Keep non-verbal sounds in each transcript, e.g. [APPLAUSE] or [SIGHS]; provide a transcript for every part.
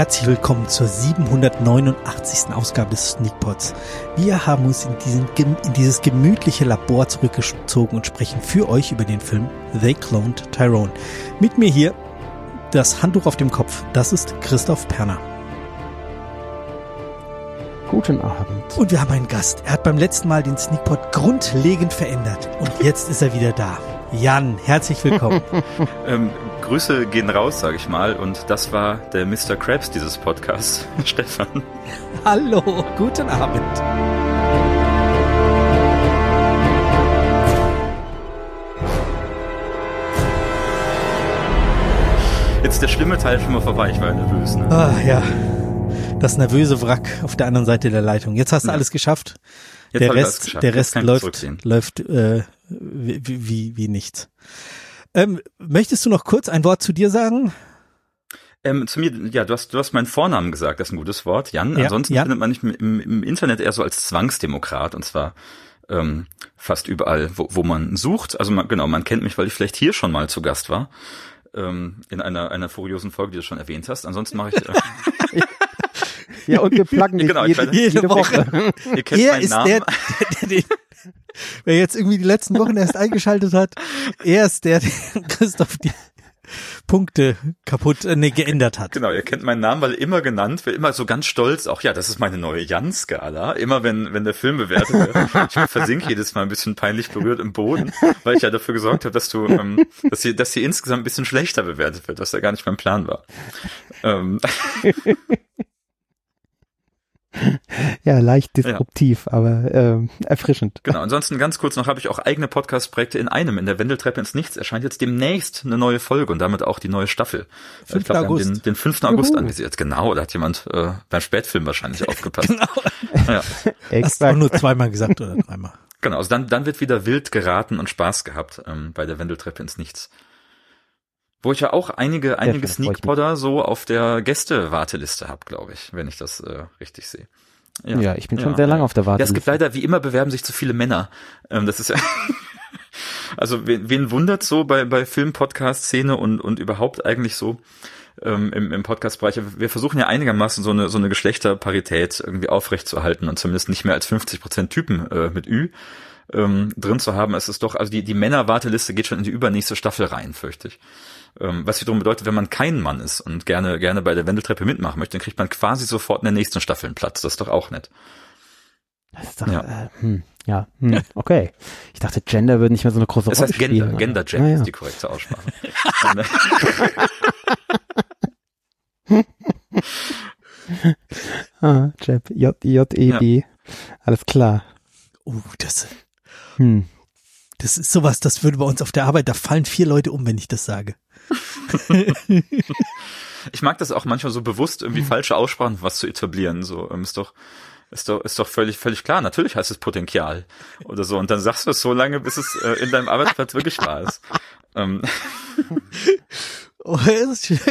Herzlich willkommen zur 789. Ausgabe des Sneakpots. Wir haben uns in, diesen, in dieses gemütliche Labor zurückgezogen und sprechen für euch über den Film They Cloned Tyrone. Mit mir hier das Handtuch auf dem Kopf, das ist Christoph Perner. Guten Abend. Und wir haben einen Gast. Er hat beim letzten Mal den Sneakpot grundlegend verändert. Und jetzt ist er wieder da. Jan, herzlich willkommen. [LAUGHS] ähm, Grüße gehen raus, sage ich mal. Und das war der Mr. Krabs dieses Podcasts, [LAUGHS] Stefan. Hallo, guten Abend. Jetzt ist der schlimme Teil schon mal vorbei. Ich war nervös. Ne? Ah, ja. Das nervöse Wrack auf der anderen Seite der Leitung. Jetzt hast du ja. alles geschafft. Jetzt der Rest, der Rest läuft, läuft äh, wie, wie, wie nichts. Ähm, möchtest du noch kurz ein Wort zu dir sagen? Ähm, zu mir, ja, du hast, du hast meinen Vornamen gesagt, das ist ein gutes Wort, Jan. Ja, Ansonsten Jan. findet man mich im, im Internet eher so als Zwangsdemokrat und zwar ähm, fast überall, wo, wo man sucht. Also man, genau, man kennt mich, weil ich vielleicht hier schon mal zu Gast war. Ähm, in einer, einer furiosen Folge, die du schon erwähnt hast. Ansonsten mache ich. [LAUGHS] Ja, und wir pluggen dich [LAUGHS] genau, jede, jede, Woche. [LAUGHS] Ihr kennt er ist Namen. Der, der, der, wer jetzt irgendwie die letzten Wochen erst eingeschaltet hat, er ist der, der Christoph die Punkte kaputt, äh, nee, geändert hat. Genau, ihr kennt meinen Namen, weil immer genannt wird, immer so ganz stolz, auch ja, das ist meine neue Jan-Skala. Immer wenn, wenn der Film bewertet wird, ich versinke jedes Mal ein bisschen peinlich berührt im Boden, weil ich ja dafür gesorgt habe, dass du, ähm, dass sie, dass sie insgesamt ein bisschen schlechter bewertet wird, was ja gar nicht mein Plan war. Ähm. [LAUGHS] ja, leicht disruptiv, ja. aber äh, erfrischend. Genau, ansonsten ganz kurz noch habe ich auch eigene Podcast-Projekte in einem. In der Wendeltreppe ins Nichts erscheint jetzt demnächst eine neue Folge und damit auch die neue Staffel. 5. Ich glaub, August. Den, den 5. August anvisiert. Genau, da hat jemand äh, beim Spätfilm wahrscheinlich [LAUGHS] aufgepasst. genau. Ja. [LAUGHS] Hast du auch nur zweimal gesagt oder dreimal? Genau, also dann, dann wird wieder wild geraten und Spaß gehabt ähm, bei der Wendeltreppe ins Nichts. Wo ich ja auch einige, einige Sneakpodder so auf der Gäste-Warteliste habe, glaube ich, wenn ich das äh, richtig sehe. Ja. ja, ich bin schon ja, sehr lange auf der Warteliste. Ja, es gibt leider, wie immer, bewerben sich zu viele Männer. Ähm, das ist ja. [LAUGHS] also wen, wen wundert so bei, bei Film-Podcast-Szene und, und überhaupt eigentlich so ähm, im, im Podcast-Bereich? Wir versuchen ja einigermaßen so eine, so eine Geschlechterparität irgendwie aufrechtzuerhalten und zumindest nicht mehr als 50 Prozent Typen äh, mit Ü ähm, drin zu haben. Es ist doch, also die, die Männer-Warteliste geht schon in die übernächste Staffel rein, fürchte ich. Ähm, was wiederum bedeutet, wenn man kein Mann ist und gerne, gerne bei der Wendeltreppe mitmachen möchte, dann kriegt man quasi sofort in der nächsten Staffel einen Platz. Das ist doch auch nett. Das ist doch, ja, äh, hm, ja, hm, okay. Ich dachte, Gender würde nicht mehr so eine große das Rolle spielen. Das heißt Gender, Gender Gender ah, ist die korrekte Aussprache. [LAUGHS] ah, Jeb, J, J, E, B. Alles klar. Uh, das, hm. Das ist sowas, das würde bei uns auf der Arbeit, da fallen vier Leute um, wenn ich das sage. [LAUGHS] ich mag das auch manchmal so bewusst, irgendwie falsche Aussprachen was zu etablieren. So ähm, ist doch, ist doch, ist doch völlig, völlig klar. Natürlich heißt es Potenzial oder so. Und dann sagst du es so lange, bis es äh, in deinem Arbeitsplatz wirklich wahr ist. Ähm. [LAUGHS] Oh, ist schön. [LAUGHS]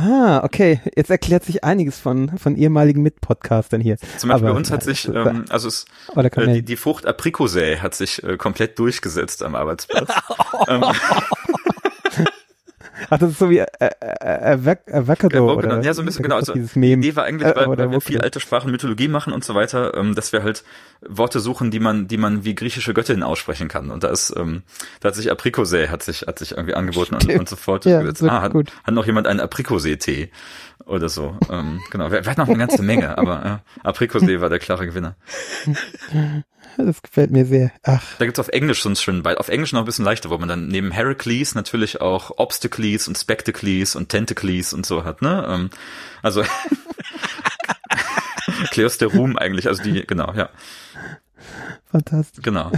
Ah, okay. Jetzt erklärt sich einiges von, von ehemaligen Mitpodcastern hier. Zum Beispiel Aber, bei uns hat sich, ähm, also es, äh, die, die Frucht Aprikosee hat sich äh, komplett durchgesetzt am Arbeitsplatz. ähm, Ach, das ist so wie äh, äh, Avocado oder? Ja, so ein bisschen, genau. Also, die Idee war eigentlich, weil, weil wir viel alte Sprachen Mythologie machen und so weiter, ähm, dass wir halt Worte suchen, die man, die man wie griechische Göttinnen aussprechen kann. Und da ist, ähm, da hat sich Aprikosee hat sich, hat sich irgendwie angeboten und, und sofort ja, ah, hat, hat noch jemand einen Aprikosee-Tee oder so. ähm, genau, wir, hatten noch eine ganze Menge, aber äh, Aprikosee war der klare Gewinner. Das gefällt mir sehr. Ach. Da gibt's auf Englisch sonst schon bald. Auf Englisch noch ein bisschen leichter, wo man dann neben Heracles natürlich auch Obstacles und Spectacles und Tentacles und so hat, ne? Ähm, also [LAUGHS] Kleos der Ruhm eigentlich, also die, genau, ja. Fantastisch. Genau.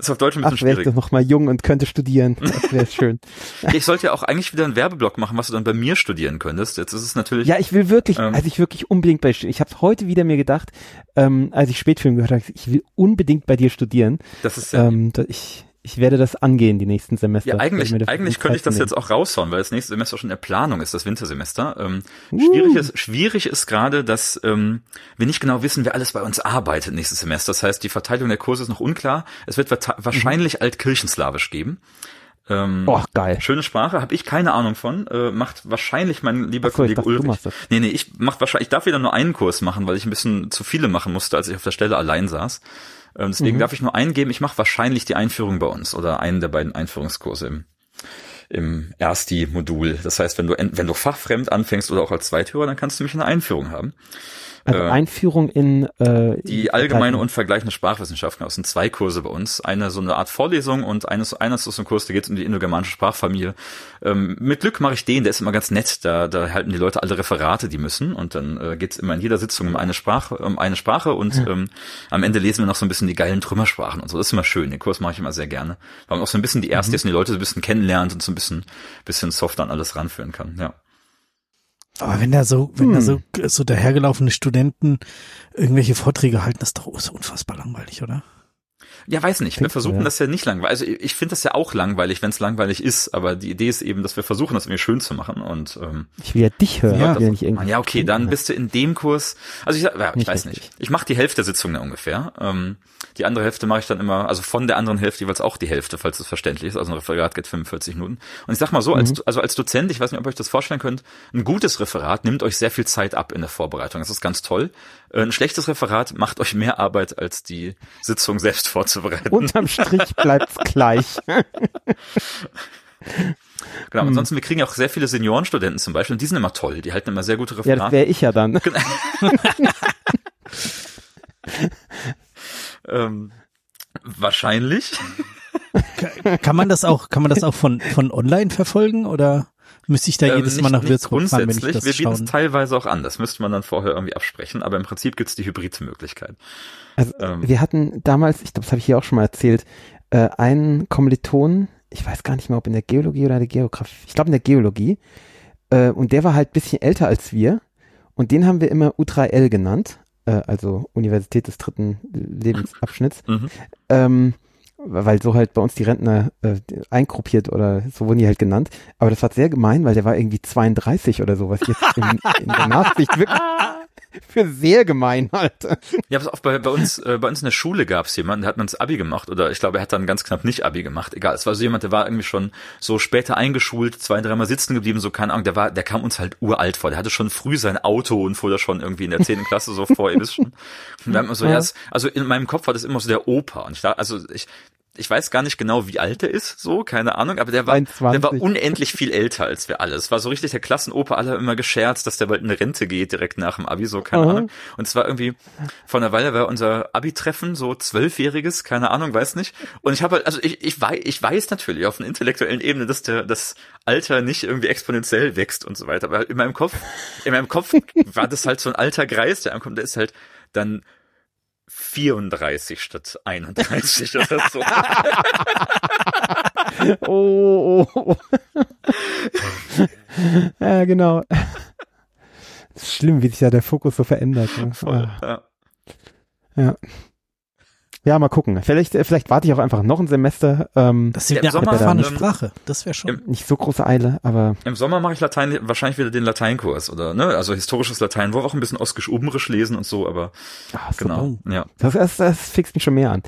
Ist auf Deutsch ein bisschen Ach, schwierig. Ach, noch mal jung und könnte studieren. [LAUGHS] Das wäre schön. ich sollte ja auch eigentlich wieder einen Werbeblock machen, was du dann bei mir studieren könntest. Jetzt ist es natürlich. Ja, ich will wirklich, ähm, also ich wirklich unbedingt bei Ich habe heute wieder mir gedacht, ähm, als ich Spätfilm gehört habe, ich will unbedingt bei dir studieren. Das ist ja. Ähm, ich, ich werde das angehen, die nächsten Semester. Ja, eigentlich, eigentlich könnte ich das jetzt auch raushauen, weil das nächste Semester schon in der Planung ist, das Wintersemester. Ähm, uh. Schwierig ist, schwierig ist gerade, dass ähm, wir nicht genau wissen, wer alles bei uns arbeitet nächstes Semester. Das heißt, die Verteilung der Kurse ist noch unklar. Es wird wahrscheinlich mhm. altkirchenslawisch geben. Ähm, Boah, geil. Schöne Sprache, habe ich keine Ahnung von. Äh, macht wahrscheinlich mein lieber so, Kollege dachte, Ulrich. Nee, nee, ich mach wahrscheinlich, ich darf wieder nur einen Kurs machen, weil ich ein bisschen zu viele machen musste, als ich auf der Stelle allein saß. Ähm, deswegen Mhm. darf ich nur einen geben. Ich mache wahrscheinlich die Einführung bei uns oder einen der beiden Einführungskurse im, im Ersti-Modul. Das heißt, wenn du, wenn du fachfremd anfängst oder auch als Zweithörer, dann kannst du mich in eine Einführung haben. Also Einführung in äh, Die allgemeine und vergleichende Sprachwissenschaften. Das sind zwei Kurse bei uns. Eine so eine Art Vorlesung und eines, eines ist so ein Kurs, da geht es um die indogermanische Sprachfamilie. Ähm, mit Glück mache ich den, der ist immer ganz nett. Da, da halten die Leute alle Referate, die müssen. Und dann äh, geht es immer in jeder Sitzung um eine Sprache, um eine Sprache und ähm, am Ende lesen wir noch so ein bisschen die geilen Trümmersprachen und so. Das ist immer schön. Den Kurs mache ich immer sehr gerne. Weil man auch so ein bisschen die erste ist und die Leute so ein bisschen kennenlernt und so ein bisschen, bisschen softer an alles ranführen kann. Ja. Aber wenn da so, wenn da Hm. so, so dahergelaufene Studenten irgendwelche Vorträge halten, das ist doch so unfassbar langweilig, oder? Ja, weiß nicht. Wir du, versuchen ja? das ja nicht langweilig. Also ich, ich finde das ja auch langweilig, wenn es langweilig ist. Aber die Idee ist eben, dass wir versuchen, das irgendwie schön zu machen. Und ähm, Ich will ja dich hören. Ja, ich will nicht irgendwie. ja, okay, dann bist du in dem Kurs. Also ich, ja, ich Nicht weiß richtig. nicht. Ich mache die Hälfte der Sitzung da ungefähr. Ähm, die andere Hälfte mache ich dann immer, also von der anderen Hälfte jeweils auch die Hälfte, falls es verständlich ist. Also ein Referat geht 45 Minuten. Und ich sag mal so, Mhm. als, also als Dozent, ich weiß nicht, ob ihr euch das vorstellen könnt, ein gutes Referat nimmt euch sehr viel Zeit ab in der Vorbereitung. Das ist ganz toll. Äh, Ein schlechtes Referat macht euch mehr Arbeit, als die Sitzung selbst vorzubereiten. Unterm Strich bleibt's gleich. [LAUGHS] Genau, ansonsten, wir kriegen ja auch sehr viele Seniorenstudenten zum Beispiel, und die sind immer toll, die halten immer sehr gute Ja, das Referate. wäre ich ja dann. [LAUGHS] ähm, wahrscheinlich. Kann man das auch, kann man das auch von, von online verfolgen oder müsste ich da Ähm, jedes nicht- Mal nach Würzburg fahren, wenn ich grundsätzlich. das Wir bieten es teilweise auch an. Das müsste man dann vorher irgendwie absprechen, aber im Prinzip gibt's die Hybrid-Möglichkeit. Also, Ähm. wir hatten damals, ich glaube, das habe ich hier auch schon mal erzählt, äh, einen Kommiliton, ich weiß gar nicht mehr, ob in der Geologie oder der Geografie, ich glaube in der Geologie, äh, und der war halt ein bisschen älter als wir und den haben wir immer U3L genannt, äh, also Universität des dritten Lebensabschnitts, Mhm. ähm, weil so halt bei uns die Rentner äh, eingruppiert oder so wurden die halt genannt. Aber das war sehr gemein, weil der war irgendwie 32 oder so, was ich jetzt in, in der Nachsicht wirklich für sehr gemein halte. Ja, pass auf, bei, bei uns, äh, bei uns in der Schule gab's jemanden, der hat man das Abi gemacht, oder ich glaube, er hat dann ganz knapp nicht Abi gemacht. Egal, es war so jemand, der war irgendwie schon so später eingeschult, zwei, dreimal sitzen geblieben, so keine Ahnung, der war, der kam uns halt uralt vor. Der hatte schon früh sein Auto und fuhr da schon irgendwie in der zehnten Klasse so vor, ihr wisst schon. Und wir haben immer so, Ja. also in meinem Kopf war das immer so der Opa. Und ich dachte, also ich, ich weiß gar nicht genau, wie alt er ist, so, keine Ahnung, aber der war, 22. der war unendlich viel älter als wir alle. Es war so richtig der Klassenoper, alle immer gescherzt, dass der bald in eine Rente geht, direkt nach dem Abi, so, keine Aha. Ahnung. Und es war irgendwie, vor einer Weile war unser Abi-Treffen, so zwölfjähriges, keine Ahnung, weiß nicht. Und ich habe halt, also ich, ich, weiß, ich weiß natürlich auf einer intellektuellen Ebene, dass der, das Alter nicht irgendwie exponentiell wächst und so weiter. Aber in meinem Kopf, in meinem Kopf [LAUGHS] war das halt so ein alter Greis, der ankommt, der ist halt dann 34 statt 31 oder so. [LAUGHS] Oh, oh, oh. [LAUGHS] ja, genau. Das ist schlimm, wie sich da der Fokus so verändert. Ne? Voll, Ah. ja. Ja. Ja, mal gucken. Vielleicht, äh, vielleicht warte ich auch einfach noch ein Semester. Ähm, Das ist Ja, eine im abgefahrene Sprache. Das wäre schon. nicht so große Eile, aber Im Sommer mache ich Latein, wahrscheinlich wieder den Lateinkurs oder, ne, also historisches Latein, wo wir auch ein bisschen oskisch-uberisch lesen und so, aber ah, super. genau, ja. Das, das, das fixt mich schon mehr an.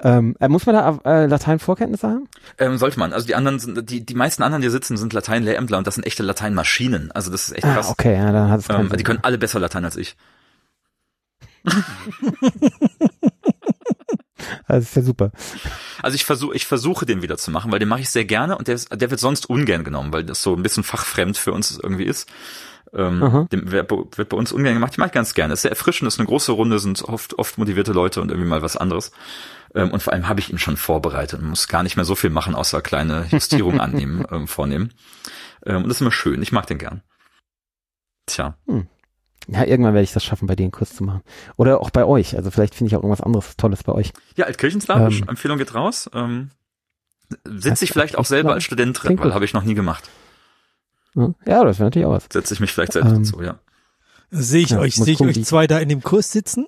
Ähm, äh, muss man da äh, Latein-Vorkenntnisse haben? Ähm, sollte man. Also die anderen sind, die, die meisten anderen, die sitzen, sind Latein-Lehrämtler und das sind echte Lateinmaschinen. Also das ist echt Ah, krass. okay, ja, dann hat es Ähm, die können alle besser Latein als ich. [LAUGHS] [LAUGHS] Das ist ja super. Also ich versuche, ich versuche den wieder zu machen, weil den mache ich sehr gerne und der, ist, der wird sonst ungern genommen, weil das so ein bisschen fachfremd für uns irgendwie ist. Ähm, Aha. dem wird, wird bei uns ungern gemacht. Ich mag ganz gerne. Ist sehr erfrischend, ist eine große Runde, sind oft, oft motivierte Leute und irgendwie mal was anderes. Ähm, und vor allem habe ich ihn schon vorbereitet und muss gar nicht mehr so viel machen, außer kleine Justierungen [LAUGHS] annehmen, ähm, vornehmen. Ähm, und das ist immer schön. Ich mag den gern. Tja. Ja, irgendwann werde ich das schaffen, bei dir einen Kurs zu machen. Oder auch bei euch. Also vielleicht finde ich auch irgendwas anderes Tolles bei euch. Ja, Altkirchenslawisch, Ähm. Empfehlung geht raus. Ähm, Sitze ich vielleicht auch selber als Student drin, weil habe ich noch nie gemacht. Ja, Ja, das wäre natürlich auch was. Setze ich mich vielleicht selbst Ähm. dazu, ja. Sehe ich Ja, euch, sehe ich euch zwei da in dem Kurs sitzen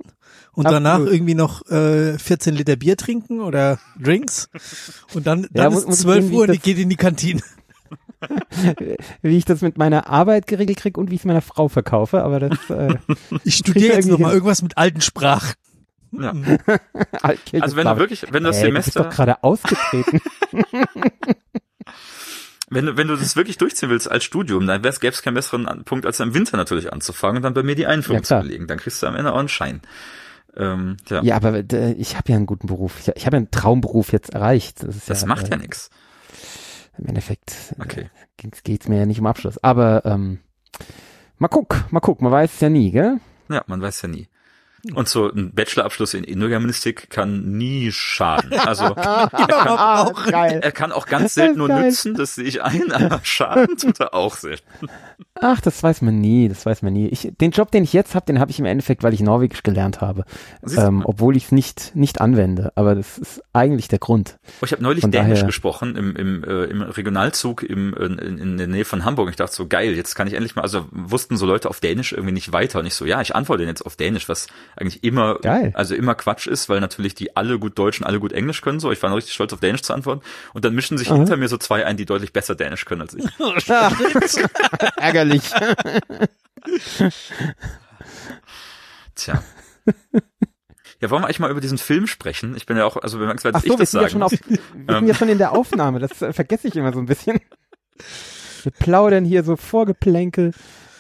und Absolut. danach irgendwie noch äh, 14 Liter Bier trinken oder Drinks und dann, Ja, dann muss- ist muss ich 12 sehen, wie Uhr und ich ich geht in die Kantine. Wie ich das mit meiner Arbeit geregelt kriege und wie ich es meiner Frau verkaufe, aber das äh, [LAUGHS] Ich studiere jetzt irgendwie nochmal irgendwas mit alten Sprachen. ja. [LAUGHS] Altkirchen Also wenn du wirklich, wenn du das Ey, du bist Semester, doch gerade ausgetreten. [LAUGHS] wenn du, wenn du das wirklich durchziehen willst als Studium, dann gäbe es keinen besseren Punkt, als im Winter natürlich anzufangen und dann bei mir die Einführung Ja, zu belegen. Dann kriegst du am Ende auch einen Schein. Ähm, ja. Ja, aber äh, ich habe ja einen guten Beruf. Ich, ich habe ja einen Traumberuf jetzt erreicht. Das, ist das ja, macht äh, ja nichts. Im Endeffekt Okay. äh, geht's, geht's mir ja nicht um Abschluss. Aber ähm, mal guck, mal guck, man weiß es ja nie, gell? Ja, man weiß ja nie. Und so ein Bachelorabschluss in Indogermanistik kann nie schaden. Also [LAUGHS] Ah, geil. er kann auch ganz selten nur Geil. nützen, das sehe ich ein, aber schaden tut er auch selten. Ach, das weiß man nie, das weiß man nie. Ich, den Job, den ich jetzt habe, den habe ich im Endeffekt, weil ich Norwegisch gelernt habe. Ähm, obwohl ich es nicht, nicht anwende. Aber das ist eigentlich der Grund. Oh, ich habe neulich Von Dänisch daher- gesprochen im, im, äh, im Regionalzug im, in, in der Nähe von Hamburg. Ich dachte so, geil, jetzt kann ich endlich mal, also wussten so Leute auf Dänisch irgendwie nicht weiter. Und ich so, ja, ich antworte jetzt auf Dänisch, was eigentlich immer, Geil. also immer Quatsch ist, weil natürlich die alle gut Deutsch und alle gut Englisch können. So, ich war noch richtig stolz auf Dänisch zu antworten. Und dann mischen sich hinter mir so zwei ein, die deutlich besser Dänisch können als ich. [LAUGHS] [LAUGHS] Ärgerlich. Tja. Ja, wollen wir eigentlich mal über diesen Film sprechen? Ich bin ja auch, also bemerkenswert, dass ich so, wir das sind ja schon auf, wir sind ja schon in der Aufnahme. Das äh, vergesse ich immer so ein bisschen. Wir plaudern hier so Vorgeplänkel.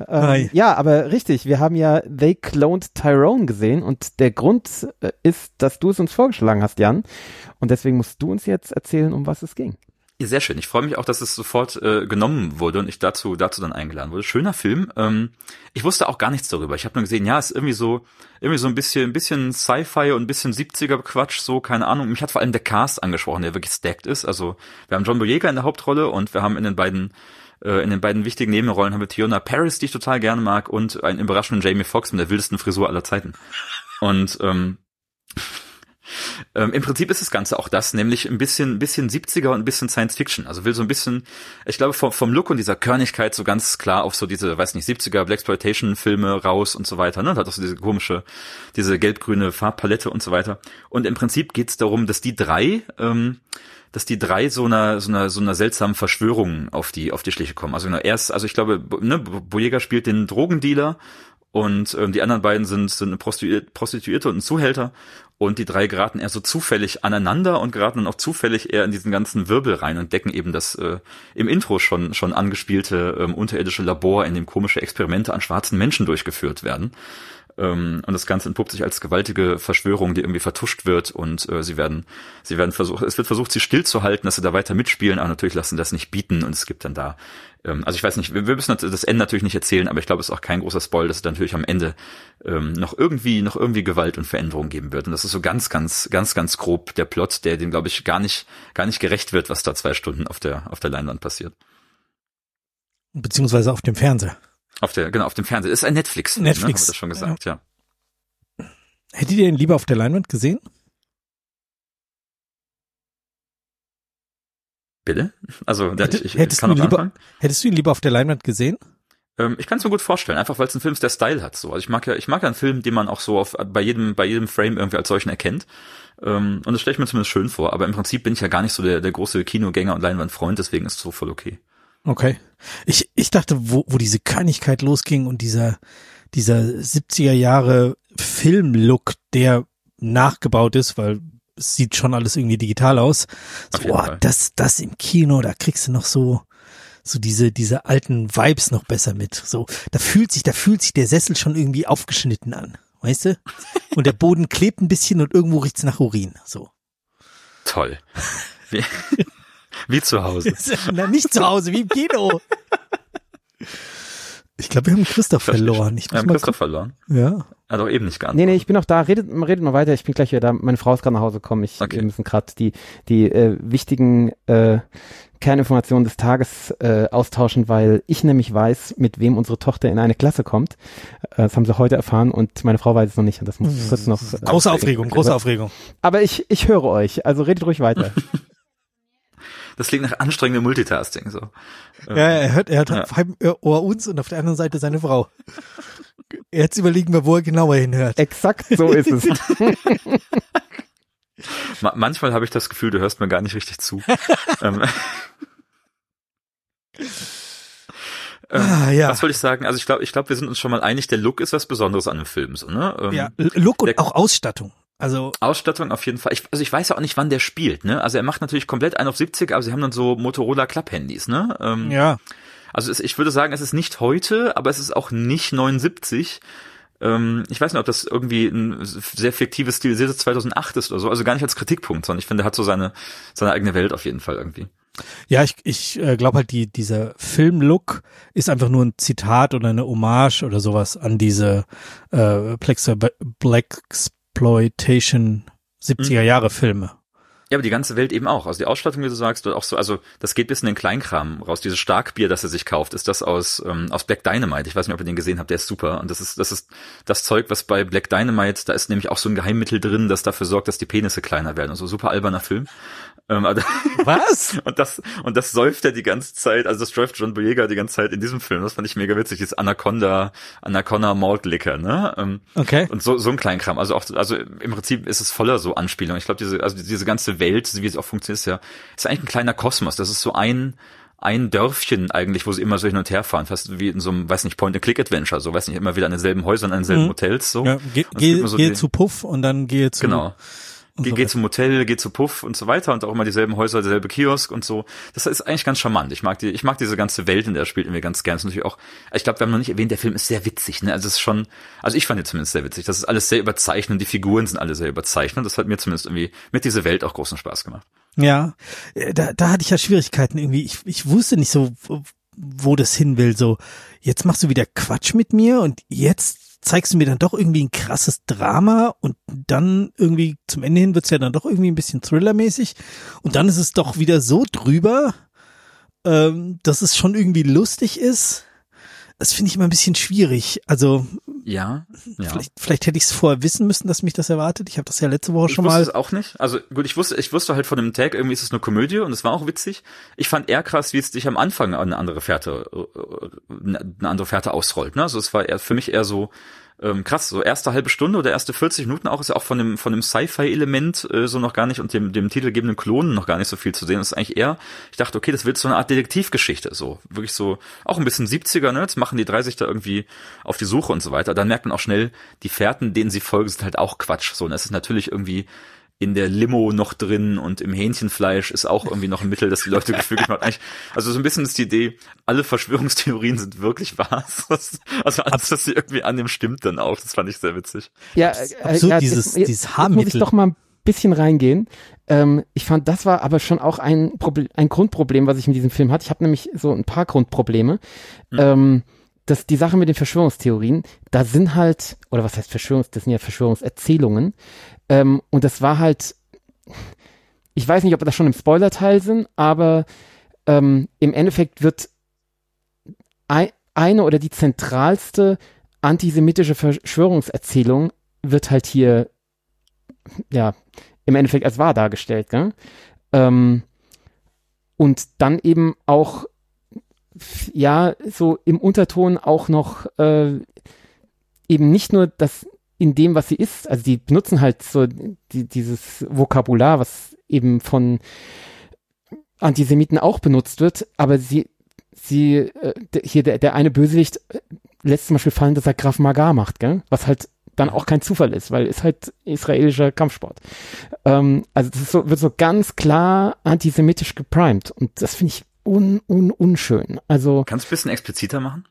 Hi. Ähm, ja, aber richtig, wir haben ja They Cloned Tyrone gesehen und der Grund äh, ist, dass du es uns vorgeschlagen hast, Jan. Und deswegen musst du uns jetzt erzählen, um was es ging. Ja, sehr schön. Ich freue mich auch, dass es sofort äh, genommen wurde und ich dazu dazu dann eingeladen wurde. Schöner Film. Ähm, ich wusste auch gar nichts darüber. Ich habe nur gesehen, ja, ist irgendwie so irgendwie so ein bisschen ein bisschen Sci-Fi und ein bisschen 70er Quatsch, so keine Ahnung. Mich hat vor allem der Cast angesprochen, der wirklich stacked ist. Also wir haben John Boyega in der Hauptrolle und wir haben in den beiden äh, in den beiden wichtigen Nebenrollen haben wir Fiona Paris, die ich total gerne mag, und einen überraschenden Jamie Foxx mit der wildesten Frisur aller Zeiten. Und ähm, ähm, Im Prinzip ist das Ganze auch das, nämlich ein bisschen, ein bisschen 70er und ein bisschen Science Fiction. Also will so ein bisschen, ich glaube, vom, vom Look und dieser Körnigkeit so ganz klar auf so diese, weiß nicht, 70er Blaxploitation Filme raus und so weiter, ne? Und hat auch so diese komische, diese gelb-grüne Farbpalette und so weiter. Und im Prinzip geht's darum, dass die drei, ähm, dass die drei so einer so einer so einer seltsamen Verschwörung auf die auf die Schliche kommen. Also genau, erst, also ich glaube, ne, Boyega spielt den Drogendealer und ähm, die anderen beiden sind sind eine Prostituierte und ein Zuhälter und die drei geraten eher so zufällig aneinander und geraten dann auch zufällig eher in diesen ganzen Wirbel rein und decken eben das äh, im Intro schon schon angespielte ähm, unterirdische Labor, in dem komische Experimente an schwarzen Menschen durchgeführt werden. Ähm, und das Ganze entpuppt sich als gewaltige Verschwörung, die irgendwie vertuscht wird und äh, sie werden, sie werden versucht, es wird versucht, sie stillzuhalten, dass sie da weiter mitspielen, aber natürlich lassen sie das nicht bieten und es gibt dann da, ähm, also ich weiß nicht, wir, wir müssen das Ende natürlich nicht erzählen, aber ich glaube, es ist auch kein großer Spoil, dass es dann natürlich am Ende ähm, noch irgendwie, noch irgendwie Gewalt und Veränderung geben wird und das ist so ganz, ganz, ganz, ganz grob der Plot, der dem, glaube ich, gar nicht, gar nicht gerecht wird, was da zwei Stunden auf der, auf der Leinwand passiert. Beziehungsweise auf dem Fernseher. Auf der, genau, auf dem Fernseher. Das ist ein Netflix. Ne? Netflix. Haben wir das schon gesagt, ja. Hättet ihr ihn lieber auf der Leinwand gesehen? Bitte? Also, Hätte- ich, ich hättest kann du lieber- anfangen. Hättest du ihn lieber auf der Leinwand gesehen? Ähm, ich kann es mir gut vorstellen, einfach weil es ein Film ist, der Style hat. So, also ich mag ja, ich mag ja einen Film, den man auch so auf bei jedem bei jedem Frame irgendwie als solchen erkennt. Ähm, und das stelle ich mir zumindest schön vor. Aber im Prinzip bin ich ja gar nicht so der der große Kinogänger und Leinwandfreund, deswegen ist es so voll okay. Okay. Ich, ich dachte, wo, wo diese Körnigkeit losging und dieser, dieser 70er Jahre Filmlook, der nachgebaut ist, weil es sieht schon alles irgendwie digital aus. So, boah, das, das im Kino, da kriegst du noch so, so diese, diese alten Vibes noch besser mit. So, da fühlt sich, da fühlt sich der Sessel schon irgendwie aufgeschnitten an. Weißt du? Und der Boden klebt ein bisschen und irgendwo riecht's nach Urin. So. Toll. [LAUGHS] Wie, zu Hause. [LAUGHS] Na, nicht zu Hause, wie im Kino. Ich glaube, wir haben Christoph verloren. Ich Wir haben Christoph verloren. Ja. Hat auch eben nicht geantwortet. Nee, nee, ich bin noch da. Redet, redet mal weiter. Ich bin gleich wieder da. Meine Frau ist gerade nach Hause gekommen. Ich, Okay. Wir müssen gerade die, die äh, wichtigen äh, Kerninformationen des Tages äh, austauschen, weil ich nämlich weiß, mit wem unsere Tochter in eine Klasse kommt. Äh, das haben sie heute erfahren und meine Frau weiß es noch nicht. Und das muss kurz noch. Äh, Große Aufregung, große Aufregung. Aber ich, ich höre euch. Also redet ruhig weiter. [LAUGHS] Das klingt nach anstrengendem Multitasking. So. Ja, er hört, er hört Ja. auf einem Ohr uns und auf der anderen Seite seine Frau. Jetzt überlegen wir, wo er genauer hinhört. Exakt so ist es. [LAUGHS] Ma manchmal habe ich das Gefühl, du hörst mir gar nicht richtig zu. ähm, [LAUGHS] ähm, Ah, ja. Was wollte ich sagen? Also ich glaube, ich glaube, wir sind uns schon mal einig, der Look ist was Besonderes an dem Film, so, ne? Ähm, Ja, Look und der- auch Ausstattung. Also Ausstattung auf jeden Fall. Ich, also ich weiß ja auch nicht, wann der spielt. Ne? Also er macht natürlich komplett ein auf 70, aber sie haben dann so Motorola Klapphandys. Ne? Ähm, ja. Also es, ich würde sagen, es ist nicht heute, aber es ist auch nicht 79. Ähm, ich weiß nicht, ob das irgendwie ein sehr fiktives stilisiertes 2008 ist oder so. Also gar nicht als Kritikpunkt, sondern ich finde, er hat so seine seine eigene Welt auf jeden Fall irgendwie. Ja, ich, ich äh, glaube halt, die, dieser Filmlook ist einfach nur ein Zitat oder eine Hommage oder sowas an diese äh, Black Exploitation 70er Jahre Filme. Ja, aber die ganze Welt eben auch. Also die Ausstattung, wie du sagst, auch so, also das geht bis in den Kleinkram raus. Dieses Starkbier, das er sich kauft, ist das aus, ähm, aus Black Dynamite. Ich weiß nicht, ob ihr den gesehen habt, der ist super. Und das ist, das ist das Zeug, was bei Black Dynamite, da ist nämlich auch so ein Geheimmittel drin, das dafür sorgt, dass die Penisse kleiner werden. Also super alberner Film. Ähm, also [LAUGHS] Was? und das, und das säuft er die ganze Zeit, also das säuft John Boyega die ganze Zeit in diesem Film. Das fand ich mega witzig. Das Anaconda, Anaconda Malt Liquor, ne? Ähm, Okay. und so, so ein Kleinkram. Also auch, also im Prinzip ist es voller so Anspielungen. Ich glaube, diese, also diese ganze Welt, wie es auch funktioniert, ist ja, ist eigentlich ein kleiner Kosmos. Das ist so ein, ein Dörfchen eigentlich, wo sie immer so hin und her fahren, fast wie in so einem, weiß nicht, Point-and-Click-Adventure, so, weiß nicht, immer wieder an denselben Häusern, an denselben Mhm. Hotels, so. Ja, geh, gibt geh, so geh zu Puff und dann gehe zu. Genau. Geh, so geh weiter. zum Hotel, geh zu Puff und so weiter und auch immer dieselben Häuser, derselbe Kiosk und so. Das ist eigentlich ganz charmant. Ich mag die, ich mag diese ganze Welt, in der er spielt, irgendwie ganz gern. Das ist natürlich auch, ich glaube, wir haben noch nicht erwähnt, der Film ist sehr witzig, ne? Also es ist schon, also ich fand ihn zumindest sehr witzig. Das ist alles sehr überzeichnet, die Figuren sind alle sehr überzeichnet. Das hat mir zumindest irgendwie mit dieser Welt auch großen Spaß gemacht. Ja, äh, da, da hatte ich ja Schwierigkeiten irgendwie. Ich, ich wusste nicht so, wo das hin will. So, jetzt machst du wieder Quatsch mit mir und jetzt zeigst du mir dann doch irgendwie ein krasses Drama und dann irgendwie zum Ende hin wird's ja dann doch irgendwie ein bisschen thrillermäßig und dann ist es doch wieder so drüber, ähm, dass es schon irgendwie lustig ist. Das finde ich immer ein bisschen schwierig. Also Ja, ja. vielleicht, vielleicht hätte ich es vorher wissen müssen, dass mich das erwartet. Ich habe das ja letzte Woche Ich schon wusste mal. es auch nicht. Also gut, ich wusste, ich wusste halt von dem Tag, irgendwie ist es eine Komödie und es war auch witzig. Ich fand eher krass, wie es dich am Anfang an eine andere Fährte, äh, eine andere Fährte ausrollt. Ne? Also es war eher, für mich eher so ähm, krass, so erste halbe Stunde oder erste 40 Minuten auch ist ja auch von dem von dem Sci-Fi-Element äh, so noch gar nicht und dem dem titelgebenden Klonen noch gar nicht so viel zu sehen. Das ist eigentlich eher, ich dachte, okay, das wird so eine Art Detektivgeschichte, so wirklich so auch ein bisschen 70er, ne? Jetzt machen die drei sich da irgendwie auf die Suche und so weiter. Dann merkt man auch schnell, die Fährten, denen sie folgen, sind halt auch Quatsch. So, und es ist natürlich irgendwie in der Limo noch drin und im Hähnchenfleisch ist auch irgendwie noch ein Mittel, das die Leute gefügig macht. Eigentlich, also so ein bisschen ist die Idee, alle Verschwörungstheorien sind wirklich wahr. [LAUGHS] Also alles, was sie irgendwie annehmen, stimmt dann auch. Das fand ich sehr witzig. Ja, Absurd, ja, dieses- jetzt, dieses jetzt muss Haarmittel. ich doch mal ein bisschen reingehen. Ähm, ich fand, das war aber schon auch ein, Proble ein Grundproblem, was ich in diesem Film hatte. Ich habe nämlich so ein paar Grundprobleme. Ähm, dass die Sache mit den Verschwörungstheorien, da sind halt, oder was heißt Verschwörungs, das sind ja Verschwörungserzählungen. Ähm, und das war halt, ich weiß nicht, ob wir das schon im Spoilerteil sind, aber ähm, im Endeffekt wird ein, eine oder die zentralste antisemitische Verschwörungserzählung wird halt hier, ja, im Endeffekt als wahr dargestellt, gell? Ähm, und dann eben auch, ja, so im Unterton auch noch äh, eben nicht nur das in dem, was sie ist, also die benutzen halt so die, dieses Vokabular, was eben von Antisemiten auch benutzt wird, aber sie, sie, äh, hier der, der eine Bösewicht äh, lässt zum Beispiel fallen, dass er Graf Magar macht, gell? was halt dann auch kein Zufall ist, weil ist halt israelischer Kampfsport. Ähm, also das ist so, wird so ganz klar antisemitisch geprimed und das finde ich un, un, unschön. Also Kannst du ein bisschen expliziter machen?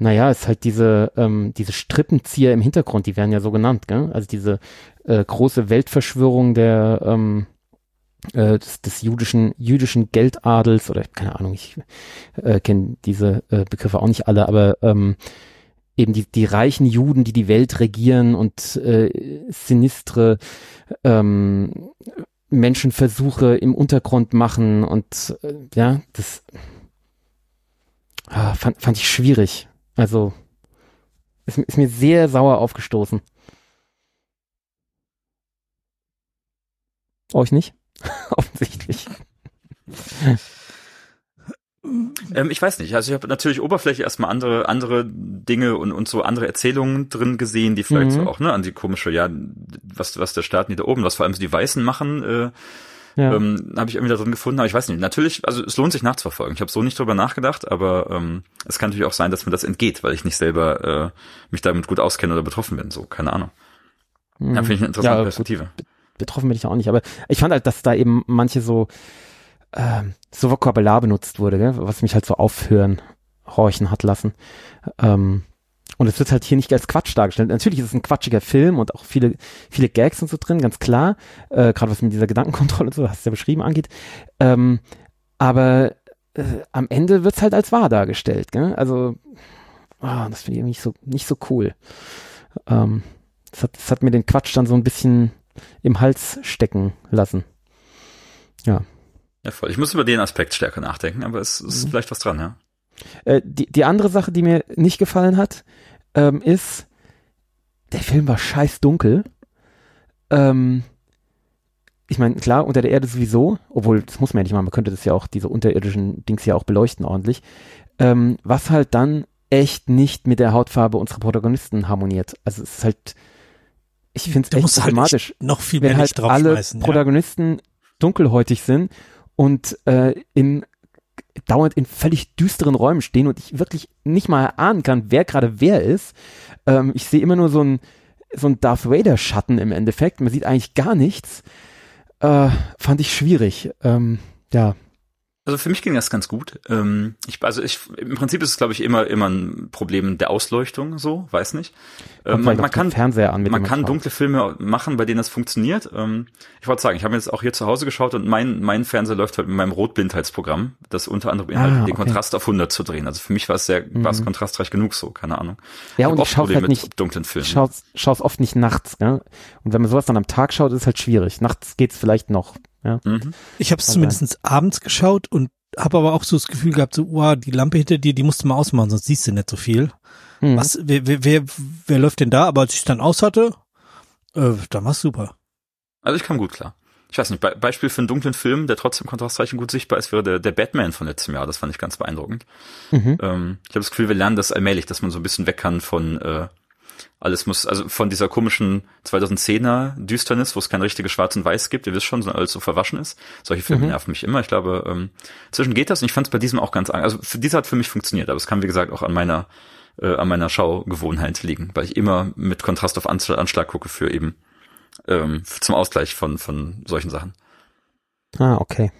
naja, ist halt diese, ähm, diese Strippenzieher im Hintergrund, die werden ja so genannt, gell? Also diese äh, große Weltverschwörung der ähm, äh, des, des jüdischen, jüdischen Geldadels oder keine Ahnung, ich äh, kenne diese äh, Begriffe auch nicht alle, aber ähm, eben die, die reichen Juden, die die Welt regieren und äh, sinistre ähm, Menschenversuche im Untergrund machen und äh, ja, das ah, fand, fand ich schwierig. Also ist, ist mir sehr sauer aufgestoßen. Euch nicht? [LAUGHS] Offensichtlich. Ähm, ich weiß nicht. Also ich habe natürlich oberflächlich erstmal andere andere Dinge und und so andere Erzählungen drin gesehen, die vielleicht Mhm. so auch ne an die komische ja was was der Staaten die da oben, was vor allem so die Weißen machen. Äh, Ja. ähm, habe ich irgendwie da drin gefunden, aber ich weiß nicht. Natürlich, also es lohnt sich nachzuverfolgen. Ich habe so nicht drüber nachgedacht, aber ähm, es kann natürlich auch sein, dass mir das entgeht, weil ich nicht selber äh, mich damit gut auskenne oder betroffen bin. So, keine Ahnung. Ja, finde ich eine interessante ja, Perspektive. Gut, betroffen bin ich auch nicht, aber ich fand halt, dass da eben manche so, äh, so Vokabular benutzt wurde, gell? was mich halt so aufhören, horchen hat lassen. Ähm, und es wird halt hier nicht als Quatsch dargestellt. Natürlich ist es ein quatschiger Film und auch viele, viele Gags und so drin, ganz klar. Äh, Gerade was mit dieser Gedankenkontrolle und so, hast du ja beschrieben, angeht. Ähm, aber äh, am Ende wird's halt als wahr dargestellt. Gell? Also, oh, das finde ich nicht so, nicht so cool. Ähm, das, hat, das hat mir den Quatsch dann so ein bisschen im Hals stecken lassen. Ja. Ja, voll. Ich muss über den Aspekt stärker nachdenken, aber es ist mhm. vielleicht was dran, ja. Äh, die, die andere Sache, die mir nicht gefallen hat, ähm, ist, der Film war scheiß dunkel. Ähm, ich meine, klar, unter der Erde sowieso, obwohl, das muss man ja nicht machen, man könnte das ja auch, diese unterirdischen Dings ja auch beleuchten ordentlich. Ähm, was halt dann echt nicht mit der Hautfarbe unserer Protagonisten harmoniert. Also es ist halt, ich finde es echt problematisch. Halt noch viel mehr wenn halt alle Protagonisten ja. dunkelhäutig sind und äh, in dauernd in völlig düsteren Räumen stehen und ich wirklich nicht mal erahnen kann, wer gerade wer ist. Ähm, ich sehe immer nur so ein, so ein Darth Vader Schatten im Endeffekt. Man sieht eigentlich gar nichts. Äh, fand ich schwierig. Ähm, ja, also für mich ging das ganz gut. Ähm, ich, also ich, im Prinzip ist es, glaube ich, immer immer ein Problem der Ausleuchtung, so, weiß nicht. Ähm, man, man kann Fernseher an, man kann dunkle Filme machen, bei denen das funktioniert. Ähm, ich wollte sagen, ich habe jetzt auch hier zu Hause geschaut und mein mein Fernseher läuft halt mit meinem Rotblindheitsprogramm, das unter anderem beinhaltet, ah, okay. den Kontrast auf 100 zu drehen. Also für mich war es sehr, mhm. war es kontrastreich genug, so, keine Ahnung. Ja, ich und ich schaue halt nicht dunklen Filmen. Schaue es oft nicht nachts, ne? Und wenn man sowas dann am Tag schaut, ist es halt schwierig. Nachts geht's vielleicht noch. Ja. Mhm. Ich habe es zumindest abends geschaut und habe aber auch so das Gefühl gehabt, so, wow, die Lampe hinter dir, die musst du mal ausmachen, sonst siehst du nicht so viel. Mhm. Was, wer, wer, wer, wer läuft denn da? Aber als ich es dann aus hatte, äh, dann war's super. Also ich kam gut klar. Ich weiß nicht, Be Beispiel für einen dunklen Film, der trotzdem kontrastreich gut sichtbar ist, wäre der, der Batman von letztem Jahr. Das fand ich ganz beeindruckend. Mhm. Ähm, ich habe das Gefühl, wir lernen das allmählich, dass man so ein bisschen weg kann von äh, alles muss, also von dieser komischen 2010er Düsternis, wo es kein richtiges Schwarz und Weiß gibt, ihr wisst schon, sondern alles so verwaschen ist. Solche Filme mhm. nerven mich immer. Ich glaube, ähm, zwischen geht das und ich fand es bei diesem auch ganz, also für dieser hat für mich funktioniert, aber es kann wie gesagt auch an meiner äh, an meiner Schaugewohnheit liegen, weil ich immer mit Kontrast auf Anschlag gucke für eben ähm, zum Ausgleich von von solchen Sachen. Ah, okay.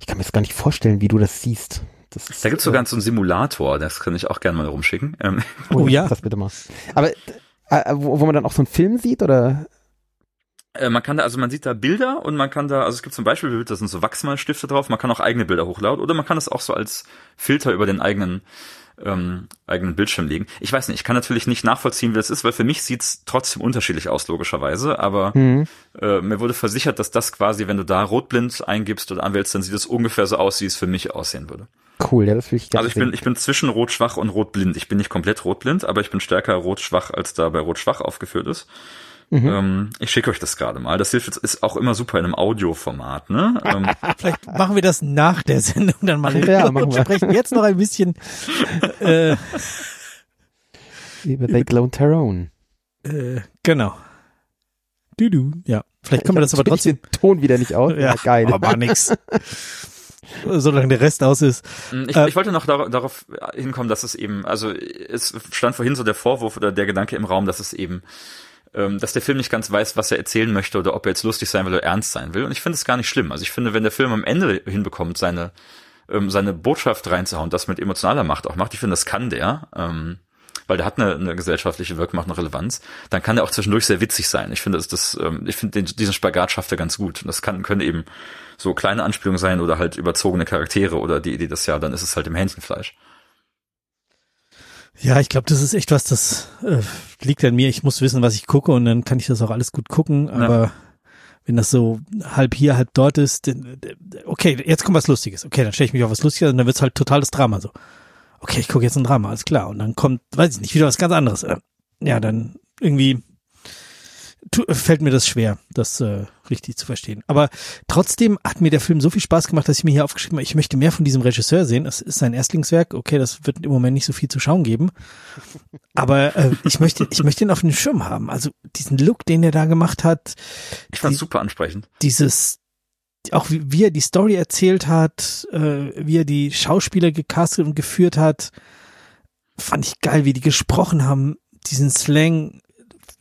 Ich kann mir jetzt gar nicht vorstellen, wie du das siehst. Das ist, da gibt's sogar äh, so einen Simulator, das kann ich auch gerne mal rumschicken. Ähm. Oh ja. Das bitte mal. Aber äh, äh, wo, wo man dann auch so einen Film sieht oder? Äh, man kann da, also man sieht da Bilder und man kann da, also es gibt zum Beispiel, da sind so Wachsmalstifte drauf, man kann auch eigene Bilder hochladen oder man kann es auch so als Filter über den eigenen ähm, eigenen Bildschirm legen. Ich weiß nicht, ich kann natürlich nicht nachvollziehen, wie das ist, weil für mich sieht's trotzdem unterschiedlich aus, logischerweise. Aber mhm. äh, mir wurde versichert, dass das quasi, wenn du da rotblind eingibst oder anwählst, dann sieht es ungefähr so aus, wie es für mich aussehen würde. Cool, ja, das will ich gerne Also ich bin, ich bin zwischen rot-schwach und rot-blind. Ich bin nicht komplett rot-blind, aber ich bin stärker rot-schwach, als da bei rot-schwach aufgeführt ist. Mhm. Ähm, ich schicke euch das gerade mal. Das hilft jetzt, ist auch immer super in einem Audioformat, ne? Ähm, [LAUGHS] Vielleicht machen wir das nach der Sendung dann mal. Ja, machen wir. sprechen jetzt noch ein bisschen [LAUGHS] äh, über They Clone Tyrone. Äh, genau. Du, du, ja. Vielleicht können wir das aber trotzdem. Den Ton wieder nicht aus. Ja, ja geil. Aber nix. [LAUGHS] [LAUGHS] solange der Rest aus ist. Mm, ich, äh, ich wollte noch dar darauf hinkommen, dass es eben, also es stand vorhin so der Vorwurf oder der Gedanke im Raum, dass es eben ähm, dass der Film nicht ganz weiß, was er erzählen möchte oder ob er jetzt lustig sein will oder ernst sein will. Und ich finde es gar nicht schlimm. Also ich finde, wenn der Film am Ende hinbekommt, seine ähm, seine Botschaft reinzuhauen, das mit emotionaler Macht auch macht, ich finde, das kann der. Ähm, weil der hat eine, eine gesellschaftliche Wirkmacht, eine Relevanz, dann kann der auch zwischendurch sehr witzig sein. Ich finde, das, das, ähm, ich finde diesen Spagat schafft er ganz gut. Und das kann, können eben so kleine Anspielungen sein oder halt überzogene Charaktere oder die Idee das ja, dann ist es halt im Hähnchenfleisch. Ja, ich glaube, das ist echt was, das äh, liegt an mir. Ich muss wissen, was ich gucke und dann kann ich das auch alles gut gucken. Aber ja. wenn das so halb hier, halb dort ist, dann, okay, jetzt kommt was Lustiges. Okay, dann stelle ich mich auf was Lustiges und dann wird's halt totales Drama so. Okay, ich gucke jetzt ein Drama, alles klar. Und dann kommt, weiß ich nicht, wieder was ganz anderes. Äh, ja, dann irgendwie fällt mir das schwer, das äh, richtig zu verstehen. Aber trotzdem hat mir der Film so viel Spaß gemacht, dass ich mir hier aufgeschrieben habe, ich möchte mehr von diesem Regisseur sehen. Es ist sein Erstlingswerk. Okay, das wird im Moment nicht so viel zu schauen geben. Aber äh, ich möchte, ich möchte ihn auf den Schirm haben. Also diesen Look, den er da gemacht hat. Ich fand die, super ansprechend. Dieses, auch wie, wie er die Story erzählt hat, äh, wie er die Schauspieler gecastet und geführt hat, fand ich geil, wie die gesprochen haben, diesen Slang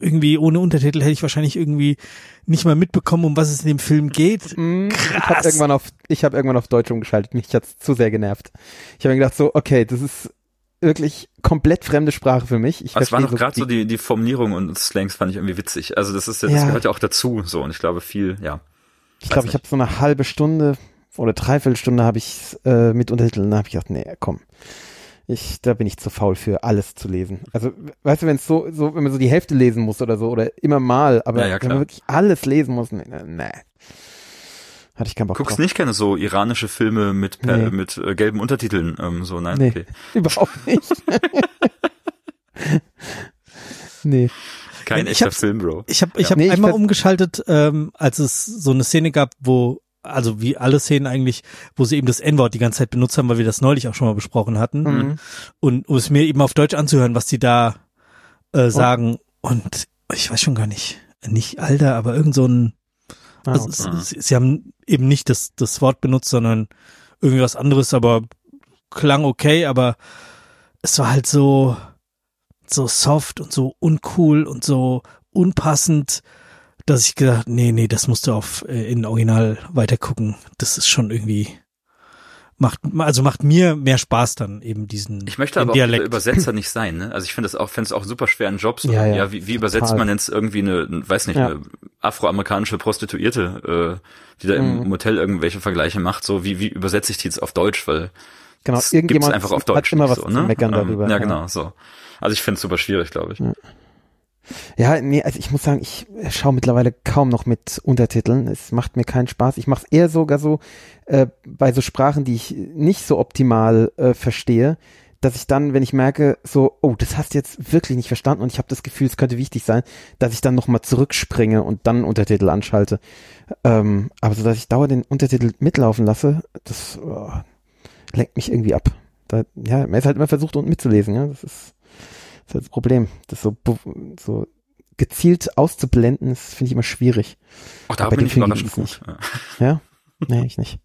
irgendwie ohne Untertitel hätte ich wahrscheinlich irgendwie nicht mal mitbekommen, um was es in dem Film geht. Mm, Ich habe Krass. irgendwann auf, ich habe irgendwann auf Deutsch umgeschaltet. Mich hat's zu sehr genervt. Ich habe mir gedacht so, okay, das ist wirklich komplett fremde Sprache für mich. Ich Aber es waren verstehe doch gerade so die- die, die Formulierung und Slangs fand ich irgendwie witzig. Also das ist ja, das Ja. gehört ja auch dazu, so. Und ich glaube viel, ja. Ich glaube, ich habe so eine halbe Stunde oder dreiviertel Stunde habe ich äh, mit Untertiteln, da habe ich gedacht, nee, komm. Ich, da bin ich zu faul für alles zu lesen. Also, weißt du, wenn es so, so, wenn man so die Hälfte lesen muss oder so, oder immer mal, aber Ja, ja, wenn man wirklich alles lesen muss, nee, nee. Hatte ich keinen Bock Guckst drauf. nicht gerne so iranische Filme mit per, Nee. mit äh, gelben Untertiteln, ähm, so nein, Nee. okay. [LAUGHS] Überhaupt nicht. [LAUGHS] nee. Kein Ich echter Film, Bro. Ich habe ich Ja. hab Nee, einmal umgeschaltet, ähm, als es so eine Szene gab, wo, also wie alle Szenen eigentlich, wo sie eben das N-Wort die ganze Zeit benutzt haben, weil wir das neulich auch schon mal besprochen hatten. Mhm. Und um es mir eben auf Deutsch anzuhören, was die da äh, sagen. Und ich weiß schon gar nicht, nicht Alter, aber irgend so ein, Ah, also okay. sie, sie haben eben nicht das, das Wort benutzt, sondern irgendwie was anderes, aber klang okay, aber es war halt so, so soft und so uncool und so unpassend, dass ich gedacht, nee, nee, das musst du auf äh, in Original weitergucken. Das ist schon irgendwie macht also macht mir mehr Spaß dann eben diesen Ich möchte aber auch Dialekt. Übersetzer nicht sein, ne? Also ich finde es auch, finde es auch super schwer in Jobs. Ja, Ja, ja. wie, wie übersetzt man jetzt irgendwie eine, weiß nicht, Ja. eine afroamerikanische Prostituierte, äh, die da im Mhm. Motel irgendwelche Vergleiche macht, so wie, wie übersetze ich die jetzt auf Deutsch, weil Genau, das gibt's irgendjemand einfach auf Deutsch hat immer nicht was so, zu ne? meckern Ähm, darüber. Ja, genau, so. Also ich finde es super schwierig, glaube ich. Ja, nee, also ich muss sagen, ich schaue mittlerweile kaum noch mit Untertiteln. Es macht mir keinen Spaß. Ich mache es eher sogar so äh, bei so Sprachen, die ich nicht so optimal äh, verstehe, dass ich dann, wenn ich merke, so, oh, das hast du jetzt wirklich nicht verstanden und ich habe das Gefühl, es könnte wichtig sein, dass ich dann nochmal zurückspringe und dann Untertitel anschalte. Ähm, aber so, dass ich dauernd den Untertitel mitlaufen lasse, das oh, lenkt mich irgendwie ab. Da, ja, man ist halt immer versucht, unten mitzulesen, ja. Das ist, ist halt das Problem. Das so, so gezielt auszublenden, das finde ich immer schwierig. Auch da Bei bin den ich überraschend gut. Ja. [LAUGHS] Ja? Nee, ich nicht.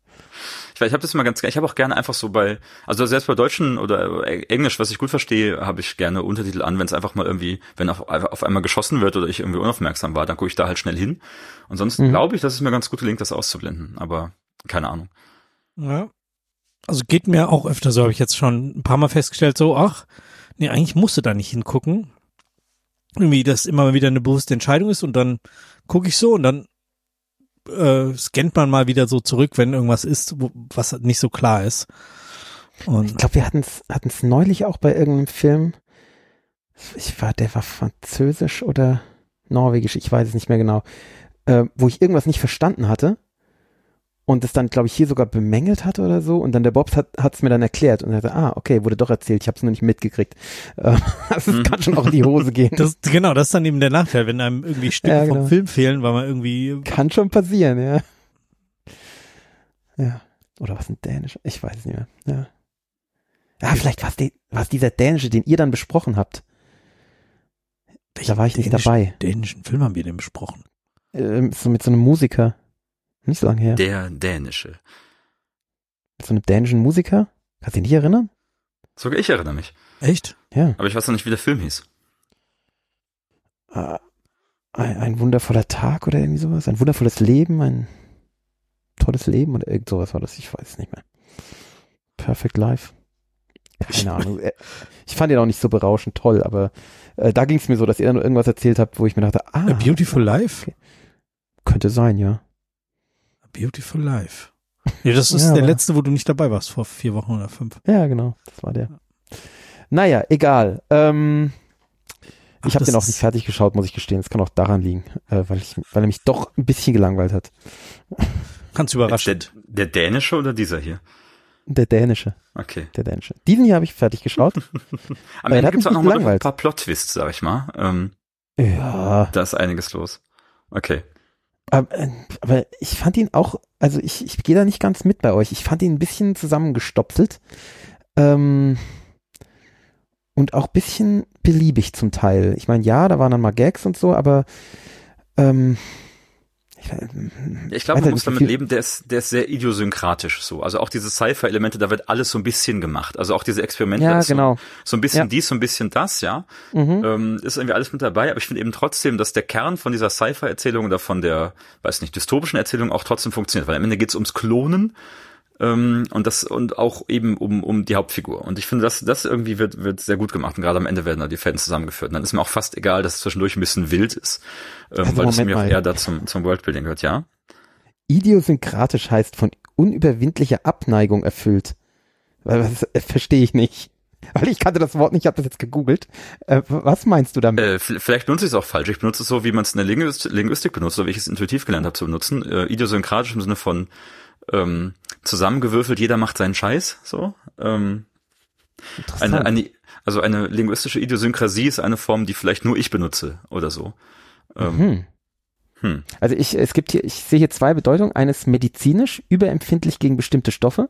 Ich, ich habe das immer ganz gerne, ich habe auch gerne einfach so bei, also selbst bei Deutschen oder Englisch, was ich gut verstehe, habe ich gerne Untertitel an, wenn es einfach mal irgendwie, wenn auf, auf einmal geschossen wird oder ich irgendwie unaufmerksam war, dann gucke ich da halt schnell hin. Und sonst Mhm. glaube ich, dass es mir ganz gut gelingt, das auszublenden, aber keine Ahnung. Ja. Also geht mir auch öfter so, habe ich jetzt schon ein paar Mal festgestellt, so, ach, nee, eigentlich musst du da nicht hingucken. Irgendwie, dass immer wieder eine bewusste Entscheidung ist und dann gucke ich so und dann äh, scannt man mal wieder so zurück, wenn irgendwas ist, wo, was nicht so klar ist. Und Ich glaube, wir hatten es neulich auch bei irgendeinem Film. Ich war, der war französisch oder norwegisch, ich weiß es nicht mehr genau, äh, wo ich irgendwas nicht verstanden hatte und es dann, glaube ich, hier sogar bemängelt hatte oder so und dann der Bobs hat es mir dann erklärt und er sagte, ah, okay, wurde doch erzählt, ich habe es nur nicht mitgekriegt. Äh, also es Mhm. kann schon auch in die Hose gehen. das, genau, das ist dann eben der Nachteil, wenn einem irgendwie Stücke Ja, genau. vom Film fehlen, weil man irgendwie, Kann schon passieren, ja. Ja. Oder was ein Dänisch? Ich weiß es nicht mehr. Ja. Ja, vielleicht war es dieser Dänische, den ihr dann besprochen habt. Da war ich nicht dabei. Dänischen Film haben wir denn besprochen? Ähm, so mit so einem Musiker. Nicht so lange her. Der Dänische. mit so einem dänischen Musiker. Kannst du dich nicht erinnern? Sogar ich erinnere mich. Echt? Ja. Aber ich weiß noch nicht, wie der Film hieß. Äh, ein, ein wundervoller Tag oder irgendwie sowas. Ein wundervolles Leben, ein tolles Leben oder irgend sowas war das. Ich weiß es nicht mehr. Perfect Life. Keine Ahnung. Äh, Ich fand ihn auch nicht so berauschend toll, aber äh, da ging es mir so, dass ihr dann irgendwas erzählt habt, wo ich mir dachte, ah, A Beautiful Life? könnte sein, ja. Beautiful Life. Ja, das ist Ja, der letzte, wo du nicht dabei warst, vor vier Wochen oder fünf. Ja, genau. Das war der. Naja, egal. Ähm, Ach, ich habe den auch nicht fertig geschaut, muss ich gestehen. Es kann auch daran liegen, äh, weil, ich, weil er mich doch ein bisschen gelangweilt hat. Ganz überraschend. der, der Dänische oder dieser hier? Der dänische, Okay. der dänische. Diesen hier habe ich fertig geschaut. [LAUGHS] Am Ende hat gibt's auch mich noch mal ein gelangweilt. paar Plot-Twists, sag ich mal. Ähm, ja. da ist einiges los. Okay. Aber, äh, aber ich fand ihn auch, also ich, ich gehe da nicht ganz mit bei euch. Ich fand ihn ein bisschen zusammengestopselt. Ähm, und auch ein bisschen beliebig zum Teil. Ich meine, ja, da waren dann mal Gags und so, aber ähm, Ich glaube, man muss damit leben, der ist, der ist sehr idiosynkratisch so. Also auch diese Sci-Fi-Elemente, da wird alles so ein bisschen gemacht. Also auch diese Experimente, ja, genau. so, so ein bisschen ja. dies, so ein bisschen das, ja. Mhm. Ähm, ist irgendwie alles mit dabei. Aber ich finde eben trotzdem, dass der Kern von dieser Sci-Fi-Erzählung oder von der, weiß nicht, dystopischen Erzählung auch trotzdem funktioniert. Weil am Ende geht's ums Klonen ähm, und das und auch eben um um die Hauptfigur und ich finde das das irgendwie wird wird sehr gut gemacht und gerade am Ende werden da die Fäden zusammengeführt und dann ist mir auch fast egal dass es zwischendurch ein bisschen wild ist ähm, also weil das mir auch eher da zum zum Worldbuilding gehört ja idiosynkratisch heißt von unüberwindlicher Abneigung erfüllt das äh, verstehe ich nicht weil ich kannte das Wort nicht, ich habe das jetzt gegoogelt. Äh, was meinst du damit? Äh, vielleicht nutze ich es auch falsch. Ich benutze es so, wie man es in der Linguistik, Linguistik benutzt, oder wie ich es intuitiv gelernt habe zu benutzen. Äh, idiosynkratisch im Sinne von ähm, zusammengewürfelt, jeder macht seinen Scheiß, so. Ähm, eine, eine, also eine linguistische Idiosynkrasie ist eine Form, die vielleicht nur ich benutze oder so. Ähm, mhm. hm. Also ich, es gibt hier, ich sehe hier zwei Bedeutungen. Eines medizinisch, überempfindlich gegen bestimmte Stoffe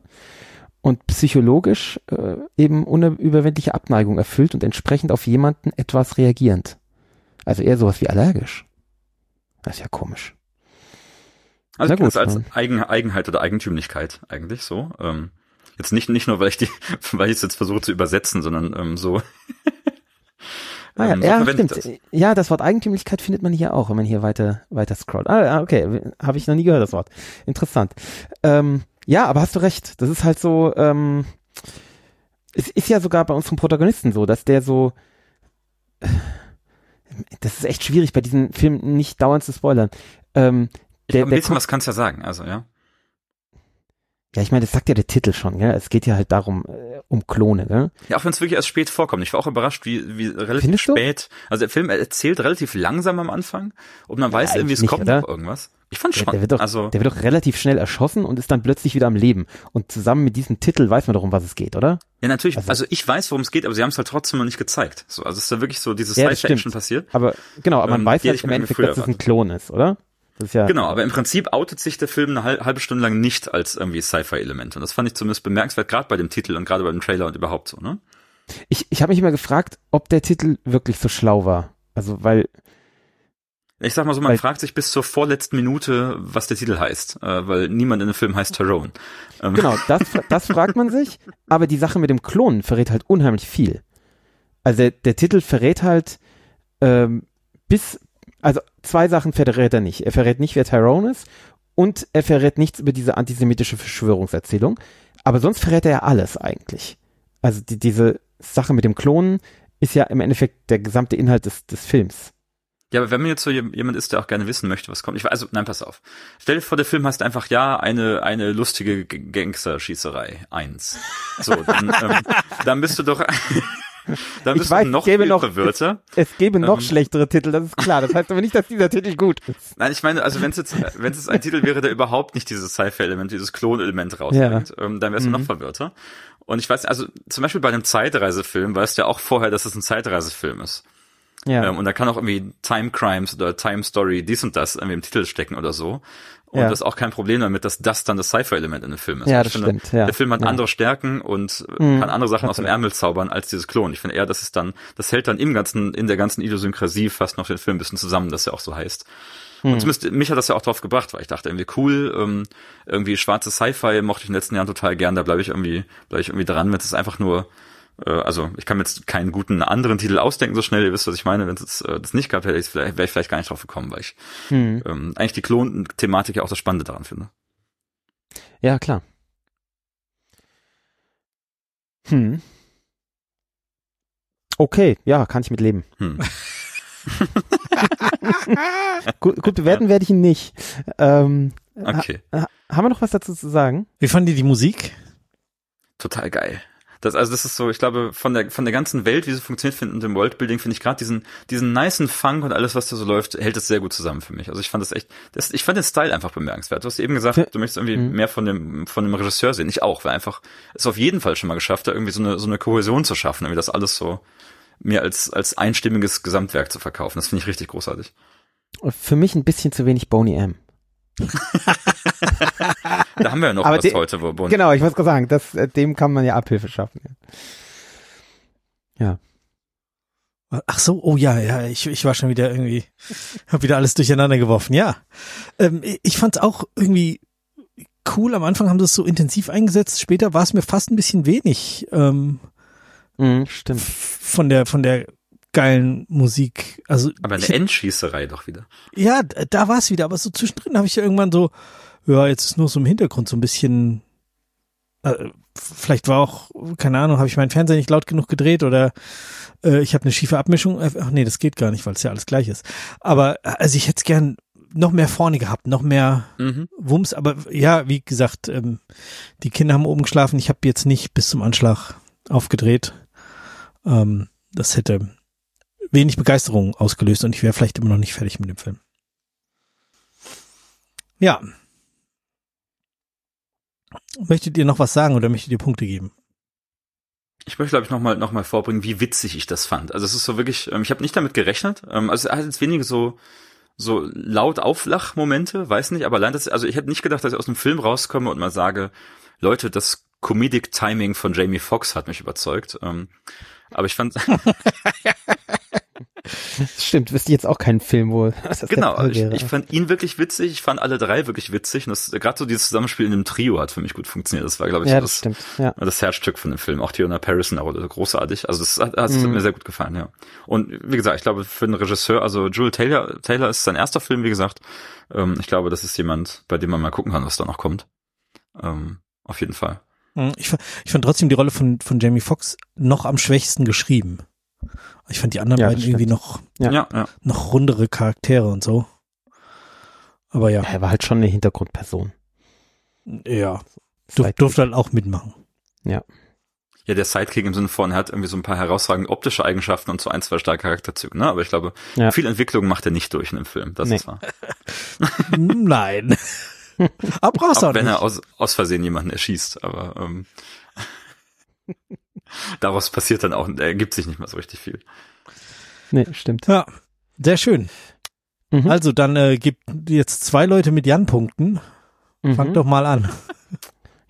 und psychologisch äh, eben unüberwindliche Abneigung erfüllt und entsprechend auf jemanden etwas reagierend. Also eher sowas wie allergisch. Das ist ja komisch. Also gut, als Eigen, Eigenheit oder Eigentümlichkeit eigentlich so. Ähm, jetzt nicht nicht nur, weil ich die, [LAUGHS] weil ich es jetzt versuche zu übersetzen, sondern ähm, so. [LAUGHS] Ah, ja, ähm, so ja stimmt. Das. Ja, das Wort Eigentümlichkeit findet man hier auch, wenn man hier weiter weiter scrollt. Ah, okay, habe ich noch nie gehört das Wort. Interessant. Ähm, ja, aber hast du recht. Das ist halt so. Ähm, es ist ja sogar bei unserem Protagonisten so, dass der so. [SIGHS] Das ist echt schwierig bei diesen Filmen nicht dauernd zu spoilern. Ähm, der, ein bisschen was kannst du ja sagen, also ja. Ja, ich meine, das sagt ja der Titel schon, gell? Es geht ja halt darum, äh, um Klone, gell? Ja, auch wenn es wirklich erst spät vorkommt. Ich war auch überrascht, wie, wie relativ Findest spät. Du? Also der Film erzählt relativ langsam am Anfang und man ja, weiß irgendwie, es nicht, kommt oder? noch irgendwas. Ich fand schon. Der wird, doch, also, der wird doch relativ schnell erschossen und ist dann plötzlich wieder am Leben. Und zusammen mit diesem Titel weiß man doch, um was es geht, oder? Ja, natürlich. Also, also ich weiß, worum es geht, aber sie haben es halt trotzdem noch nicht gezeigt. So, also es ist da wirklich so dieses ja, Side-Action passiert. Aber genau, aber man ähm, weiß halt im Endeffekt, dass es ein Klon ist, oder? Ja genau, aber im Prinzip outet sich der Film eine halbe Stunde lang nicht als irgendwie Sci-Fi-Element. Und das fand ich zumindest bemerkenswert, gerade bei dem Titel und gerade beim Trailer und überhaupt so, ne? Ich, ich habe mich immer gefragt, ob der Titel wirklich so schlau war. Also, weil. Ich sag mal so, man fragt sich bis zur vorletzten Minute, was der Titel heißt, äh, weil niemand in dem Film heißt Tyrone. Ähm. Genau, das, das fragt man sich, [LAUGHS] aber die Sache mit dem Klonen verrät halt unheimlich viel. Also der, der Titel verrät halt ähm, bis, also zwei Sachen verrät er nicht. Er verrät nicht, wer Tyrone ist und er verrät nichts über diese antisemitische Verschwörungserzählung. Aber sonst verrät er ja alles eigentlich. Also die, diese Sache mit dem Klonen ist ja im Endeffekt der gesamte Inhalt des, des Films. Ja, aber wenn man jetzt so jemand ist, der auch gerne wissen möchte, was kommt. Ich also, nein, pass auf. Stell dir vor, der Film heißt einfach, ja, eine, eine lustige Gangster-Schießerei. Eins. So, dann, ähm, dann bist du doch, [LAUGHS] Dann ich weiß, noch gäbe noch, verwirrter. Es, es gäbe noch ähm, schlechtere Titel, das ist klar. Das heißt aber nicht, dass dieser Titel gut ist. Nein, ich meine, also wenn es jetzt, wenn es ein Titel wäre, der überhaupt nicht dieses Sci-Fi-Element, dieses Klon-Element rausbringt, ja. ähm, dann wäre es mhm. noch verwirrter. Und ich weiß, also zum Beispiel bei einem Zeitreisefilm weißt du ja auch vorher, dass es ein Zeitreisefilm ist. Ja. Ähm, und da kann auch irgendwie Time Crimes oder Time Story dies und das irgendwie im Titel stecken oder so. Und ja. das ist auch kein Problem damit, dass das dann das Sci-Fi-Element in dem Film ist. Ja, das finde, stimmt. Ja. Der Film hat ja. andere Stärken und mhm. kann andere Sachen aus dem Ärmel zaubern als dieses Klon. Ich finde eher, dass es dann, das hält dann im ganzen, in der ganzen Idiosynkrasie fast noch den Film ein bisschen zusammen, dass er auch so heißt. Mhm. Und zumindest mich hat das ja auch drauf gebracht, weil ich dachte irgendwie cool, ähm, irgendwie schwarze Sci-Fi mochte ich in den letzten Jahren total gern, da bleibe ich irgendwie, bleibe ich irgendwie dran, wenn es einfach nur also ich kann mir jetzt keinen guten anderen Titel ausdenken so schnell, ihr wisst, was ich meine, wenn es äh, das nicht gab, hätte ich vielleicht, wäre ich vielleicht gar nicht drauf gekommen, weil ich hm. ähm, eigentlich die Klon-Thematik ja auch das Spannende daran finde. Ja, klar. Hm. Okay, ja, kann ich mit leben. Hm. [LAUGHS] gut, gut, bewerten werde ich ihn nicht. Ähm, okay. Ha, haben wir noch was dazu zu sagen? Wie fanden die die Musik? Total geil. Das, also das ist so, ich glaube, von der, von der ganzen Welt, wie sie funktioniert finden und dem Worldbuilding, finde ich gerade diesen, diesen nicen Funk und alles, was da so läuft, hält es sehr gut zusammen für mich. Also ich fand das echt, das, ich fand den Style einfach bemerkenswert. Du hast eben gesagt, du möchtest irgendwie mhm. mehr von dem, von dem Regisseur sehen. Ich auch, weil einfach es auf jeden Fall schon mal geschafft hat, irgendwie so eine, so eine Kohäsion zu schaffen, irgendwie das alles so mir als, als einstimmiges Gesamtwerk zu verkaufen. Das finde ich richtig großartig. Für mich ein bisschen zu wenig Boney M. da haben wir ja noch Aber was heute. Boney genau, ich wollte gerade sagen, das, äh, dem kann man ja Abhilfe schaffen. Ja. Ach so, oh ja, ja, ich, ich war schon wieder irgendwie, habe wieder alles durcheinander geworfen. Ja, ähm, ich fand es auch irgendwie cool. Am Anfang haben sie es so intensiv eingesetzt. Später war es mir fast ein bisschen wenig. Ähm, Mhm, stimmt. von der von der geilen Musik. Also Aber eine Endschießerei doch wieder. ja, da war es wieder. Aber so zwischendrin habe ich ja irgendwann so, ja, jetzt ist nur so im Hintergrund so ein bisschen. Äh, vielleicht war auch, keine Ahnung, habe ich meinen Fernseher nicht laut genug gedreht oder äh, ich habe eine schiefe Abmischung. Äh, Ach nee, das geht gar nicht, weil es ja alles gleich ist. Aber also ich hätte es gern noch mehr vorne gehabt, noch mehr Mhm. Wumms. Aber ja, wie gesagt, ähm, die Kinder haben oben geschlafen. Ich habe jetzt nicht bis zum Anschlag aufgedreht. Ähm, das hätte wenig Begeisterung ausgelöst und ich wäre vielleicht immer noch nicht fertig mit dem Film. Ja. Möchtet ihr noch was sagen oder möchtet ihr Punkte geben? Ich möchte, glaube ich, nochmal noch mal vorbringen, wie witzig ich das fand. Also es ist so wirklich, ähm, ich habe nicht damit gerechnet. Ähm, also es hat jetzt wenige so so laut Auflachmomente, weiß nicht, aber allein das, also ich hätte nicht gedacht, dass ich aus dem Film rauskomme und mal sage, Leute, das Comedic Timing von Jamie Foxx hat mich überzeugt. Ähm, aber ich fand, [LAUGHS] [LAUGHS] Stimmt, wüsste ich jetzt auch keinen Film, wo das genau, ich, ich fand ihn wirklich witzig, ich fand alle drei wirklich witzig und das gerade so dieses Zusammenspiel in dem Trio hat für mich gut funktioniert. Das war, glaube ich, ja, das das, stimmt. Ja. das Herzstück von dem Film. Auch Tiona Paris in der Rolle, großartig. Also das hat, das hat Mhm. mir sehr gut gefallen, ja. Und wie gesagt, ich glaube, für den Regisseur, also Jewel Taylor, Taylor ist sein erster Film, wie gesagt. Ähm, ich glaube, das ist jemand, bei dem man mal gucken kann, was da noch kommt. Ähm, auf jeden Fall. Hm, Ich, ich fand trotzdem die Rolle von, von Jamie Foxx noch am schwächsten geschrieben. Ich fand die anderen Ja, beiden irgendwie noch, Ja. Ja, ja. noch rundere Charaktere und so. Aber ja, Er war halt schon eine Hintergrundperson. ja, du, Sidekick. durfte halt auch mitmachen. Ja, der Sidekick im Sinne von, er hat irgendwie so ein paar herausragende optische Eigenschaften und so ein, zwei starke Charakterzüge, ne? Aber ich glaube, Ja. viel Entwicklung macht er nicht durch in dem Film. Das Nee. ist wahr. [LAUGHS] Nein. [LAUGHS] Aber brauchst du Auch auch wenn nicht. er aus, aus Versehen jemanden erschießt, aber ähm, [LAUGHS] [LAUGHS] daraus passiert dann auch, ergibt sich nicht mehr so richtig viel. Nee, stimmt. Ja, sehr schön. Mhm. Also dann äh, gibt jetzt zwei Leute mit Jan-Punkten. Fang Mhm. doch mal an. [LAUGHS]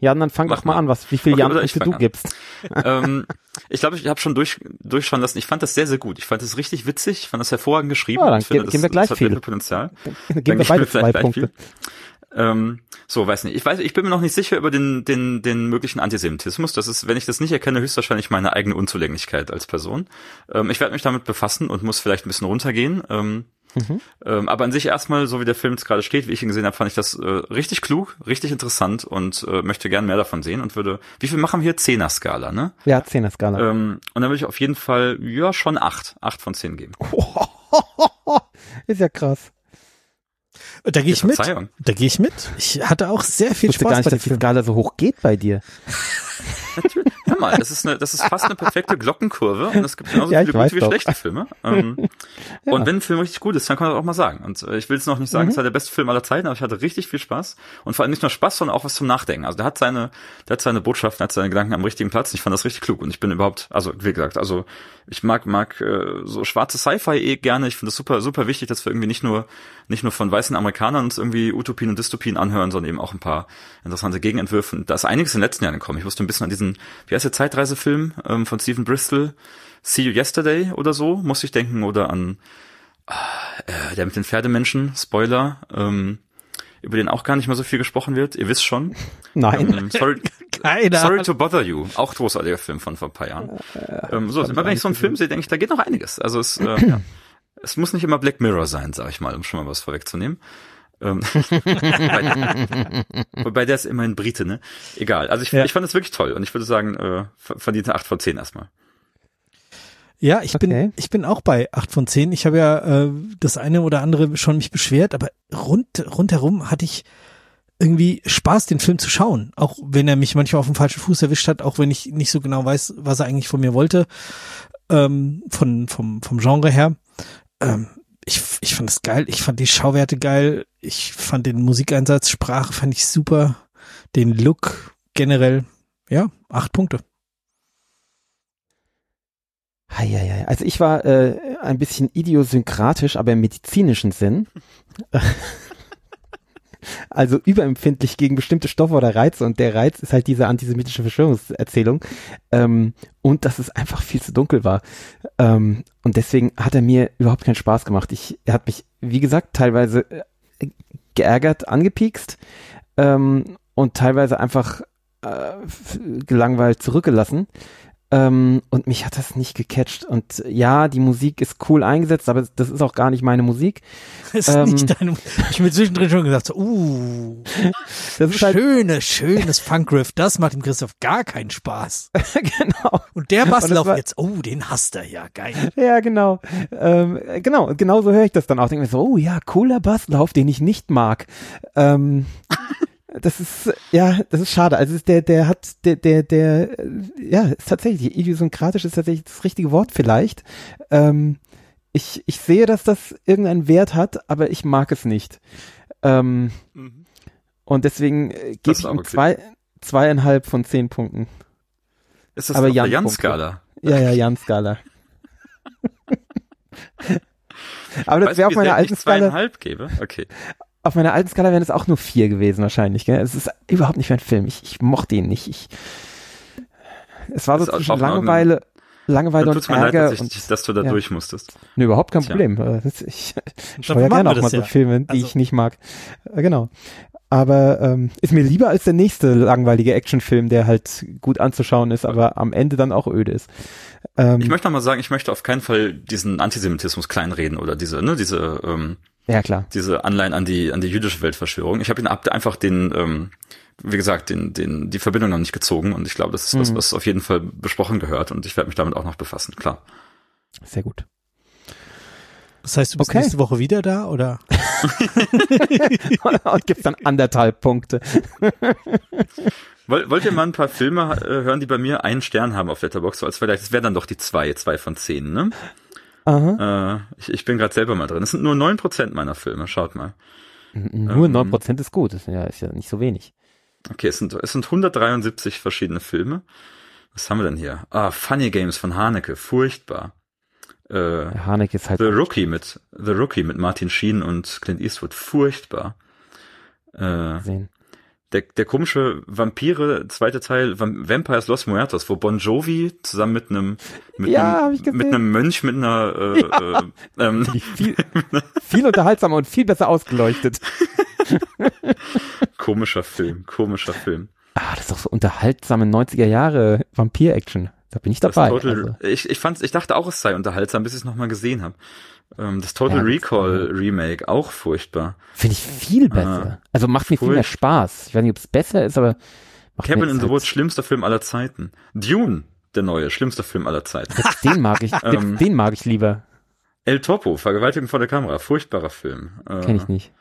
Ja, dann fang Mach doch mal mal. an, was, wie viel Okay, Jan oder ich Punkte fang du an. gibst. [LAUGHS] ähm, ich glaube, ich habe schon durch, durchschauen lassen. Ich fand das sehr, sehr gut. Ich fand das richtig witzig. Ich fand das hervorragend geschrieben. Ja, dann ich finde, ge- geben wir gleich das viel. Potenzial. Dann Dann geben wir beide vielleicht zwei Punkte. viel. Ähm, so, weiß nicht. Ich weiß, ich bin mir noch nicht sicher über den, den, den möglichen Antisemitismus. Das ist, wenn ich das nicht erkenne, höchstwahrscheinlich meine eigene Unzulänglichkeit als Person. Ähm, ich werde mich damit befassen und muss vielleicht ein bisschen runtergehen. Ähm, Mhm. ähm, aber an sich erstmal, so wie der Film jetzt gerade steht, wie ich ihn gesehen habe, fand ich das äh, richtig klug, richtig interessant und äh, möchte gern mehr davon sehen und würde, wie viel machen wir hier? Zehner-Skala, ne? Ja, Zehner-Skala. Ähm, und dann würde ich auf jeden Fall, ja, schon acht, acht von zehn geben. [LAUGHS] Ist ja krass. Da gehe ich mit. Da gehe ich mit. Ich hatte auch sehr viel Ich Spaß gar nicht, bei dem dass die Film. Skala so hoch geht bei dir. Natürlich. Hör mal, das ist, eine, das ist fast eine perfekte Glockenkurve und es gibt genauso Ja, viele gute wie doch. schlechte Filme. Ähm, [LAUGHS] Ja. Und wenn ein Film richtig gut ist, dann kann man das auch mal sagen. Und äh, ich will es noch nicht sagen, Mhm. es war der beste Film aller Zeiten, aber ich hatte richtig viel Spaß. Und vor allem nicht nur Spaß, sondern auch was zum Nachdenken. Also der hat seine, der hat seine Botschaften, hat seine Gedanken am richtigen Platz. Ich fand das richtig klug und ich bin überhaupt, also wie gesagt, also ich mag, mag äh, so schwarze Sci-Fi eh gerne. Ich finde es super, super wichtig, dass wir irgendwie nicht nur, nicht nur von weißen Amerikanern uns irgendwie Utopien und Dystopien anhören, sondern eben auch ein paar interessante Gegenentwürfe. Und da ist einiges in den letzten Jahren gekommen. Ich musste ein bisschen an diesen, wie heißt der Zeitreisefilm ähm, von Stephen Bristol, See You Yesterday oder so, musste ich denken, oder an äh, der mit den Pferdemenschen, Spoiler, ähm, über den auch gar nicht mehr so viel gesprochen wird. Ihr wisst schon. [LAUGHS] Nein. Ähm, sorry, [LAUGHS] Keine sorry to bother you. Auch großartiger Film von vor ein paar Jahren. Ähm, so, immer wenn ich so einen Film sehe, denke ich, da geht noch einiges. Also es, äh, [CLEARS THROAT] ja. Es muss nicht immer Black Mirror sein, sag ich mal, um schon mal was vorwegzunehmen. Ähm, [LAUGHS] wobei, der ist immerhin Brite, ne? Egal. Also ich, Ja. ich fand es wirklich toll und ich würde sagen, äh, verdiente 8 von 10 erstmal. Ja, ich Okay. bin, ich bin auch bei acht von zehn. Ich habe ja äh, das eine oder andere schon mich beschwert, aber rund, rundherum hatte ich irgendwie Spaß, den Film zu schauen. Auch wenn er mich manchmal auf dem falschen Fuß erwischt hat, auch wenn ich nicht so genau weiß, was er eigentlich von mir wollte, ähm, von, vom, vom Genre her. Ähm, ich, ich fand es geil. Ich fand die Schauwerte geil. Ich fand den Musikeinsatz, Sprache fand ich super. Den Look generell. Ja, acht Punkte. Heieiei. Also ich war äh, ein bisschen idiosynkratisch, aber im medizinischen Sinn. [LAUGHS] also überempfindlich gegen bestimmte Stoffe oder Reize und der Reiz ist halt diese antisemitische Verschwörungserzählung ähm, und dass es einfach viel zu dunkel war ähm, und deswegen hat er mir überhaupt keinen Spaß gemacht. Ich, er hat mich, wie gesagt, teilweise äh, geärgert, angepiekst ähm, und teilweise einfach äh, gelangweilt zurückgelassen. Ähm, und mich hat das nicht gecatcht. Und ja, die Musik ist cool eingesetzt, aber das ist auch gar nicht meine Musik. [LAUGHS] Das ist Ähm, nicht deine, hab ich mir zwischendrin schon gesagt, so, uh, [LAUGHS] Das ist halt, schönes, schönes Funkriff, das macht dem Christoph gar keinen Spaß. [LAUGHS] genau. Und der Und Basslauf war- jetzt, oh, den hasst er ja, geil. Ja, genau. Ähm, genau, und genau so höre ich das dann auch. Denke mir so, oh ja, cooler Basslauf, den ich nicht mag. Ähm, das ist, ja, das ist schade. Also der, der hat, der, der, der, äh, ja, ist tatsächlich, idiosynkratisch ist tatsächlich das richtige Wort vielleicht. Ähm, ich, ich sehe, dass das irgendeinen Wert hat, aber ich mag es nicht. Ähm, und deswegen äh, gebe ich ihm okay. zwei, zweieinhalb von zehn Punkten. Ist das Aber Jan- Jan-Skala? Ja, ja, Jan-Skala. [LAUGHS] aber das wäre auf meiner alten ich Skala, zweieinhalb gebe? Okay. Auf meiner alten Skala wären es auch nur vier gewesen wahrscheinlich. Gell? Es ist überhaupt nicht mein Film. Ich, ich mochte ihn nicht. Ich, es war so zwischen. Langeweile, Langeweile und tut's mir leid, Ärger dass, und ich, dass du da ja. durch musstest. nee, überhaupt kein Tja. Problem. Äh, Ich Dafür schaue ja gerne auch mal so ja. Filme, die Also- ich nicht mag. Äh, Genau. Aber ähm, ist mir lieber als der nächste langweilige Actionfilm, der halt gut anzuschauen ist, aber am Ende dann auch öde ist. Ähm, Ich möchte noch mal sagen, ich möchte auf keinen Fall diesen Antisemitismus kleinreden oder diese, ne, diese, ähm, ja klar. diese Anleihen an die, an die jüdische Weltverschwörung. Ich habe ihn ab, einfach den, ähm, wie gesagt, den, den, die Verbindung noch nicht gezogen und ich glaube, das ist was, Mhm. was auf jeden Fall besprochen gehört und ich werde mich damit auch noch befassen, klar. Sehr gut. Das heißt, du bist Okay. nächste Woche wieder da, oder? [LAUGHS] und gibt's dann anderthalb Punkte. Wollt, wollt ihr mal ein paar Filme äh, hören, die bei mir einen Stern haben auf Letterboxd, so als vielleicht, das wäre dann doch die zwei, zwei von zehn, ne? Aha. Äh, ich, ich bin gerade selber mal drin. Es sind nur neun Prozent meiner Filme, schaut mal. Nur ähm, 9% ist gut. Das ist ja, ist ja nicht so wenig. Okay, es sind, es sind 173 verschiedene Filme. Was haben wir denn hier? Ah, Funny Games von Haneke, furchtbar. Äh, Haneke ist halt The Rookie mit The Rookie mit Martin Sheen und Clint Eastwood, furchtbar. Äh, gesehen. Der, der komische Vampire, zweite Teil, Vam- Vampires Los Muertos, wo Bon Jovi zusammen mit einem mit Ja, einem, mit einem Mönch mit einer äh, äh, ähm, Viel, viel unterhaltsamer und viel besser ausgeleuchtet. [LAUGHS] komischer Film, komischer Film. Ah, das ist doch so unterhaltsame 90er Jahre Vampir-Action. Da bin ich Das dabei. Total, also. ich, ich fand, ich dachte auch, es sei unterhaltsam, bis ich es nochmal gesehen habe. Ähm, das Total Ja, das- Recall Remake, auch furchtbar. Finde ich viel besser. also macht mir viel mehr Spaß. Ich weiß nicht, ob es besser ist, aber macht Cabin in the Woods, schlimmster Film aller Zeiten. Dune, der neue, schlimmster Film aller Zeiten. Den mag ich, [LAUGHS] Ähm. selbst den mag ich lieber. El Topo, Vergewaltigung vor der Kamera, furchtbarer Film. Äh, Kenn ich nicht.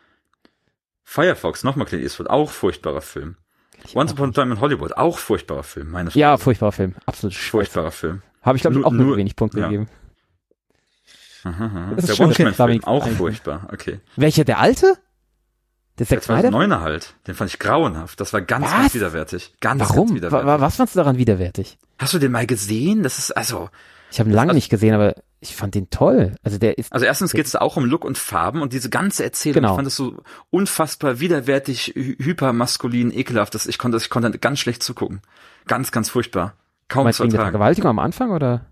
Firefox, nochmal Clint Eastwood, auch furchtbarer Film. Once Upon a Time in Hollywood, auch furchtbarer Film. Meine Ja, Fresse. furchtbarer Film. Absolut furchtbarer Film. Habe ich, glaube ich, auch nur nur- wenig Punkte ja. gegeben. Aha, aha. Das ist Der Watchmen-Film, auch furchtbar. Okay. Welcher, der alte? Der Der Zack Snyder? 2009er halt. Den fand ich grauenhaft. Das war ganz, Was? ganz widerwärtig. Ganz, ganz Warum? Wa- widerwärtig. wa- Was fandst du daran widerwärtig? Hast du den mal gesehen? Das ist, also, Ich habe ihn lange nicht gesehen, aber ich fand den toll. Also der ist also erstens geht es auch um Look und Farben und diese ganze Erzählung. Genau. Ich fand das so unfassbar widerwärtig, hy- hypermaskulin, ekelhaft. Das, ich konnte, ich konnte ganz schlecht zugucken. Ganz, ganz furchtbar. Kaum meinst zu du wegen ertragen. Vergewaltigung am Anfang oder?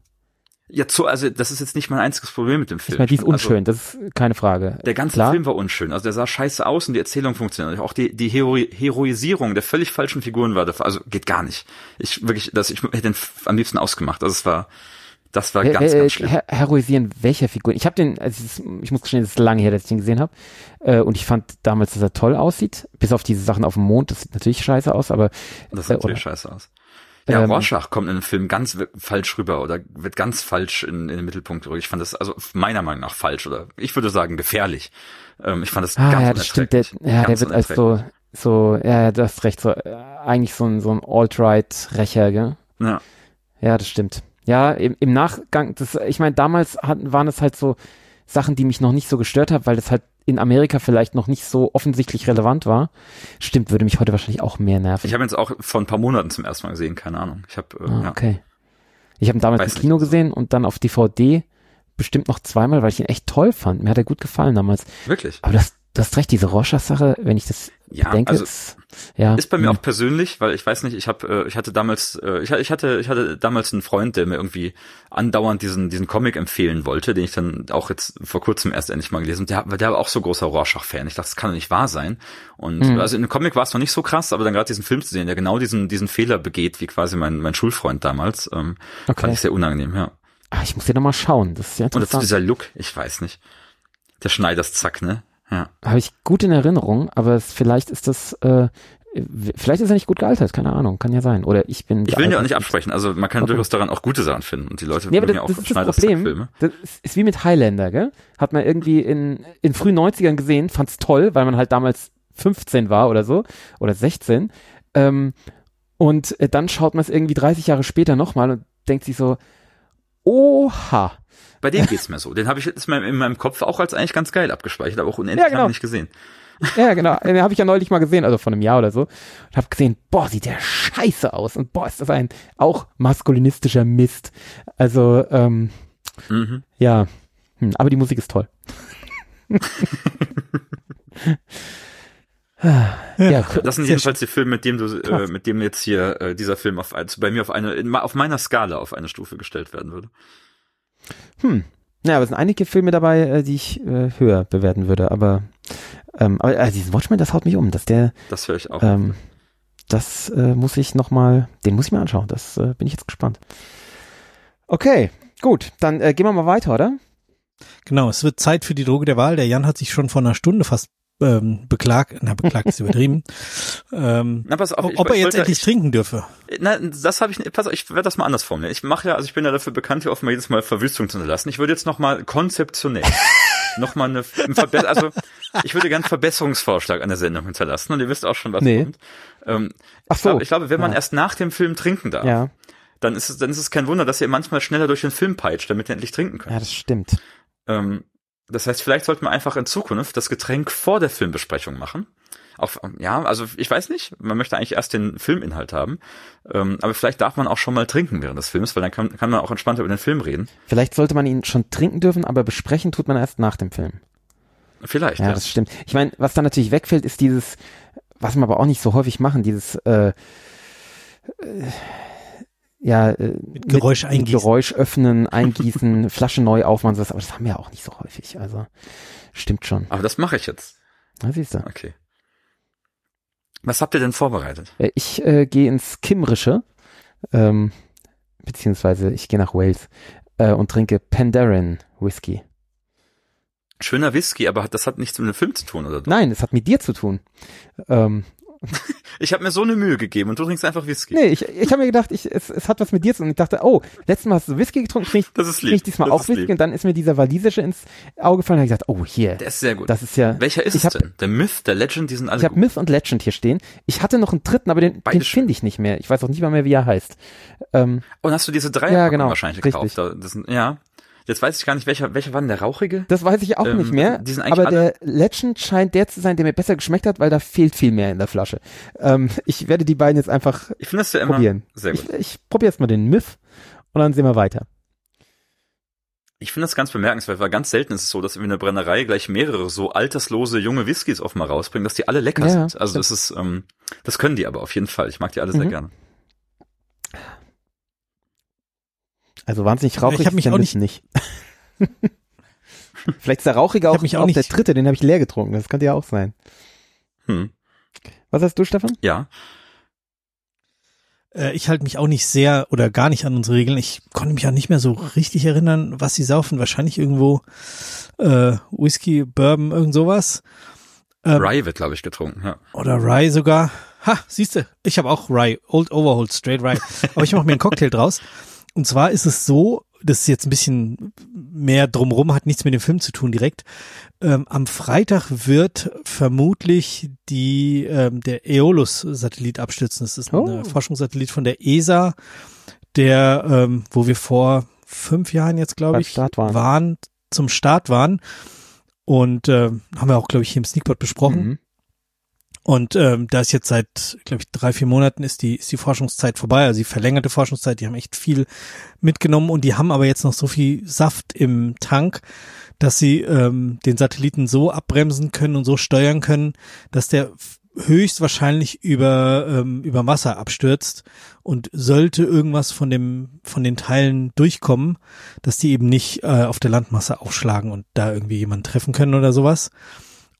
Ja, zu, also das ist jetzt nicht mein einziges Problem mit dem Film. Ich meine, die ist Also, unschön, das ist keine Frage. Der ganze Klar. Film war unschön. Also der sah scheiße aus und die Erzählung funktioniert. nicht. Auch die, die Hero Heroisierung der völlig falschen Figuren war dafür, also geht gar nicht. Ich wirklich, das, ich hätte den am liebsten ausgemacht. Also es war, das war Her ganz, äh, ganz schlimm. her heroisieren welcher Figur? Ich habe den, also ist, ich muss gestehen, es ist lange her, dass ich den gesehen habe. Äh, und ich fand damals, dass er toll aussieht. Bis auf diese Sachen auf dem Mond, das sieht natürlich scheiße aus, aber Das sieht äh, natürlich scheiße aus. Ja, Ähm, Rorschach kommt in dem Film ganz falsch rüber oder wird ganz falsch in, in den Mittelpunkt gerückt. Ich fand das also meiner Meinung nach falsch oder ich würde sagen gefährlich. Ähm, ich fand das Ah, ganz ja, das stimmt. Der, ja, der wird als so, so, ja, du hast recht, so, äh, eigentlich so ein, so ein Alt-Right-Rächer, gell? Ja. Ja, das stimmt. Ja, im, im Nachgang, das, ich meine, damals hatten, waren es halt so Sachen, die mich noch nicht so gestört haben, weil das halt in Amerika vielleicht noch nicht so offensichtlich relevant war. Stimmt, würde mich heute wahrscheinlich auch mehr nerven. Ich habe ihn jetzt auch vor ein paar Monaten zum ersten Mal gesehen, keine Ahnung. Ich habe äh, ah, ja. okay. Ich habe ihn damals Weiß im Kino nicht. gesehen und dann auf DVD bestimmt noch zweimal, weil ich ihn echt toll fand. Mir hat er gut gefallen damals. wirklich. Aber das, du hast recht, diese Rorschach-Sache, wenn ich das Ja, denke, also- ist, ja. Ist bei mir hm. auch persönlich, weil ich weiß nicht, ich habe, äh, ich hatte damals, äh, ich, ich hatte, ich hatte damals einen Freund, der mir irgendwie andauernd diesen diesen Comic empfehlen wollte, den ich dann auch jetzt vor kurzem erst endlich mal gelesen. Der, der war auch so großer Rorschach-Fan. Ich dachte, das kann doch nicht wahr sein. Und Mhm. also in dem Comic war es noch nicht so krass, aber dann gerade diesen Film zu sehen, der genau diesen diesen Fehler begeht, wie quasi mein mein Schulfreund damals, ähm, Okay. fand ich sehr unangenehm. Ja. Ah, ich muss dir noch mal schauen. Das ist ja Und dazu interessant. dieser Look, ich weiß nicht. Der Schneiders Zack, ne? Ja. Habe ich gut in Erinnerung, aber es, vielleicht ist das, äh, vielleicht ist er nicht gut gealtert, keine Ahnung, kann ja sein. Oder ich bin. Ich will ihn ja auch nicht absprechen. Also man kann Okay. durchaus daran auch gute Sachen finden. Und die Leute Nee, aber das, ja das auch ist das Problem. Das ist, ist wie mit Highlander, gell? Hat man irgendwie in, in frühen 90ern gesehen, fand's toll, weil man halt damals 15 war oder so, oder 16. Ähm, und äh, dann schaut man es irgendwie 30 Jahre später nochmal und denkt sich so, oha. Bei dem geht's mir so. Den habe ich jetzt in meinem Kopf auch als eigentlich ganz geil abgespeichert, aber auch unendlich Ja, genau. lange nicht gesehen. [LAUGHS] Ja, genau. Den habe ich ja neulich mal gesehen, also vor einem Jahr oder so. Und habe gesehen, boah, sieht der scheiße aus. Und boah, ist das ein auch maskulinistischer Mist. Also, ähm, Mhm. ja. Hm, aber die Musik ist toll. [LAUGHS] ja, Das sind jedenfalls die Filme, mit dem du, äh, mit dem jetzt hier äh, dieser Film auf also bei mir auf eine in, auf meiner Skala auf eine Stufe gestellt werden würde. Hm. Ja, aber es sind einige Filme dabei, äh, die ich äh, höher bewerten würde. Aber, ähm, aber äh, diesen Watchmen, das haut mich um. Dass der, Das höre ich auch. ähm, das äh, muss ich noch mal, den muss ich mir anschauen. Das äh, bin ich jetzt gespannt. Okay, gut. Dann äh, gehen wir mal weiter, oder? Genau, es wird Zeit für die Droge der Wahl. Der Jan hat sich schon vor einer Stunde fast ähm, beklagt, na beklagt ist übertrieben, [LAUGHS] ähm, Na, pass auf, ob, ich- ob er ich jetzt wollte- endlich ich- trinken dürfe. Na, das habe ich nicht. Pass auf, ich werde das mal anders formulieren. Ich mache ja, also ich bin ja dafür bekannt, hier offenbar jedes Mal Verwüstung zu hinterlassen. Ich würde jetzt noch mal konzeptionell [LAUGHS] noch mal eine, ein Verbe- also ich würde gern einen Verbesserungsvorschlag an der Sendung hinterlassen und ihr wisst auch schon, was Nee. kommt. Ähm, Ach ich, glaube, so. ich glaube, wenn man Ja. erst nach dem Film trinken darf, Ja, dann ist es, dann ist es kein Wunder, dass ihr manchmal schneller durch den Film peitscht, damit ihr endlich trinken könnt. ja, das stimmt. Ähm, das heißt, vielleicht sollte man einfach in Zukunft das Getränk vor der Filmbesprechung machen. Auf, ja, also ich weiß nicht, man möchte eigentlich erst den Filminhalt haben, ähm, aber vielleicht darf man auch schon mal trinken während des Films, weil dann kann, kann man auch entspannter über den Film reden. Vielleicht sollte man ihn schon trinken dürfen, aber besprechen tut man erst nach dem Film. Vielleicht, Ja, ja. das stimmt. Ich meine, was da natürlich wegfällt, ist dieses, was wir aber auch nicht so häufig machen, dieses äh, äh, ja, äh, mit, Geräusch mit eingießen. Geräusch öffnen, eingießen, [LAUGHS] Flasche neu aufmachen, sowas, aber das haben wir ja auch nicht so häufig. Also stimmt schon. Aber das mache ich jetzt. Na, siehst du. Okay. Was habt ihr denn vorbereitet? Äh, Ich äh, gehe ins Kimrische, ähm, beziehungsweise ich gehe nach Wales äh, und trinke Penderyn Whisky. Schöner Whisky, aber das hat nichts mit dem Film zu tun, oder? Nein, es hat mit dir zu tun. Ähm, [LAUGHS] Ich habe mir so eine Mühe gegeben und du trinkst einfach Whisky. nee, ich, ich habe mir gedacht, ich, es, es hat was mit dir zu tun. Und ich dachte, oh, letztes Mal hast du Whisky getrunken, trinke ich, Das ist trink lieb. ich diesmal das auch Whisky. lieb. Und dann ist mir dieser walisische ins Auge gefallen. Habe ich gesagt, oh, hier, Der ist sehr gut. das ist ja, Welcher ist es hab- denn? Der Myth, der Legend, die sind alle ich habe. Myth und Legend hier stehen. Ich hatte noch einen dritten, aber den, Beide den finde ich nicht mehr. Ich weiß auch nicht mal mehr, wie er heißt. Ähm, Und hast du diese drei Ja, genau, wahrscheinlich richtig. gekauft? Da- Das ja. Jetzt weiß ich gar nicht, welcher, welcher war denn der rauchige? Das weiß ich auch Ähm, nicht mehr. die sind eigentlich aber alle- der Legend scheint der zu sein, der mir besser geschmeckt hat, weil da fehlt viel mehr in der Flasche. Ähm, ich werde die beiden jetzt einfach Ich finde das ja immer probieren. sehr gut. Ich, ich probiere jetzt mal den Myth und dann sehen wir weiter. Ich finde das ganz bemerkenswert, weil ganz selten ist es so, dass wir in der Brennerei gleich mehrere so alterslose junge Whiskys offenbar rausbringen, dass die alle lecker Ja, sind. Also das ist, ähm, das können die aber auf jeden Fall. Ich mag die alle Mhm. sehr gerne. Also wahnsinnig rauchig Ich hab mich ist der auch Myth nicht. [LAUGHS] Vielleicht ist der rauchige auch, mich auch auch nicht- der dritte, den habe ich leer getrunken. Das könnte ja auch sein. Hm. Was hast du, Stefan? Ja. Äh, ich halte mich auch nicht sehr oder gar nicht an unsere Regeln. Ich konnte mich auch nicht mehr so richtig erinnern, was sie saufen. Wahrscheinlich irgendwo äh, Whisky, Bourbon, irgend sowas. Ähm, Rye wird, glaube ich, getrunken. Ja. Oder Rye sogar. Ha, siehste, ich habe auch Rye, Old Overhold, Straight Rye. Aber ich mache mir einen Cocktail draus. Und zwar ist es so, das ist jetzt ein bisschen mehr drumrum, hat nichts mit dem Film zu tun direkt. Ähm, am Freitag wird vermutlich die ähm, der Aeolus-Satellit abstürzen. Das ist ein Oh. äh, Forschungssatellit von der ESA, der, ähm, wo wir vor fünf Jahren jetzt, glaube ich, Start waren. zum Start waren. Und äh, haben wir auch, glaube ich, hier im Sneakpot besprochen. Mhm. Und ähm, da ist jetzt seit, glaube ich, drei, vier Monaten ist die, ist die Forschungszeit vorbei, also die verlängerte Forschungszeit, die haben echt viel mitgenommen. Und die haben aber jetzt noch so viel Saft im Tank, dass sie ähm, den Satelliten so abbremsen können und so steuern können, dass der höchstwahrscheinlich über, ähm, über Wasser abstürzt. Und sollte irgendwas von dem, von den Teilen durchkommen, dass die eben nicht äh, auf der Landmasse aufschlagen und da irgendwie jemanden treffen können oder sowas.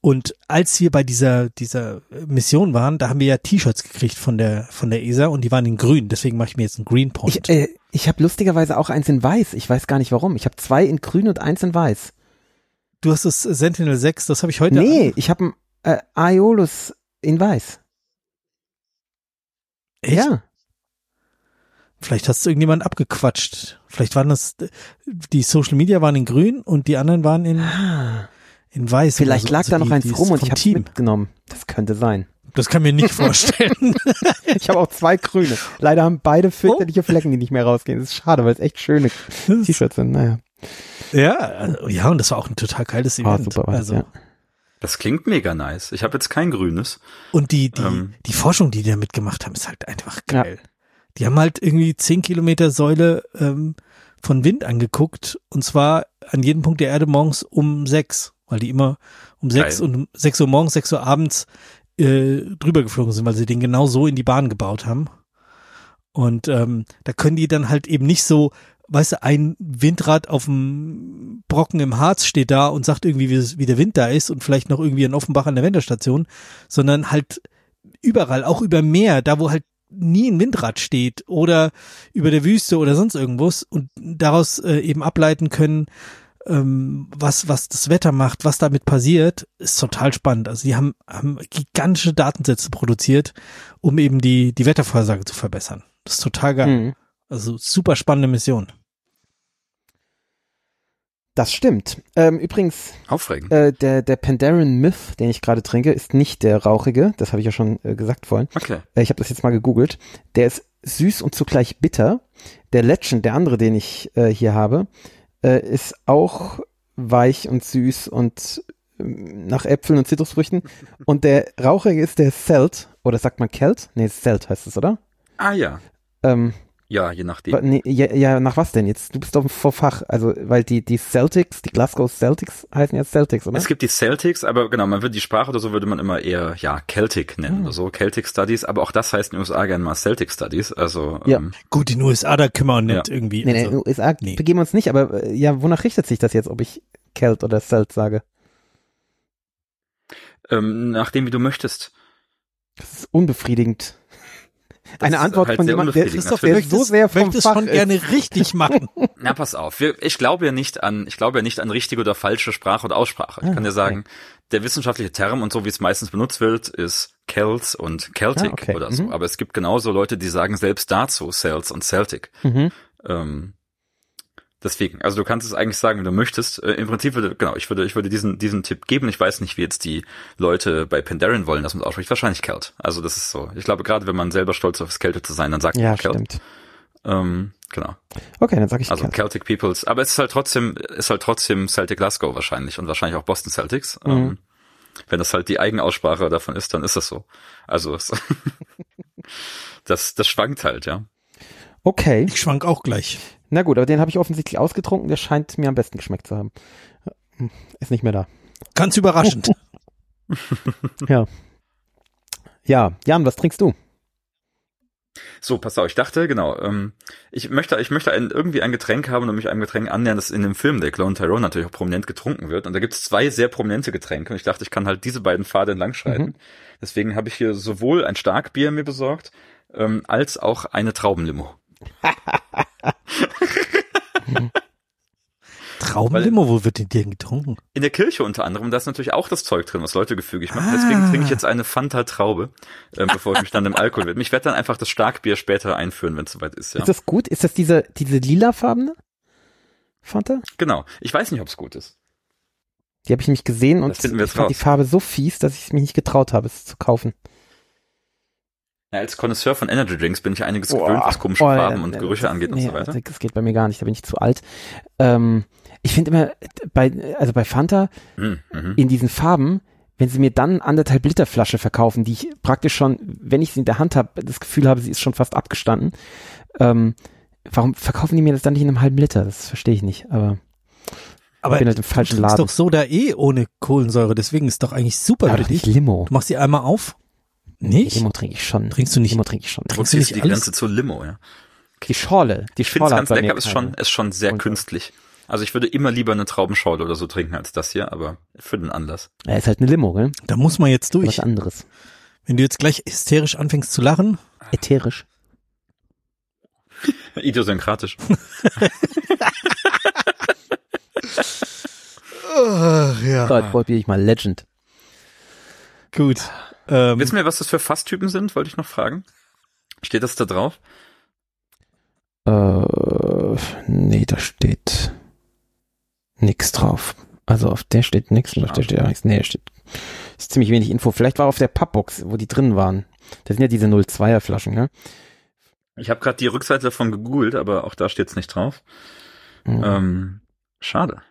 Und als wir bei dieser, dieser Mission waren, da haben wir ja T-Shirts gekriegt von der, von der ESA und die waren in grün. Deswegen mache ich mir jetzt einen Green Point. Ich, äh, ich habe lustigerweise auch eins in weiß. Ich weiß gar nicht warum. Ich habe zwei in grün und eins in weiß. Du hast das Sentinel 6, das habe ich heute. Nee, ich habe ein äh, Aeolus in weiß. Echt? Ja. Vielleicht hast du irgendjemand abgequatscht. Vielleicht waren das, die Social Media waren in grün und die anderen waren in, Ah. In weiß. Vielleicht so. lag Also da noch die- eins rum und ich habe Team. mitgenommen. Das könnte sein. Das kann mir nicht [LAUGHS] vorstellen. Ich habe auch zwei grüne. Leider haben beide fürchterliche Flecken, die nicht mehr rausgehen. Das ist schade, weil es echt schöne T-Shirts sind. Naja, ja, also, ja, und das war auch ein total geiles war Event. super. Was, also, ja. Das klingt mega nice. Ich habe jetzt kein grünes. Und die, die, Ähm. die Forschung, die die da mitgemacht haben, ist halt einfach geil. Die haben halt irgendwie zehn Kilometer Säule ähm, von Wind angeguckt und zwar an jedem Punkt der Erde morgens um sechs, weil die immer um sechs und um sechs Uhr morgens, sechs Uhr abends äh, drüber geflogen sind, weil sie den genau so in die Bahn gebaut haben. Und ähm, da können die dann halt eben nicht so, weißt du, ein Windrad auf dem Brocken im Harz steht da und sagt irgendwie, wie, wie der Wind da ist und vielleicht noch irgendwie in Offenbach an der Wenderstation, sondern halt überall, auch über Meer, da wo halt nie ein Windrad steht oder über der Wüste oder sonst irgendwas und daraus äh, eben ableiten können, ähm, was, was das Wetter macht, was damit passiert, ist total spannend. Also die haben, haben gigantische Datensätze produziert, um eben die, die Wettervorhersage zu verbessern. Das ist total geil. Mhm. Also super spannende Mission. Das stimmt. Ähm, übrigens, Aufregend. äh, der, der Pandaren Myth, den ich gerade trinke, ist nicht der rauchige. Das habe ich ja schon äh, gesagt vorhin. Okay. Äh, ich habe das jetzt mal gegoogelt. Der ist süß und zugleich bitter. Der Legend, der andere, den ich äh, hier habe, äh, ist auch weich und süß und ähm, nach Äpfeln und Zitrusfrüchten. [LAUGHS] und der rauchige ist der Celt. Oder sagt man Celt? Nee, Celt heißt es, oder? Ah ja. Ähm, Ja, je nachdem. nee, ja, ja, nach was denn jetzt? Du bist doch vor Fach. Also, weil die, die Celtics, die Glasgow Celtics heißen jetzt Celtics, oder? Es gibt die Celtics, aber genau, man wird die Sprache oder so würde man immer eher, ja, Celtic nennen Ah. oder so, Celtic Studies, aber auch das heißt in den USA gerne mal Celtic Studies, also, Ja. ähm, Gut, in den USA, da können wir nicht Ja. irgendwie. Nee, nee, also, USA nee. begeben wir uns nicht, aber äh, ja, wonach richtet sich das jetzt, ob ich Celt oder Celt sage? ähm, nachdem wie du möchtest. Das ist unbefriedigend. Eine Antwort halt von jemandem, der, Christoph, der so sehr vom möchte es Fach schon ist. gerne richtig machen. [LAUGHS] Na, pass auf, wir, ich glaube ja nicht an, ich glaube ja nicht an richtige oder falsche Sprache oder Aussprache. Ich Ah, kann dir sagen, der wissenschaftliche Term und so wie es meistens benutzt wird, ist Celts und Celtic Ah, okay. oder so. Mhm. Aber es gibt genauso Leute, die sagen selbst dazu Celts und Celtic. Mhm. Ähm, deswegen, also du kannst es eigentlich sagen, wenn du möchtest. Äh, Im Prinzip würde, genau, ich würde, ich würde diesen, diesen Tipp geben. Ich weiß nicht, wie jetzt die Leute bei Pandaren wollen, dass man es ausspricht. Wahrscheinlich Celt. Also das ist so. Ich glaube, gerade wenn man selber stolz auf das Kälte zu sein, dann sagt Ja, man Celt. stimmt. Ähm, genau. Okay, dann sage ich Also Celt. Celtic Peoples. Aber es ist halt trotzdem, ist halt trotzdem Celtic Glasgow wahrscheinlich und wahrscheinlich auch Boston Celtics. Mhm. Ähm, wenn das halt die Eigenaussprache davon ist, dann ist das so. Also es, [LAUGHS] das, das schwankt halt, ja. Okay, Ich schwank auch gleich. Na gut, aber den habe ich offensichtlich ausgetrunken. Der scheint mir am besten geschmeckt zu haben. Hm, Ist nicht mehr da. Ganz überraschend. [LAUGHS] [LAUGHS] Ja. Ja, Jan, was trinkst du? So, pass auf, ich dachte, genau, ähm, ich möchte, ich möchte ein, irgendwie ein Getränk haben und mich einem Getränk annähern, das in dem Film der Clone Tyrone natürlich auch prominent getrunken wird. Und da gibt es zwei sehr prominente Getränke und ich dachte, ich kann halt diese beiden Pfade entlang schreiten. Mhm. Deswegen habe ich hier sowohl ein Starkbier mir besorgt, ähm, als auch eine Traubenlimo. [LAUGHS] [LAUGHS] Traubenlimo, wo wird denn denn getrunken? In der Kirche unter anderem, da ist natürlich auch das Zeug drin, was Leute gefügig macht. Ah. Deswegen trinke ich jetzt eine Fanta Traube, äh, bevor ich mich dann dem Alkohol widme. Ich werde dann einfach das Starkbier später einführen, wenn es soweit ist, ja. Ist das gut? Ist das diese, diese lilafarbene Fanta? Genau. Ich weiß nicht, ob es gut ist. Die habe ich nämlich gesehen und ich fand die raus. Farbe so fies, dass ich mich nicht getraut habe, es zu kaufen. Ja, als Connoisseur von Energy Drinks bin ich einiges Boah, gewöhnt, was komische oh, Farben und äh, Gerüche das- angeht und nee, so weiter. Das geht bei mir gar nicht, da bin ich zu alt. Ähm, ich finde immer, bei, also bei Fanta, Hm, mhm. in diesen Farben, wenn sie mir dann anderthalb Liter Flasche verkaufen, die ich praktisch schon, wenn ich sie in der Hand habe, das Gefühl habe, sie ist schon fast abgestanden, ähm, warum verkaufen die mir das dann nicht in einem halben Liter? Das verstehe ich nicht, aber, Aber ich bin halt im falschen du Laden. doch Soda eh ohne Kohlensäure, deswegen ist doch eigentlich super Aber für dich. Limo. Du machst sie einmal auf? Nicht? Limo trinke ich schon. Trinkst du nicht? Limo trinke ich schon. Trinkst du nicht die alles? Grenze zur Limo, ja. Die Schorle, die Ich finde es Schorle ganz lecker, mir ist schon, ist schon sehr Und- künstlich. Also ich würde immer lieber eine Traubenschorle oder so trinken als das hier, aber für den Anlass. Ja, ist halt eine Limo, gell? Da muss man jetzt Was durch. anderes. Wenn du jetzt gleich hysterisch anfängst zu lachen, Ätherisch. [LAUGHS] Idiosynkratisch. [LAUGHS] ja. So, jetzt probiere ich mal Legend. gut. Ähm, Wissen wir, was das für Fasstypen sind? Wollte ich noch fragen. Steht das da drauf? Äh, nee, da steht nix drauf. Also auf der steht nix und auf der steht auch nichts. Nee, da steht ist ziemlich wenig Info. Vielleicht war auf der Pappbox, wo die drin waren. Das sind ja diese 02er Flaschen, ne? Ich habe gerade die Rückseite davon gegoogelt, aber auch da steht's nicht drauf. Mhm. Ähm, schade.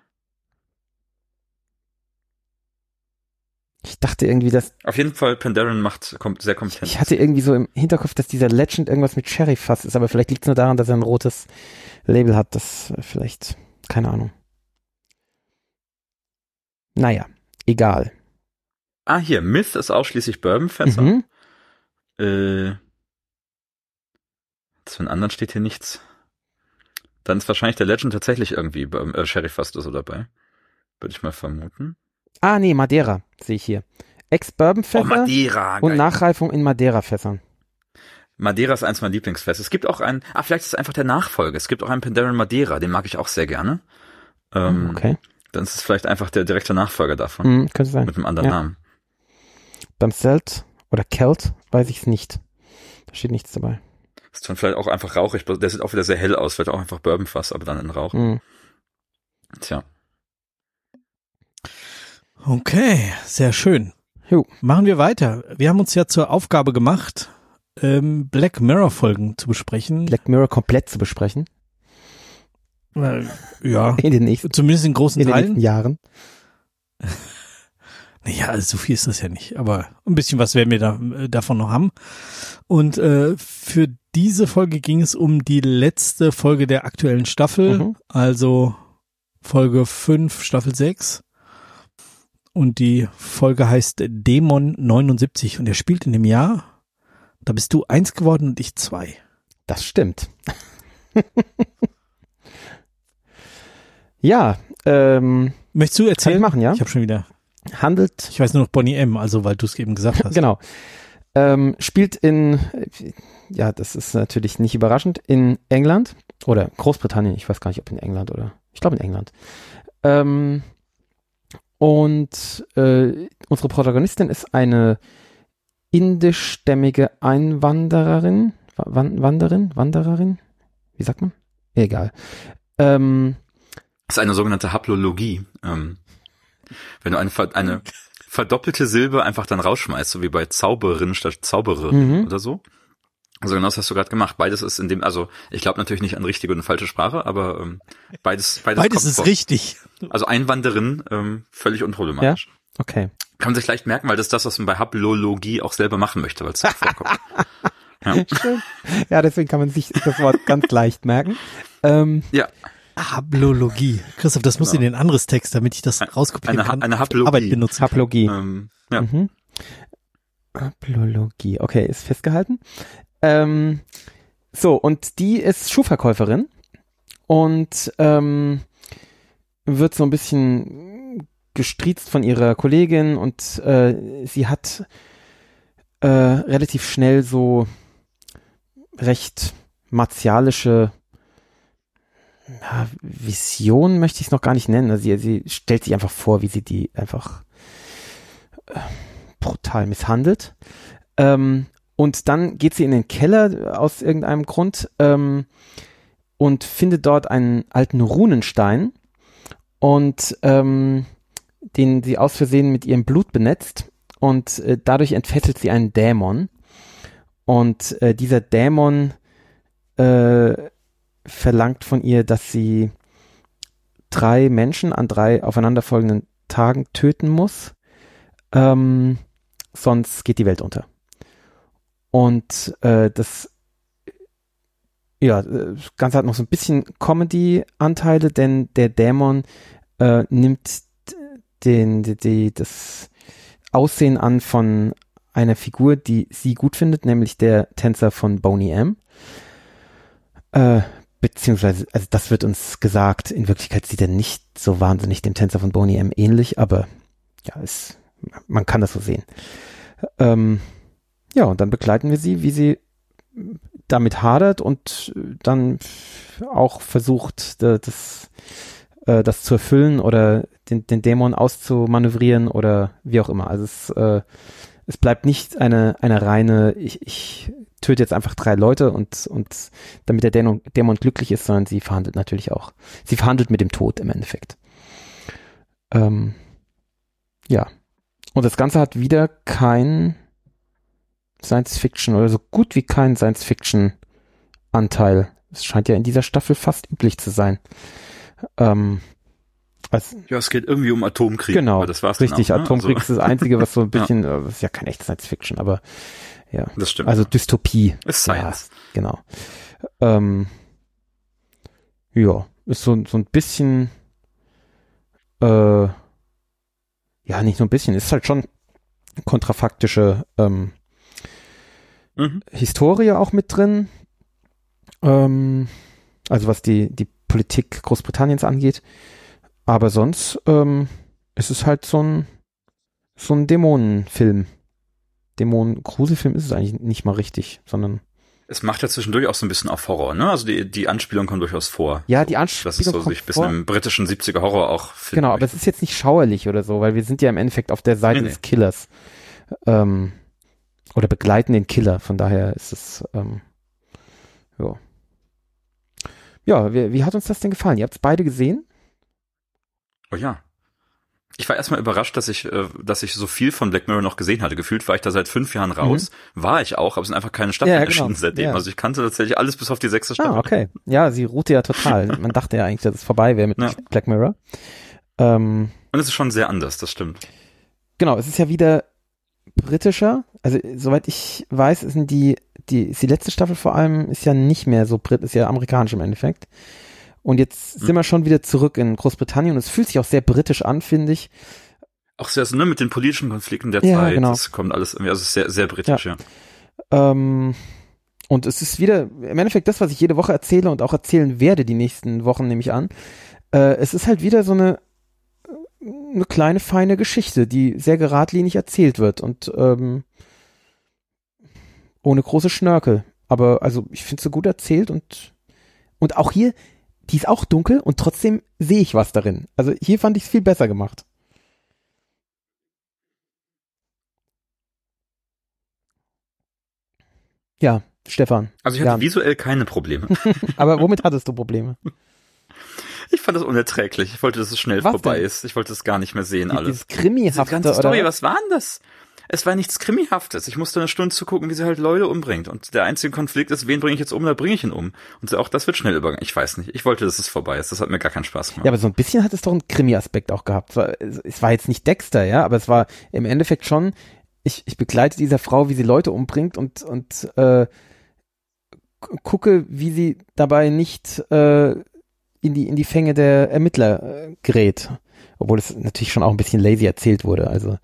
Ich dachte irgendwie, dass Auf jeden Fall, Pandaren macht kommt sehr kompetent. ich hatte irgendwie so im Hinterkopf, dass dieser Legend irgendwas mit Cherry Fass ist, aber vielleicht liegt es nur daran, dass er ein rotes Label hat. Das äh, vielleicht keine Ahnung. Naja, egal. ah, hier, Myth ist ausschließlich Bourbonfässer. Mhm. Äh, zu den anderen steht hier nichts. Dann ist wahrscheinlich der Legend tatsächlich irgendwie beim äh, Sheriff fast so dabei. Würde ich mal vermuten. Ah, nee, Madeira sehe ich hier. Oh, Ex-Bourbon-Fässer Madeira. und. Nachreifung in Madeira-Fässern. Madeira ist eins meiner Lieblingsfeste. Es gibt auch einen, ah, vielleicht ist es einfach der Nachfolger. Es gibt auch einen Pandaren Madeira, den mag ich auch sehr gerne. Ähm, Okay. Dann ist es vielleicht einfach der direkte Nachfolger davon. Mhm, könnte sein. Mit einem anderen Ja. Namen. Beim Celt oder Celt weiß ich es nicht. Da steht nichts dabei. Ist dann vielleicht auch einfach rauchig. Der sieht auch wieder sehr hell aus. Vielleicht auch einfach Bourbonfass, aber dann in Rauch. Mhm. Tja. Okay, sehr schön. Jo. Machen wir weiter. Wir haben uns ja zur Aufgabe gemacht, ähm, Black Mirror Folgen zu besprechen. Black Mirror komplett zu besprechen. Äh, ja, In den nächsten, zumindest in großen in den nächsten Teilen. Jahren. [LAUGHS] Naja, also so viel ist das ja nicht, aber ein bisschen was werden wir da, äh, davon noch haben. Und äh, für diese Folge ging es um die letzte Folge der aktuellen Staffel, Mhm. also Folge 5, Staffel 6. Und die Folge heißt Dämon 79 und er spielt in dem Jahr, da bist du eins geworden und ich zwei. Das stimmt. [LAUGHS] ja, ähm, Möchtest du kann ich erzählen? machen, ja? Ich habe schon wieder, Handelt ich weiß nur noch Bonnie M, also weil du es eben gesagt hast. Genau. Ähm, spielt in, ja, das ist natürlich nicht überraschend, in England oder Großbritannien. Ich weiß gar nicht, ob in England oder, ich glaube in England. Ähm, und äh, unsere Protagonistin ist eine indischstämmige Einwandererin, Wa- Wan- Wanderin, Wandererin, wie sagt man? Egal. Ähm, Das ist eine sogenannte Haplologie. Ähm, wenn du eine, eine [LAUGHS] verdoppelte Silbe einfach dann rausschmeißt, so wie bei Zauberin statt Zaubererin Mhm. oder so. Also genau das hast du gerade gemacht. Beides ist in dem, also ich glaube natürlich nicht an richtige und falsche Sprache, aber ähm, beides, beides, Beides ist vor. richtig. Also Einwanderin, ähm, völlig unproblematisch. okay. Kann man sich leicht merken, weil das ist das, was man bei Haplologie auch selber machen möchte, weil es so vorkommt. [LAUGHS] ja. Schön. Ja, deswegen kann man sich das Wort ganz leicht merken. Ähm, ja, Haplologie. Christoph, das muss Genau. in den anderes Text, damit ich das rauskopieren eine, kann. eine Haplologie. Arbeit benutzen. kann. Haplogie. ähm, ja. Mhm. Haplologie. Okay, ist festgehalten. Ähm, so, und die ist Schuhverkäuferin und ähm, wird so ein bisschen gestriezt von ihrer Kollegin und äh, sie hat äh, relativ schnell so recht martialische ja, Vision möchte ich es noch gar nicht nennen. Also sie, sie stellt sich einfach vor, wie sie die einfach äh, brutal misshandelt. Ähm, und dann geht sie in den Keller aus irgendeinem Grund ähm, und findet dort einen alten Runenstein und ähm, den sie aus Versehen mit ihrem Blut benetzt und äh, dadurch entfesselt sie einen Dämon und äh, dieser Dämon äh, verlangt von ihr, dass sie drei Menschen an drei aufeinanderfolgenden Tagen töten muss ähm, sonst geht die Welt unter. Und äh, das ja, das Ganze hat noch so ein bisschen Comedy-Anteile, denn der Dämon äh, nimmt den, die, die, das Aussehen an von einer Figur, die sie gut findet, nämlich der Tänzer von Boney M. Äh, beziehungsweise, also das wird uns gesagt, in Wirklichkeit sieht er nicht so wahnsinnig dem Tänzer von Boney M ähnlich, aber ja, es, man kann das so sehen. Ähm, ja, und dann begleiten wir sie, wie sie damit hadert und dann auch versucht, das, äh, das zu erfüllen oder den, den Dämon auszumanövrieren oder wie auch immer. Also es, äh, es bleibt nicht eine, eine reine, ich, ich töte jetzt einfach drei Leute und, und damit der Dämon, Dämon glücklich ist, sondern sie verhandelt natürlich auch. Sie verhandelt mit dem Tod im Endeffekt. Ähm, ja. Und das Ganze hat wieder kein Science Fiction oder so gut wie kein Science Fiction Anteil. Es scheint ja in dieser Staffel fast üblich zu sein. Ähm, als, ja, es geht irgendwie um Atomkrieg. Genau, das war's richtig. Auch, ne? Atomkrieg also. ist das Einzige, was so ein [LAUGHS] bisschen, ja. das ist ja kein echt Science Fiction, aber ja. Das stimmt. Also Dystopie. Ist Science. Ja, genau. Ähm, ja, ist so, so ein bisschen, äh, ja, nicht nur ein bisschen, ist halt schon kontrafaktische ähm, mhm. Historie auch mit drin. Ähm, also was die, die Politik Großbritanniens angeht. Aber sonst ähm, ist es halt so ein, so ein Dämonenfilm. Dämonen-Gruselfilm ist es eigentlich nicht mal richtig, sondern es macht ja zwischendurch auch so ein bisschen auf Horror, ne? Also die, die Anspielung kommt durchaus vor. Ja, die Anspielung Das ist so sich ein bisschen im britischen 70er Horror auch Genau, aber es ist jetzt nicht schauerlich oder so, weil wir sind ja im Endeffekt auf der Seite nee, des Killers. Ähm, oder begleiten den Killer, von daher ist es, ähm, ja. Ja, wie, wie hat uns das denn gefallen? Ihr habt es beide gesehen? Oh ja. Ich war erstmal überrascht, dass ich, äh, dass ich so viel von Black Mirror noch gesehen hatte. Gefühlt war ich da seit fünf Jahren raus. Mhm. War ich auch, aber es sind einfach keine Staffeln ja, genau. erschienen seitdem. Ja. Also ich kannte tatsächlich alles bis auf die sechste Staffel. Ah, okay. Ja, sie ruhte ja total. [LAUGHS] Man dachte ja eigentlich, dass es vorbei wäre mit ja. Black Mirror. Ähm, Und es ist schon sehr anders, das stimmt. Genau, es ist ja wieder britischer. Also soweit ich weiß, sind die, die, ist die letzte Staffel vor allem ist ja nicht mehr so brit, ist ja amerikanisch im Endeffekt. Und jetzt hm. sind wir schon wieder zurück in Großbritannien und es fühlt sich auch sehr britisch an, finde ich. Auch sehr, ne, mit den politischen Konflikten der ja, Zeit. Genau. Das kommt alles irgendwie, also sehr, sehr britisch, ja. ja. Ähm, und es ist wieder im Endeffekt das, was ich jede Woche erzähle und auch erzählen werde die nächsten Wochen, nehme ich an. Äh, es ist halt wieder so eine eine kleine feine Geschichte, die sehr geradlinig erzählt wird und ähm, ohne große Schnörkel. Aber also ich finde sie gut erzählt und und auch hier, die ist auch dunkel und trotzdem sehe ich was darin. Also hier fand ich es viel besser gemacht. Ja, Stefan. Also ich hatte ja. visuell keine Probleme. [LAUGHS] Aber womit [LAUGHS] hattest du Probleme? Ich fand das unerträglich. Ich wollte, dass es schnell was vorbei denn? ist. Ich wollte es gar nicht mehr sehen, alles. Dieses Krimihafte, Diese ganze Story, oder? was war denn das? Es war nichts Krimihaftes. Ich musste eine Stunde zugucken, wie sie halt Leute umbringt. Und der einzige Konflikt ist, wen bringe ich jetzt um, da bringe ich ihn um. Und auch das wird schnell übergangen. Ich weiß nicht. Ich wollte, dass es vorbei ist. Das hat mir gar keinen Spaß gemacht. Ja, aber so ein bisschen hat es doch einen Krimi-Aspekt auch gehabt. Es war jetzt nicht Dexter, ja, aber es war im Endeffekt schon, ich, ich begleite dieser Frau, wie sie Leute umbringt und, und äh, gucke, wie sie dabei nicht äh, in die, in die Fänge der Ermittler äh, gerät. Obwohl es natürlich schon auch ein bisschen lazy erzählt wurde. Also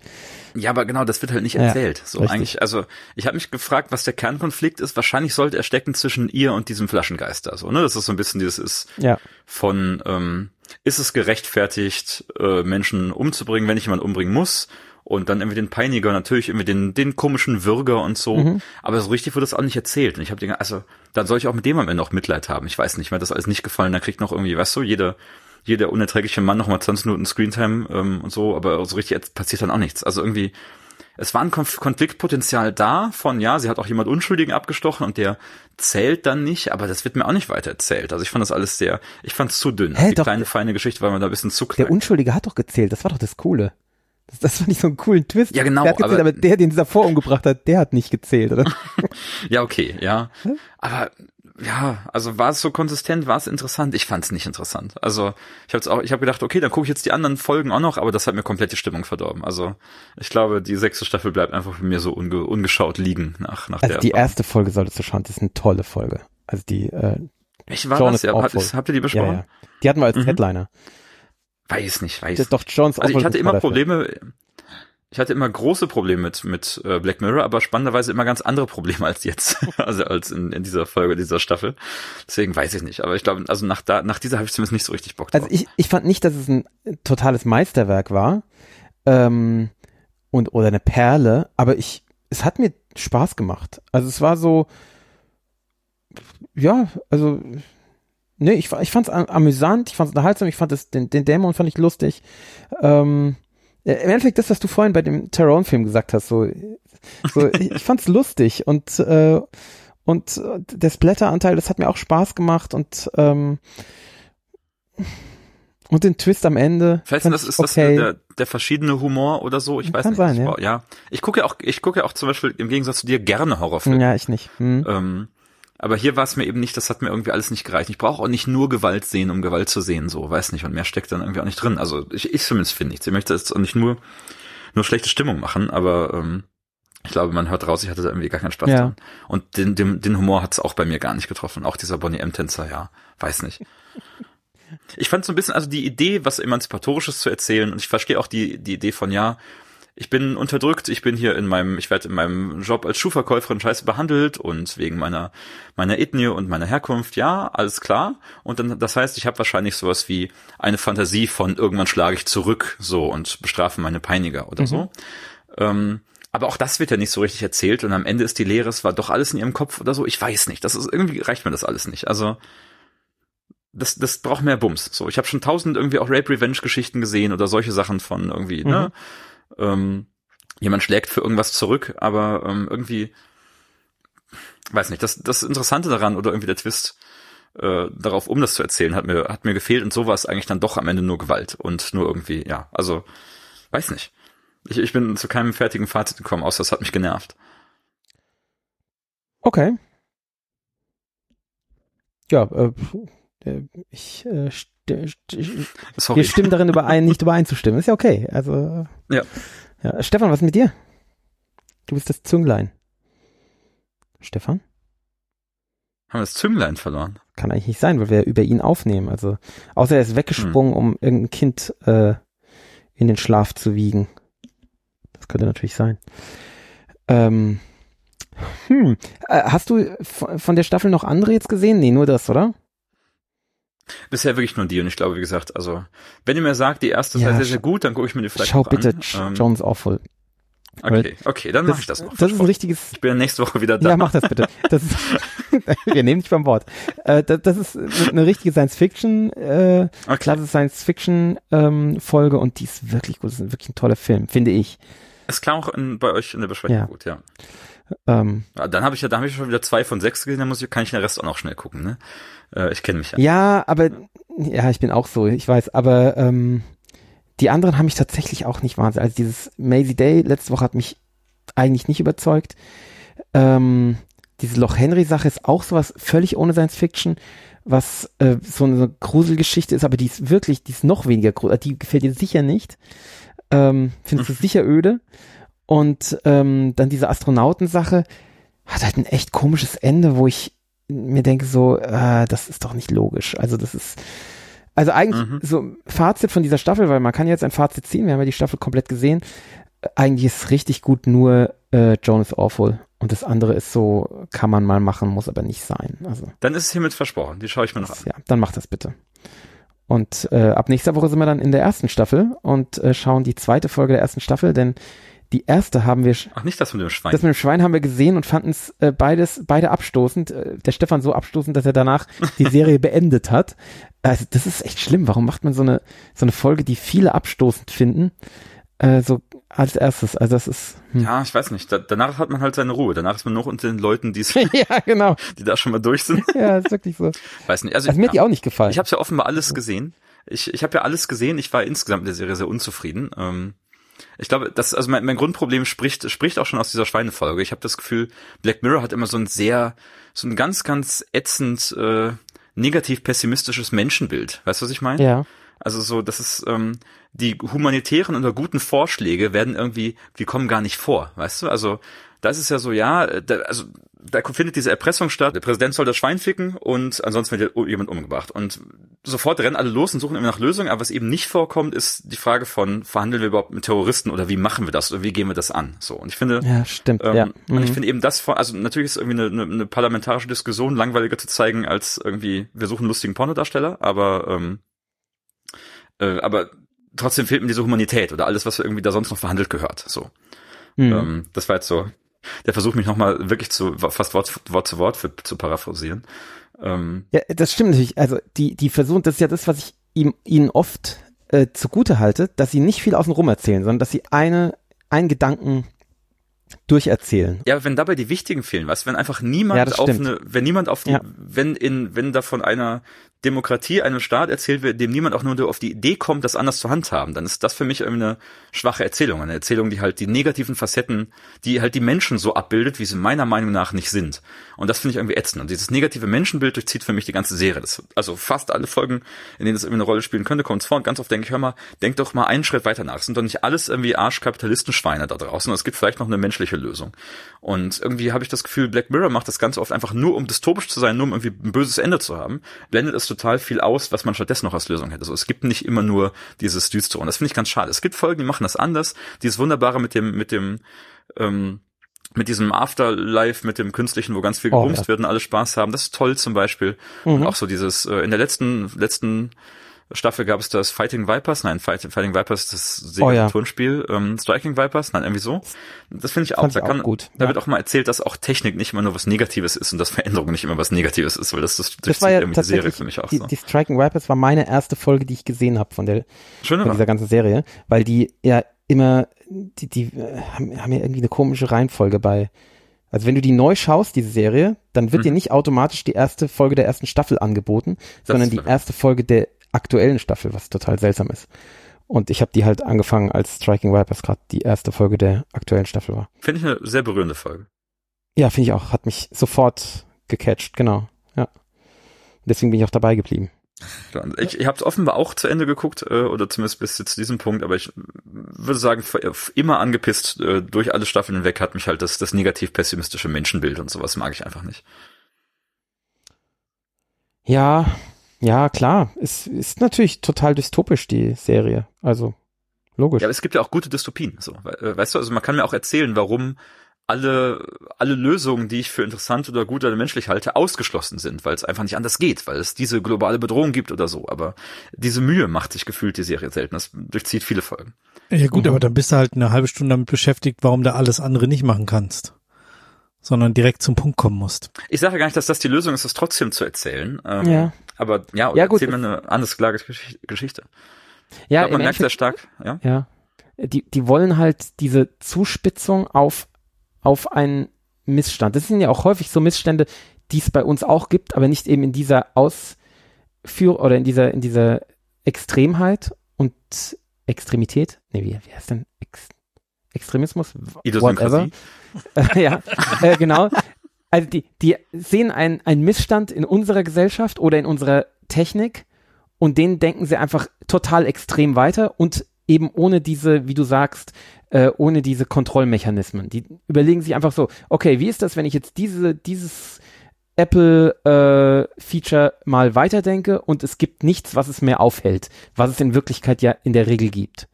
ja, aber genau, das wird halt nicht erzählt. Ja, so richtig. eigentlich, also ich habe mich gefragt, was der Kernkonflikt ist. Wahrscheinlich sollte er stecken zwischen ihr und diesem Flaschengeister. So, ne? Das ist so ein bisschen dieses ist ja. von ähm, ist es gerechtfertigt, äh, Menschen umzubringen, wenn ich jemanden umbringen muss? Und dann irgendwie den Peiniger, natürlich irgendwie den, den komischen Würger und so. Mhm. Aber so richtig wurde das auch nicht erzählt. Und ich habe den, also, dann soll ich auch mit dem am Ende auch Mitleid haben. Ich weiß nicht, mir hat das alles nicht gefallen. Da kriegt noch irgendwie, weißt du, jeder, jeder unerträgliche Mann noch mal 20 Minuten Screentime ähm, und so, aber so richtig passiert dann auch nichts. Also irgendwie, es war ein Konf Konfliktpotenzial da von, ja, sie hat auch jemand Unschuldigen abgestochen und der zählt dann nicht, aber das wird mir auch nicht weiter erzählt. Also ich fand das alles sehr, ich fand es zu dünn. Hä, Die doch, kleine, feine Geschichte war mir da ein bisschen zu klein. Der Unschuldige hat doch gezählt, das war doch das Coole. Das, das fand ich so einen coolen Twist. Ja, genau. Der hat gezählt, aber, aber der, den dieser vor umgebracht hat, der hat nicht gezählt, oder? [LAUGHS] ja, okay, ja. Aber ja, also war es so konsistent, war es interessant? Ich fand es nicht interessant. Also ich habe auch, ich habe gedacht, okay, dann gucke ich jetzt die anderen Folgen auch noch, aber das hat mir komplett die Stimmung verdorben. Also ich glaube, die sechste Staffel bleibt einfach für mir so unge ungeschaut liegen nach nach Also der. die erste Folge solltest du schauen, das ist eine tolle Folge. Also die äh, ich war John das ja. Habt ihr die ja, besprochen? ja. Die hatten wir als Mhm. Headliner. Weiß nicht, weiß. Das ist doch John's Also ich hatte immer dafür. Probleme. Ich hatte immer große Probleme mit mit äh, Black Mirror, aber spannenderweise immer ganz andere Probleme als jetzt, [LAUGHS] also als in, in dieser Folge dieser Staffel. Deswegen weiß ich nicht. Aber ich glaube, also nach da nach dieser habe ich zumindest nicht so richtig Bock drauf. Also ich, ich fand nicht, dass es ein totales Meisterwerk war ähm, und oder eine Perle, aber ich es hat mir Spaß gemacht. Also es war so ja, also nee, ich, ich fand es amüsant, ich fand es unterhaltsam, ich fand es den, den Dämon fand ich lustig. Ähm, äh, Im Endeffekt das, was du vorhin bei dem Tyrone-Film gesagt hast, so, so ich, [LAUGHS] ich fand's lustig und äh, und äh, der Splatter-Anteil, das hat mir auch Spaß gemacht und ähm, und den Twist am Ende. Vielleicht fand das ist das okay. der, der verschiedene Humor oder so. Ich weiß Kann nicht. sein, ich, ja. ja. Ich gucke ja auch, ich gucke ja auch zum Beispiel im Gegensatz zu dir gerne Horrorfilme. Ja, ich nicht. Hm. Ähm, aber hier war es mir eben nicht, das hat mir irgendwie alles nicht gereicht. Ich brauche auch nicht nur Gewalt sehen, um Gewalt zu sehen, so, weiß nicht. Und mehr steckt dann irgendwie auch nicht drin. Also ich, ich zumindest finde nichts. Ich möchte jetzt auch nicht nur, nur schlechte Stimmung machen, aber ähm, ich glaube, man hört raus, ich hatte da irgendwie gar keinen Spaß Ja. dran. Und den, den, den Humor hat es auch bei mir gar nicht getroffen. Auch dieser Bonnie M-Tänzer, ja, weiß nicht. Ich fand so ein bisschen, also die Idee, was Emanzipatorisches zu erzählen, und ich verstehe auch die, die Idee von, ja, ich bin unterdrückt, ich bin hier in meinem, ich werde in meinem Job als Schuhverkäuferin scheiße behandelt und wegen meiner, meiner Ethnie und meiner Herkunft, ja, alles klar. Und dann, das heißt, ich habe wahrscheinlich sowas wie eine Fantasie von irgendwann schlage ich zurück, so, und bestrafe meine Peiniger oder so. Ähm, aber auch das wird ja nicht so richtig erzählt und am Ende ist die Lehre, es war doch alles in ihrem Kopf oder so. Ich weiß nicht. Das ist irgendwie reicht mir das alles nicht. Also das, das braucht mehr Bums. So, ich habe schon tausend irgendwie auch Rape Revenge Geschichten gesehen oder solche Sachen von irgendwie, ne? Ähm, jemand schlägt für irgendwas zurück, aber ähm, irgendwie weiß nicht. Das das Interessante daran oder irgendwie der Twist äh, darauf, um das zu erzählen, hat mir hat mir gefehlt und so war es eigentlich dann doch am Ende nur Gewalt und nur irgendwie, ja, also weiß nicht. Ich, ich bin zu keinem fertigen Fazit gekommen, außer es hat mich genervt. Okay. Ja, äh, äh, ich äh, Sorry. wir stimmen darin überein, nicht übereinzustimmen. Ist ja okay. Also Ja. ja. Stefan, was ist mit dir? Du bist das Zünglein. Stefan? Haben wir das Zünglein verloren? Kann eigentlich nicht sein, weil wir über ihn aufnehmen. Also außer er ist weggesprungen, um irgendein Kind äh, in den Schlaf zu wiegen. Das könnte natürlich sein. Ähm, hm. Äh, hast du von von der Staffel noch andere jetzt gesehen? Nee, nur das, oder? Bisher wirklich nur die und ich glaube, wie gesagt, also wenn ihr mir sagt, die erste Ja, sei sehr, sehr gut, dann gucke ich mir die vielleicht Schau bitte an. Ähm, Jones Awful. okay, okay, dann mache ich das noch. Das ist ein richtiges. ich bin ja nächste Woche wieder da. Ja, mach das bitte. Das ist, [LAUGHS] [LAUGHS] wir nehmen dich beim Wort. Äh, das, das ist eine richtige Science-Fiction, äh, okay. klasse Science-Fiction-Folge und die ist wirklich gut. Das ist wirklich ein toller Film, finde ich. Es klang auch in, bei euch in der Besprechung Ja. gut, ja. Ähm, ja. Dann habe ich ja, da habe ich schon wieder zwei von sechs gesehen, dann muss ich, kann ich den Rest auch noch schnell gucken, ne? Äh, ich kenne mich ja. ja, aber ja, ich bin auch so, ich weiß, aber ähm, die anderen haben mich tatsächlich auch nicht wahnsinnig. Also dieses Maisie Day letzte Woche hat mich eigentlich nicht überzeugt. Ähm, diese Loch Henry Sache ist auch sowas völlig ohne Science Fiction, was äh, so eine Gruselgeschichte ist, aber die ist wirklich, die ist noch weniger gruselig. Die gefällt dir sicher nicht. Ähm, findest du sicher öde. Und ähm, dann diese Astronautensache hat halt ein echt komisches Ende, wo ich mir denke so, äh, das ist doch nicht logisch. Also das ist, also eigentlich Mhm. so Fazit von dieser Staffel, weil man kann jetzt ein Fazit ziehen, wir haben ja die Staffel komplett gesehen. Eigentlich ist richtig gut nur äh, Jonas Awful und das andere ist so, kann man mal machen, muss aber nicht sein. Also Dann ist es hiermit versprochen. Die schaue ich mir noch an. ja, dann mach das bitte. Und äh, ab nächster Woche sind wir dann in der ersten Staffel und äh, schauen die zweite Folge der ersten Staffel, denn die erste haben wir, Ach, nicht das mit dem Schwein. das mit dem Schwein haben wir gesehen und fanden es äh, beides, beide abstoßend. Äh, der Stefan so abstoßend, dass er danach [LAUGHS] die Serie beendet hat. Also das ist echt schlimm. Warum macht man so eine, so eine Folge, die viele abstoßend finden, äh, so als erstes? Also das ist, hm. ja, ich weiß nicht. Da, danach hat man halt seine Ruhe. Danach ist man noch unter den Leuten, die's, [LAUGHS] ja, genau. [LAUGHS] die da schon mal durch sind. Ja, ist wirklich so. Weiß nicht. Also, Also mir hat die ja. auch nicht gefallen. Ich habe ja offenbar alles gesehen. Ich, ich habe ja alles gesehen. Ich war insgesamt mit der Serie sehr unzufrieden. Ähm, Ich glaube, das also mein, mein Grundproblem spricht spricht auch schon aus dieser Schweinefolge. Ich habe das Gefühl, Black Mirror hat immer so ein sehr so ein ganz ganz ätzend äh, negativ pessimistisches Menschenbild. Weißt du, was ich meine? Ja. Also so, das ist ähm, die humanitären oder guten Vorschläge werden irgendwie, die kommen gar nicht vor, weißt du? Also da ist ja so, ja, da, also da findet diese Erpressung statt, der Präsident soll das Schwein ficken und ansonsten wird jemand umgebracht. Und sofort rennen alle los und suchen immer nach Lösungen, aber was eben nicht vorkommt, ist die Frage von, verhandeln wir überhaupt mit Terroristen oder wie machen wir das oder wie gehen wir das an? So, und ich finde, ja, stimmt, ähm, ja. und ich Mhm. finde eben das, also natürlich ist irgendwie eine, eine, eine parlamentarische Diskussion langweiliger zu zeigen, als irgendwie, wir suchen lustigen Pornodarsteller, aber, ähm, äh, aber trotzdem fehlt mir diese Humanität oder alles, was irgendwie da sonst noch verhandelt gehört, so. Mhm. Ähm, das war jetzt so der Versuch, mich nochmal wirklich zu, fast Wort, Wort zu Wort für, zu paraphrasieren. Ähm, Ja, das stimmt natürlich. Also die, die versuchen, das ist ja das, was ich ihm, ihnen oft äh, zugute halte, dass sie nicht viel außen rum erzählen, sondern dass sie eine, einen Gedanken durcherzählen. ja, aber wenn dabei die wichtigen fehlen, was, wenn einfach niemand Ja, auf eine, wenn niemand auf die, Ja. wenn in, wenn da von einer Demokratie, einem Staat erzählt wird, dem niemand auch nur auf die Idee kommt, das anders zu handhaben, dann ist das für mich eine schwache Erzählung, eine Erzählung, die halt die negativen Facetten, die halt die Menschen so abbildet, wie sie meiner Meinung nach nicht sind. Und das finde ich irgendwie ätzend. Und dieses negative Menschenbild durchzieht für mich die ganze Serie. Das, also fast alle Folgen, in denen es irgendwie eine Rolle spielen könnte, kommt es vor. Und ganz oft denke ich, hör mal, denk doch mal einen Schritt weiter nach. Es sind doch nicht alles irgendwie Arschkapitalistenschweine da draußen. Es gibt vielleicht noch eine menschliche Lösung. Und irgendwie habe ich das Gefühl, Black Mirror macht das ganz oft einfach nur, um dystopisch zu sein, nur um irgendwie ein böses Ende zu haben, blendet es total viel aus, was man stattdessen noch als Lösung hätte. Also es gibt nicht immer nur dieses Düstere. Und das finde ich ganz schade. Es gibt Folgen, die machen das anders. Dieses Wunderbare mit dem, mit dem, ähm, mit diesem Afterlife, mit dem Künstlichen, wo ganz viel Oh, gebumst ja. wird und alle Spaß haben. Das ist toll zum Beispiel. Mhm. Und auch so dieses, äh, in der letzten, letzten Staffel gab es das Fighting Vipers, nein, Fighting, Fighting Vipers, das Sega Oh ja. Turnspiel, ähm, Striking Vipers, nein, irgendwie so. Das finde ich auch. Fand Da ich auch kann, gut, da ja. wird auch mal erzählt, dass auch Technik nicht immer nur was Negatives ist und dass Veränderung nicht immer was Negatives ist, weil das, das, Das war ja irgendwie die Serie für mich auch die, so. die Striking Vipers war meine erste Folge, die ich gesehen habe von der Schöne von dieser ganzen Serie, weil die ja immer, die, die äh, haben, haben ja irgendwie eine komische Reihenfolge bei. Also wenn du die neu schaust, diese Serie, dann wird Mhm. dir nicht automatisch die erste Folge der ersten Staffel angeboten, sondern ist die erste Folge der aktuellen Staffel, was total seltsam ist. Und ich habe die halt angefangen, als Striking Vipers gerade die erste Folge der aktuellen Staffel war. Finde ich eine sehr berührende Folge. Ja, finde ich auch. Hat mich sofort gecatcht, genau. Ja. Deswegen bin ich auch dabei geblieben. Ich, ich habe es offenbar auch zu Ende geguckt, äh, oder zumindest bis zu diesem Punkt, aber ich würde sagen, immer angepisst äh, durch alle Staffeln hinweg hat mich halt das, das negativ-pessimistische Menschenbild und sowas mag ich einfach nicht. Ja, ja, klar. Es ist natürlich total dystopisch, die Serie. Also, logisch. Ja, aber es gibt ja auch gute Dystopien. So, äh, weißt du, also man kann mir auch erzählen, warum alle, alle Lösungen, die ich für interessant oder gut oder menschlich halte, ausgeschlossen sind, weil es einfach nicht anders geht, weil es diese globale Bedrohung gibt oder so. Aber diese Mühe macht sich gefühlt die Serie selten. Das durchzieht viele Folgen. Ja gut, Mhm. aber dann bist du halt eine halbe Stunde damit beschäftigt, warum du alles andere nicht machen kannst. Sondern direkt zum Punkt kommen musst. Ich sage gar nicht, dass das die Lösung ist, das trotzdem zu erzählen. Ähm, Ja. Aber ja, Ja, gut. erzähl mir eine anders Geschichte. ja, ich glaub, man merkt sehr stark, ja. Ja. Die, die wollen halt diese Zuspitzung auf, auf einen Missstand. Das sind ja auch häufig so Missstände, die es bei uns auch gibt, aber nicht eben in dieser Ausführung oder in dieser, in dieser Extremheit und Extremität. Nee, wie, wie heißt denn? Ex Extremismus? Whatever. [LAUGHS] Ja, äh, genau. Also die, die sehen einen, einen Missstand in unserer Gesellschaft oder in unserer Technik und den denken sie einfach total extrem weiter und eben ohne diese, wie du sagst, äh, ohne diese Kontrollmechanismen. Die überlegen sich einfach so, okay, wie ist das, wenn ich jetzt diese, dieses Apple-Feature mal weiterdenke und es gibt nichts, was es mehr aufhält, was es in Wirklichkeit ja in der Regel gibt.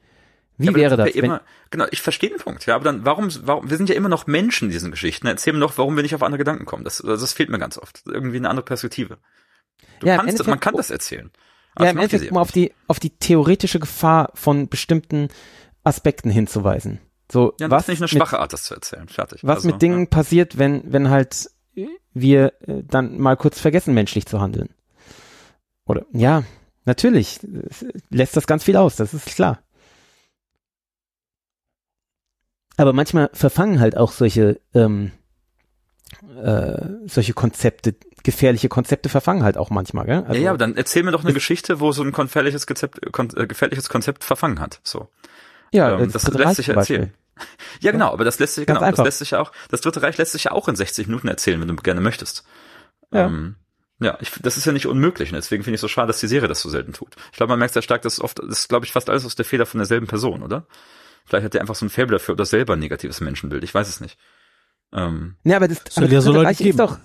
Wie Ja, wäre das? Immer, genau, ich verstehe den Punkt. Ja, aber dann, warum, warum, wir sind ja immer noch Menschen in diesen Geschichten. Erzähl mir doch, warum wir nicht auf andere Gedanken kommen. Das, das fehlt mir ganz oft. Irgendwie eine andere Perspektive. Du Ja, kannst, Endeffekt- man kann das erzählen. ja, das im Endeffekt, um auf die, auf die theoretische Gefahr von bestimmten Aspekten hinzuweisen. So, Ja, was das ist nicht eine mit, schwache Art, das zu erzählen. Fertig. was Also, mit Dingen passiert, wenn, wenn halt wir äh, dann mal kurz vergessen, menschlich zu handeln. Oder, ja, natürlich, es lässt das ganz viel aus, das ist klar. Aber manchmal verfangen halt auch solche, ähm, äh, solche Konzepte, gefährliche Konzepte verfangen halt auch manchmal, gell? Ja, ja, aber Also dann erzähl mir doch eine Geschichte, wo so ein gefährliches Konzept, kon, äh, gefährliches Konzept verfangen hat. So. Ja, ähm, das das lässt sich erzählen. [LAUGHS] Ja, genau, aber das lässt sich, Ganz genau, das lässt sich ja auch, das Dritte Reich lässt sich ja auch in 60 Minuten erzählen, wenn du gerne möchtest. Ja. Ähm, ja, ich, das ist ja nicht unmöglich und deswegen finde ich es so schade, dass die Serie das so selten tut. Ich glaube, man merkt sehr stark, dass oft, das ist, glaube ich, fast alles aus der Feder von derselben Person, oder? Vielleicht hat der einfach so ein Faible dafür oder selber ein negatives Menschenbild, ich weiß es nicht. Ähm, Nee, aber das, aber ja das so Dritte Leute Reich geben. ist doch,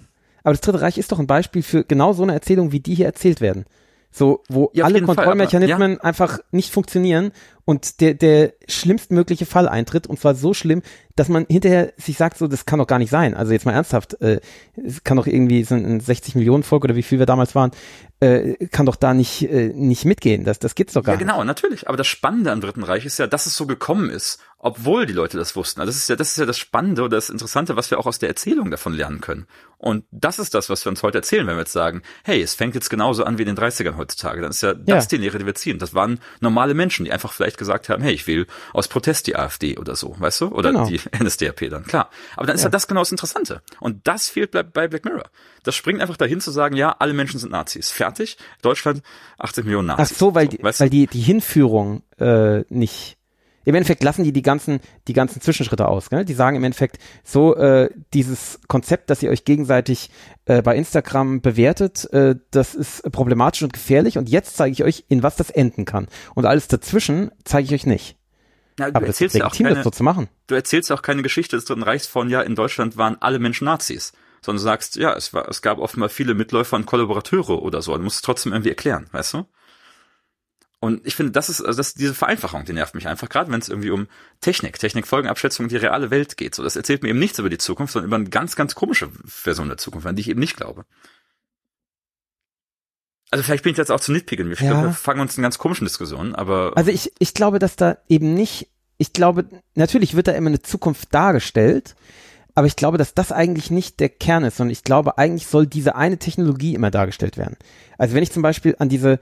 aber das Dritte Reich ist doch ein Beispiel für genau so eine Erzählung, wie die hier erzählt werden. So, wo Ja, alle jeden Fall, Kontrollmechanismen einfach nicht funktionieren und der, der schlimmstmögliche Fall eintritt und zwar so schlimm, dass man hinterher sich sagt, so, das kann doch gar nicht sein. Also jetzt mal ernsthaft, äh, es kann doch irgendwie so ein 60 Millionen Volk oder wie viel wir damals waren, äh, kann doch da nicht, äh, nicht mitgehen. Das, das geht's doch gar ja, genau, natürlich. Aber das Spannende am Dritten Reich ist ja, dass es so gekommen ist, obwohl die Leute das wussten. Also das ist ja, das ist ja das Spannende oder das Interessante, was wir auch aus der Erzählung davon lernen können. Und das ist das, was wir uns heute erzählen, wenn wir jetzt sagen, hey, es fängt jetzt genauso an wie in den 30ern heutzutage. Dann ist ja das Ja. die Lehre, die wir ziehen. Das waren normale Menschen, die einfach vielleicht gesagt haben, hey, ich will aus Protest die AfD oder so, weißt du? Oder Genau. die [LAUGHS] NSDAP dann, klar. Aber dann ist ja, Ja. das genau das Interessante. Und das fehlt bei, Black Mirror. Das springt einfach dahin zu sagen, ja, alle Menschen sind Nazis. Fertig. Deutschland, 80 Millionen Ach Nazis. so, weil, die, weißt du? weil die, die Hinführung äh, nicht. Im Endeffekt lassen die die ganzen, die ganzen Zwischenschritte aus. Gell? Die sagen im Endeffekt so, äh, dieses Konzept, dass ihr euch gegenseitig äh, bei Instagram bewertet, äh, das ist problematisch und gefährlich und jetzt zeige ich euch, in was das enden kann. Und alles dazwischen zeige ich euch nicht. Ja, du Aber erzählst ja auch keine, das so zu machen. du erzählst auch keine Geschichte des Dritten Reichs von, ja, in Deutschland waren alle Menschen Nazis. Sondern du sagst, ja, es war, es gab offenbar viele Mitläufer und Kollaborateure oder so. Du musst es trotzdem irgendwie erklären, weißt du? Und ich finde, das ist, also das, diese Vereinfachung, die nervt mich einfach, gerade wenn es irgendwie um Technik, Technikfolgenabschätzung, die reale Welt geht. So, das erzählt mir eben nichts über die Zukunft, sondern über eine ganz, ganz komische Version der Zukunft, an die ich eben nicht glaube. Also vielleicht bin ich jetzt auch zu nitpicking. Ich Ja. wir fangen uns in ganz komischen Diskussionen, aber Also ich, ich glaube, dass da eben nicht, ich glaube, natürlich wird da immer eine Zukunft dargestellt, aber ich glaube, dass das eigentlich nicht der Kern ist, sondern ich glaube, eigentlich soll diese eine Technologie immer dargestellt werden. Also wenn ich zum Beispiel an diese,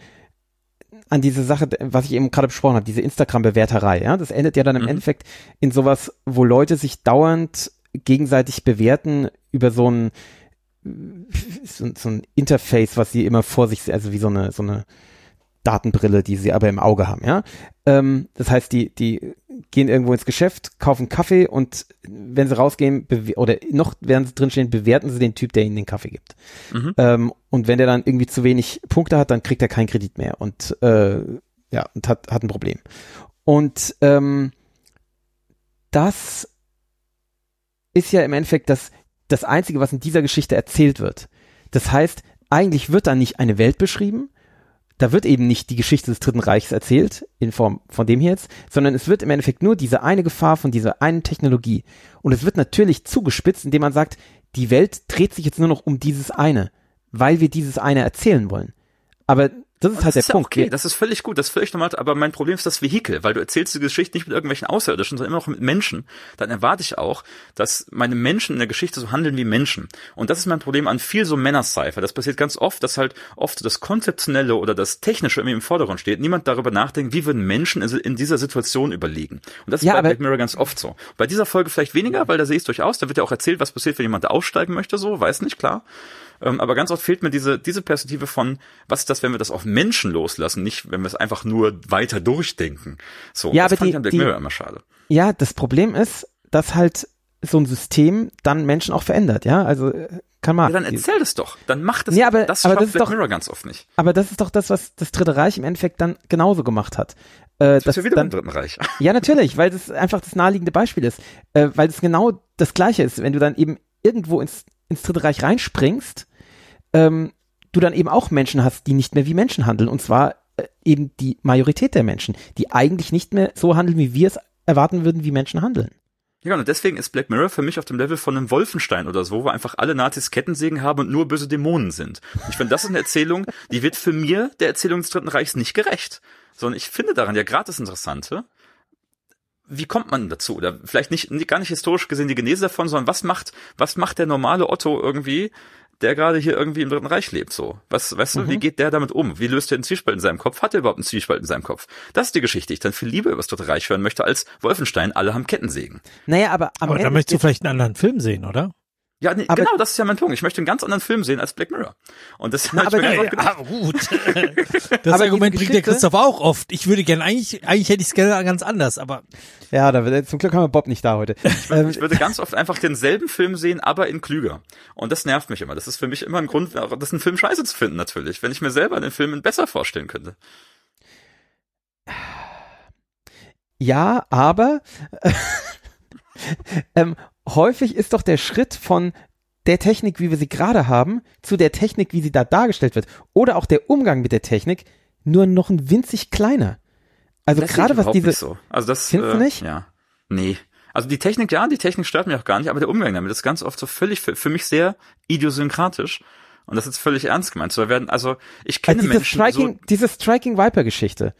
an diese Sache, was ich eben gerade besprochen habe, diese Instagram-Bewerterei, ja, das endet ja dann im Mhm. Endeffekt in sowas, wo Leute sich dauernd gegenseitig bewerten über so ein, so, so ein Interface, was sie immer vor sich, also wie so eine, so eine Datenbrille, die sie aber im Auge haben, ja. Ähm, das heißt, die, die gehen irgendwo ins Geschäft, kaufen Kaffee und wenn sie rausgehen, oder noch während sie drinstehen, bewerten sie den Typ, der ihnen den Kaffee gibt. Mhm. Ähm, und wenn der dann irgendwie zu wenig Punkte hat, dann kriegt er keinen Kredit mehr und äh, ja, und hat, hat ein Problem. Und ähm, das ist ja im Endeffekt das, das Einzige, was in dieser Geschichte erzählt wird. Das heißt, eigentlich wird da nicht eine Welt beschrieben, da wird eben nicht die Geschichte des Dritten Reichs erzählt, in Form von dem hier jetzt, sondern es wird im Endeffekt nur diese eine Gefahr von dieser einen Technologie. Und es wird natürlich zugespitzt, indem man sagt, die Welt dreht sich jetzt nur noch um dieses eine, weil wir dieses eine erzählen wollen. Aber das ist Und halt das der ist Punkt. okay, das ist völlig gut, das ist völlig normal, aber mein Problem ist das Vehikel, weil du erzählst die Geschichte nicht mit irgendwelchen Außerirdischen, sondern immer noch mit Menschen. Dann erwarte ich auch, dass meine Menschen in der Geschichte so handeln wie Menschen. Und das ist mein Problem an viel so Männer-Cypher. Das passiert ganz oft, dass halt oft das Konzeptionelle oder das Technische irgendwie im Vordergrund steht. Niemand darüber nachdenkt, wie würden Menschen in dieser Situation überlegen. Und das ist Ja, bei Black Mirror ganz oft so. Bei dieser Folge vielleicht weniger, weil da sehe ich es durchaus, da wird ja auch erzählt, was passiert, wenn jemand aussteigen möchte, so, weiß nicht, klar. Ähm, aber ganz oft fehlt mir diese, diese Perspektive von, was ist das, wenn wir das auf Menschen loslassen, nicht, wenn wir es einfach nur weiter durchdenken. So, Ja, das aber fand die- ich an Black die- Mirror immer schade. Ja, das Problem ist, dass halt so ein System dann Menschen auch verändert, ja? Also äh, kann man. Ja, dann erzähl das doch. Dann mach das. Nee, aber- das aber schafft das ist Black doch- Mirror ganz oft nicht. aber das ist doch das, was das Dritte Reich im Endeffekt dann genauso gemacht hat. Äh, Das ist ja wieder dann, im Dritten Reich. [LAUGHS] Ja, natürlich, weil das einfach das naheliegende Beispiel ist. Äh, weil es genau das Gleiche ist. Wenn du dann eben irgendwo ins, ins Dritte Reich reinspringst, ähm, du dann eben auch Menschen hast, die nicht mehr wie Menschen handeln. Und zwar äh, eben die Majorität der Menschen, die eigentlich nicht mehr so handeln, wie wir es erwarten würden, wie Menschen handeln. Ja, und deswegen ist Black Mirror für mich auf dem Level von einem Wolfenstein oder so, wo einfach alle Nazis Kettensägen haben und nur böse Dämonen sind. Ich finde, das ist eine Erzählung, die wird für mir der Erzählung des Dritten Reichs nicht gerecht. Sondern ich finde daran ja gerade das Interessante, wie kommt man dazu? Oder vielleicht nicht- gar nicht historisch gesehen die Genese davon, sondern was macht, was macht der normale Otto irgendwie, der gerade hier irgendwie im Dritten Reich lebt, so? Was, weißt du, wie geht der damit um? Wie löst er einen Zwiespalt in seinem Kopf? Hat er überhaupt einen Zwiespalt in seinem Kopf? Das ist die Geschichte, die ich dann viel lieber über das Dritte Reich hören möchte, als Wolfenstein, alle haben Kettensägen. Naja, aber am Aber da Ende möchtest du vielleicht einen anderen Film sehen, oder? Ja, nee, Aber- genau, das ist ja mein Punkt. Ich möchte einen ganz anderen Film sehen als Black Mirror. Und das Na, hab ich aber- mir gedacht. aber gut. [LAUGHS] Das Aber Argument bringt der Christoph auch oft. Ich würde gerne, eigentlich, eigentlich hätte ich es gerne ganz anders, aber Ja, da, zum Glück haben wir Bob nicht da heute. ähm, Ich würde ganz oft einfach denselben Film sehen, aber in klüger. Und das nervt mich immer. Das ist für mich immer ein Grund, das einen Film scheiße zu finden, natürlich. Wenn ich mir selber den Film besser vorstellen könnte. Ja, aber [LAUGHS] ähm, häufig ist doch der Schritt von der Technik, wie wir sie gerade haben, zu der Technik, wie sie da dargestellt wird, oder auch der Umgang mit der Technik, nur noch ein winzig kleiner. Also gerade was diese, nicht so. Also das, Findest du äh, nicht? Ja. Nee. Also die Technik, ja, die Technik stört mich auch gar nicht, aber der Umgang damit ist ganz oft so völlig, für, für mich sehr idiosynkratisch. Und das ist völlig ernst gemeint. So werden, also ich kenne also diese Menschen, Striking, so, diese Striking Viper Geschichte.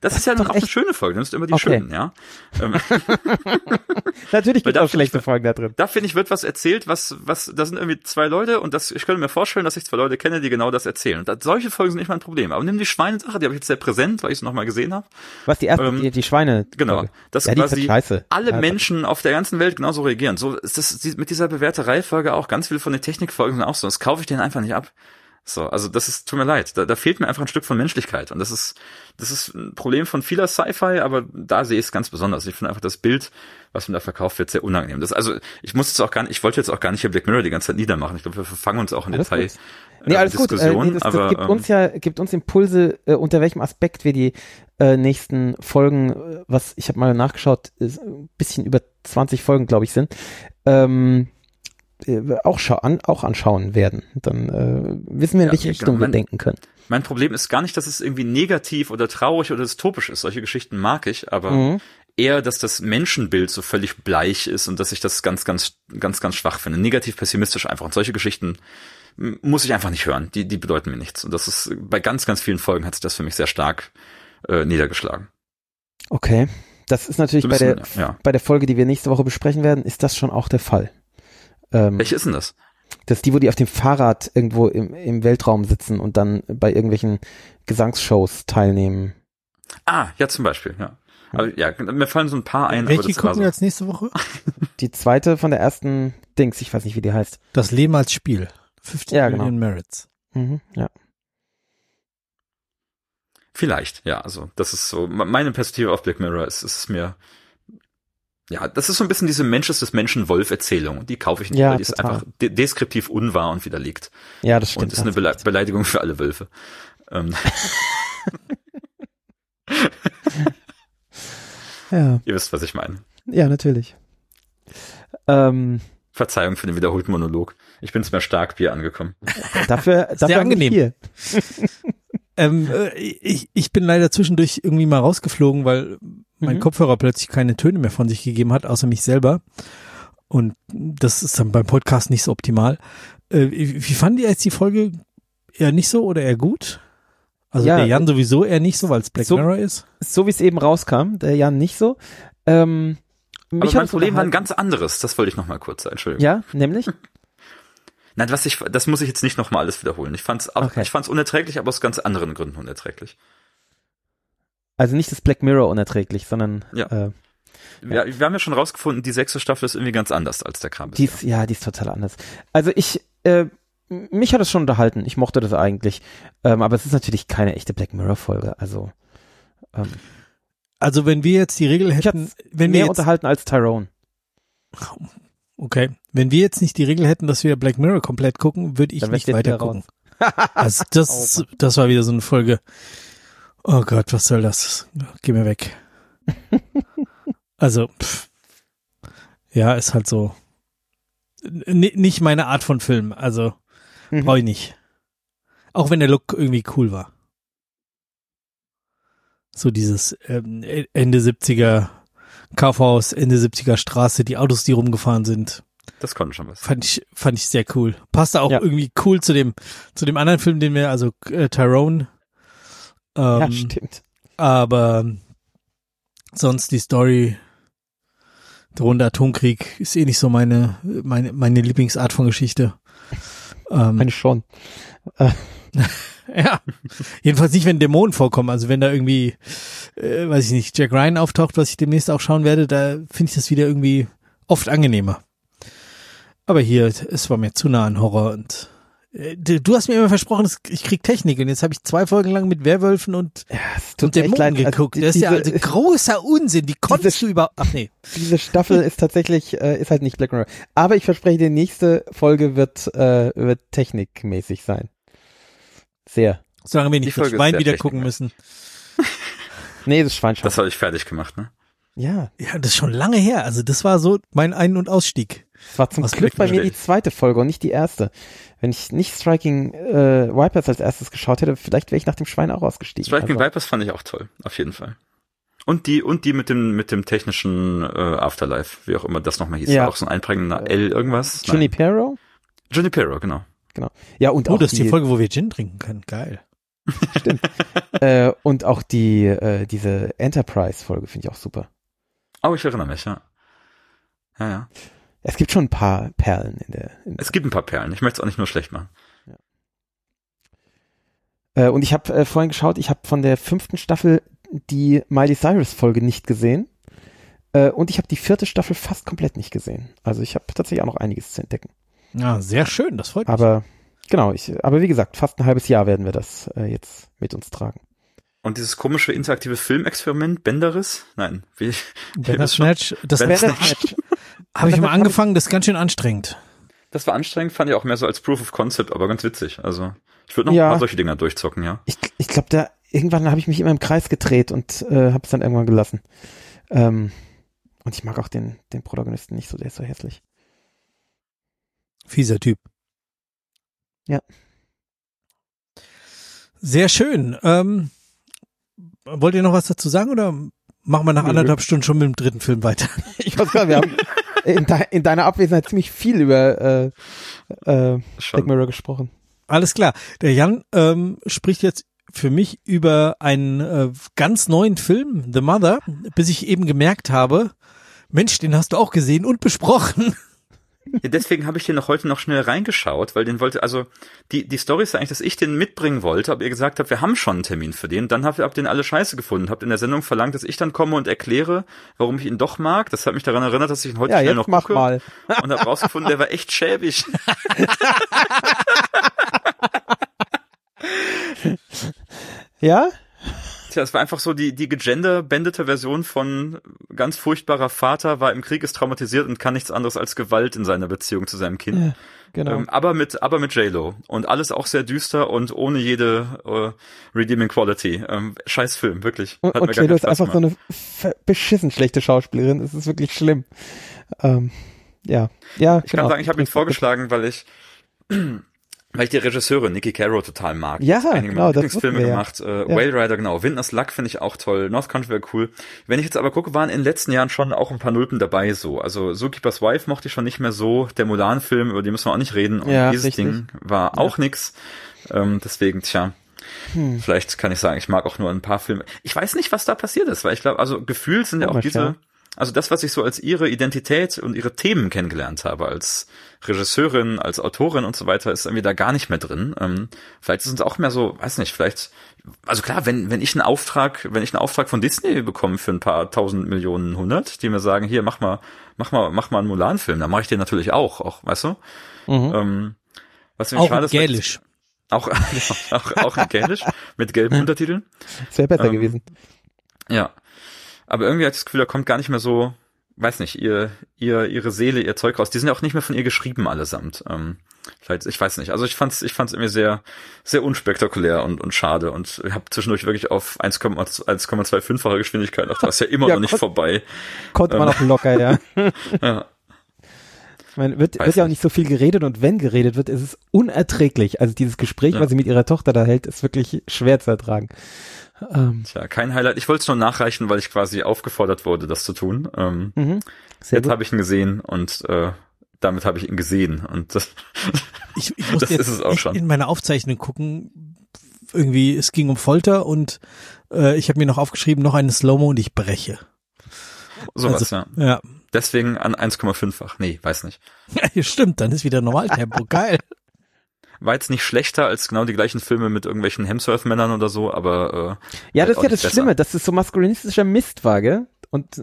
Das ist ja ist dann doch auch eine schöne Folge, du nimmst immer die Okay. schönen, ja. Ähm, [LAUGHS] Natürlich gibt es auch schlechte Folgen da drin. da finde ich, wird was erzählt, was, was, da sind irgendwie zwei Leute und das, ich könnte mir vorstellen, dass ich zwei Leute kenne, die genau das erzählen. Und das, solche Folgen sind nicht mein Problem. Aber nimm die Schweinesache, die habe ich jetzt sehr präsent, weil ich es nochmal gesehen habe. Was die erste, Ähm, die, die Schweine. Genau. Das ja, quasi halt scheiße. alle Ja, Menschen auf der ganzen Welt genauso reagieren. So ist das mit dieser Bewerterei-Folge auch. Ganz viele von den Technikfolgen auch so. Das kaufe ich denen einfach nicht ab. So, also das ist, tut mir leid. Da, da fehlt mir einfach ein Stück von Menschlichkeit. Und das ist, das ist ein Problem von vieler Sci-Fi, aber da sehe ich es ganz besonders. Ich finde einfach das Bild, was mir da verkauft wird, sehr unangenehm. Das, also, ich muss jetzt auch gar nicht, ich wollte jetzt auch gar nicht hier Black Mirror die ganze Zeit niedermachen. Ich glaube, wir verfangen uns auch in Alles Detail. gut. Nee, äh, alles gut. Äh, Diskussion, nee, das, das aber, gibt ähm, uns ja, gibt uns Impulse, äh, unter welchem Aspekt wir die äh, nächsten Folgen, äh, was ich habe mal nachgeschaut, ist ein bisschen über 20 Folgen, glaube ich, sind, ähm, äh, auch, schau an, auch anschauen werden. Dann äh, wissen wir, in Ja, welche genau. Richtung wir Man- denken können. Mein Problem ist gar nicht, dass es irgendwie negativ oder traurig oder dystopisch ist. Solche Geschichten mag ich, aber Mhm. eher, dass das Menschenbild so völlig bleich ist und dass ich das ganz, ganz, ganz, ganz schwach finde. Negativ pessimistisch einfach. Und solche Geschichten muss ich einfach nicht hören. Die, die bedeuten mir nichts. Und das ist, bei ganz, ganz vielen Folgen hat sich das für mich sehr stark äh, niedergeschlagen. Okay. Das ist natürlich So ein bei der, bisschen, ja. bei der Folge, die wir nächste Woche besprechen werden, ist das schon auch der Fall. Ähm, Welche ist denn das? Das ist die, wo die auf dem Fahrrad irgendwo im, im Weltraum sitzen und dann bei irgendwelchen Gesangsshows teilnehmen. Ah, ja, zum Beispiel, ja. Aber ja, mir fallen so ein paar ein, aber welche gucken so. wir als nächste Woche? [LAUGHS] Die zweite von der ersten Dings, ich weiß nicht, wie die heißt. Das Leben als Spiel. 50 Ja, genau. Million Merits. Mhm, ja. Vielleicht, ja, also das ist so, meine Perspektive auf Black Mirror ist, ist mir, ja, das ist so ein bisschen diese Mensch ist des Menschen Wolf-Erzählung. Die kaufe ich nicht, Ja, weil die ist total. einfach de deskriptiv unwahr und widerlegt. Ja, das stimmt. und ist eine Bele Beleidigung für alle Wölfe. Ähm, [LAUGHS] ja, ihr wisst, was ich meine. ja, natürlich. Ähm, Verzeihung für den wiederholten Monolog. Ich bin zum Starkbier angekommen. dafür, dafür angenehm. [LAUGHS] Ähm, äh, ich, ich bin leider zwischendurch irgendwie mal rausgeflogen, weil mein Mhm. Kopfhörer plötzlich keine Töne mehr von sich gegeben hat, außer mich selber. Und das ist dann beim Podcast nicht so optimal. Äh, wie, fanden die jetzt die Folge? Eher nicht so oder eher gut? Also Ja, der Jan sowieso eher nicht so, weil es Black so- Mirror ist. So wie es eben rauskam, der Jan nicht so. Ähm, mich Aber mein Problem war ein ganz anderes. Das wollte ich noch mal kurz sagen. Entschuldigung. Ja, nämlich? [LAUGHS] Nein, was ich, das muss ich jetzt nicht noch mal alles wiederholen. Ich fand's, auch, Okay. ich fand's unerträglich, aber aus ganz anderen Gründen unerträglich. Also nicht das Black Mirror unerträglich, sondern Ja. äh, Wir, wir haben ja schon rausgefunden, die sechste Staffel ist irgendwie ganz anders als der Kram die ist, ja, die ist total anders. Also ich, äh, mich hat es schon unterhalten. Ich mochte das eigentlich. Ähm, aber es ist natürlich keine echte Black Mirror Folge. Also ähm, Also wenn wir jetzt die Regel hätten, wenn wir mehr jetzt, unterhalten als Tyrone. okay, wenn wir jetzt nicht die Regel hätten, dass wir Black Mirror komplett gucken, würde ich Dann nicht weiter gucken. Also das, [LAUGHS] Oh das war wieder so eine Folge. Oh Gott, was soll das? Geh mir weg. [LAUGHS] Also, pff. ja, ist halt so. N nicht meine Art von Film. Also, Mhm. brauche ich nicht. Auch wenn der Look irgendwie cool war. So dieses ähm, Ende 70er Kaufhaus, Ende 70er Straße, die Autos, die rumgefahren sind. Das konnte schon was. Fand ich, fand ich sehr cool. Passte auch Ja. irgendwie cool zu dem, zu dem anderen Film, den wir, also äh, Tyrone. Ähm, ja, stimmt. aber sonst die Story Drohender Atomkrieg ist eh nicht so meine, meine, meine Lieblingsart von Geschichte. Ähm, Meine schon. [LAUGHS] ja. Jedenfalls nicht, wenn Dämonen vorkommen. Also wenn da irgendwie, äh, weiß ich nicht, Jack Ryan auftaucht, was ich demnächst auch schauen werde, da finde ich das wieder irgendwie oft angenehmer. Aber hier, es war mir zu nah an Horror und äh, du hast mir immer versprochen, dass ich krieg Technik und jetzt habe ich zwei Folgen lang mit Werwölfen und, Ja, und Dämonen geguckt. Also, das ist ja diese- also großer Unsinn. Die konntest du über. Ach nee. diese Staffel ist tatsächlich, äh, ist halt nicht Black Mirror. Aber ich verspreche, die nächste Folge wird, äh, wird technikmäßig sein. Sehr. Solange wir Die nicht das Schwein wieder gucken müssen. [LAUGHS] Nee, das Schwein schon. Das habe ich fertig gemacht, ne? Ja, Ja, das ist schon lange her. Also das war so mein Ein- und Ausstieg. Es war zum Was Glück bei mir die zweite Folge und nicht die erste. Wenn ich nicht Striking äh, Vipers als erstes geschaut hätte, vielleicht wäre ich nach dem Schwein auch ausgestiegen. Striking Also, Vipers fand ich auch toll, auf jeden Fall. Und die, und die mit dem, mit dem technischen äh, Afterlife, wie auch immer das nochmal hieß. Ja. War auch so ein einprägender L irgendwas. Nein. Junipero? Junipero, genau. Ja, und Oh, auch das ist die die, Folge, wo wir Gin trinken können. Geil. [LAUGHS] äh, und auch die, äh, diese Enterprise-Folge finde ich auch super. Oh, ich erinnere mich, ja. Ja, ja. Es gibt schon ein paar Perlen in der. In Es gibt ein paar Perlen. Ich möchte es auch nicht nur schlecht machen. Äh, und ich habe äh, vorhin geschaut, ich habe von der fünften Staffel die Miley Cyrus Folge nicht gesehen. Äh, und ich habe die vierte Staffel fast komplett nicht gesehen. Also ich habe tatsächlich auch noch einiges zu entdecken. Ja, sehr schön. Das freut mich. Aber genau, ich, aber wie gesagt, fast ein halbes Jahr werden wir das äh, jetzt mit uns tragen. Und dieses komische interaktive Filmexperiment, Benderis? Nein, wie, Bandersnatch, das Bandersnatch. Habe ich mal angefangen. Das ist ganz schön anstrengend. das war anstrengend, fand ich auch mehr so als Proof of Concept, aber ganz witzig. Also, ich würde noch Ja. ein paar solche Dinger durchzocken, ja. Ich, ich glaube, da irgendwann habe ich mich immer im Kreis gedreht und äh, habe es dann irgendwann gelassen. Ähm, und ich mag auch den, den Protagonisten nicht so, der ist so hässlich. Fieser Typ. Ja. Sehr schön. Ähm, wollt ihr noch was dazu sagen oder machen wir nach anderthalb Stunden schon mit dem dritten Film weiter? [LAUGHS] Ich weiß gar nicht, wir haben in, de in deiner Abwesenheit ziemlich viel über äh, äh, Black Schon. Mirror gesprochen. Alles klar. Der Jan ähm, spricht jetzt für mich über einen äh, ganz neuen Film, The Mother, bis ich eben gemerkt habe, Mensch, den hast du auch gesehen und besprochen. [LAUGHS] Ja, deswegen habe ich den noch heute noch schnell reingeschaut, weil den wollte, also die, die Story ist eigentlich, dass ich den mitbringen wollte, aber ihr gesagt habt, wir haben schon einen Termin für den. Dann habt ihr habt den alle scheiße gefunden, habt in der Sendung verlangt, dass ich dann komme und erkläre, warum ich ihn doch mag. Das hat mich daran erinnert, dass ich ihn heute Ja, schnell noch mach gucke mal. und habe rausgefunden, der war echt schäbig. [LAUGHS] [LAUGHS] Ja? Tja, es war einfach so die, die gegenderbändete Version von ganz furchtbarer Vater war im Krieg, ist traumatisiert und kann nichts anderes als Gewalt in seiner Beziehung zu seinem Kind. Ja, genau. Ähm, aber mit, aber mit J-Lo. Und alles auch sehr düster und ohne jede äh, Redeeming Quality. Ähm, scheiß Film, wirklich. und Hat und gar J-Lo ist einfach so gemacht. eine ver- beschissen schlechte Schauspielerin. Es ist wirklich schlimm. Ähm, ja. Ja, Ich genau. kann sagen, ich habe ihn vorgeschlagen, weil ich, weil ich die Regisseurin Nikki Caro total mag. Ja, einige genau, meiner Lieblingsfilme wir ja. gemacht. Äh, Ja. Whale Rider, genau. Winders Luck finde ich auch toll. North Country wäre cool. Wenn ich jetzt aber gucke, waren in den letzten Jahren schon auch ein paar Nulpen dabei so. Also Zookeeper's Wife mochte ich schon nicht mehr so. Der Mulan-Film, über den müssen wir auch nicht reden. Und Ja, dieses richtig. Ding war auch nix. Ähm, deswegen, tja. Hm. Vielleicht kann ich sagen, ich mag auch nur ein paar Filme. Ich weiß nicht, was da passiert ist, weil ich glaube, also gefühlt sind ja auch diese, ja. Also das, was ich so als ihre Identität und ihre Themen kennengelernt habe, als Regisseurin, als Autorin und so weiter, ist irgendwie da gar nicht mehr drin. Ähm, vielleicht ist es auch mehr so, weiß nicht, vielleicht, also klar, wenn, wenn ich einen Auftrag, wenn ich einen Auftrag von Disney bekomme für ein paar tausend Millionen hundert, die mir sagen, hier, mach mal, mach mal, mach mal einen Mulan-Film, dann mache ich den natürlich auch, auch, weißt du? Mhm. Ähm, was nämlich Auch schade in ist. [LAUGHS] Auch, auch, auch in Gälisch, mit gelben Untertiteln. Das wäre besser ähm, gewesen. Ja. Aber irgendwie ich das Gefühl, da kommt gar nicht mehr so, weiß nicht, ihr, ihr, ihre Seele, ihr Zeug raus. Die sind ja auch nicht mehr von ihr geschrieben allesamt. Ähm, vielleicht, ich weiß nicht. Also ich fand's, ich fand's irgendwie sehr, sehr unspektakulär und, und schade. Und ich habe zwischendurch wirklich auf 1,2 1,25-fache Geschwindigkeit gedacht, das ist ja immer [LAUGHS] Ja, noch nicht vorbei. Konnte man ähm, auch locker, ja. [LAUGHS] Ja. Ich meine, wird, Weiß wird ja auch nicht. nicht so viel geredet und wenn geredet wird, ist es unerträglich. Also dieses Gespräch, Ja. was sie mit ihrer Tochter da hält, ist wirklich schwer zu ertragen. Ähm, Tja, kein Highlight. Ich wollte es nur nachreichen, weil ich quasi aufgefordert wurde, das zu tun. Ähm, mhm. Jetzt habe ich ihn gesehen und äh, damit habe ich ihn gesehen. Und das, [LAUGHS] Ich, ich muss Das jetzt ist es auch schon. in meine Aufzeichnung gucken. Irgendwie, es ging um Folter und äh, ich habe mir noch aufgeschrieben, noch eine Slow-Mo und ich breche. sowas, Also, ja. Ja. Deswegen an 1,5-fach. Nee, weiß nicht. [LAUGHS] ja, stimmt, dann ist wieder Normaltempo. [LAUGHS] Geil. War jetzt nicht schlechter als genau die gleichen Filme mit irgendwelchen Hemsworth-Männern oder so, aber Ja, halt das ist ja das besser. Schlimme, dass es so maskulinistischer Mist war, gell? Und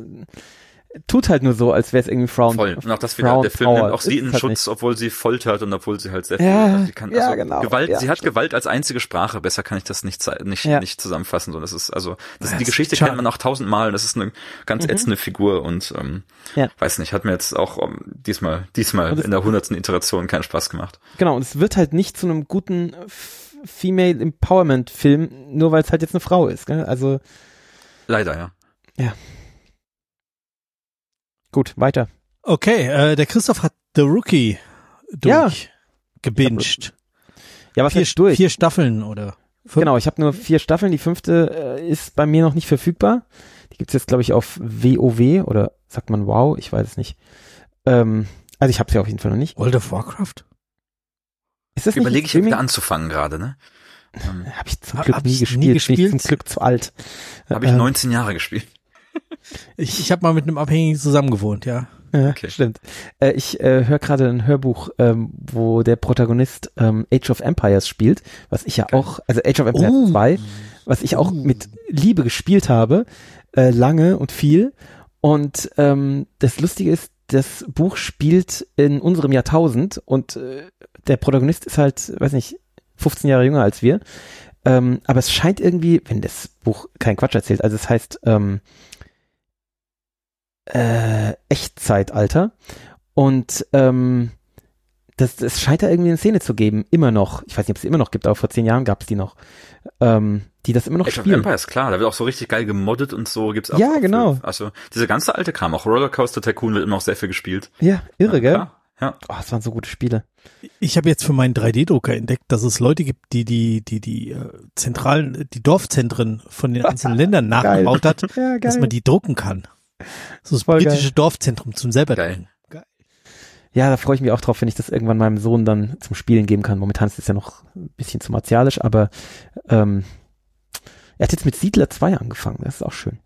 tut halt nur so, als wäre es irgendwie Frauen. Voll. Und auch das wieder, der Film nimmt auch sie in halt Schutz, nicht. obwohl sie foltert und obwohl sie halt sehr viel, Ja, also sie kann, ja, also genau, Gewalt, ja, sie hat stimmt. Gewalt als einzige Sprache, besser kann ich das nicht, nicht, Ja. nicht zusammenfassen, so, das ist, also, das, Ja, die Geschichte kennt man auch tausendmal, das ist eine ganz ätzende Figur und, ähm, Mhm. Ja. weiß nicht, hat mir jetzt auch ähm, diesmal, diesmal in der hundertsten Iteration keinen Spaß gemacht. Genau, und es wird halt nicht zu einem guten Female Empowerment Film, nur weil es halt jetzt eine Frau ist, gell? Also, Leider, ja. Gut, weiter. Okay, äh, der Christoph hat The Rookie Ja. durch gebinged. Ja, was Vier, durch? vier Staffeln oder fünf? Genau, ich habe nur vier Staffeln. Die fünfte äh, ist bei mir noch nicht verfügbar. Die gibt's jetzt, glaube ich, auf WoW oder sagt man Wow, ich weiß es nicht. Ähm, also ich habe sie auf jeden Fall noch nicht. World of Warcraft? Ist das Überlege ich wieder anzufangen gerade, ne? Ähm, Habe ich zum Hab- Glück hab's nie nie gespielt. Bin ich gespielt? zum Glück zu alt. Habe ich Ähm, 19 Jahre gespielt. Ich, ich habe mal mit einem Abhängigen zusammen gewohnt, ja. Ja, Okay. stimmt. Äh, ich äh, höre gerade ein Hörbuch, ähm, wo der Protagonist ähm, Age of Empires spielt, was ich ja Geil. auch, also Age of Empires Oh. 2, was ich auch Oh. mit Liebe gespielt habe, äh, lange und viel. Und ähm, das Lustige ist, das Buch spielt in unserem Jahrtausend und äh, der Protagonist ist halt, weiß nicht, 15 Jahre jünger als wir. Ähm, aber es scheint irgendwie, wenn das Buch keinen Quatsch erzählt, also es heißt ähm, äh, Echtzeitalter und ähm, das, das scheint da irgendwie eine Szene zu geben, immer noch. Ich weiß nicht, ob es sie immer noch gibt, aber vor zehn Jahren gab es die noch, ähm, die das immer noch Age of spielen. Empires, klar, da wird auch so richtig geil gemoddet und so gibt's auch. Ja, auch genau. Also, dieser ganze alte Kram, auch Rollercoaster Tycoon wird immer noch sehr viel gespielt. Ja, irre, gell? Klar, Ja. Oh, das waren so gute Spiele. Ich habe jetzt für meinen 3D-Drucker entdeckt, dass es Leute gibt, die die die die äh, zentralen, die Dorfzentren von den [LAUGHS] einzelnen Ländern nachgebaut hat, [LAUGHS] Ja, dass man die drucken kann. So das britische Dorfzentrum zum selber Geil. Geil. Ja, da freue ich mich auch drauf, wenn ich das irgendwann meinem Sohn dann zum Spielen geben kann. Momentan ist es ja noch ein bisschen zu martialisch, aber ähm, er hat jetzt mit Siedler 2 angefangen. Das ist auch schön.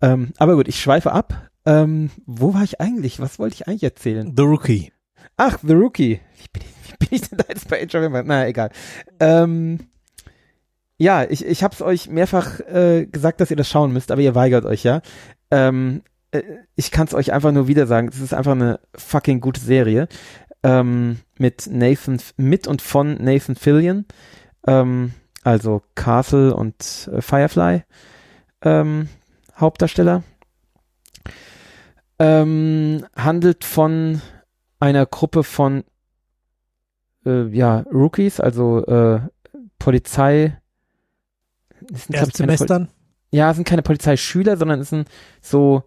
Ähm, aber gut, ich schweife ab. Ähm, wo war ich eigentlich? Was wollte ich eigentlich erzählen? The Rookie. Ach, The Rookie. Wie bin ich, wie bin ich denn da jetzt bei Age of Empires? Na, egal. Ähm, ja, ich, ich habe es euch mehrfach äh, gesagt, dass ihr das schauen müsst, aber ihr weigert euch, ja. Ähm, äh, ich kann es euch einfach nur wieder sagen. Es ist einfach eine fucking gute Serie. Ähm, mit Nathan, mit und von Nathan Fillion. Ähm, also Castle und äh, Firefly ähm, Hauptdarsteller. Ähm, handelt von einer Gruppe von äh, ja, Rookies, also äh, Polizei. Erstsemestern. Ja, es sind keine Polizeischüler, sondern es sind so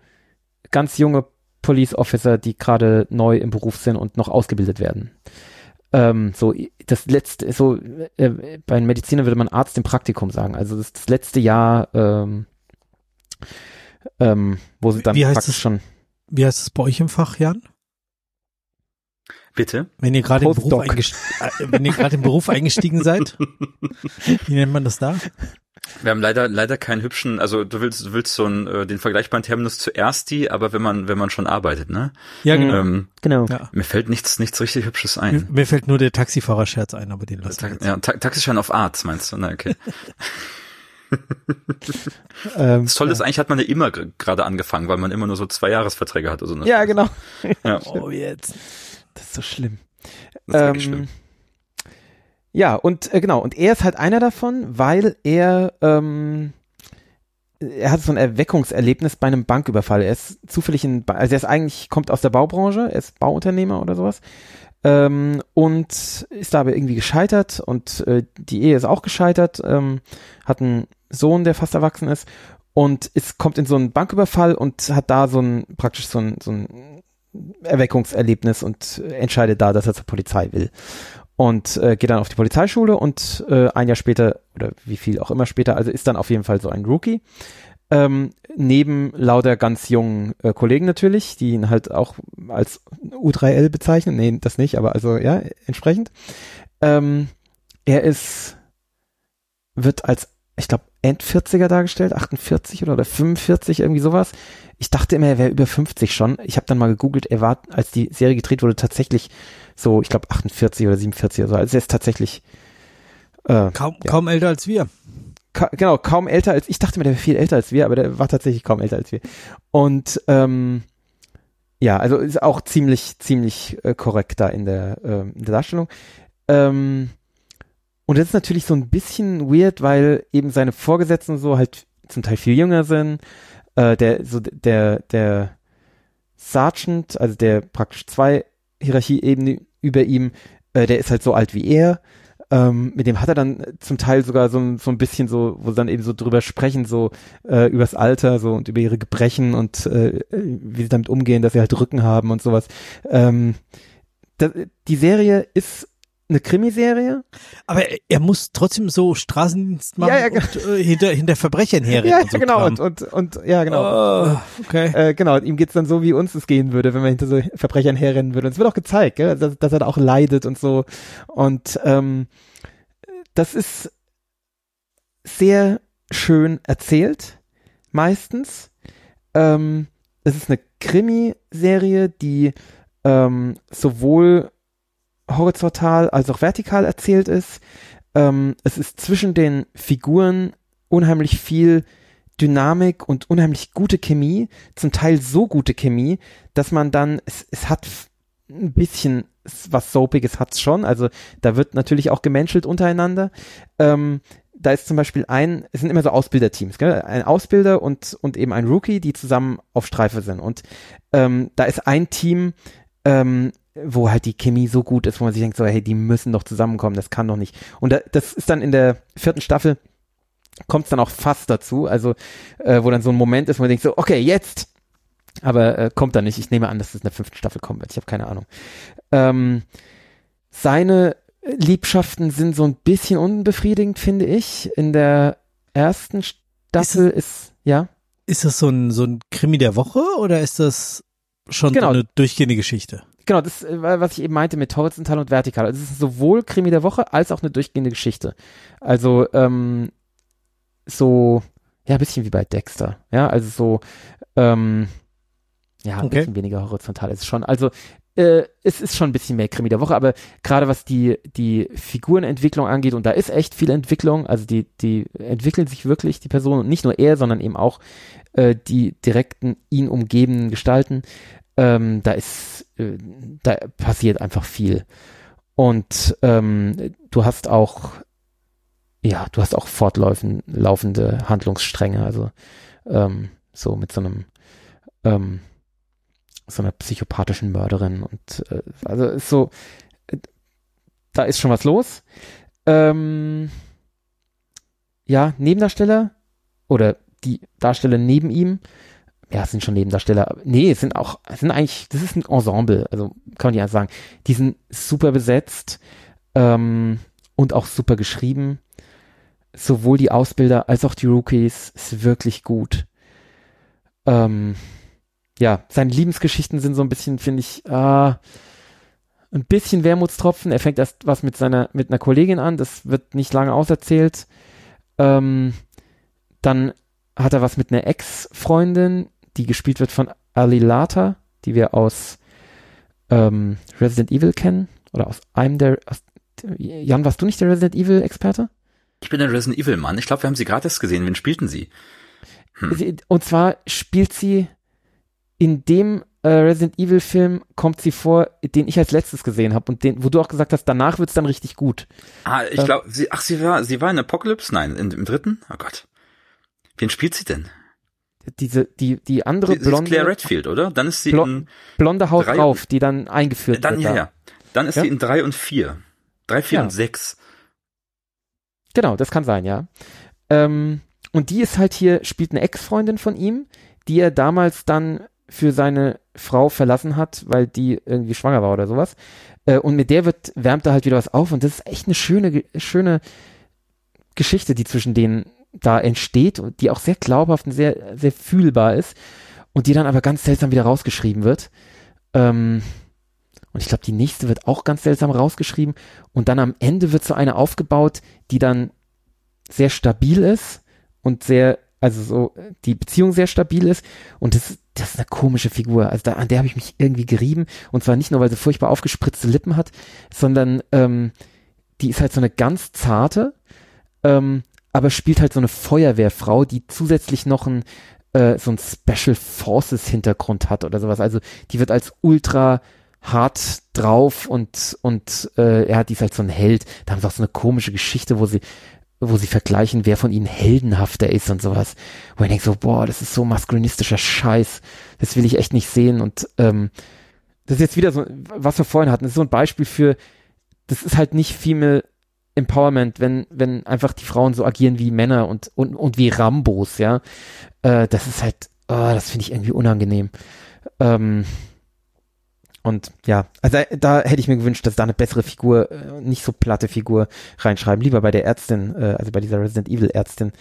ganz junge Police Officer, die gerade neu im Beruf sind und noch ausgebildet werden. Ähm, so das letzte, so äh, bei den Medizinern würde man Arzt im Praktikum sagen. Also das, das letzte Jahr, ähm, ähm, wo sie dann Wie heißt praktisch es? schon Wie heißt es bei euch im Fach, Jan? Bitte? Wenn ihr gerade im Beruf Postdoc. eingestiegen, äh, wenn ihr gerade im Beruf eingestiegen seid, [LAUGHS] wie nennt man das da? Wir haben leider leider keinen hübschen, also du willst du willst so einen, äh, den vergleichbaren Terminus zuerst die, aber wenn man wenn man schon arbeitet, ne? Ja, genau. Ähm, genau. Ja. mir fällt nichts nichts richtig hübsches ein. mir fällt nur der Taxifahrer-Scherz ein, aber den lassen wir Ta jetzt. ja, Ta Taxischein auf Art, meinst du? Na, okay. [LAUGHS] Ähm, Das Tolle ist, eigentlich hat man ja immer gerade angefangen, weil man immer nur so zwei Jahresverträge hat. oder so. ne? ja, genau. Ja, [LAUGHS] Oh, jetzt. Das ist so schlimm. das ist Ähm, schlimm. Ja, und äh, genau, und er ist halt einer davon, weil er ähm, er hat so ein Erweckungserlebnis bei einem Banküberfall. Er ist zufällig in, also er ist eigentlich, kommt aus der Baubranche, er ist Bauunternehmer oder sowas. Ähm, und ist da aber irgendwie gescheitert und äh, die Ehe ist auch gescheitert, ähm, hat einen Sohn, der fast erwachsen ist und es kommt in so einen Banküberfall und hat da so ein, praktisch so ein, so ein Erweckungserlebnis und entscheidet da, dass er zur Polizei will. Und äh, geht dann auf die Polizeischule und äh, ein Jahr später, oder wie viel auch immer später, also ist dann auf jeden Fall so ein Rookie. Ähm, neben lauter ganz jungen äh, Kollegen natürlich, die ihn halt auch als U3L bezeichnen. Nee, das nicht, aber also ja, entsprechend. Ähm, er ist, wird als, ich glaube, End-40er dargestellt, 48 oder, oder 45, irgendwie sowas. Ich dachte immer, er wäre über 50 schon. Ich habe dann mal gegoogelt, er war, als die Serie gedreht wurde, tatsächlich so, ich glaube, 48 oder 47 oder so. Also er ist tatsächlich äh, Kaum, Ja. kaum älter als wir. ka genau, kaum älter als, ich dachte mir, der wäre viel älter als wir, aber der war tatsächlich kaum älter als wir. Und ähm, ja, also ist auch ziemlich, ziemlich äh, korrekt da in der, äh, in der Darstellung. Ähm, und das ist natürlich so ein bisschen weird, weil eben seine Vorgesetzten so halt zum Teil viel jünger sind. Äh, der, so der, der Sergeant, also der praktisch zwei Hierarchieebenen über ihm, äh, der ist halt so alt wie er. Ähm, mit dem hat er dann zum Teil sogar so, so ein bisschen so, wo sie dann eben so drüber sprechen, so äh, übers Alter so und über ihre Gebrechen und äh, wie sie damit umgehen, dass sie halt Rücken haben und sowas. Ähm, das, die Serie ist eine Krimiserie. Aber er muss trotzdem so Straßendienst machen Ja, ja, und äh, hinter, hinter Verbrechern herrennen. [LAUGHS] Ja, und so genau. Kram. Und, und, und ja, genau. Oh, okay. Äh, genau, ihm geht's dann so, wie uns es gehen würde, wenn man hinter so Verbrechern herrennen würde. Und es wird auch gezeigt, gell? Dass, dass er da auch leidet und so. Und ähm, das ist sehr schön erzählt, meistens. Ähm, es ist eine Krimiserie, die ähm, sowohl horizontal als auch vertikal erzählt ist. Ähm, es ist zwischen den Figuren unheimlich viel Dynamik und unheimlich gute Chemie, zum Teil so gute Chemie, dass man dann, es, es hat ein bisschen was Soapiges hat's schon, also da wird natürlich auch gemenschelt untereinander. Ähm, da ist zum Beispiel ein, es sind immer so Ausbilderteams, gell? ein Ausbilder und, und eben ein Rookie, die zusammen auf Streife sind. Und ähm, da ist ein Team, ähm, wo halt die Chemie so gut ist, wo man sich denkt, so, hey, die müssen doch zusammenkommen, das kann doch nicht. Und da, das ist dann in der vierten Staffel, kommt es dann auch fast dazu, also äh, wo dann so ein Moment ist, wo man denkt so, okay, jetzt. Aber äh, kommt dann nicht. Ich nehme an, dass es in der fünften Staffel kommen wird. Ich habe keine Ahnung. Ähm, seine Liebschaften sind so ein bisschen unbefriedigend, finde ich. In der ersten Staffel ist, ja. Ist das so ein, so ein Krimi der Woche oder ist das schon Genau. so eine durchgehende Geschichte? Genau, das, äh, was ich eben meinte mit horizontal und vertikal. Also es ist sowohl Krimi der Woche als auch eine durchgehende Geschichte. Also ähm, so, ja, ein bisschen wie bei Dexter. Ja, also so, ähm, ja, ein Okay. bisschen weniger horizontal ist es schon. Also äh, es ist schon ein bisschen mehr Krimi der Woche, aber gerade was die, die Figurenentwicklung angeht, und da ist echt viel Entwicklung, also die, die entwickeln sich wirklich, die Personen, und nicht nur er, sondern eben auch äh, die direkten ihn umgebenden Gestalten, ähm, da ist, äh, da passiert einfach viel. Und ähm, du hast auch, ja, du hast auch fortlaufend laufende Handlungsstränge, also ähm, so mit so einem, ähm, so einer psychopathischen Mörderin und äh, also ist so, äh, da ist schon was los. Ähm, ja, Nebendarsteller oder die Darsteller neben ihm, ja, es sind schon Nebendarsteller. Nee, es sind auch, es sind eigentlich, das ist ein Ensemble, also kann man anders sagen. Die sind super besetzt ähm, und auch super geschrieben. Sowohl die Ausbilder als auch die Rookies ist wirklich gut. Ähm, ja, seine Liebensgeschichten sind so ein bisschen, finde ich, äh, ein bisschen Wermutstropfen. Er fängt erst was mit seiner, mit einer Kollegin an, das wird nicht lange auserzählt. Ähm, dann hat er was mit einer Ex-Freundin, die gespielt wird von Ali Lata, die wir aus ähm, Resident Evil kennen. Oder aus einem der. Aus, Jan, warst du nicht der Resident Evil-Experte? Ich bin der Resident Evil Mann. Ich glaube, wir haben sie gerade erst gesehen. Wen spielten sie? Hm. Sie- Und zwar spielt sie in dem äh, Resident Evil Film kommt sie vor, den ich als letztes gesehen habe und den, wo du auch gesagt hast, danach wird's dann richtig gut. Ah, ich Ähm. glaube, sie, ach, sie war, sie war in Apocalypse? Nein, in, im dritten? Oh Gott. Wen spielt sie denn? Diese, die, die andere Sie, sie ist blonde, Claire Redfield, oder? Dann ist sie Blo- in, blonde Haut drauf, die dann eingeführt dann, wird. ja, da. ja. Dann ist Ja? sie in drei und vier. Drei, vier Ja. und sechs. Genau, das kann sein, ja. Ähm, und die ist halt hier, spielt eine Ex-Freundin von ihm, die er damals dann für seine Frau verlassen hat, weil die irgendwie schwanger war oder sowas. Äh, und mit der wird, wärmt er halt wieder was auf und das ist echt eine schöne, schöne Geschichte, die zwischen denen da entsteht und die auch sehr glaubhaft und sehr, sehr fühlbar ist und die dann aber ganz seltsam wieder rausgeschrieben wird. Ähm, und ich glaube, die nächste wird auch ganz seltsam rausgeschrieben und dann am Ende wird so eine aufgebaut, die dann sehr stabil ist und sehr, also so, die Beziehung sehr stabil ist und das, das ist eine komische Figur. Also da, an der habe ich mich irgendwie gerieben und zwar nicht nur, weil sie furchtbar aufgespritzte Lippen hat, sondern ähm, die ist halt so eine ganz zarte, ähm, aber spielt halt so eine Feuerwehrfrau, die zusätzlich noch ein, äh, so ein Special Forces Hintergrund hat oder sowas. Also die wird als ultra hart drauf und und äh, er hat die ist halt so ein Held. Da haben sie auch so eine komische Geschichte, wo sie wo sie vergleichen, wer von ihnen heldenhafter ist und sowas. Wo ich denke so, boah, das ist so maskulinistischer Scheiß. Das will ich echt nicht sehen. Und ähm, das ist jetzt wieder so, was wir vorhin hatten, das ist so ein Beispiel für, das ist halt nicht Female Empowerment, wenn, wenn einfach die Frauen so agieren wie Männer und, und, und wie Rambos, ja. Äh, das ist halt, oh, das finde ich irgendwie unangenehm. Ähm, und ja, also da hätte ich mir gewünscht, dass da eine bessere Figur, äh, nicht so platte Figur reinschreiben, lieber bei der Ärztin, äh, also bei dieser Resident Evil Ärztin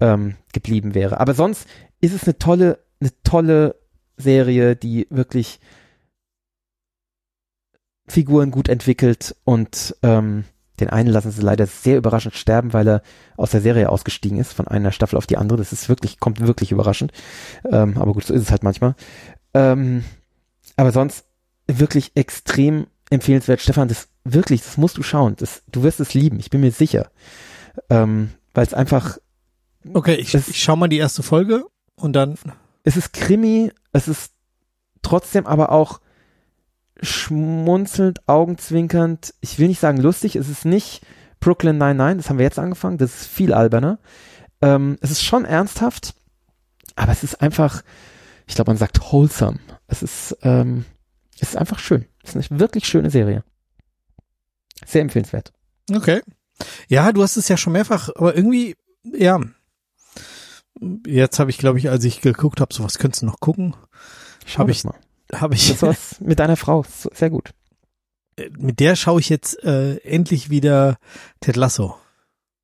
ähm, geblieben wäre. Aber sonst ist es eine tolle, eine tolle Serie, die wirklich Figuren gut entwickelt und ähm, den einen lassen sie leider sehr überraschend sterben, weil er aus der Serie ausgestiegen ist, von einer Staffel auf die andere. Das ist wirklich, kommt wirklich überraschend. Ähm, aber gut, so ist es halt manchmal. Ähm, aber sonst wirklich extrem empfehlenswert. Stefan, das wirklich, das musst du schauen. Das, du wirst es lieben, ich bin mir sicher. Ähm, weil es einfach. Okay, ich, es, ich schau mal die erste Folge und dann. Es ist Krimi, es ist trotzdem aber auch schmunzelnd, augenzwinkernd. Ich will nicht sagen lustig, es ist nicht Brooklyn 99, das haben wir jetzt angefangen, das ist viel alberner. Ähm, es ist schon ernsthaft, aber es ist einfach, ich glaube, man sagt wholesome. Es ist, ähm, es ist einfach schön. Es ist eine wirklich schöne Serie. Sehr empfehlenswert. Okay. Ja, du hast es ja schon mehrfach, aber irgendwie, ja. Jetzt habe ich, glaube ich, als ich geguckt habe, so was könntest du noch gucken? Schau ich mal. Habe ich. Das war's [LAUGHS] mit deiner Frau. Sehr gut. Äh, mit der schaue ich jetzt äh, endlich wieder Ted Lasso.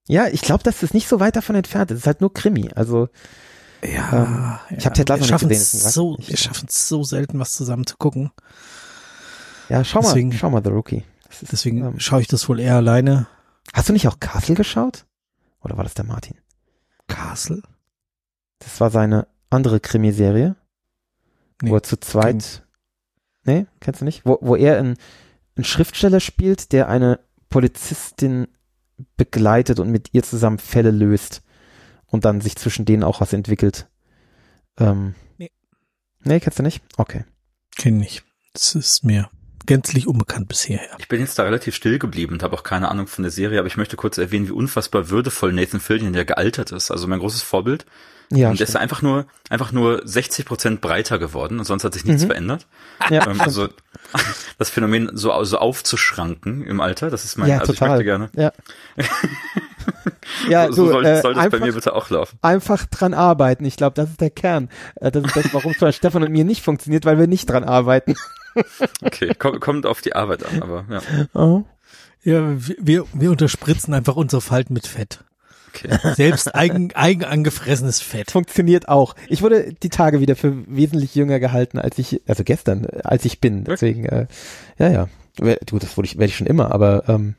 Ja, ich glaube, das ist nicht so weit davon entfernt. Es ist halt nur Krimi. Also ja, ähm, ich habe Ted Lasso nicht gesehen. So, wir schaffen es so selten, was zusammen zu gucken. Ja, schau deswegen, mal, schau mal The Rookie. Ist, deswegen ähm, schaue ich das wohl eher alleine. Hast du nicht auch Castle geschaut? Oder war das der Martin? Castle? Das war seine andere Krimiserie, nee, wo er zu zweit. Kenn. Nee, kennst du nicht? Wo, wo er einen, einen Schriftsteller spielt, der eine Polizistin begleitet und mit ihr zusammen Fälle löst und dann sich zwischen denen auch was entwickelt. Ähm, nee. Nee, kennst du nicht? Okay. Kenn nicht. Das ist mir gänzlich unbekannt bisher. Ich bin jetzt da relativ still geblieben und habe auch keine Ahnung von der Serie, aber ich möchte kurz erwähnen, wie unfassbar würdevoll Nathan Fillion ja gealtert ist. Also mein großes Vorbild. Ja, und der ist einfach nur, einfach nur 60 Prozent breiter geworden und sonst hat sich nichts mhm. verändert. Ja, ähm, also [LAUGHS] das Phänomen so, so aufzuschranken im Alter, das ist mein, ja, also total. ich möchte gerne. Ja. [LAUGHS] ja, so, du, soll, äh, soll das einfach, bei mir bitte auch laufen. Einfach dran arbeiten. Ich glaube, das ist der Kern. Äh, das ist das, warum es bei Stefan und mir nicht funktioniert, weil wir nicht dran arbeiten. [LAUGHS] okay, kommt, kommt auf die Arbeit an, aber ja. Oh. Ja, wir, wir unterspritzen einfach unsere Falten mit Fett. Okay. Selbst eigen, eigen angefressenes Fett. Funktioniert auch. Ich wurde die Tage wieder für wesentlich jünger gehalten, als ich, also gestern, als ich bin. Deswegen, äh, ja, ja. Du, das wurde ich, werde ich schon immer, aber ähm,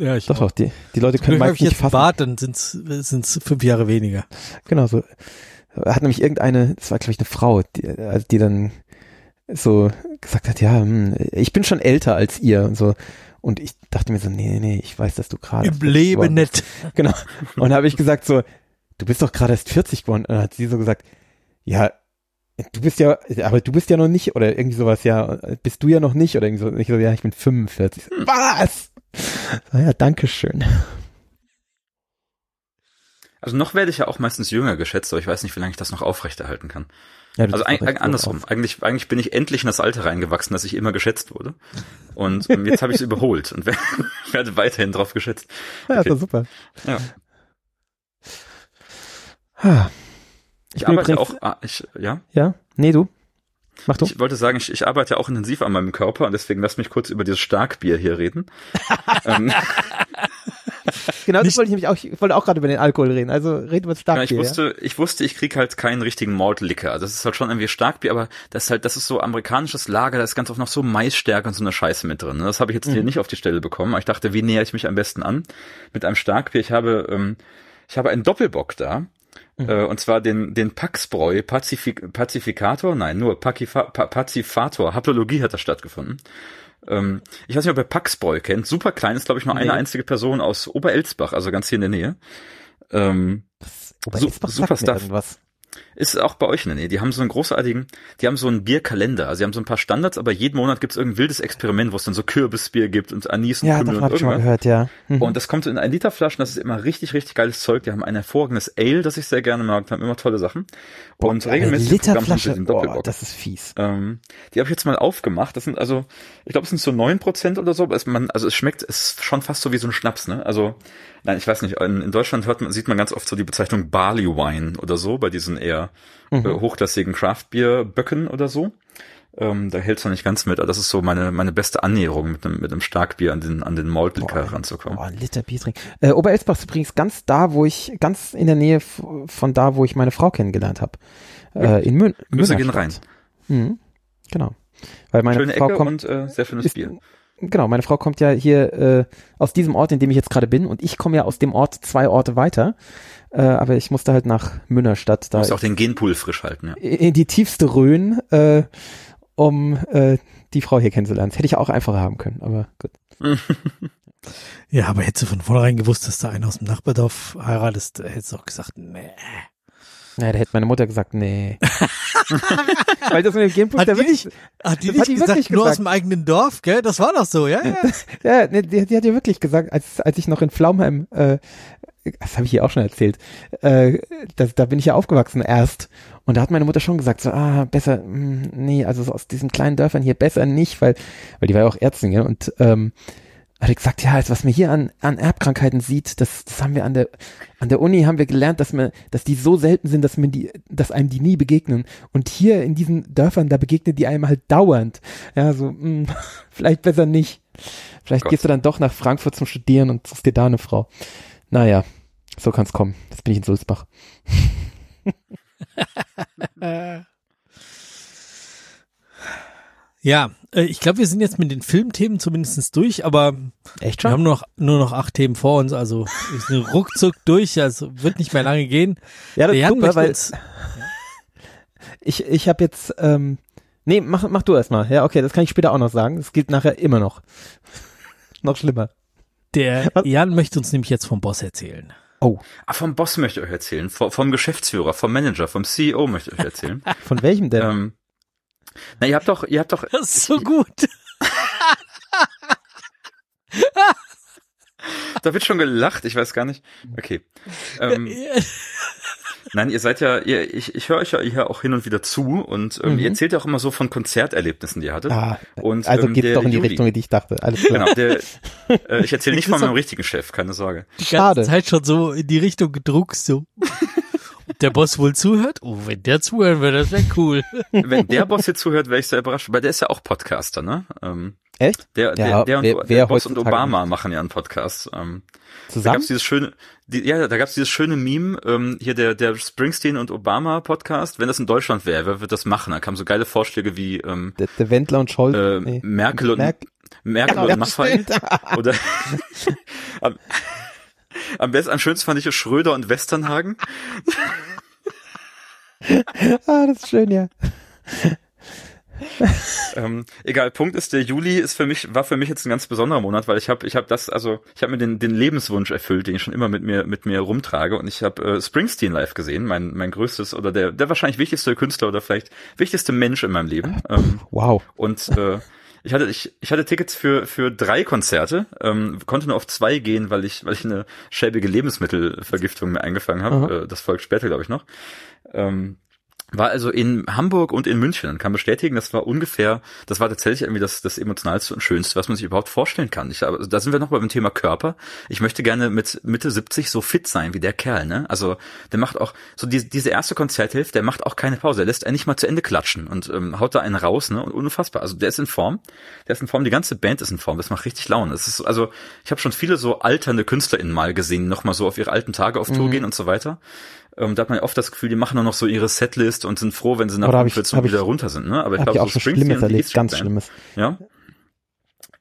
ja, ich doch, doch, die, die Leute können meist nicht fassen. Dann sind's, sind's fünf Jahre weniger. Genau, so. Hat nämlich irgendeine, das war glaube ich eine Frau, die, also die dann so gesagt hat, ja, hm, ich bin schon älter als ihr und so. Und ich dachte mir so, nee, nee, ich weiß, dass du gerade. Im Leben nicht. [LAUGHS] Genau. Und habe ich gesagt so, du bist doch gerade erst 40 geworden. Und dann hat sie so gesagt, ja, du bist ja, aber du bist ja noch nicht, oder irgendwie sowas, ja, bist du ja noch nicht, oder irgendwie so, ich so, ja, ich bin 45. Was? Naja, danke schön. Also noch werde ich ja auch meistens jünger geschätzt, aber ich weiß nicht, wie lange ich das noch aufrechterhalten kann. Ja, also eigentlich andersrum. Eigentlich, eigentlich bin ich endlich in das Alter reingewachsen, dass ich immer geschätzt wurde. Und jetzt habe ich es [LAUGHS] überholt und [LAUGHS] werde weiterhin drauf geschätzt. Okay. Ja, ist doch super. Ja. Ich, ich arbeite auch, ah, ich, ja? Ja? Nee, du? Mach du. Ich wollte sagen, ich, ich arbeite ja auch intensiv an meinem Körper und deswegen lass mich kurz über dieses Starkbier hier reden. [LAUGHS] ähm, [LAUGHS] genau, das wollte ich nämlich auch, ich wollte auch gerade über den Alkohol reden. Also reden wir Starkbier. Ja, ich wusste, ja? ich wusste, ich krieg halt keinen richtigen Malt Liquor. Das ist halt schon irgendwie Starkbier, aber das ist halt, das ist so amerikanisches Lager, da ist ganz oft noch so Maisstärke und so eine Scheiße mit drin. Das habe ich jetzt mhm. hier nicht auf die Stelle bekommen. Ich dachte, wie näher ich mich am besten an mit einem Starkbier? Ich habe, ähm, ich habe einen Doppelbock da. Mhm. Äh, und zwar den, den Paxbräu Pazifik, Pazificator, nein, nur Pacifa, pa, Pazifator, Haplologie hat da stattgefunden. Ähm, ich weiß nicht, ob ihr Paxbräu kennt. Super klein, ist glaube ich nur nee. eine einzige Person aus Oberelsbach, also ganz hier in der Nähe. Ähm, Oberelsbach super Stuff. Irgendwas. Ist auch bei euch in der Nähe. Die haben so einen großartigen, die haben so einen Bierkalender. Also sie haben so ein paar Standards, aber jeden Monat gibt's irgendein wildes Experiment, wo es dann so Kürbisbier gibt und Anis und Ja, Kümmel davon und habe ich schon mal gehört, ja. Mhm. Und das kommt so in ein Liter Flaschen, das ist immer richtig, richtig geiles Zeug. Die haben ein hervorragendes Ale, das ich sehr gerne mag, die haben immer tolle Sachen. Und regelmäßig Programm haben sie Literflasche, boah, das ist fies. Ähm, die habe ich jetzt mal aufgemacht. Das sind also, ich glaube, es sind so neun Prozent oder so. Es, man, also es schmeckt, es ist schon fast so wie so ein Schnaps, ne? Also, nein, ich weiß nicht. In, in Deutschland hört man, sieht man ganz oft so die Bezeichnung Barley Wine oder so bei diesen eher Mhm. äh, hochklassigen Craft-Bier-Böcken oder so. Ähm, da hält's noch nicht ganz mit. Aber das ist so meine meine beste Annäherung mit einem mit einem Starkbier an den an den Malt-Likör Boah, ranzukommen. Boah, ein Liter Bier trinken. Äh, Oberelsbach ist übrigens ganz da, wo ich, ganz in der Nähe von da, wo ich meine Frau kennengelernt habe. Äh, in Mün Grüße gehen rein. Mhm. Genau. Weil meine Schöne Frau Ecke kommt, und äh, sehr schönes ist, Bier. Genau, meine Frau kommt ja hier äh, aus diesem Ort, in dem ich jetzt gerade bin, und ich komme ja aus dem Ort zwei Orte weiter. Äh, aber ich musste halt nach Münnerstadt, Du da musst auch den Genpool frisch halten, ja. in die tiefste Rhön, äh, um äh, die Frau hier kennenzulernen. Das hätte ich auch einfacher haben können, aber gut. [LAUGHS] Ja, aber hättest du von vornherein gewusst, dass da einer aus dem Nachbardorf heiratest, hättest du auch gesagt, nee. Naja, da hätte meine Mutter gesagt, nee. [LAUGHS] Weil das mit dem Genpool, Hat die wirklich, nicht, hat die das nicht hat die gesagt, wirklich nur aus gesagt. dem eigenen Dorf, gell? Das war doch so, ja? ja. [LAUGHS] Ja, ne, die, die hat ja wirklich gesagt, als, als ich noch in Flaumheim, äh, das habe ich hier auch schon erzählt, äh, da, da bin ich ja aufgewachsen erst. Und da hat meine Mutter schon gesagt, so, ah, besser, mh, nee, also so aus diesen kleinen Dörfern hier besser nicht, weil, weil die war ja auch Ärztin, ja, und ähm, hat ich gesagt, ja, also was man hier an, an Erbkrankheiten sieht, das, das haben wir an der, an der Uni haben wir gelernt, dass man, dass die so selten sind, dass man die, dass einem die nie begegnen. Und hier in diesen Dörfern, da begegnen die einem halt dauernd. Ja, so, mh, [LAUGHS] vielleicht besser nicht. Vielleicht Gott. gehst du dann doch nach Frankfurt zum Studieren und suchst dir da eine Frau. Naja, so kann's kommen. Jetzt bin ich in Sulzbach. [LAUGHS] [LAUGHS] Ja, äh, ich glaube, wir sind jetzt mit den Filmthemen zumindest durch, aber Echt wir haben noch, nur noch acht Themen vor uns, also wir sind [LAUGHS] ruckzuck durch, also wird nicht mehr lange gehen. Ja, das Der ist Jan super, weil uns, [LAUGHS] ich, ich habe jetzt, ähm, nee, mach, mach du erst mal. Ja, okay, das kann ich später auch noch sagen. Das gilt nachher immer noch. [LAUGHS] noch schlimmer. der Was? Jan möchte uns nämlich jetzt vom Boss erzählen. Oh, Ah, vom Boss möchte ich euch erzählen, vom, vom Geschäftsführer, vom Manager, vom CEO möchte ich euch erzählen. von welchem denn? ähm, na, ihr habt doch, ihr habt doch, Das ist so gut. [LAUGHS] da wird schon gelacht, ich weiß gar nicht. Okay. Ähm, [LAUGHS] nein, ihr seid ja, ihr, ich, ich höre euch ja hier auch hin und wieder zu und ähm, Mhm. ihr erzählt ja auch immer so von Konzerterlebnissen, die ihr hattet. ah, und, also ähm, geht's der doch in die Juli. Richtung, in die ich dachte. Alles klar. Genau, der, äh, ich erzähle [LAUGHS] nicht von meinem richtigen Chef, keine Sorge. die Schade. ganze Zeit schon so in die Richtung gedruckst, so. Der Boss wohl zuhört? Oh, wenn der zuhören würde, das wäre cool. [LAUGHS] Wenn der Boss hier zuhört, wäre ich sehr überrascht, weil der ist ja auch Podcaster, ne? Ähm, Echt? der, der, Ja, der, und wer- der Boss und Obama machen ja einen Podcast. Ähm, da Zusammen? gab's dieses schöne, die, ja, da gab's dieses schöne Meme, ähm, hier der, der Springsteen und Obama Podcast. Wenn das in Deutschland wäre, wer wird das machen? Da kamen so geile Vorschläge wie ähm, Der, der Wendler und Scholz. äh, nee. Merkel und Merk- Merkel Genau, und ja, Maffei. Oder [LAUGHS] [LAUGHS] am, besten, am schönsten fand ich es Schröder und Westernhagen. ah, das ist schön, ja. Ähm, egal, Punkt ist, der Juli ist für mich, war für mich jetzt ein ganz besonderer Monat, weil ich habe, ich habe das, also ich habe mir den, den Lebenswunsch erfüllt, den ich schon immer mit mir, mit mir rumtrage, und ich habe äh, Springsteen live gesehen, mein, mein größtes oder der, der wahrscheinlich wichtigste Künstler oder vielleicht wichtigste Mensch in meinem Leben. Ähm, Wow. und äh, ich hatte, ich, ich hatte Tickets für, für drei Konzerte, ähm, konnte nur auf zwei gehen, weil ich, weil ich eine schäbige Lebensmittelvergiftung mir eingefangen habe. Äh, das folgt später, glaube ich, noch. Ähm, war also in Hamburg und in München und kann bestätigen, das war ungefähr, das war tatsächlich irgendwie das, das emotionalste und schönste, was man sich überhaupt vorstellen kann. Ich, aber da sind wir noch beim Thema Körper. Ich möchte gerne mit Mitte 70 so fit sein wie der Kerl, ne? Also der macht auch so die, diese erste Konzerthilfe, der macht auch keine Pause, er lässt einen nicht mal zu Ende klatschen und ähm, haut da einen raus, ne? Und unfassbar. Also der ist in Form, der ist in Form, die ganze Band ist in Form. Das macht richtig Laune. Das ist also, ich habe schon viele so alternde KünstlerInnen mal gesehen, noch mal so auf ihre alten Tage auf Tour Mhm. gehen und so weiter. Ähm, da hat man ja oft das Gefühl, die machen nur noch so ihre Setlist und sind froh, wenn sie nach Oder hab ich- 45 hab wieder ich- runter sind. Ne? Aber ich glaube, so Springsteen Schlimmes erlebt, ganz Band, Schlimmes. Ja.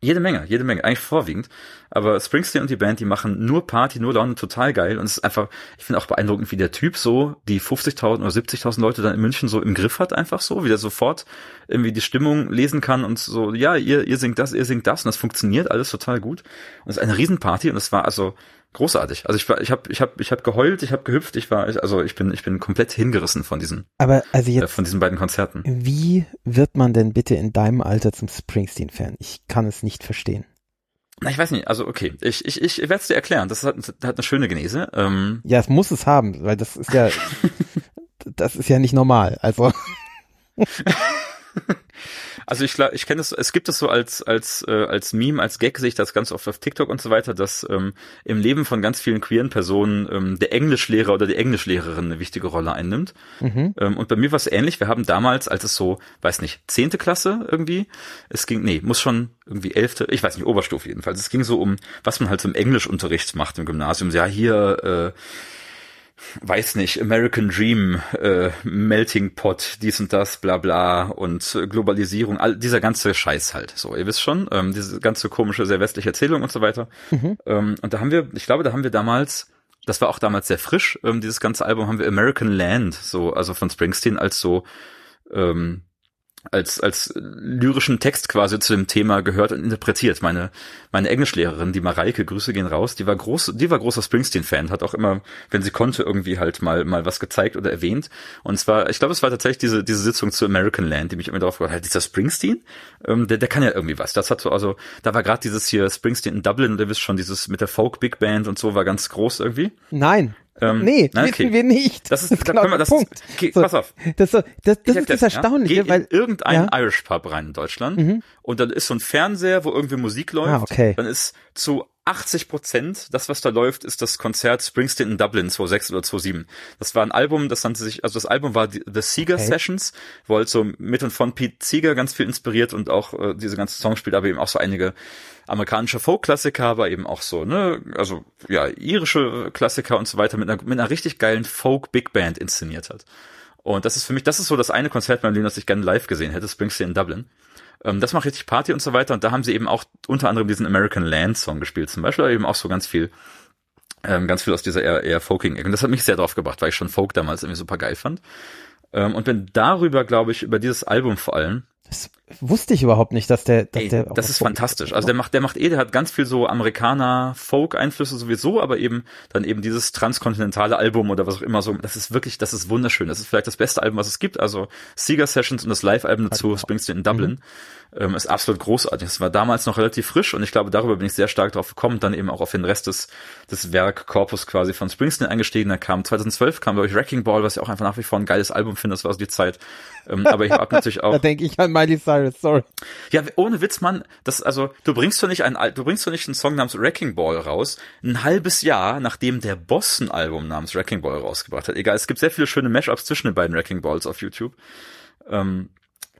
Jede Menge, jede Menge, eigentlich vorwiegend. Aber Springsteen und die Band, die machen nur Party, nur Laune, total geil. Und es ist einfach, ich finde auch beeindruckend, wie der Typ so die 50.000 oder 70.000 Leute dann in München so im Griff hat, einfach so, wie der sofort irgendwie die Stimmung lesen kann und so, ja, ihr, ihr singt das, ihr singt das und das funktioniert alles total gut. Und es ist eine Riesenparty und es war also großartig. Also ich war, ich habe, ich habe, ich habe geheult, ich habe gehüpft, ich war, also ich bin, ich bin komplett hingerissen von diesen, Aber also jetzt, äh, von diesen beiden Konzerten. wie wird man denn bitte in deinem Alter zum Springsteen-Fan? Ich kann es nicht verstehen. Na, ich weiß nicht, also okay, ich, ich, ich werde es dir erklären. Das hat, das hat eine schöne Genese. Ähm, Ja, es muss es haben, weil das ist ja, [LAUGHS] das ist ja nicht normal. Also, [LAUGHS] Also ich, ich kenne es, es gibt es so als als äh, als Meme, als Gag sehe ich das ganz oft auf TikTok und so weiter, dass ähm, im Leben von ganz vielen queeren Personen ähm, der Englischlehrer oder die Englischlehrerin eine wichtige Rolle einnimmt. mhm. Ähm, und bei mir war es ähnlich. Wir haben damals, als es so, weiß nicht, zehnte Klasse irgendwie, es ging, nee, muss schon irgendwie elfte, ich weiß nicht, Oberstufe jedenfalls. Es ging so um, was man halt so im Englischunterricht macht im Gymnasium. Ja, hier, äh, weiß nicht, American Dream, äh, Melting Pot, dies und das, bla bla und äh, Globalisierung, all dieser ganze Scheiß halt. So, ihr wisst schon, ähm, diese ganze komische, sehr westliche Erzählung und so weiter. Mhm. Ähm, und da haben wir, ich glaube, da haben wir damals, das war auch damals sehr frisch, ähm, dieses ganze Album haben wir American Land, so, also von Springsteen als so, ähm, als als lyrischen Text quasi zu dem Thema gehört und interpretiert. Meine meine Englischlehrerin, die Mareike, Grüße gehen raus, die war groß, die war großer Springsteen-Fan, hat auch immer, wenn sie konnte, irgendwie halt mal mal was gezeigt oder erwähnt. Und zwar, ich glaube, es war tatsächlich diese diese Sitzung zu American Land, die mich immer darauf gefragt hat, dieser Springsteen, ähm, der der kann ja irgendwie was. Das hat so also, da war gerade dieses hier Springsteen in Dublin, und ihr wisst schon, dieses mit der Folk Big Band und so war ganz groß irgendwie. nein. Ähm, nee, na, wissen wir nicht. Das ist, da genau können wir, der das Punkt. ist, okay, So, pass auf. Das, das, das Ich ist das Erstaunliche, ja? Geh weil in irgendeinen ja. Irish Pub rein in Deutschland Mhm. und dann ist so ein Fernseher, wo irgendwie Musik läuft. Ah, okay. Dann ist zu 80 Prozent, das was da läuft, ist das Konzert Springsteen in Dublin 2006 oder 2007. Das war ein Album, das nannte sich, also das Album war die, The Seeger Okay. Sessions, wo halt so mit und von Pete Seeger ganz viel inspiriert und auch äh, diese ganzen Songs spielt, aber eben auch so einige amerikanische Folk-Klassiker, aber eben auch so, ne, also ja, irische Klassiker und so weiter mit einer, mit einer richtig geilen Folk-Big Band inszeniert hat. Und das ist für mich, das ist so das eine Konzert meinem Leben, das ich gerne live gesehen hätte, Springsteen in Dublin. Ähm, das macht richtig Party und so weiter. Und da haben sie eben auch unter anderem diesen American Land Song gespielt zum Beispiel, aber eben auch so ganz viel, ähm, ganz viel aus dieser eher, eher folking -Ecke. Und das hat mich sehr drauf gebracht, weil ich schon Folk damals irgendwie super geil fand. Ähm, und bin darüber, glaube ich, über dieses Album vor allem, das wusste ich überhaupt nicht, dass der, dass Ey, der das ist Folk- fantastisch. Also der macht, der macht eh, der hat ganz viel so Amerikaner Folk-Einflüsse sowieso, aber eben dann eben dieses transkontinentale Album oder was auch immer so. Das ist wirklich, das ist wunderschön. Das ist vielleicht das beste Album, was es gibt. Also Seeger Sessions und das Live-Album dazu, Springsteen in Dublin, ähm, ist absolut großartig. Es war damals noch relativ frisch und ich glaube, darüber bin ich sehr stark drauf gekommen, dann eben auch auf den Rest des, des Werkkorpus quasi von Springsteen eingestiegen. Da kam 2012 kam, glaube ich, Wrecking Ball, was ich auch einfach nach wie vor ein geiles Album finde. Das war so die Zeit. Ähm, aber ich habe natürlich [LAUGHS] auch Da denke ich an Miley Cyrus, sorry. ja, ohne Witz, Mann, das, also, du bringst doch nicht ein, Al- du bringst doch nicht einen Song namens Wrecking Ball raus, ein halbes Jahr, nachdem der Boss ein Album namens Wrecking Ball rausgebracht hat. Egal, es gibt sehr viele schöne Mashups zwischen den beiden Wrecking Balls auf YouTube. Ähm,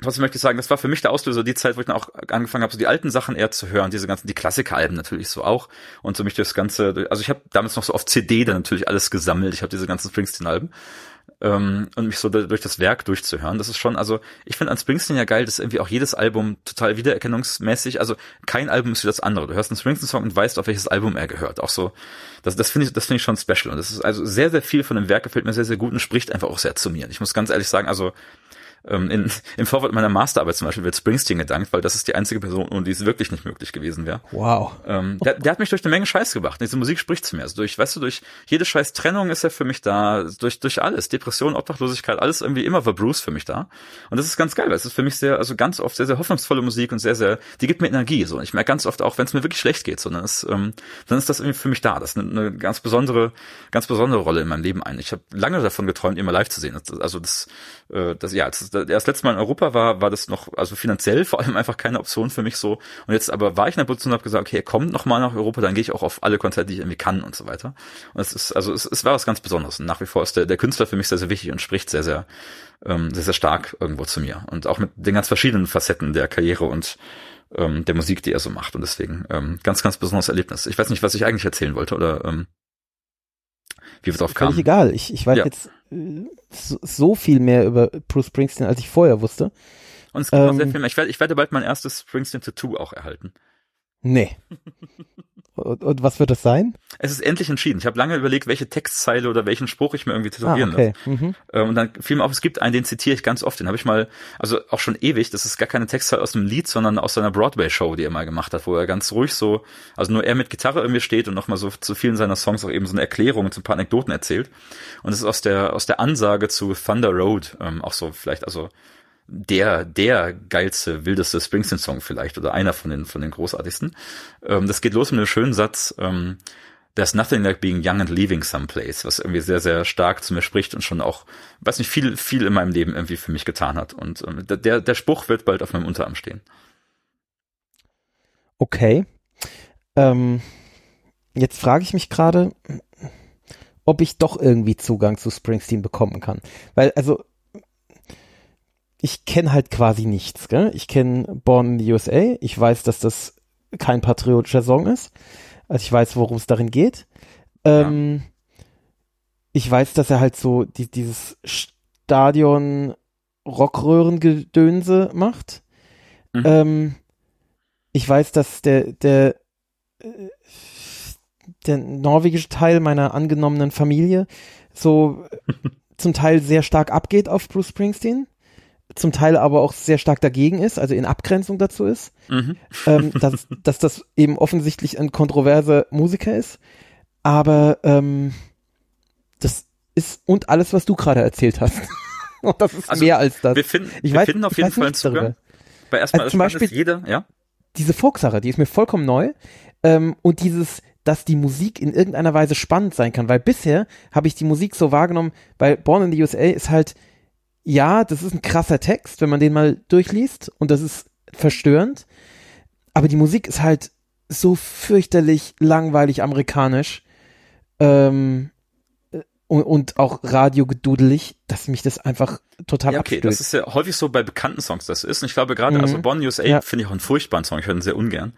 Trotzdem möchte ich sagen, das war für mich der Auslöser, die Zeit, wo ich dann auch angefangen habe, so die alten Sachen eher zu hören, diese ganzen, die Klassikeralben natürlich so auch und so mich das Ganze, also ich habe damals noch so auf CD dann natürlich alles gesammelt, ich habe diese ganzen Springsteen-Alben ähm, und mich so durch das Werk durchzuhören. Das ist schon, also ich finde an Springsteen ja geil, dass irgendwie auch jedes Album total wiedererkennungsmäßig, also kein Album ist wie das andere. Du hörst einen Springsteen-Song und weißt, auf welches Album er gehört. Auch so, das, das finde ich, das finde ich schon special. Und das ist also sehr, sehr viel von dem Werk gefällt mir sehr, sehr gut und spricht einfach auch sehr zu mir. Und Ich muss ganz ehrlich sagen, also ähm, in, im Vorwort meiner Masterarbeit zum Beispiel wird Springsteen gedankt, weil das ist die einzige Person, ohne die es wirklich nicht möglich gewesen wäre. Wow. Ähm, der, der hat mich durch eine Menge Scheiß gebracht. Diese Musik spricht zu mir. Also durch, weißt du, durch jede scheiß Trennung ist er für mich da, durch, durch alles. Depression, Obdachlosigkeit, alles irgendwie immer war Bruce für mich da. Und das ist ganz geil, weil es ist für mich sehr, also ganz oft sehr, sehr hoffnungsvolle Musik und sehr, sehr, die gibt mir Energie. So. Und ich merke ganz oft auch, wenn es mir wirklich schlecht geht, so, dann ist, ähm, dann ist das irgendwie für mich da. Das nimmt eine ganz besondere, ganz besondere Rolle in meinem Leben ein. Ich habe lange davon geträumt, ihn mal live zu sehen. Also das, äh, das, ja, das, das, erst letztes Mal in Europa war, war das noch, also finanziell vor allem einfach keine Option für mich so. Und jetzt aber war ich in der Position und habe gesagt, okay, er kommt noch mal nach Europa, dann gehe ich auch auf alle Konzerte, die ich irgendwie kann und so weiter. Und es ist, also es, es war was ganz Besonderes. Und nach wie vor ist der, der Künstler für mich sehr, sehr wichtig und spricht sehr, sehr, ähm, sehr, sehr stark irgendwo zu mir. Und auch mit den ganz verschiedenen Facetten der Karriere und ähm, der Musik, die er so macht. Und deswegen ähm, ganz, ganz besonderes Erlebnis. Ich weiß nicht, was ich eigentlich erzählen wollte oder ähm, wie wir drauf Völlig kamen. egal. Ich, ich weiß Ja. jetzt so, viel mehr über Bruce Springsteen, als ich vorher wusste. Und es gibt noch Ähm, sehr viel mehr. Ich werde, ich werde bald mein erstes Springsteen Tattoo auch erhalten. Nee. [LAUGHS] Und, und, was wird das sein? Es ist endlich entschieden. Ich habe lange überlegt, welche Textzeile oder welchen Spruch ich mir irgendwie tätowieren ah, okay. lasse. Mhm. Ähm, und dann fiel mir auf, es gibt einen, den zitiere ich ganz oft. Den habe ich mal, also auch schon ewig. Das ist gar keine Textzeile aus einem Lied, sondern aus seiner Broadway-Show, die er mal gemacht hat, wo er ganz ruhig so, also nur er mit Gitarre irgendwie steht und nochmal so zu vielen seiner Songs auch eben so eine Erklärung und so ein paar Anekdoten erzählt. Und es ist aus der aus der Ansage zu Thunder Road ähm, auch so vielleicht, also der, der geilste, wildeste Springsteen-Song vielleicht oder einer von den, von den großartigsten. Ähm, das geht los mit einem schönen Satz, ähm, There's nothing like being young and leaving someplace, was irgendwie sehr, sehr stark zu mir spricht und schon auch, weiß nicht, viel, viel in meinem Leben irgendwie für mich getan hat. Und ähm, der, der Spruch wird bald auf meinem Unterarm stehen. Okay. Ähm, jetzt frage ich mich gerade, ob ich doch irgendwie Zugang zu Springsteen bekommen kann. Weil, also, ich kenne halt quasi nichts. Gell? Ich kenne Born in the USA. Ich weiß, dass das kein patriotischer Song ist. Also ich weiß, worum es darin geht. Ähm, ja. Ich weiß, dass er halt so die, dieses Stadion Rockröhrengedönse macht. Mhm. Ähm, ich weiß, dass der, der, der norwegische Teil meiner angenommenen Familie so [LAUGHS] zum Teil sehr stark abgeht auf Bruce Springsteen zum Teil aber auch sehr stark dagegen ist, also in Abgrenzung dazu ist, mhm. ähm, dass, [LAUGHS] dass das eben offensichtlich ein kontroverser Musiker ist. Aber ähm, das ist und alles, was du gerade erzählt hast. [LAUGHS] und das ist also, mehr als das. Wir finden, ich wir weiß, finden auf jeden Fall einen Zugang. Weil erstmal also zum Beispiel jeder, ja? Diese Folksache, die ist mir vollkommen neu. Ähm, und dieses, dass die Musik in irgendeiner Weise spannend sein kann, weil bisher habe ich die Musik so wahrgenommen, weil Born in the USA ist halt ja, das ist ein krasser Text, wenn man den mal durchliest und das ist verstörend. Aber die Musik ist halt so fürchterlich langweilig amerikanisch ähm, und, und auch radiogedudelig, dass mich das einfach total ja, okay, abstößt. das ist ja häufig so bei bekannten Songs das ist. Und ich glaube gerade, also mhm. also Born USA ja. finde ich auch einen furchtbaren Song, ich höre ihn sehr ungern.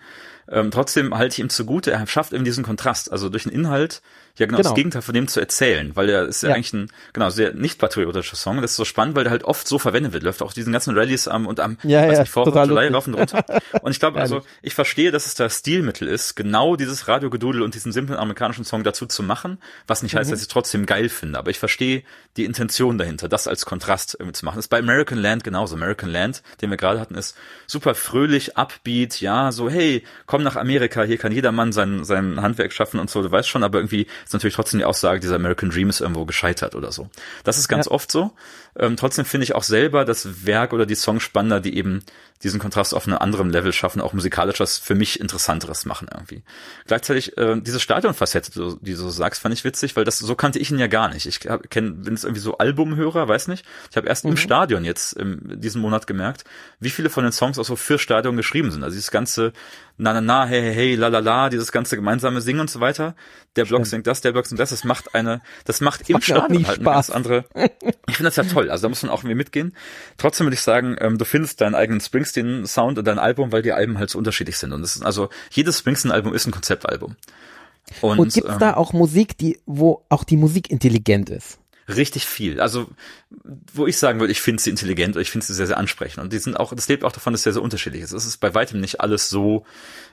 Ähm, trotzdem halte ich ihm zugute, er schafft eben diesen Kontrast. Also durch den Inhalt ja genau, genau, das Gegenteil von dem zu erzählen, weil der ist ja, ja. eigentlich ein genau sehr nicht patriotischer Song. Das ist so spannend, weil der halt oft so verwendet wird, läuft auch diesen ganzen Rallyes am und am ja, weiß ja, nicht, Fourth July rauf und runter. Und ich glaube, [LAUGHS] also ich verstehe, dass es da Stilmittel ist, genau dieses Radiogedudel und diesen simplen amerikanischen Song dazu zu machen, was nicht mhm. heißt, dass ich trotzdem geil finde, aber ich verstehe die Intention dahinter, das als Kontrast irgendwie zu machen. Das ist bei American Land genauso. American Land, den wir gerade hatten, ist super fröhlich, upbeat, ja, so hey, komm nach Amerika, hier kann jeder Mann sein sein Handwerk schaffen und so, du weißt schon, aber irgendwie ist natürlich trotzdem die Aussage, dieser American Dream ist irgendwo gescheitert oder so. Das ist ganz ja. oft so. Ähm, trotzdem finde ich auch selber das Werk oder die Songs spannender, die eben diesen Kontrast auf einem anderen Level schaffen, auch musikalisch was für mich Interessanteres machen irgendwie. Gleichzeitig äh, diese Stadionfacette, die du so sagst, fand ich witzig, weil das so kannte ich ihn ja gar nicht. Ich kenne, bin es irgendwie so Albumhörer, weiß nicht. Ich habe erst mhm. im Stadion jetzt im, diesen Monat gemerkt, wie viele von den Songs auch so für Stadion geschrieben sind. Also dieses ganze na na na, hey hey hey, la la la, dieses ganze gemeinsame Singen und so weiter. Der Block singt das, der Block singt das. Das macht eine, das macht das im macht Stadion halt eine ganz andere. [LAUGHS] Ich finde das ja toll. Also da muss man auch irgendwie mitgehen. Trotzdem würde ich sagen, ähm, du findest deinen eigenen Springsteen-Sound und dein Album, weil die Alben halt so unterschiedlich sind. Und das ist also jedes Springsteen-Album ist ein Konzeptalbum. Und, und gibt es ähm, da auch Musik, die, wo auch die Musik intelligent ist? richtig viel. Also, wo ich sagen würde, ich finde sie intelligent oder ich finde sie sehr, sehr ansprechend. Und die sind auch, das lebt auch davon, dass es sehr, sehr unterschiedlich ist. Es ist bei weitem nicht alles so,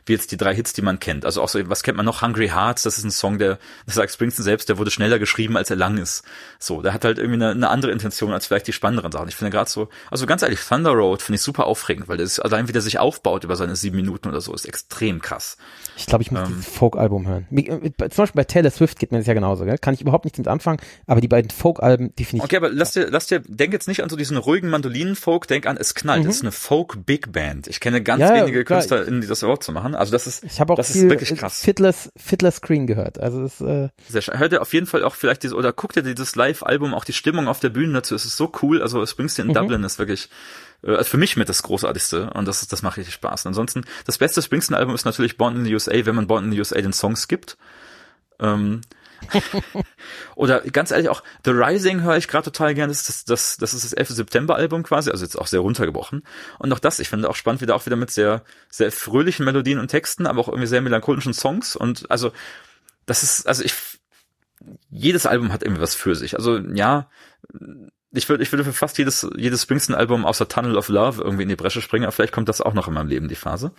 wie jetzt die drei Hits, die man kennt. Also auch so, was kennt man noch? Hungry Hearts, das ist ein Song, der, das sagt Springsteen selbst, der wurde schneller geschrieben, als er lang ist. So, der hat halt irgendwie eine, eine andere Intention als vielleicht die spannenderen Sachen. Ich finde gerade so, also ganz ehrlich, Thunder Road finde ich super aufregend, weil das allein, wie der sich aufbaut über seine sieben Minuten oder so, ist extrem krass. Ich glaube, ich muss ähm, dieses Folk-Album hören. Äh, zum Beispiel bei Taylor Swift geht mir das ja genauso, gell? Kann ich überhaupt nichts mit anfangen, aber die beiden Folk-Alben, die finde ich. Okay, aber lass dir, lass dir, denk jetzt nicht an so diesen ruhigen Mandolinen-Folk, denk an, es knallt. Mhm. Das ist eine Folk-Big Band. Ich kenne ganz ja, wenige klar. Künstler, die das Wort zu machen. Also das ist, ich habe auch das ist wirklich krass. Fiddler's, Fiddler Screen gehört. Also das, äh Sehr schön. Hört ihr auf jeden Fall auch vielleicht dieses, oder guckt ihr dieses Live-Album, auch die Stimmung auf der Bühne dazu. Es ist so cool. Also Springsteen in mhm. Dublin ist wirklich, äh, also für mich mit das Großartigste und das, das macht richtig Spaß. Und ansonsten, das beste Springsteen-Album ist natürlich Born in the USA, wenn man Born in the USA den Songs gibt. Ähm, [LAUGHS] Oder ganz ehrlich auch The Rising höre ich gerade total gerne. Das, das, das, das ist das 11. September Album quasi, also jetzt auch sehr runtergebrochen. Und auch das, ich finde auch spannend, wieder auch wieder mit sehr, sehr fröhlichen Melodien und Texten, aber auch irgendwie sehr melancholischen Songs. Und also, das ist, also ich, jedes Album hat irgendwie was für sich. Also ja, ich würde, ich würde für fast jedes, jedes Springsteen-Album außer Tunnel of Love irgendwie in die Bresche springen, aber vielleicht kommt das auch noch in meinem Leben, die Phase.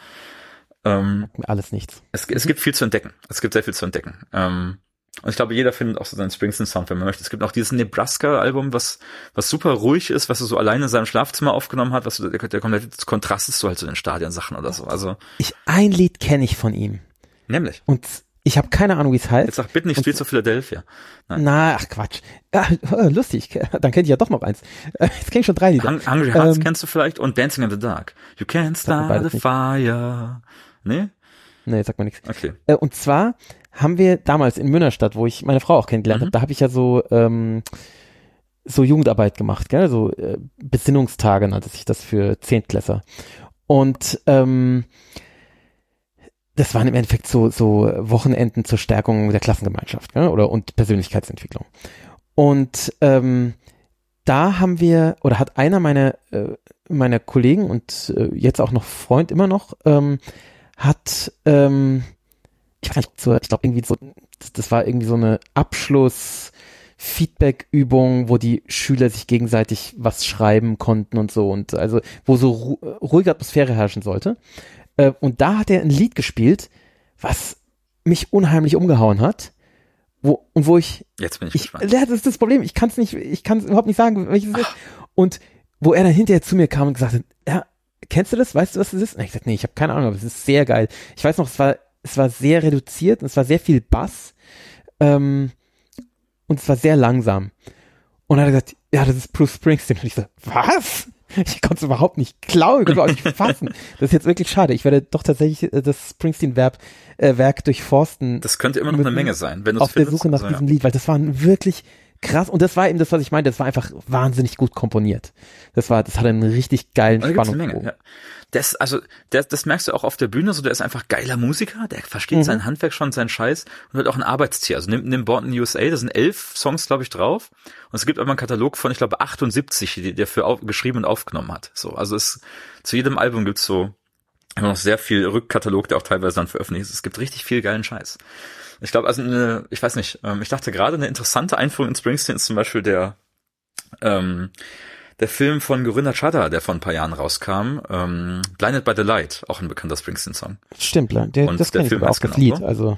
Ähm, Alles nichts. es, es gibt viel zu entdecken. Es gibt sehr viel zu entdecken. Ähm, und ich glaube, jeder findet auch so seinen Springsteen-Sound, wenn man möchte. Es gibt auch dieses Nebraska-Album, was, was super ruhig ist, was er so alleine in seinem Schlafzimmer aufgenommen hat, was der, der komplette Kontrast ist so halt zu den Stadionsachen oder so. Also, Ich, ein Lied kenne ich von ihm. nämlich. Und ich habe keine Ahnung, wie es heißt. Jetzt sag bitte nicht Spiel zu Philadelphia. Nein. Na, ach Quatsch. Ja, [LAUGHS] lustig. Dann kenne ich ja doch noch eins. [LAUGHS] Jetzt kenne ich schon drei Lieder. Hung- Hungry Hearts Ähm, kennst du vielleicht und Dancing in the Dark. You can't mir start nicht. fire. Nee? Nee, sag mal nichts. Okay. Äh, und zwar haben wir damals in Münnerstadt, wo ich meine Frau auch kennengelernt Mhm. habe, da habe ich ja so ähm, so Jugendarbeit gemacht, gell? so äh, Besinnungstage nannte sich das für Zehntklässer. Und ähm, das waren im Endeffekt so, so Wochenenden zur Stärkung der Klassengemeinschaft gell? oder und Persönlichkeitsentwicklung. Und ähm, da haben wir, oder hat einer meiner, äh, meiner Kollegen und äh, jetzt auch noch Freund immer noch, ähm, hat, ähm, ich weiß nicht, so, ich glaube irgendwie so, das, das war irgendwie so eine Abschluss- Feedback-Übung, wo die Schüler sich gegenseitig was schreiben konnten und so und also wo so ru ruhige Atmosphäre herrschen sollte. Äh, und da hat er ein Lied gespielt, was mich unheimlich umgehauen hat, wo und wo ich Jetzt bin ich, ich, gespannt. ja, das ist das Problem. Ich kann es nicht, ich kann es überhaupt nicht sagen, welches es ist. Und wo er dann hinterher zu mir kam und gesagt hat, ja, kennst du das? Weißt du, was das ist? Und ich gesagt, nee, ich habe keine Ahnung, aber es ist sehr geil. Ich weiß noch, es war, es war sehr reduziert und es war sehr viel Bass. Ähm, und es war sehr langsam. Und dann hat er gesagt, ja, das ist Bruce Springsteen. Und ich so, was? Ich konnte es überhaupt nicht glauben, ich konnte es nicht fassen. Das ist jetzt wirklich schade. Ich werde doch tatsächlich äh, das Springsteen-Werk äh, Werk durchforsten Das könnte immer noch eine Menge sein, wenn du auf es der findest. Suche nach Also, ja. diesem Lied, weil das war ein wirklich krass und das war eben das, was ich meinte, das war einfach wahnsinnig gut komponiert. Das war, das hatte einen richtig geilen eine Spannungsbogen. Menge, ja. Das, also, das, das merkst du auch auf der Bühne, so der ist einfach geiler Musiker, der versteht Mhm. sein Handwerk schon, seinen Scheiß und hat auch ein Arbeitstier. Also nimm, nimm Born in USA, da sind elf Songs, glaube ich, drauf. Und es gibt aber einen Katalog von, ich glaube, 78, die der für auf, geschrieben und aufgenommen hat. So, also es, zu jedem Album gibt's so immer noch sehr viel Rückkatalog, der auch teilweise dann veröffentlicht ist. Es gibt richtig viel geilen Scheiß. Ich glaube, also eine, ich weiß nicht, ähm, ich dachte gerade eine interessante Einführung in Springsteen ist zum Beispiel der, ähm, der Film von Gorinda Chadha, der vor ein paar Jahren rauskam, ähm, Blinded by the Light, auch ein bekannter Springsteen-Song. Stimmt, der, Und das der Film auch, das genau Lied. so. Also,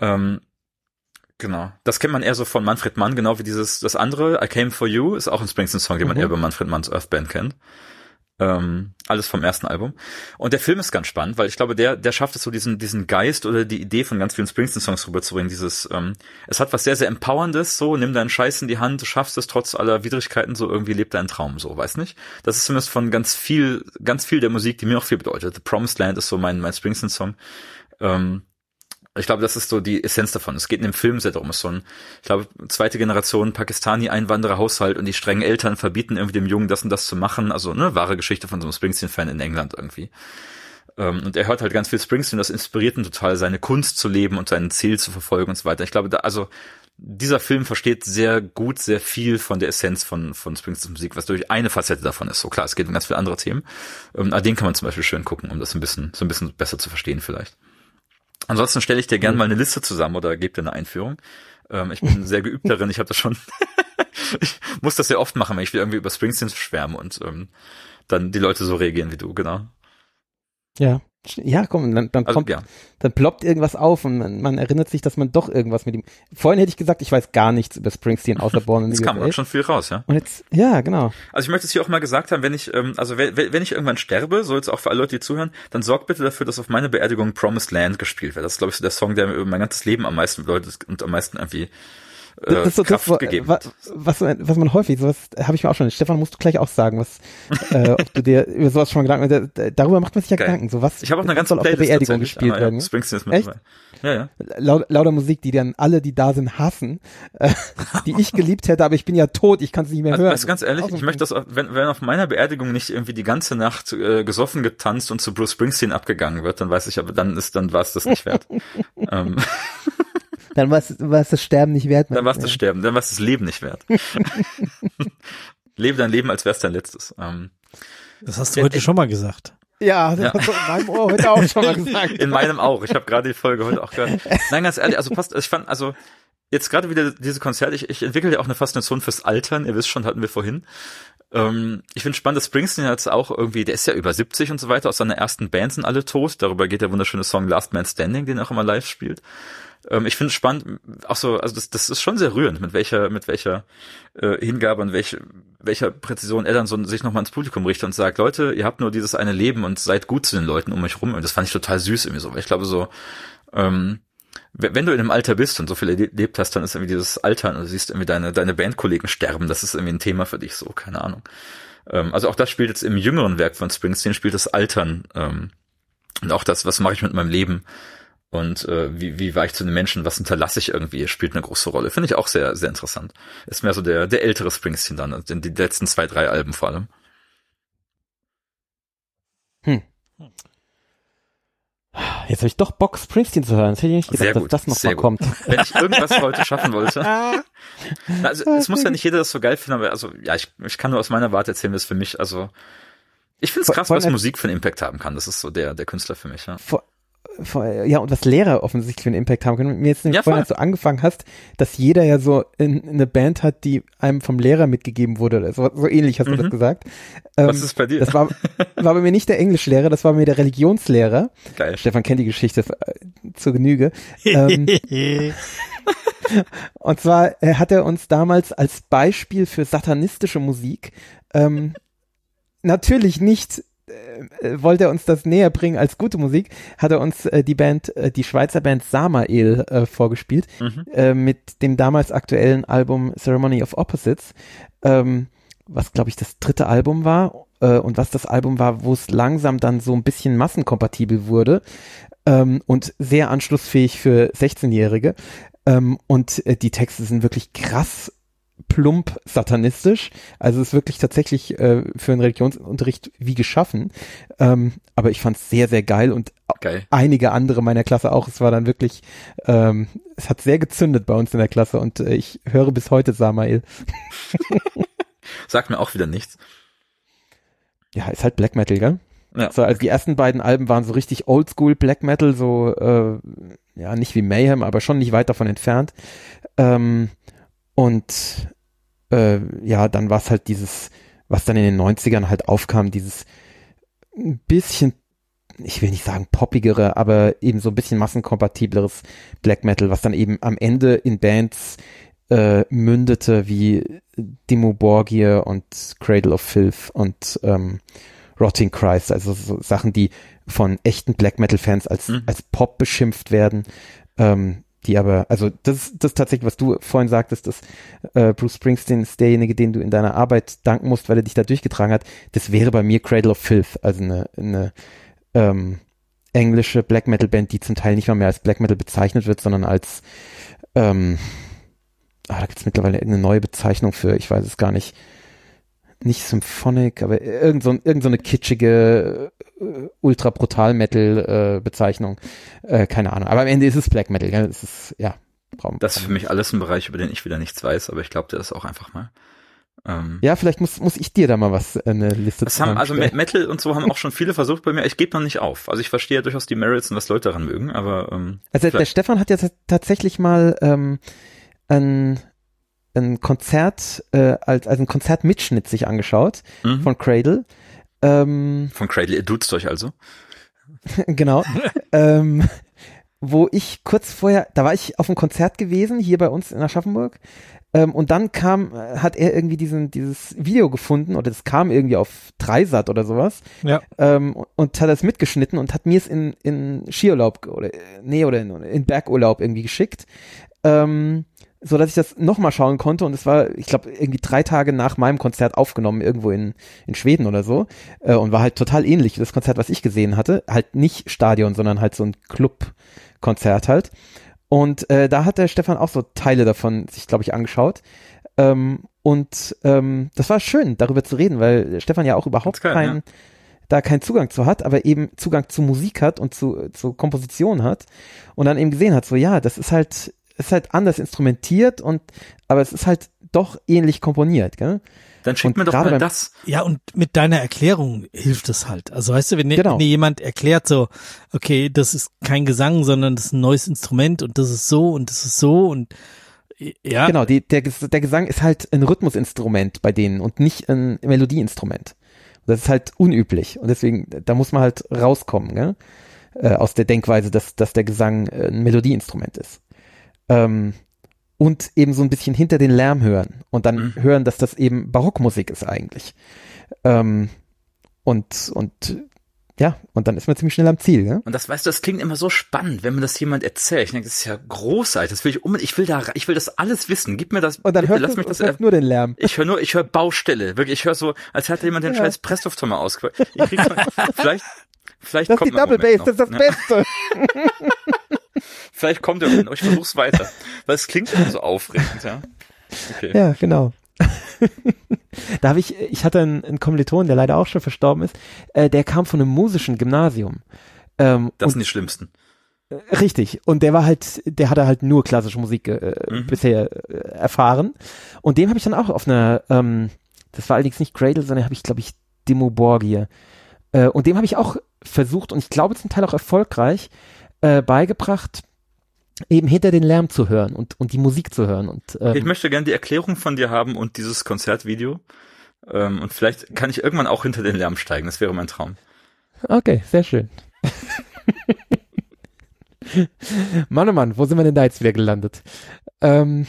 Ähm, genau. Das kennt man eher so von Manfred Mann, genau wie dieses, das andere, I Came For You, ist auch ein Springsteen-Song, den man Mhm. eher über Manfred Manns Earth Band kennt. Ähm, alles vom ersten Album. Und der Film ist ganz spannend, weil ich glaube, der, der schafft es so diesen, diesen Geist oder die Idee von ganz vielen Springsteen-Songs rüberzubringen. Dieses, ähm, es hat was sehr, sehr Empowerndes, so, nimm deinen Scheiß in die Hand, du schaffst es trotz aller Widrigkeiten, so irgendwie lebt dein Traum, so, weiß nicht. Das ist zumindest von ganz viel, ganz viel der Musik, die mir auch viel bedeutet. The Promised Land ist so mein, mein Springsteen-Song. Ähm, ich glaube, das ist so die Essenz davon. Es geht in dem Film sehr darum, es ist so ein, ich glaube, zweite Generation Pakistani-Einwanderer-Haushalt und die strengen Eltern verbieten irgendwie dem Jungen das und das zu machen. Also, ne, wahre Geschichte von so einem Springsteen-Fan in England irgendwie. Ähm, und er hört halt ganz viel Springsteen, das inspiriert ihn total, seine Kunst zu leben und sein Ziel zu verfolgen und so weiter. Ich glaube, da, also, dieser Film versteht sehr gut, sehr viel von der Essenz von, von Springsteens Musik, was durch eine Facette davon ist. So klar, es geht um ganz viele andere Themen. Ähm, aber den kann man zum Beispiel schön gucken, um das ein bisschen, so ein bisschen besser zu verstehen vielleicht. Ansonsten stelle ich dir gerne mal eine Liste zusammen oder gebe dir eine Einführung. Ähm, ich bin [LAUGHS] sehr geübt darin. Ich habe das schon. [LAUGHS] ich muss das sehr oft machen, wenn ich wieder irgendwie über Springsteen schwärme und ähm, dann die Leute so reagieren wie du, genau. ja. Ja, komm, dann, dann Also kommt, ja, dann ploppt irgendwas auf und man, man erinnert sich, dass man doch irgendwas mit ihm. Vorhin hätte ich gesagt, ich weiß gar nichts über Springsteen außer Born in [LAUGHS] es the kam auch USA. schon viel raus, ja. Und jetzt, ja, genau. Also ich möchte es hier auch mal gesagt haben, wenn ich, ähm, also wenn, wenn ich irgendwann sterbe, so jetzt auch für alle Leute, die zuhören, dann sorgt bitte dafür, dass auf meine Beerdigung Promised Land gespielt wird. Das ist, glaube ich, so der Song, der mir über mein ganzes Leben am meisten bedeutet und am meisten irgendwie äh, Das ist so Kraft das, wo- gegeben hat. was, was man häufig, sowas habe ich mir auch schon. Stefan, musst du gleich auch sagen, was, [LAUGHS] äh, ob du dir über sowas schon mal Gedanken, da- darüber macht man sich ja Geil. Gedanken. So was Ich habe auch eine ganze soll auf der Beerdigung gespielt aber werden. Ja, Springsteen ist mit Echt? dabei. Ja, ja. Laut, lauter Musik, die dann alle, die da sind, hassen, äh, [LAUGHS] die ich geliebt hätte, aber ich bin ja tot, ich kann es nicht mehr Also, hören. weißt du, ganz ehrlich, ich möchte das, wenn, wenn auf meiner Beerdigung nicht irgendwie die ganze Nacht äh, gesoffen, getanzt und zu Bruce Springsteen abgegangen wird, dann weiß ich, aber dann ist, dann war es das nicht wert. [LAUGHS] ähm, Dann war es das Sterben nicht wert. dann war es das? Sterben, dann war es das Leben nicht wert. [LAUGHS] Lebe dein Leben, als wär's dein letztes. Ähm, Das hast du heute schon mal gesagt. Ja, das Ja. hast du in meinem Ohr heute auch schon mal [LAUGHS] gesagt. in meinem auch. Ich habe gerade die Folge heute auch gehört. Nein, ganz ehrlich, also passt, ich fand, also jetzt gerade wieder diese Konzerte, ich, ich entwickle ja auch eine Faszination fürs Altern, ihr wisst schon, hatten wir vorhin. Ähm, ich finde spannend, dass Springsteen jetzt auch irgendwie, der ist ja über 70 und so weiter, aus seiner ersten Band sind alle tot. Darüber geht der wunderschöne Song Last Man Standing, den er auch immer live spielt. Ähm, ich finde es spannend, auch so, also das, das ist schon sehr rührend, mit welcher, mit welcher äh, Hingabe und welche, welcher Präzision er dann so sich nochmal ins Publikum richtet und sagt, Leute, ihr habt nur dieses eine Leben und seid gut zu den Leuten um euch rum. Und das fand ich total süß irgendwie so, weil ich glaube so, ähm, wenn du in einem Alter bist und so viel erlebt hast, dann ist irgendwie dieses Altern und du siehst irgendwie deine, deine Bandkollegen sterben, das ist irgendwie ein Thema für dich so, keine Ahnung. Ähm, also auch das spielt jetzt im jüngeren Werk von Springsteen, spielt das Altern ähm, und auch das, was mache ich mit meinem Leben und äh, wie, wie war ich zu den Menschen, was hinterlasse ich irgendwie, spielt eine große Rolle. Finde ich auch sehr, sehr interessant. Ist mehr so der, der ältere Springsteen dann, also die letzten zwei, drei Alben vor allem. Hm. Jetzt habe ich doch Bock, Springsteen zu hören. Das hätte ich nicht gedacht, dass das noch mal gut. kommt. Wenn ich irgendwas heute schaffen wollte. [LAUGHS] also es muss ja nicht jeder das so geil finden, aber also ja, ich, ich kann nur aus meiner Warte erzählen, wie es für mich, also ich finde es krass, was Musik für einen Impact haben kann. Das ist so der, der Künstler für mich, ja. Vor, ja, und was Lehrer offensichtlich für einen Impact haben können. Mir jetzt ja, vorhin, als du angefangen hast, dass jeder ja so in, in eine Band hat, die einem vom Lehrer mitgegeben wurde. So, so ähnlich hast mhm. du das mhm. gesagt. Ähm, was ist bei dir? Das war, war bei mir nicht der Englischlehrer, das war bei mir der Religionslehrer. Geil. Stefan kennt die Geschichte äh, zur Genüge. ähm, [LAUGHS] und zwar äh, hat er uns damals als Beispiel für satanistische Musik ähm, natürlich nicht wollte er uns das näher bringen als gute Musik, hat er uns äh, die Band, äh, die Schweizer Band Samael äh, vorgespielt, mhm. äh, mit dem damals aktuellen Album Ceremony of Opposites, ähm, was glaube ich das dritte Album war äh, und was das Album war, wo es langsam dann so ein bisschen massenkompatibel wurde ähm, und sehr anschlussfähig für 16-Jährige. Ähm, und äh, die Texte sind wirklich krass plump satanistisch. Also es ist wirklich tatsächlich äh, für einen Religionsunterricht wie geschaffen. Ähm, aber ich fand es sehr, sehr geil und geil. einige andere meiner Klasse auch. Es war dann wirklich, ähm, es hat sehr gezündet bei uns in der Klasse und äh, ich höre bis heute Samael. [LAUGHS] Sagt mir auch wieder nichts. Ja, ist halt Black Metal, gell? Ja. So, also die ersten beiden Alben waren so richtig Oldschool Black Metal, so äh, ja nicht wie Mayhem, aber schon nicht weit davon entfernt. Ähm, und äh, ja, dann war es halt dieses, was dann in den 90ern halt aufkam, dieses ein bisschen, ich will nicht sagen poppigere, aber eben so ein bisschen massenkompatibleres Black Metal, was dann eben am Ende in Bands äh, mündete wie Dimo Borgir und Cradle of Filth und ähm, Rotting Christ, also so Sachen, die von echten Black Metal Fans als, mhm. als Pop beschimpft werden. Ähm, die aber, also das, das tatsächlich, was du vorhin sagtest, dass äh, Bruce Springsteen ist derjenige, den du in deiner Arbeit danken musst, weil er dich da durchgetragen hat. Das wäre bei mir Cradle of Filth, also eine, eine ähm, englische Black Metal Band, die zum Teil nicht mal mehr als Black Metal bezeichnet wird, sondern als ähm, ah, da gibt's mittlerweile irgendeine neue Bezeichnung für, ich weiß es gar nicht, nicht Symphonic, aber irgend so, irgend so eine kitschige äh, ultra brutal Metal äh, Bezeichnung. Äh, keine Ahnung. Aber am Ende ist es Black Metal. Gell? Es ist ja. Brauchen, das ist für mich alles ein Bereich, über den ich wieder nichts weiß, aber ich glaube, der ist auch einfach mal. Ähm, ja, vielleicht muss, muss ich dir da mal was, eine Liste das haben, Also Metal und so haben auch schon viele versucht bei mir. Ich gebe noch nicht auf. Also ich verstehe ja durchaus die Merits und was Leute daran mögen, aber ähm, Also der Stefan hat ja tatsächlich mal ähm, ein ein Konzert, äh, als, als ein Konzertmitschnitt sich angeschaut mhm. von Cradle. Ähm, von Cradle, ihr duzt euch also? [LAUGHS] genau. [LAUGHS] ähm, wo ich kurz vorher, da war ich auf einem Konzert gewesen, hier bei uns in Aschaffenburg. Ähm, und dann kam, äh, hat er irgendwie diesen, dieses Video gefunden, oder das kam irgendwie auf Dreisat oder sowas. Ja. Ähm, und hat das mitgeschnitten und hat mir es in, in Skiurlaub oder, nee, oder in, in Bergurlaub irgendwie geschickt. Ähm, so dass ich das nochmal schauen konnte und es war, ich glaube, irgendwie drei Tage nach meinem Konzert aufgenommen, irgendwo in, in Schweden oder so äh, und war halt total ähnlich wie das Konzert, was ich gesehen hatte. Halt nicht Stadion, sondern halt so ein Club-Konzert halt. Und äh, da hat der Stefan auch so Teile davon sich, glaube ich, angeschaut. Ähm, und ähm, das war schön, darüber zu reden, weil Stefan ja auch überhaupt geil, keinen, ja. da keinen Zugang zu hat, aber eben Zugang zu Musik hat und zu, zu Komposition hat und dann eben gesehen hat, so ja, das ist halt ist halt anders instrumentiert und aber es ist halt doch ähnlich komponiert, gell? Dann schick mir doch mal das. Ja, und mit deiner Erklärung hilft es halt. Also weißt du, wenn, genau. dir jemand erklärt so, okay, das ist kein Gesang, sondern das ist ein neues Instrument und das ist so und das ist so und Ja. Genau, die, der, der Gesang ist halt ein Rhythmusinstrument bei denen und nicht ein Melodieinstrument. Das ist halt unüblich und deswegen, da muss man halt rauskommen, gell? Äh, aus der Denkweise, dass, dass der Gesang ein Melodieinstrument ist. Ähm, und eben so ein bisschen hinter den Lärm hören und dann Mhm. hören, dass das eben Barockmusik ist eigentlich. Ähm, und, und ja, und dann ist man ziemlich schnell am Ziel, gell? Und das, weißt du, das klingt immer so spannend, wenn mir das jemand erzählt. Ich denke, das ist ja großartig. Das will ich unbedingt, ich will da, ich will das alles wissen. Gib mir das, Und dann bitte, hört lass du mich das, hörst nur den Lärm. ich höre nur, ich höre Baustelle. Wirklich, ich höre so, als hätte jemand den Ja. scheiß Presslufthammer. Ich so, [LAUGHS] vielleicht, vielleicht Das ist kommt die noch ein Double Bass, das ist das ne? Beste. [LAUGHS] Vielleicht kommt Moment, aber ich versuch's weiter. Weil es klingt schon so aufregend, ja. Okay. Ja, genau. [LAUGHS] da habe ich, ich hatte einen, einen Kommiliton, der leider auch schon verstorben ist, äh, der kam von einem musischen Gymnasium. Ähm, Das sind die schlimmsten. richtig. Und der war halt, der hatte halt nur klassische Musik äh, Mhm. bisher äh, erfahren. Und dem habe ich dann auch auf einer, ähm, das war allerdings nicht Cradle, sondern habe ich, glaube ich, Demo Borgir. Äh, und dem habe ich auch versucht, und ich glaube zum Teil auch erfolgreich, äh, beigebracht, eben hinter den Lärm zu hören und, und die Musik zu hören. Und, ähm, Ich möchte gerne die Erklärung von dir haben und dieses Konzertvideo. Ähm, und vielleicht kann ich irgendwann auch hinter den Lärm steigen. Das wäre mein Traum. Okay, sehr schön. [LAUGHS] Mann, oh Mann, wo sind wir denn da jetzt wieder gelandet? Ähm,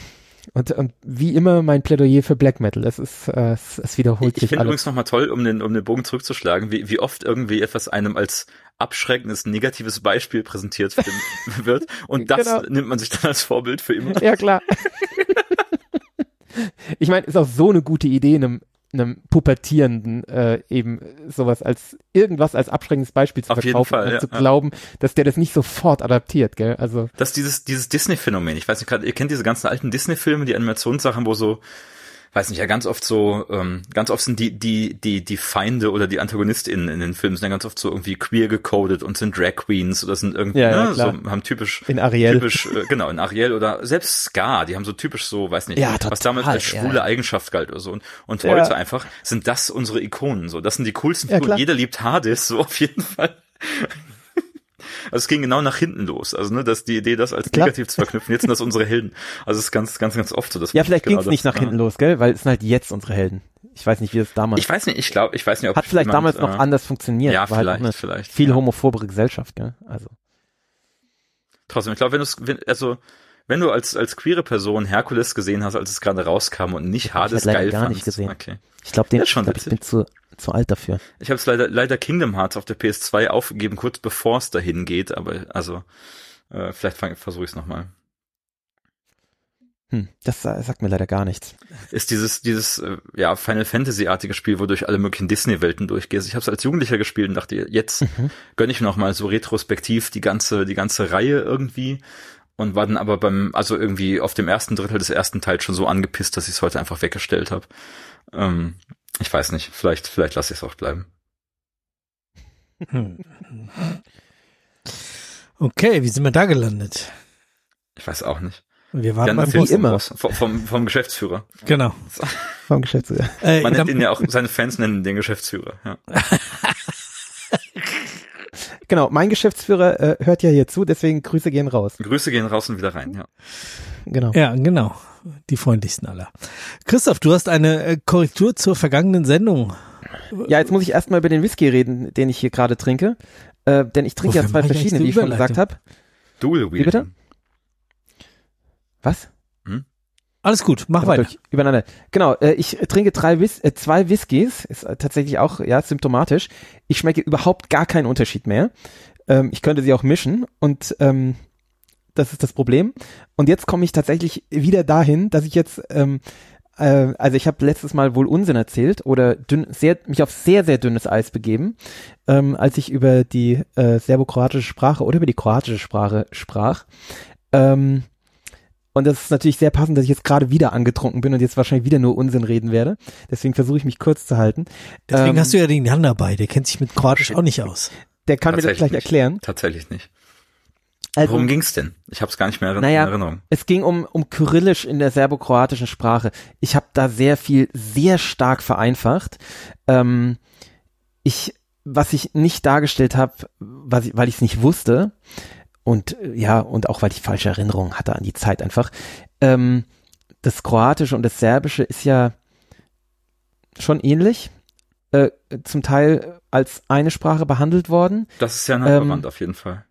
und, und wie immer mein Plädoyer für Black Metal. Es ist, äh, es, es wiederholt Ich, ich sich finde alles. übrigens nochmal toll, um den, um den Bogen zurückzuschlagen, wie, wie oft irgendwie etwas einem als abschreckendes, negatives Beispiel präsentiert [LAUGHS] wird. Und das Genau. nimmt man sich dann als Vorbild für immer. Ja, klar. [LAUGHS] ich meine, ist auch so eine gute Idee, einem, einem Pubertierenden äh, eben sowas als irgendwas als abschreckendes Beispiel zu Auf verkaufen Fall, und ja, zu ja. glauben, dass der das nicht sofort adaptiert, gell? Also Das ist dieses, dieses Disney-Phänomen. Ich weiß nicht, gerade, ihr kennt diese ganzen alten Disney-Filme, die Animationssachen, wo so, weiß nicht, ja, ganz oft so, ähm, ganz oft sind die, die, die, die Feinde oder die AntagonistInnen in den Filmen sind ja ganz oft so irgendwie queer gecodet und sind Drag Queens oder sind irgendwie, Ja, ja, ne, klar. so, haben typisch, in Ariel. typisch, äh, genau, in Ariel oder selbst Scar, die haben so typisch so, weiß nicht, Ja, was total, damals als ja, schwule ja. Eigenschaft galt oder so. Und, und Ja. heute einfach sind das unsere Ikonen, so. Das sind die coolsten Ja, Figuren. Jeder liebt Hades, so auf jeden Fall. Also es ging genau nach hinten los. Also ne, dass die Idee, das als Klar. negativ zu verknüpfen, jetzt sind das unsere Helden. Also es ist ganz, ganz, ganz oft so. Dass Ja, vielleicht genau ging's nicht das- nach hinten los, gell? Weil es sind halt jetzt unsere Helden. Ich weiß nicht, wie es damals Ich weiß nicht, ich glaube, ich weiß nicht, ob hat vielleicht jemand, damals noch äh, anders funktioniert. Ja, halt vielleicht, eine vielleicht. viel ja. homophobere Gesellschaft, gell? Also Trotzdem, ich glaube, wenn du wenn, also wenn du als als queere Person Herkules gesehen hast, als es gerade rauskam und nicht ich Hades leider geil gar fandst, nicht gesehen. Okay. ich glaube, den schon ich, glaub, ich bin zu zu alt dafür. Ich habe es leider leider Kingdom Hearts auf der PS2 aufgegeben, kurz bevor es dahin geht, aber also äh, vielleicht versuche ich es nochmal. Hm, das sa- sagt mir leider gar nichts. ist dieses dieses äh, ja Final Fantasy artige Spiel, wo du durch alle möglichen Disney Welten durchgehst. Ich habe es als Jugendlicher gespielt und dachte, jetzt Mhm. gönn ich mir noch mal so retrospektiv die ganze die ganze Reihe irgendwie und war dann aber beim also irgendwie auf dem ersten Drittel des ersten Teils schon so angepisst, dass ich es heute einfach weggestellt habe. Ähm, ich weiß nicht, vielleicht vielleicht lasse ich es auch bleiben. Hm. Okay, wie sind wir da gelandet? Ich weiß auch nicht. Wir waren beim Boss. immer. Boss, vom, vom, vom Geschäftsführer. Genau. Vom Geschäftsführer. Äh, Man dann, nennt ihn ja auch, seine Fans nennen den Geschäftsführer. Ja. [LAUGHS] Genau, mein Geschäftsführer äh, hört ja hier zu, deswegen Grüße gehen raus. Grüße gehen raus und wieder rein. Ja. Genau. ja, genau. Die freundlichsten aller. Christoph, du hast eine äh, Korrektur zur vergangenen Sendung. Ja, jetzt muss ich erstmal über den Whisky reden, den ich hier gerade trinke. Äh, denn ich trinke ja Wofür zwei mach ich verschiedene, wie ich schon gesagt habe. Dual Wie bitte? Was? Alles gut, mach weiter. Übereinander. Genau, äh, ich trinke drei Whis äh, zwei Whiskys, ist äh, tatsächlich auch ja symptomatisch. Ich schmecke überhaupt gar keinen Unterschied mehr. Ähm, ich könnte sie auch mischen und ähm, das ist das Problem. Und jetzt komme ich tatsächlich wieder dahin, dass ich jetzt ähm, äh, also ich habe letztes Mal wohl Unsinn erzählt oder dünn, sehr, mich auf sehr, sehr dünnes Eis begeben, ähm, als ich über die äh, serbokroatische Sprache oder über die kroatische Sprache sprach. Ähm, und das ist natürlich sehr passend, dass ich jetzt gerade wieder angetrunken bin und jetzt wahrscheinlich wieder nur Unsinn reden werde. Deswegen versuche ich mich kurz zu halten. Deswegen ähm, hast du ja den Jan dabei, der kennt sich mit Kroatisch auch nicht aus. Der kann mir das gleich nicht. erklären. Tatsächlich nicht. Also, Worum ging's denn? Ich habe es gar nicht mehr in Naja, Erinnerung. Es ging um, um Kyrillisch in der serbokroatischen Sprache. Ich habe da sehr viel, sehr stark vereinfacht. Ähm, ich, was ich nicht dargestellt habe, weil ich es nicht wusste und äh, ja, und auch weil ich falsche Erinnerungen hatte an die Zeit einfach. Ähm, das Kroatische und das Serbische ist ja schon ähnlich, äh, zum Teil als eine Sprache behandelt worden. Das ist ja nah ähm, verwandt auf jeden Fall.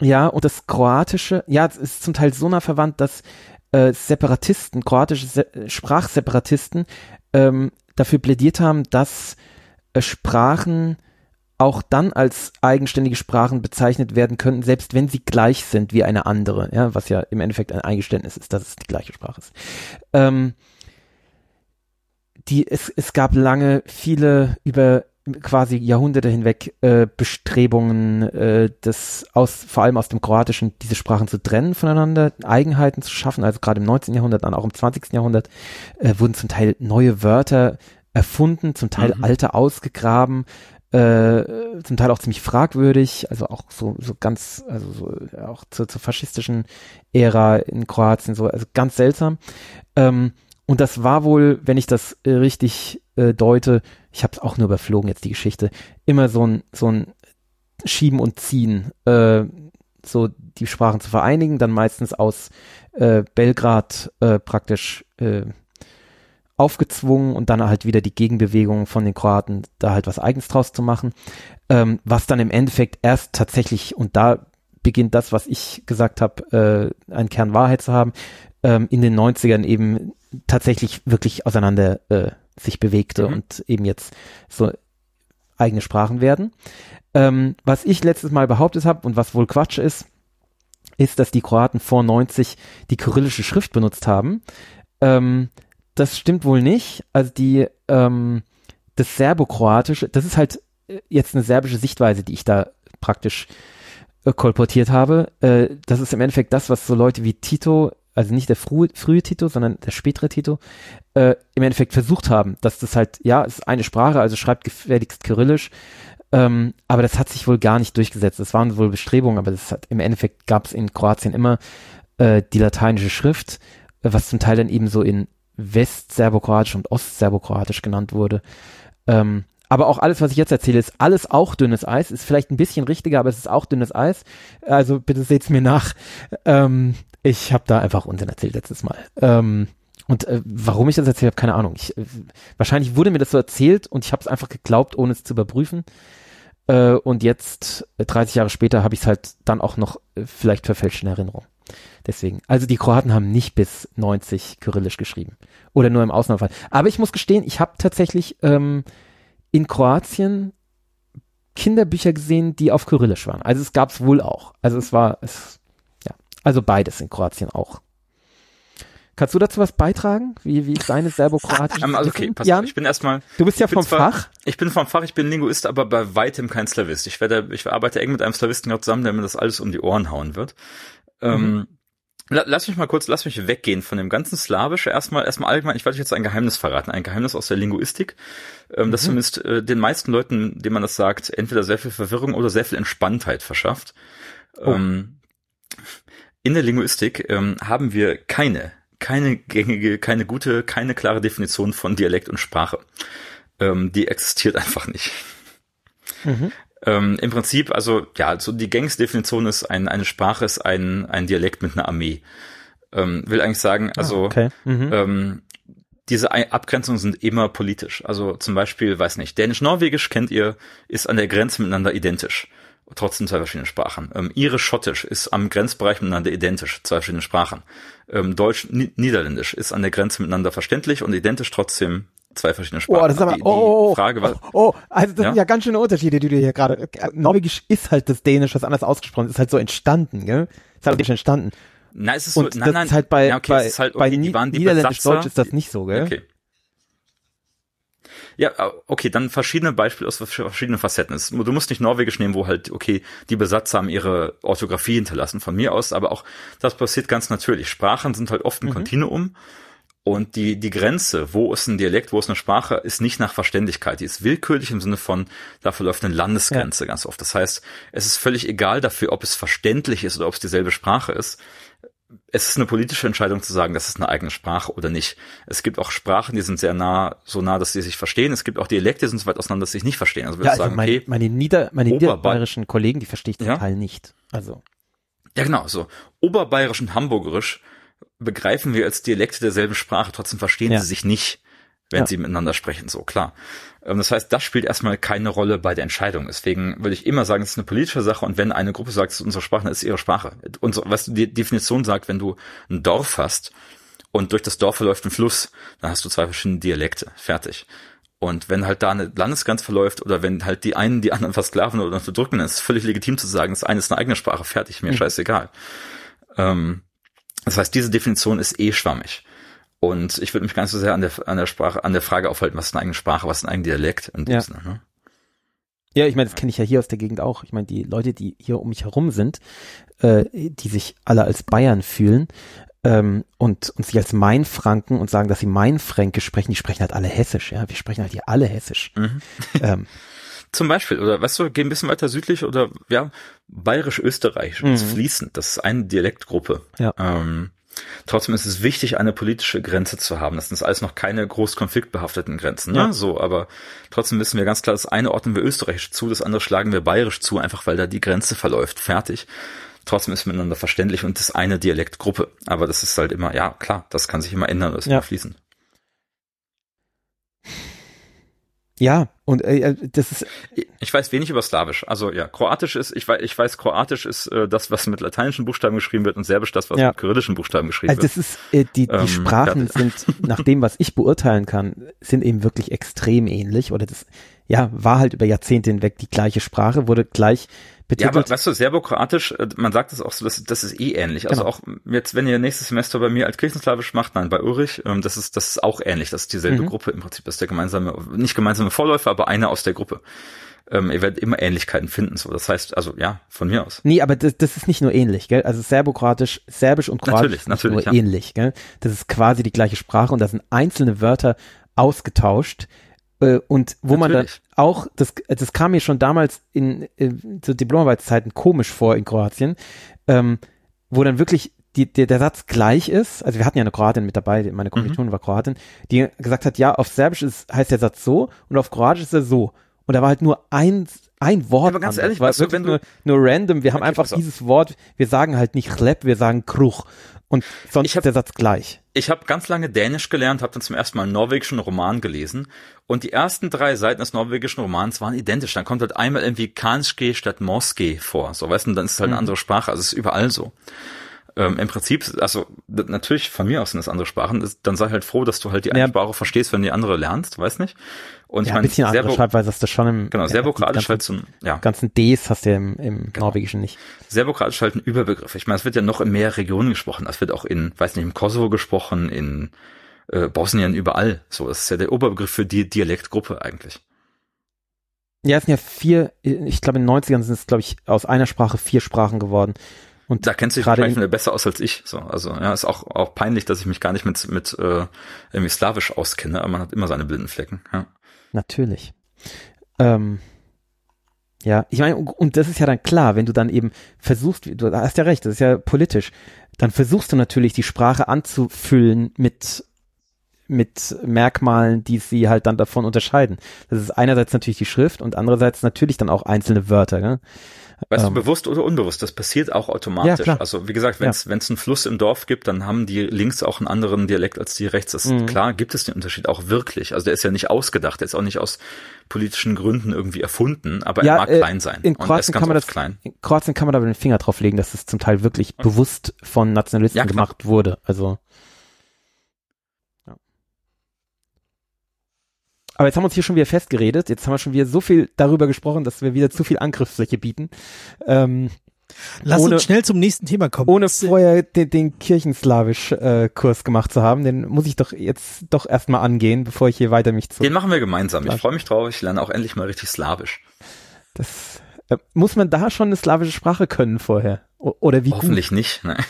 Ja, und das Kroatische, ja, es ist zum Teil so nah verwandt, dass äh, Separatisten, kroatische Se Sprachseparatisten ähm, dafür plädiert haben, dass äh, Sprachen auch dann als eigenständige Sprachen bezeichnet werden könnten, selbst wenn sie gleich sind wie eine andere, ja, was ja im Endeffekt ein Eingeständnis ist, dass es die gleiche Sprache ist. Ähm, die, es, es gab lange viele über quasi Jahrhunderte hinweg äh, Bestrebungen, äh, das aus, vor allem aus dem Kroatischen, diese Sprachen zu trennen voneinander, Eigenheiten zu schaffen. Also gerade im 19. Jahrhundert, dann auch im 20. Jahrhundert äh, wurden zum Teil neue Wörter erfunden, zum Teil mhm. alte ausgegraben, äh, zum Teil auch ziemlich fragwürdig, also auch so, so ganz, also so, auch zur, zur faschistischen Ära in Kroatien, so, also ganz seltsam. Ähm, und das war wohl, wenn ich das äh, richtig äh, deute, ich habe es auch nur überflogen jetzt die Geschichte, immer so ein so ein Schieben und Ziehen, äh, so die Sprachen zu vereinigen, dann meistens aus äh, Belgrad äh, praktisch äh, aufgezwungen und dann halt wieder die Gegenbewegung von den Kroaten, da halt was eigens draus zu machen, ähm, was dann im Endeffekt erst tatsächlich, und da beginnt das, was ich gesagt habe, äh, einen Kern Wahrheit zu haben, ähm, in den 90ern eben tatsächlich wirklich auseinander äh, sich bewegte mhm. und eben jetzt so eigene Sprachen werden. Ähm, was ich letztes Mal behauptet habe und was wohl Quatsch ist, ist, dass die Kroaten vor 90 die kyrillische Schrift benutzt haben. Ähm, das stimmt wohl nicht. Also die ähm, das Serbokroatische, das ist halt äh, jetzt eine serbische Sichtweise, die ich da praktisch äh, kolportiert habe. Äh, das ist im Endeffekt das, was so Leute wie Tito also nicht der frühe, frühe Tito, sondern der spätere Tito, äh, im Endeffekt versucht haben, dass das halt, ja, es ist eine Sprache, also schreibt gefährlichst Kyrillisch, ähm, aber das hat sich wohl gar nicht durchgesetzt. Das waren wohl Bestrebungen, aber das hat, im Endeffekt gab es in Kroatien immer äh, die lateinische Schrift, äh, was zum Teil dann eben so in Westserbokroatisch und Ostserbokroatisch genannt wurde. Ähm, aber auch alles, was ich jetzt erzähle, ist alles auch dünnes Eis. Ist vielleicht ein bisschen richtiger, aber es ist auch dünnes Eis. Also bitte seht's mir nach. Ähm, ich habe da einfach Unsinn erzählt letztes Mal. Ähm, und äh, warum ich das erzählt habe, keine Ahnung. Ich, äh, wahrscheinlich wurde mir das so erzählt und ich habe es einfach geglaubt, ohne es zu überprüfen. Äh, und jetzt, 30 äh, Jahre später, habe ich es halt dann auch noch äh, vielleicht verfälscht in Erinnerung. Deswegen. Also die Kroaten haben nicht bis 90 Kyrillisch geschrieben. Oder nur im Ausnahmefall. Aber ich muss gestehen, ich habe tatsächlich ähm, in Kroatien Kinderbücher gesehen, die auf Kyrillisch waren. Also es gab es wohl auch. Also es war, es, ja, also beides in Kroatien auch. Kannst du dazu was beitragen? Wie, wie ist deine serbokroatische um, also okay, pass Jan? ich bin erstmal. Du bist ja vom zwar, Fach. Ich bin vom Fach, ich bin Linguist, aber bei weitem kein Slavist. Ich werde, ich arbeite eng mit einem Slavisten gerade zusammen, der mir das alles um die Ohren hauen wird. Mhm. Ähm, Lass mich mal kurz, lass mich weggehen von dem ganzen Slawische. Erstmal, erstmal allgemein, ich werde euch jetzt ein Geheimnis verraten, ein Geheimnis aus der Linguistik, ähm, mhm. das zumindest äh, den meisten Leuten, denen man das sagt, entweder sehr viel Verwirrung oder sehr viel Entspanntheit verschafft. Oh. Ähm, in der Linguistik ähm, haben wir keine, keine gängige, keine gute, keine klare Definition von Dialekt und Sprache. Ähm, die existiert einfach nicht. Mhm. Ähm, Im Prinzip, also ja, so die Gangsdefinition ist, ein, eine Sprache ist ein, ein Dialekt mit einer Armee. Ähm, will eigentlich sagen, ah, also ah, okay. mhm. ähm, diese Abgrenzungen sind immer politisch. Also zum Beispiel, weiß nicht, Dänisch-Norwegisch kennt ihr, ist an der Grenze miteinander identisch. Trotzdem zwei verschiedene Sprachen. Ähm, Irisch-Schottisch ist am Grenzbereich miteinander identisch, zwei verschiedene Sprachen. Ähm, Deutsch-Niederländisch ist an der Grenze miteinander verständlich und identisch, trotzdem zwei verschiedene Sprachen. Oh, das ist aber, die, die oh, oh, Frage war, oh, oh, also das ja? sind ja ganz schöne Unterschiede, die du hier gerade, Norwegisch ist halt das Dänisch, was anders ausgesprochen ist, ist halt so entstanden, gell? Ist halt entstanden. Na, es ist so, Und nein, das ist halt bei, ja, okay, bei, halt, okay, bei Niederländisch-Deutsch ist das nicht so, gell? Okay. Ja, okay, dann verschiedene Beispiele aus verschiedenen Facetten. Du musst nicht Norwegisch nehmen, wo halt, okay, die Besatzer haben ihre Orthographie hinterlassen von mir aus, aber auch das passiert ganz natürlich. Sprachen sind halt oft ein mhm. Kontinuum und die, die Grenze, wo ist ein Dialekt, wo ist eine Sprache, ist nicht nach Verständigkeit. Die ist willkürlich im Sinne von, da verläuft eine Landesgrenze ja. ganz oft. Das heißt, es ist völlig egal dafür, ob es verständlich ist oder ob es dieselbe Sprache ist. Es ist eine politische Entscheidung zu sagen, das ist eine eigene Sprache oder nicht. Es gibt auch Sprachen, die sind sehr nah, so nah, dass sie sich verstehen. Es gibt auch Dialekte, die sind so weit auseinander, dass sie sich nicht verstehen. Also ja, also sagen, meine, okay, meine, Nieder, meine niederbayerischen Kollegen, die verstehe ich zum ja? Teil nicht. Also. Ja, genau, so. Oberbayerisch und Hamburgerisch begreifen wir als Dialekte derselben Sprache, trotzdem verstehen Ja. sie sich nicht, wenn Ja. sie miteinander sprechen, so klar. Ähm, Das heißt, das spielt erstmal keine Rolle bei der Entscheidung. Deswegen würde ich immer sagen, es ist eine politische Sache und wenn eine Gruppe sagt, es ist unsere Sprache, dann ist es ihre Sprache. Unsere, was die Definition sagt, wenn du ein Dorf hast und durch das Dorf verläuft ein Fluss, dann hast du zwei verschiedene Dialekte. Fertig. Und wenn halt da eine Landesgrenze verläuft oder wenn halt die einen die anderen versklaven oder unterdrücken, dann ist es völlig legitim zu sagen, das eine ist eine eigene Sprache, fertig, mir scheißegal. Ähm, das heißt, diese Definition ist eh schwammig. Und ich würde mich ganz so sehr an der, an der Sprache, an der Frage aufhalten, was ist eine eigene Sprache, was ist ein eigener Dialekt in dem Ja. Sinne. Ne? Ja, ich meine, das kenne ich ja hier aus der Gegend auch. Ich meine, die Leute, die hier um mich herum sind, äh, die sich alle als Bayern fühlen ähm, und, und sich als Mainfranken und sagen, dass sie Mainfränkisch sprechen, die sprechen halt alle Hessisch. Ja, wir sprechen halt hier alle Hessisch. Mhm. ähm, [LAUGHS] Zum Beispiel, oder weißt du, geh ein bisschen weiter südlich oder ja, bayerisch-österreichisch Mhm. ist fließend. Das ist eine Dialektgruppe. Ja. Ähm, trotzdem ist es wichtig, eine politische Grenze zu haben. Das sind alles noch keine groß konfliktbehafteten Grenzen. Ne? Ja. So, aber trotzdem wissen wir ganz klar, das eine ordnen wir österreichisch zu, das andere schlagen wir bayerisch zu, einfach weil da die Grenze verläuft. Fertig. Trotzdem ist miteinander verständlich und das ist eine Dialektgruppe. Aber das ist halt immer, ja, klar, das kann sich immer ändern, das ist Ja. immer fließend. Ja, und äh, das ist, Ich weiß wenig über Slawisch. Also ja, Kroatisch ist, ich weiß, ich weiß, Kroatisch ist äh, das, was mit lateinischen Buchstaben geschrieben wird und Serbisch das, was Ja. mit kyrillischen Buchstaben geschrieben also das wird. ist, äh, die, die Ähm, Sprachen sind, nach dem, was ich beurteilen kann, sind eben wirklich extrem ähnlich oder das, ja, war halt über Jahrzehnte hinweg die gleiche Sprache, wurde gleich Ja, aber betitelt. weißt du, Serbokroatisch, äh, man sagt es auch so, das, das ist eh ähnlich. Also Genau. auch jetzt, wenn ihr nächstes Semester bei mir als Kirchenslawisch macht, nein, bei Ulrich, ähm, das ist, das ist auch ähnlich. Das ist dieselbe Mhm. Gruppe im Prinzip. Das ist der gemeinsame, nicht gemeinsame Vorläufer, aber einer aus der Gruppe. Ähm, ihr werdet immer Ähnlichkeiten finden. So, das heißt, also ja, von mir aus. Nee, aber das, das ist nicht nur ähnlich, gell? Also Serbokroatisch, Serbisch und Kroatisch Natürlich, ist nicht natürlich, nur ja. ähnlich, gell? Das ist quasi die gleiche Sprache und da sind einzelne Wörter ausgetauscht und wo man dann Natürlich. auch, das, das kam mir schon damals in, in zu Diplomarbeitszeiten komisch vor in Kroatien, ähm, wo dann wirklich die, der, der Satz gleich ist, also wir hatten ja eine Kroatin mit dabei, meine Kommilitonin war Kroatin, die gesagt hat, ja, auf Serbisch ist, heißt der Satz so und auf Kroatisch ist er so. Und da war halt nur ein, ein Wort. aber ganz anders. ehrlich, war weißt du, wirklich wenn du- nur, nur random. Wir haben einfach dieses Wort, wir sagen halt nicht Chleb, wir sagen Kruch. Und sonst Ich hab- ist der Satz gleich. Ich habe ganz lange Dänisch gelernt, habe dann zum ersten Mal einen norwegischen Roman gelesen und die ersten drei Seiten des norwegischen Romans waren identisch. Dann kommt halt einmal irgendwie Kanske statt Moske vor. So, weißt du, und dann ist es halt eine andere Sprache. Also es ist überall so. Ähm, Im Prinzip, also natürlich von mir aus sind es andere Sprachen. Das, dann sei halt froh, dass du halt die eine Ja. Sprache verstehst, wenn du die andere lernst, weiß nicht. Und Ja, ich ein meine, bisschen andere Schreibweise hast du schon im, genau, Serbokratisch halt so ein, ja, ganzen, Ds hast du ja im, im Genau. Norwegischen nicht. Serbokratisch halt ein Überbegriff. Ich meine, es wird ja noch in mehr Regionen gesprochen. Es wird auch in, weiß nicht, im Kosovo gesprochen, in äh, Bosnien, überall. So, das ist ja der Oberbegriff für die Dialektgruppe eigentlich. Ja, es sind ja vier, ich glaube in den 90ern sind es, glaube ich, aus einer Sprache vier Sprachen geworden. Und Da kennt sich gerade wahrscheinlich besser aus als ich. So, also ja, ist auch auch peinlich, dass ich mich gar nicht mit mit äh, irgendwie Slawisch auskenne. Aber man hat immer seine blinden Flecken. Ja. Natürlich. Ähm, ja, ich meine, und, und das ist ja dann klar, wenn du dann eben versuchst, du hast ja recht, das ist ja politisch, dann versuchst du natürlich die Sprache anzufüllen mit mit Merkmalen, die sie halt dann davon unterscheiden. Das ist einerseits natürlich die Schrift und andererseits natürlich dann auch einzelne Wörter. Gell? Weißt Ähm. du, bewusst oder unbewusst, das passiert auch automatisch. Ja, also wie gesagt, wenn es wenn es einen Fluss im Dorf gibt, dann haben die links auch einen anderen Dialekt als die rechts. Das Mhm. klar gibt es den Unterschied auch wirklich. Also der ist ja nicht ausgedacht, der ist auch nicht aus politischen Gründen irgendwie erfunden, aber Ja, er mag äh, klein sein. In ist Kroatien kann man das, klein. in Kroatien kann man aber den Finger drauf legen, dass es zum Teil wirklich bewusst von Nationalisten Ja, gemacht wurde. Also. Aber jetzt haben wir uns hier schon wieder festgeredet. Jetzt haben wir schon wieder so viel darüber gesprochen, dass wir wieder zu viel Angriffsfläche bieten. Ähm, Lass Ohne- uns schnell zum nächsten Thema kommen. ohne äh, vorher den, den Kirchenslawisch-Kurs gemacht zu haben, den muss ich doch jetzt doch erstmal angehen, bevor ich hier weiter mich zu. Den machen wir gemeinsam. Ich freue mich drauf. Ich lerne auch endlich mal richtig Slawisch. Das, äh, muss man da schon eine slawische Sprache können vorher? O oder wie gut? Hoffentlich nicht. Ne? [LAUGHS]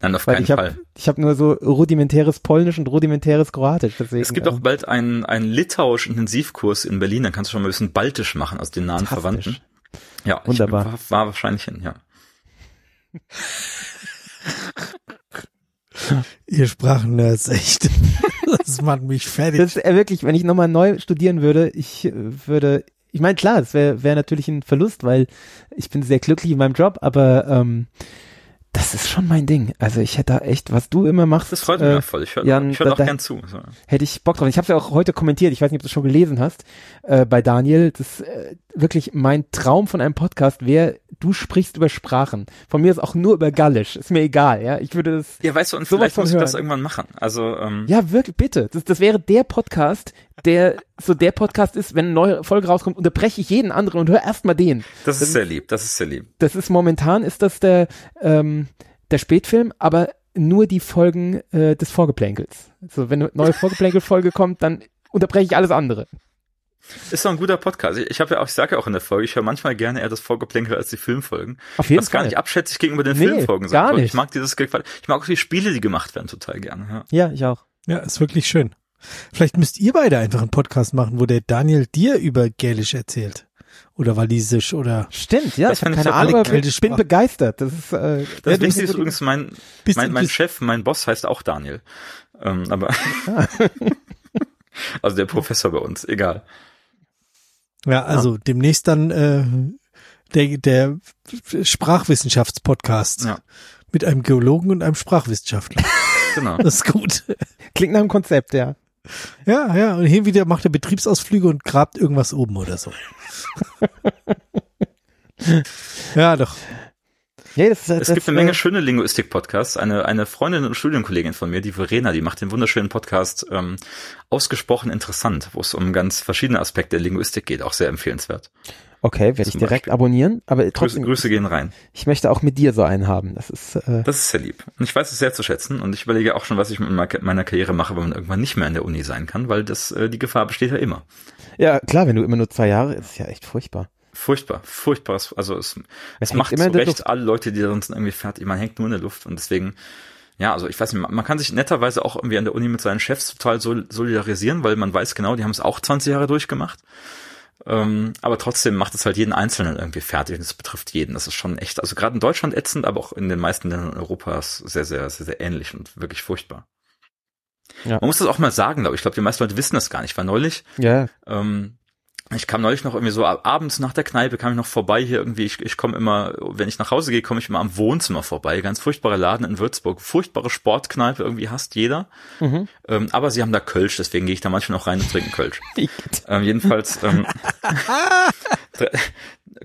Nein, auf Weil keinen ich habe Fall. ich hab nur so rudimentäres Polnisch und rudimentäres Kroatisch. Deswegen, Es gibt auch ähm, bald einen, einen litauischen Intensivkurs in Berlin, dann kannst du schon mal ein bisschen baltisch machen aus den nahen. Verwandten. Ja, Wunderbar. Ich war, war wahrscheinlich hin, ja. [LAUGHS] Ihr Sprachennerds, echt. [LAUGHS] das macht mich fertig. Das ist äh, wirklich, wenn ich nochmal neu studieren würde, ich äh, würde, ich meine, klar, es wäre wär natürlich ein Verlust, weil ich bin sehr glücklich in meinem Job, aber ähm, das ist schon mein Ding. Also ich hätte da echt, was du immer machst. Das freut mich äh, auch voll. Ich höre Jan, ich hör da- auch gern zu. So. hätte ich Bock drauf. Ich habe ja auch heute kommentiert, ich weiß nicht, ob du es schon gelesen hast, äh, bei Daniel. Das äh, wirklich mein Traum von einem Podcast wäre, du sprichst über Sprachen. Von mir ist auch nur über Gallisch. Ist mir egal, ja. Ich würde das. Ja, weißt du, und vielleicht von muss ich das irgendwann machen. Also, ähm, Ja, wirklich, bitte. Das, das wäre der Podcast, der so der Podcast ist, wenn eine neue Folge rauskommt, unterbreche ich jeden anderen und höre erstmal den. das das ist sehr lieb, das ist sehr lieb. Das ist momentan ist das der ähm, der Spätfilm, aber nur die Folgen äh, des Vorgeplänkels. Also wenn eine neue Vorgeplänkel-Folge kommt, dann unterbreche ich alles andere. Ist doch ein guter Podcast. Ich, ich habe ja auch, ich sage ja auch in der Folge, ich höre manchmal gerne eher das Vorgeplänkel als die Filmfolgen. Auf jeden Was gar Fall. nicht abschätzig gegenüber den Nee, Filmfolgen gar soll. nicht. Ich mag dieses, ich mag auch die Spiele, die gemacht werden, total gerne. Ja. Ja, ich auch. Ja, ist wirklich schön. Vielleicht müsst ihr beide einfach einen Podcast machen, wo der Daniel dir über Gälisch erzählt. Oder Walisisch oder Stimmt, ja, Das ich habe keine Ahnung, ich bin begeistert. Das ist äh, Das ich Wichtigste ist übrigens, mein, mein, mein Chef, mein Boss heißt auch Daniel. Ähm, aber [LAUGHS] also der Professor bei uns, egal. Ja, also demnächst dann äh, der, der Sprachwissenschaftspodcast Ja. mit einem Geologen und einem Sprachwissenschaftler. [LAUGHS] Genau. Das ist gut. klingt nach einem Konzept, ja. Ja, ja, und hin und wieder macht er Betriebsausflüge und grabt irgendwas oben oder so. [LAUGHS] ja, doch. Ja, das, das, Es das, gibt eine Menge äh, schöne Linguistik-Podcasts. Eine, eine Freundin und Studienkollegin von mir, die Verena, die macht den wunderschönen Podcast ähm, Ausgesprochen interessant, wo es um ganz verschiedene Aspekte der Linguistik geht. Auch sehr empfehlenswert. Okay, werde ich direkt Beispiel. abonnieren, aber Grüße, trotzdem, Grüße gehen rein. ich möchte auch mit dir so einen haben. Das ist äh, Das ist sehr lieb. Und ich weiß es sehr zu schätzen. Und ich überlege auch schon, was ich mit meiner- Karriere mache, wenn man irgendwann nicht mehr in der Uni sein kann, weil das äh, die Gefahr besteht ja immer. ja klar, wenn du immer nur zwei Jahre, ist ja echt furchtbar. Furchtbar, furchtbares, also es, es macht immer zu Recht alle Leute, die sonst irgendwie fertig, man hängt nur in der Luft und deswegen, ja, also ich weiß nicht, man kann sich netterweise auch irgendwie an der Uni mit seinen Chefs total sol- solidarisieren, weil man weiß genau, die haben es auch 20 Jahre durchgemacht. Ähm, aber trotzdem macht es halt jeden Einzelnen irgendwie fertig und es betrifft jeden. Das ist schon echt, also gerade in Deutschland ätzend, aber auch in den meisten Ländern Europas sehr, sehr, sehr, sehr ähnlich und wirklich furchtbar. Ja. Man muss das auch mal sagen, glaube ich. Ich glaube, die meisten Leute wissen das gar nicht, weil neulich Ja, ähm, ich kam neulich noch irgendwie so ab- abends nach der Kneipe, kam ich noch vorbei hier irgendwie. Ich, ich komme immer, wenn ich nach Hause gehe, komme ich immer am Wohnzimmer vorbei. Ganz furchtbarer Laden in Würzburg. Furchtbare Sportkneipe, irgendwie hasst jeder. Mhm. Ähm, aber sie haben da Kölsch, deswegen gehe ich da manchmal noch rein und trinke Kölsch. [LAUGHS] Ähm, jedenfalls ähm, [LAUGHS]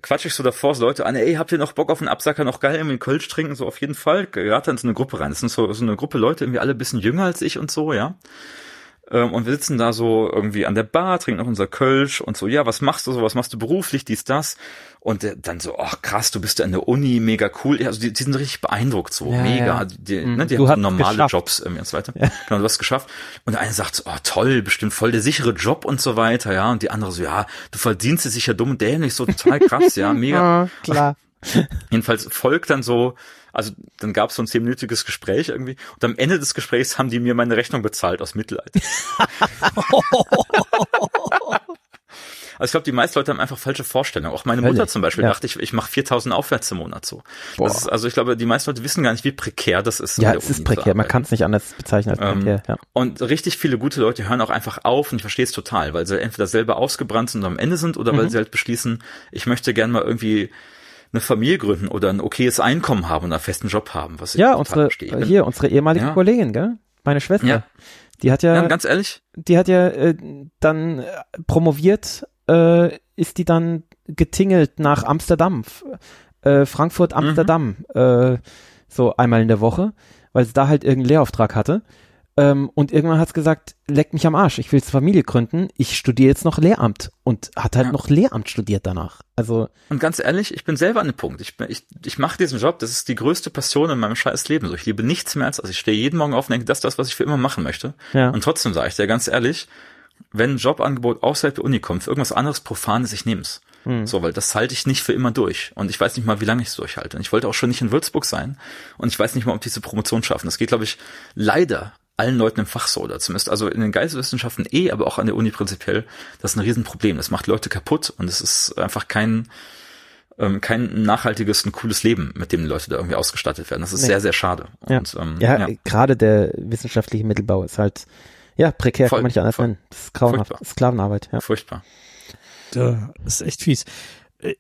quatsch ich so davor, so Leute an, ey, habt ihr noch Bock auf einen Absacker, noch geil irgendwie einen Kölsch trinken? So auf jeden Fall. Gerade dann in so eine Gruppe rein. Das sind so, so eine Gruppe Leute, irgendwie alle ein bisschen jünger als ich und so, ja. Ähm, und wir sitzen da so irgendwie an der Bar, trinken noch unser Kölsch und so, ja, was machst du so, was machst du beruflich, dies, das. Und der, dann so, ach krass, du bist ja in der Uni, mega cool. Ja, also die, die sind richtig beeindruckt, so, Ja, mega. ja. Die, Mhm. ne, die Du haben normale geschafft. Jobs irgendwie und so weiter. Genau, du hast geschafft. Und der eine sagt so, oh toll, bestimmt voll der sichere Job und so weiter, ja. Und die andere so, ja, du verdienst es sicher dumm und dämlich, so total krass, ja, [LAUGHS] mega. ah, klar. [LAUGHS] Jedenfalls folgt dann so, also dann gab es so ein zehnminütiges Gespräch irgendwie und am Ende des Gesprächs haben die mir meine Rechnung bezahlt aus Mitleid. [LAUGHS] Also ich glaube, die meisten Leute haben einfach falsche Vorstellungen. Auch meine Mutter zum Beispiel ja. dachte, ich, ich mache 4000 aufwärts im Monat so. Ist, also ich glaube, die meisten Leute wissen gar nicht, wie prekär das ist. Ja, es ist prekär. Man kann es nicht anders bezeichnen als Ähm, prekär. Ja. Und richtig viele gute Leute hören auch einfach auf und ich verstehe es total, weil sie entweder selber ausgebrannt sind und am Ende sind oder Mhm. weil sie halt beschließen, ich möchte gern mal irgendwie eine Familie gründen oder ein okayes Einkommen haben und einen festen Job haben, was ich Ja, total unsere verstehe. Ich bin- hier unsere ehemalige Ja. Kollegin, gell? Meine Schwester. Ja. Die hat ja, ja, ganz ehrlich, die hat ja äh, dann äh, promoviert, äh, ist die dann getingelt nach Amsterdam, äh, Frankfurt, Mhm. Amsterdam, äh, so einmal in der Woche, weil sie da halt irgendeinen Lehrauftrag hatte. Ähm, und irgendwann hat sie gesagt, leck mich am Arsch, ich will jetzt Familie gründen, ich studiere jetzt noch Lehramt und hat halt Ja. noch Lehramt studiert danach. Also Und ganz ehrlich, ich bin selber an dem Punkt. Ich, bin- ich, ich mache diesen Job, das ist die größte Passion in meinem scheiß Leben. So, ich liebe nichts mehr als, also ich stehe jeden Morgen auf und denke, das ist das, was ich für immer machen möchte. ja, Und trotzdem sage ich dir ganz ehrlich, wenn ein Jobangebot außerhalb der Uni kommt, für irgendwas anderes Profanes, ich nehm's. Hm. So, weil das halte ich nicht für immer durch. Und ich weiß nicht mal, wie lange ich es durchhalte. Und ich wollte auch schon nicht in Würzburg sein. Und ich weiß nicht mal, ob diese Promotion schaffen. Das geht, glaube ich, leider allen Leuten im Fach so, oder zumindest, also in den Geisteswissenschaften eh, aber auch an der Uni prinzipiell, das ist ein Riesenproblem. Das macht Leute kaputt und es ist einfach kein, ähm, kein nachhaltiges, ein cooles Leben, mit dem die Leute da irgendwie ausgestattet werden. Das ist Nee. sehr, sehr schade. Ja. Und, ähm, ja, gerade der wissenschaftliche Mittelbau ist halt, ja, prekär Voll, kann man nicht anders voll. nennen. Das ist grauenhaft, Furchtbar. Sklavenarbeit, ja. furchtbar. Da ist echt fies.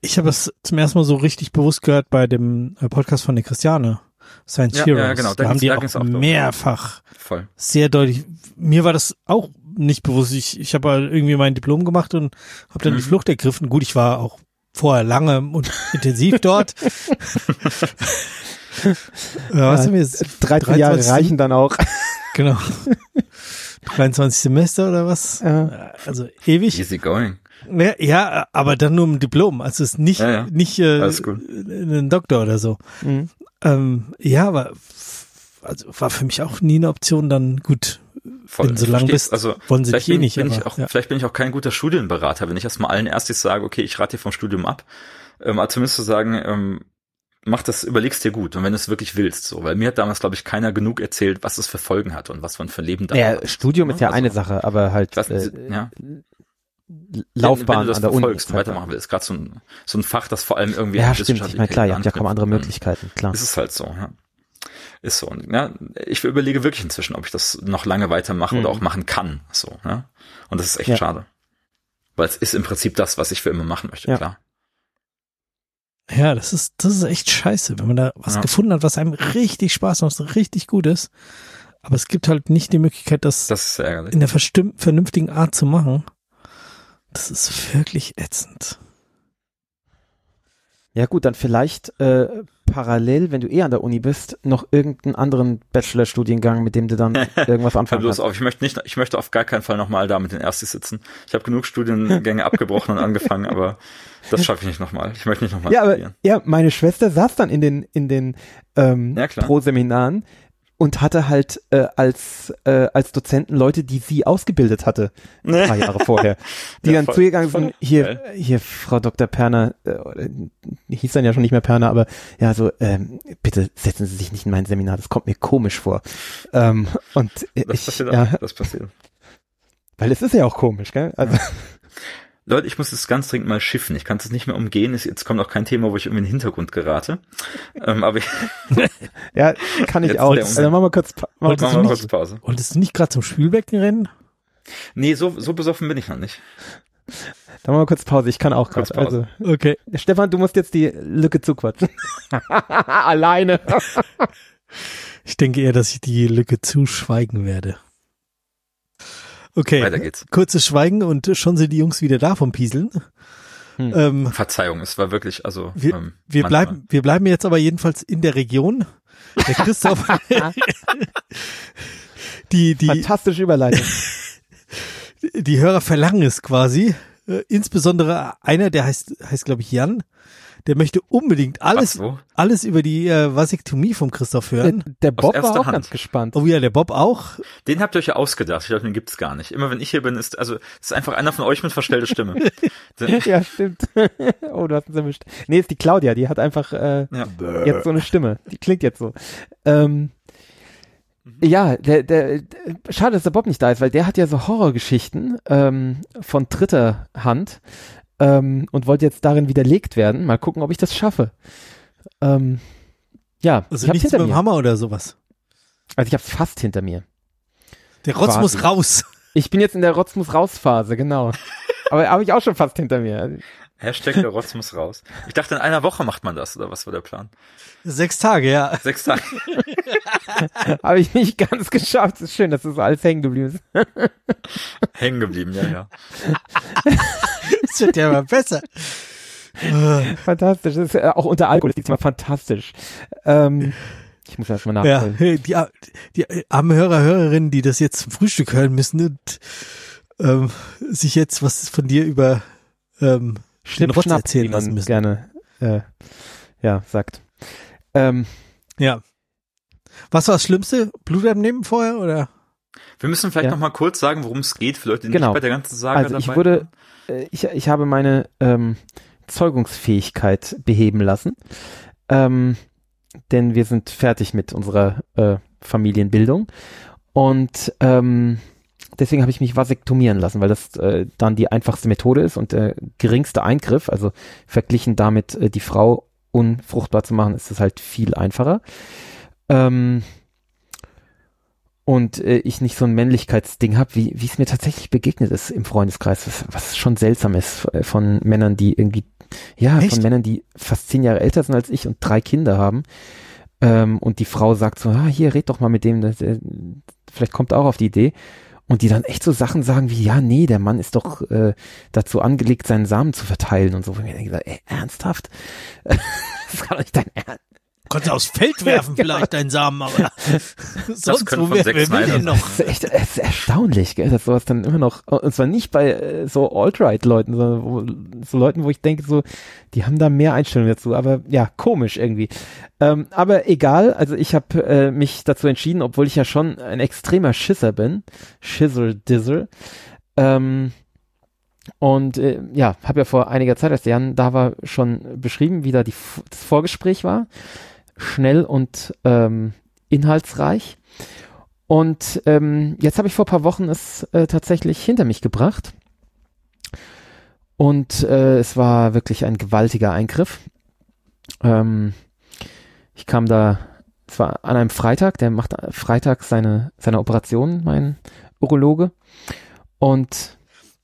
Ich habe es zum ersten Mal so richtig bewusst gehört bei dem äh, Podcast von der Christiane. Science Ja, Heroes. ja, genau, da Da, haben die da auch auch mehrfach Voll. sehr deutlich. Mir war das auch nicht bewusst. Ich, ich habe halt irgendwie mein Diplom gemacht und habe dann die Mhm. Flucht ergriffen. Gut, ich war auch vorher lange und intensiv [LAUGHS] dort. ja, was wir jetzt? 13 Jahre 23. reichen dann auch. [LAUGHS] Genau. [LAUGHS] 23 Semester oder was? Ja. Also ewig. Easy going. Ja, ja, aber dann nur ein Diplom. Also es ist nicht, Ja, ja. nicht äh, ein Doktor oder so. Mhm. Ähm, ja, aber also war für mich auch nie eine Option, dann gut, Voll. wenn so lang Verstehst? bist, also wollen sie vielleicht dich eh bin, nicht. bin ich auch, ja. vielleicht bin ich auch kein guter Studienberater, wenn ich erstmal allen erstes sage, okay, ich rate dir vom Studium ab, ähm, aber zumindest zu sagen, ähm, mach das, überlegst dir gut und wenn du es wirklich willst, so, weil mir hat damals, glaube ich, keiner genug erzählt, was es für Folgen hat und was man für ein Leben da Ja, hat. Studium ist ja Also, eine Sache, aber halt nicht, äh, ja. Laufbahn wenn du das an der Uni. ist halt- weitermachen willst, gerade so ein, so ein Fach, das vor allem irgendwie Ja, stimmt. Ich meine, klar, ihr habt ja kaum andere ähm, Möglichkeiten, klar. Ist es halt so, ja. Ist so. Und, ja, ich überlege wirklich inzwischen, ob ich das noch lange weitermache Mhm. oder auch machen kann. So, ja. Und das ist echt Ja. schade. Weil es ist im Prinzip das, was ich für immer machen möchte, Ja. klar. ja, das ist, das ist echt scheiße, wenn man da was Ja. gefunden hat, was einem richtig Spaß macht, was richtig gut ist. Aber es gibt halt nicht die Möglichkeit, das, Das ist sehr ärgerlich. in der vernünftigen Art zu machen. Das ist wirklich ätzend. Ja gut, dann vielleicht äh, parallel, wenn du eh an der Uni bist, noch irgendeinen anderen Bachelorstudiengang, mit dem du dann [LAUGHS] irgendwas Hör anfangen bloß kannst. auf, ich möchte nicht, ich möchte auf gar keinen Fall nochmal da mit den Erstis sitzen. Ich habe genug Studiengänge abgebrochen und angefangen, aber das schaffe ich nicht nochmal. Ich möchte nicht nochmal Ja, aber ja, meine Schwester saß dann in den in den ähm, Ja. Pro-Seminaren und hatte halt äh, als äh, als Dozenten Leute, die sie ausgebildet hatte, [LAUGHS] ein paar Jahre vorher, die Ja, dann voll- zu ihr gegangen voll sind, hier geil. hier Frau Dr. Perner, äh, hieß dann ja schon nicht mehr Perner, aber ja so ähm, bitte setzen Sie sich nicht in mein Seminar, das kommt mir komisch vor. Ähm, und äh, Das ich, passiert ja, auch. Das passiert. weil es ist ja auch komisch, gell? Also [LAUGHS] Leute, ich muss jetzt ganz dringend mal schiffen. Ich kann es nicht mehr umgehen. Es- Jetzt kommt auch kein Thema, wo ich irgendwie in den Hintergrund gerate. ähm, aber ich [LAUGHS] ja, kann ich auch. Also machen wir kurz, pa- machen wir kurz Pause. Wolltest du nicht gerade zum Spülbecken rennen? Nee, so, so besoffen bin ich noch nicht. Dann machen wir kurz Pause. Ich kann auch Kurz gerade. Pause. Also, Okay. Stefan, du musst jetzt die Lücke zuquatschen. [LAUGHS] Alleine. [LAUGHS] Ich denke eher, dass ich die Lücke zuschweigen werde. Okay. Weiter geht's. Kurzes Schweigen und schon sind die Jungs wieder da vom Pieseln. Hm. Ähm, Verzeihung, es war wirklich, also wir, ähm, wir bleiben, wir bleiben jetzt aber jedenfalls in der Region. Der Christoph, [LAUGHS] die, die, Fantastische Überleitung. [LAUGHS] die Hörer verlangen es quasi. Äh, insbesondere einer, der heißt, heißt glaube ich Jan, der möchte unbedingt alles, Was, wo? alles über die äh, Vasektomie vom Christoph Der, hören. der Bob erster war auch Hand. ganz gespannt. Oh ja, der Bob auch. Den habt ihr euch ja ausgedacht. Ich glaube, den gibt's gar nicht. Immer wenn ich hier bin, ist, also, ist einfach einer von euch mit verstellter Stimme. [LAUGHS] Der- Ja, stimmt. [LAUGHS] oh, du hast uns erwischt. Nee, ist die Claudia, die hat einfach äh, ja. jetzt so eine Stimme. Die klingt jetzt so. Ähm, ja, der, der, der, schade, dass der Bob nicht da ist, weil der hat ja so Horrorgeschichten ähm, von dritter Hand ähm, und wollte jetzt darin widerlegt werden. Mal gucken, ob ich das schaffe. Ähm, ja, Also ich hab's nichts hinter mit dem mir. Hammer oder sowas. Also ich hab's fast hinter mir. Der Rotz Quasi. muss raus. Ich bin jetzt in der Rotz muss raus Phase, genau. [LAUGHS] Aber habe ich auch schon fast hinter mir. Hashtag der Rotz muss raus. Ich dachte, in einer Woche macht man das, oder was war der Plan? Sechs Tage, ja. Sechs Tage. [LAUGHS] Habe ich nicht ganz geschafft. Es ist schön, dass das so alles hängen geblieben ist. [LAUGHS] Hängen geblieben, ja, ja. [LAUGHS] Das wird ja immer besser. Äh, Fantastisch. Das ist, äh, auch unter Alkohol ist die Thema fantastisch. Ähm, ich muss erst mal ja, nachholen. die, die armen Hörer, Hörerinnen, die das jetzt zum Frühstück hören müssen und ähm, sich jetzt was von dir über ähm, den Schnipp, Rotz schnapp, erzählen wie man lassen müssen. gerne äh, ja, sagt. Ähm, Ja. Was war das Schlimmste? Blut abnehmen vorher oder? Wir müssen vielleicht Ja. noch mal kurz sagen, worum es geht, für Leute, die Genau. nicht bei der ganzen Saga also ich dabei wurde, waren. äh, ich, ich habe meine ähm, Zeugungsfähigkeit beheben lassen. Ähm, denn wir sind fertig mit unserer äh, Familienbildung. Und ähm, deswegen habe ich mich vasektomieren lassen, weil das äh, dann die einfachste Methode ist und der geringste Eingriff. Also verglichen damit, äh, die Frau unfruchtbar zu machen, ist es halt viel einfacher. Ähm, und äh, ich nicht so ein Männlichkeitsding habe, wie wie es mir tatsächlich begegnet ist im Freundeskreis, was, was schon seltsam ist äh, von Männern, die irgendwie, ja, Echt? von Männern, die fast zehn Jahre älter sind als ich und drei Kinder haben. Ähm, und die Frau sagt so, ah, hier, red doch mal mit dem, das, äh, vielleicht kommt er auch auf die Idee. Und die dann echt so Sachen sagen wie, ja, nee, der Mann ist doch äh, dazu angelegt, seinen Samen zu verteilen und so. Und ich denke, ey, ernsthaft? [LAUGHS] das kann doch nicht dein Ernst. Konntest aufs Feld werfen vielleicht deinen Samen, aber sonst wo wer, wer will denn noch? Das ist echt das ist erstaunlich, gell, dass sowas dann immer noch, und zwar nicht bei äh, so Alt-Right-Leuten, sondern wo, so Leuten, wo ich denke, so, die haben da mehr Einstellung dazu, aber ja, komisch irgendwie. Ähm, aber egal, also ich habe äh, mich dazu entschieden, obwohl ich ja schon ein extremer Schisser bin, Schissel-Dizzle, ähm, und äh, ja, habe ja vor einiger Zeit, als der Jan da war, schon beschrieben, wie da die, das Vorgespräch war. Schnell und ähm, inhaltsreich. Und ähm, jetzt habe ich vor ein paar Wochen es äh, tatsächlich hinter mich gebracht. Und äh, es war wirklich ein gewaltiger Eingriff. Ähm, ich kam da, es war an einem Freitag, der macht Freitag seine, seine Operation, mein Urologe. Und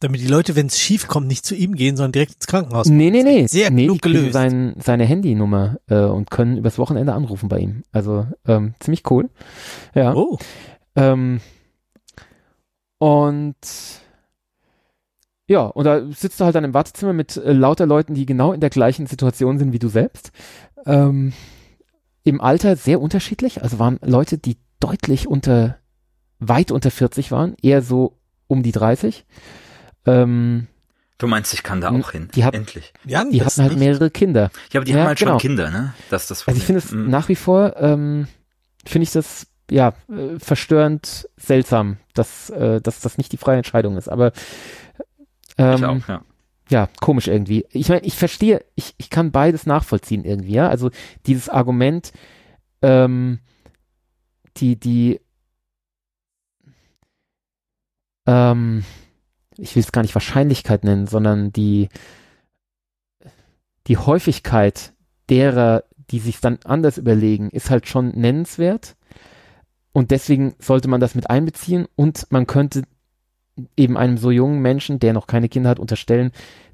Damit die Leute, wenn es schief kommt, nicht zu ihm gehen, sondern direkt ins Krankenhaus. Nee, nee, nee. Sehr nee, klug gelöst. Sein, seine Handynummer äh, und können übers Wochenende anrufen bei ihm. Also ähm, ziemlich cool. Ja. Oh, Ähm, und ja, und da sitzt du halt dann im Wartezimmer mit äh, lauter Leuten, die genau in der gleichen Situation sind wie du selbst. Ähm, Im Alter sehr unterschiedlich. Also waren Leute, die deutlich unter, weit unter 40 waren, eher so um die 30. Ähm, Du meinst, ich kann da auch hin. Die hat- Endlich. Jan, die hatten halt nicht. mehrere Kinder. Ja, aber die Ja, haben halt genau. schon Kinder, ne? Das das Also ich finde es Mhm. nach wie vor, ähm, finde ich das ja äh, verstörend seltsam, dass, äh, dass das nicht die freie Entscheidung ist. Aber ähm, ich auch, ja. ja, komisch irgendwie. Ich meine, ich verstehe, ich, ich kann beides nachvollziehen irgendwie, ja. Also dieses Argument, ähm, die, die, ähm, ich will es gar nicht Wahrscheinlichkeit nennen, sondern die, die Häufigkeit derer, die sich dann anders überlegen, ist halt schon nennenswert. Und deswegen sollte man das mit einbeziehen und man könnte eben einem so jungen Menschen, der noch keine Kinder hat, unterstellen,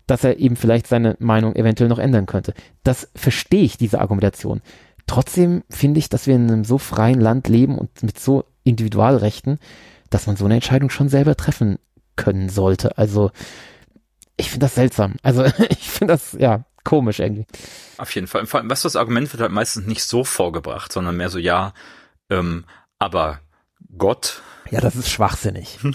dass er eben vielleicht seine Meinung eventuell noch ändern könnte. Das verstehe ich, diese Argumentation. Trotzdem finde ich, dass wir in einem so freien Land leben und mit so Individualrechten, dass man so eine Entscheidung schon selber treffen können sollte. Also ich finde das seltsam. Also [LAUGHS] ich finde das ja komisch irgendwie. Auf jeden Fall. Vor allem, was das Argument wird halt meistens nicht so vorgebracht, sondern mehr so, ja, ähm, aber Gott Ja, das ist schwachsinnig. [LAUGHS]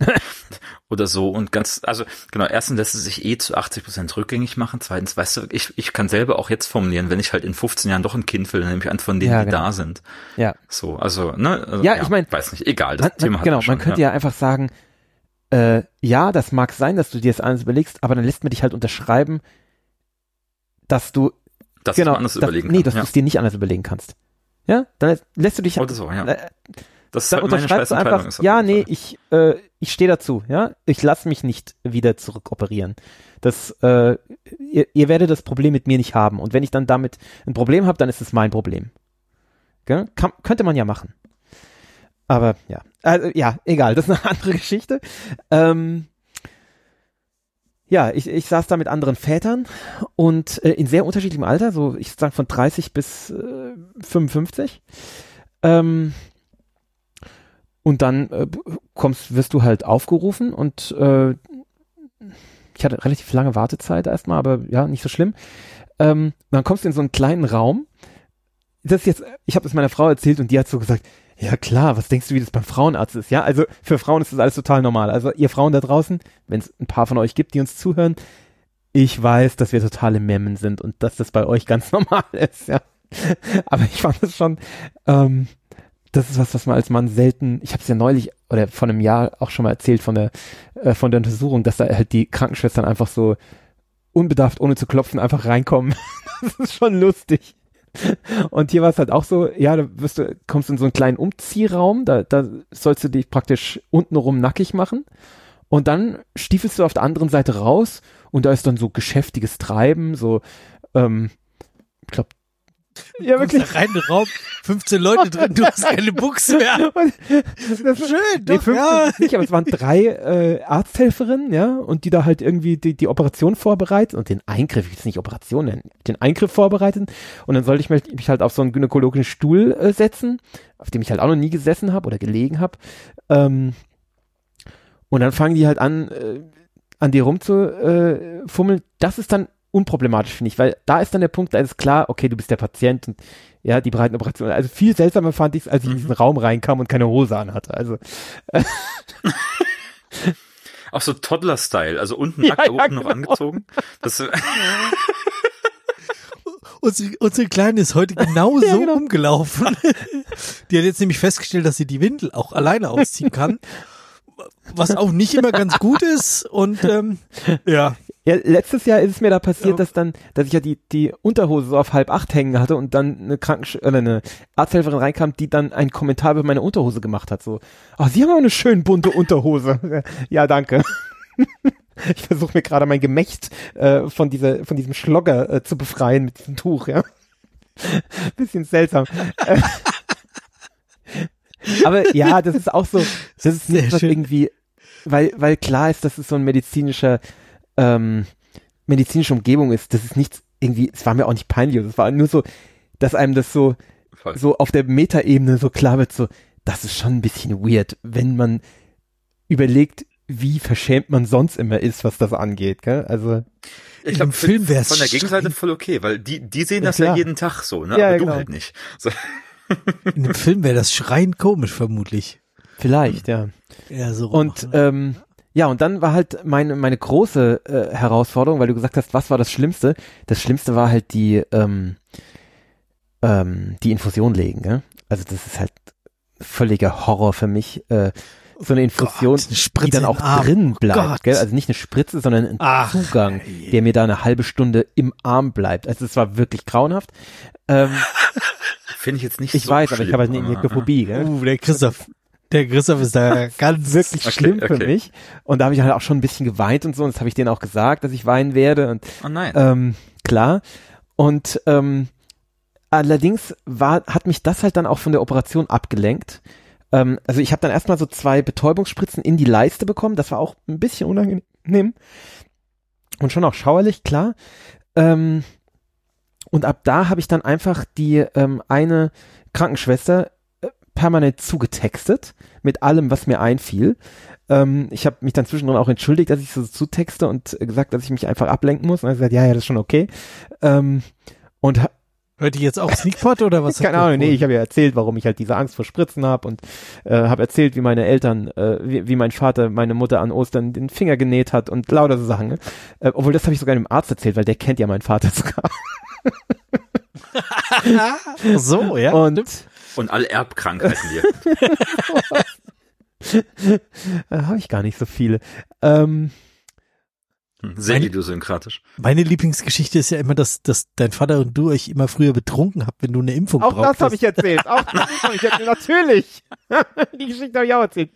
[LAUGHS] oder so und ganz, also genau, erstens lässt es sich eh zu 80 Prozent rückgängig machen, zweitens, weißt du, ich, ich kann selber auch jetzt formulieren, wenn ich halt in 15 Jahren doch ein Kind will, dann nehme ich einen von denen, Ja, die genau. da sind. Ja. So, also, ne? Also, Ja, ich mein, weiß nicht, egal, das Man, Thema man, hat genau, schon, man könnte ja. einfach sagen, äh, ja, das mag sein, dass du dir das alles überlegst, aber dann lässt man dich halt unterschreiben, dass du dass genau, du anders dass, überlegen nee, dass ja. du es dir nicht anders überlegen kannst. Ja, dann lässt- du dich ja. äh, Das ist dann halt unterschreibst du einfach, ist auf ja, nee, ich, äh, ich stehe dazu, ja, ich lasse mich nicht wieder zurückoperieren. Das, äh, ihr, ihr werdet das Problem mit mir nicht haben. Und wenn ich dann damit ein Problem habe, dann ist es mein Problem. Kann, könnte man ja machen. Aber ja, also, ja, egal, das ist eine [LAUGHS] andere Geschichte. Ähm, ja, ich, ich saß da mit anderen Vätern und äh, in sehr unterschiedlichem Alter, so ich sag von 30 bis äh, 55. Ähm, und dann äh, kommst, wirst du halt aufgerufen und äh, ich hatte relativ lange Wartezeit erstmal, aber ja, nicht so schlimm. Ähm, dann kommst du in so einen kleinen Raum. Das jetzt, ich habe das meiner Frau erzählt und die hat so gesagt, ja klar, was denkst du, wie das beim Frauenarzt ist? Ja, also für Frauen ist das alles total normal. Also ihr Frauen da draußen, wenn es ein paar von euch gibt, die uns zuhören, ich weiß, dass wir totale Memmen sind und dass das bei euch ganz [LAUGHS] normal ist, ja. Aber ich fand es schon, ähm, das ist was, was man als Mann selten, ich habe es ja neulich oder vor einem Jahr auch schon mal erzählt von der, äh, von der Untersuchung, dass da halt die Krankenschwestern einfach so unbedarft, ohne zu klopfen, einfach reinkommen. [LAUGHS] das ist schon lustig. [LAUGHS] Und hier war es halt auch so, ja, da wirst du, kommst in so einen kleinen Umziehraum, da, da sollst du dich praktisch untenrum nackig machen. Und dann stiefelst du auf der anderen Seite raus und da ist dann so geschäftiges Treiben, so, ähm, ich glaube, ja, wirklich. Da rein in den Raum, 15 Leute drin, du hast keine Buchse mehr. [LAUGHS] das ist schön, doch, nee, 15 ja. nicht, aber es waren drei äh, Arzthelferinnen, ja, und die da halt irgendwie die, die Operation vorbereiten und den Eingriff, ich will es nicht Operation nennen, den Eingriff vorbereiten und dann sollte ich mich, mich halt auf so einen gynäkologischen Stuhl äh, setzen, auf dem ich halt auch noch nie gesessen habe oder gelegen habe. Ähm, und dann fangen die halt an, äh, an dir rumzufummeln. Äh, das ist dann unproblematisch, finde ich, weil da ist dann der Punkt, da ist klar, okay, du bist der Patient und ja, die breiten Operationen. Also viel seltsamer fand ich es, als ich mhm. in diesen Raum reinkam und keine Hose anhatte. Also äh, [LAUGHS] auch so Toddler-Style, also unten [LAUGHS] nackt, ja, oben genau. noch angezogen. Das, [LAUGHS] unsere, unsere Kleine ist heute genau so genau. umgelaufen. Die hat jetzt nämlich festgestellt, dass sie die Windel auch alleine ausziehen kann. Was auch nicht immer ganz gut ist. Und ähm, ja. Ja, letztes Jahr ist es mir da passiert, ja. dass dann, dass ich ja die, die Unterhose so auf halb acht hängen hatte und dann eine Krankensch oder eine Arzthelferin reinkam, die dann einen Kommentar über meine Unterhose gemacht hat. So, ah, oh, Sie haben aber eine schön bunte Unterhose. [LAUGHS] ja, danke. [LAUGHS] ich versuche mir gerade mein Gemächt äh, von dieser, von diesem Schlogger äh, zu befreien mit diesem Tuch, ja. [LAUGHS] Bisschen seltsam. Aber ja, das ist auch so, [LAUGHS] das ist nicht was irgendwie, weil, weil klar ist, dass es so ein medizinischer ähm, medizinische Umgebung ist, das ist nichts irgendwie, es war mir auch nicht peinlich, es war nur so, dass einem das so, Voll. so auf der Metaebene so klar wird, so, das ist schon ein bisschen weird, wenn man überlegt, wie verschämt man sonst immer ist, was das angeht, gell? Also ich glaube, Film wäre von der Gegenseite voll okay, weil die die sehen ja, das klar. ja jeden Tag so, ne? Ja, Aber ja, du genau. halt nicht. So. In dem Film wäre das schreiend komisch vermutlich. Vielleicht, ja. Ja, so. Und ne? ähm, ja, und dann war halt meine, meine große äh, Herausforderung, weil du gesagt hast, was war das Schlimmste? Das Schlimmste war halt die, ähm, ähm, die Infusion legen. Gell? Also das ist halt völliger Horror für mich. Äh, so eine Infusion, Gott, eine die dann auch drin bleibt. Gell? Also nicht eine Spritze, sondern ein Ach, Zugang, der mir da eine halbe Stunde im Arm bleibt. Also es war wirklich grauenhaft. Ähm, [LAUGHS] Finde ich jetzt nicht Ich so weiß, schlimm. aber ich habe halt eine Nekrophobie. Gell? Uh, der Christoph, der Christoph ist da [LAUGHS] ganz wirklich okay, schlimm für okay. mich. Und da habe ich halt auch schon ein bisschen geweint und so. Und das habe ich denen auch gesagt, dass ich weinen werde. Und oh nein. Ähm, klar. Und ähm, allerdings war, hat mich das halt dann auch von der Operation abgelenkt. Ähm, also ich habe dann erstmal so zwei Betäubungsspritzen in die Leiste bekommen. Das war auch ein bisschen unangenehm. Und schon auch schauerlich, klar. Ähm, und ab da habe ich dann einfach die ähm, eine Krankenschwester permanent zugetextet mit allem, was mir einfiel. Ähm, ich habe mich dann zwischendrin auch entschuldigt, dass ich so zutexte und gesagt, dass ich mich einfach ablenken muss. Und er hat gesagt, ja, ja, das ist schon okay. Ähm, und Hört ihr jetzt auch Sneakpot oder was? [LAUGHS] Keine Ahnung, nee, ich habe ja erzählt, warum ich halt diese Angst vor Spritzen habe und äh, habe erzählt, wie meine Eltern, äh, wie, wie mein Vater meine Mutter an Ostern den Finger genäht hat und lauter so Sachen. Ne? Äh, obwohl, das habe ich sogar dem Arzt erzählt, weil der kennt ja meinen Vater [LAUGHS] sogar. [LAUGHS] so, ja. Und, und alle Erbkrankheiten hier. [LAUGHS] da habe ich gar nicht so viele. Ähm, hm, Sehr meine, idiosynkratisch. Meine Lieblingsgeschichte ist ja immer, dass, dass dein Vater und du euch immer früher betrunken habt, wenn du eine Impfung auch brauchst. Auch das habe ich erzählt. Auch das habe ich erzählt. Natürlich. [LAUGHS] Die Geschichte habe ich auch erzählt.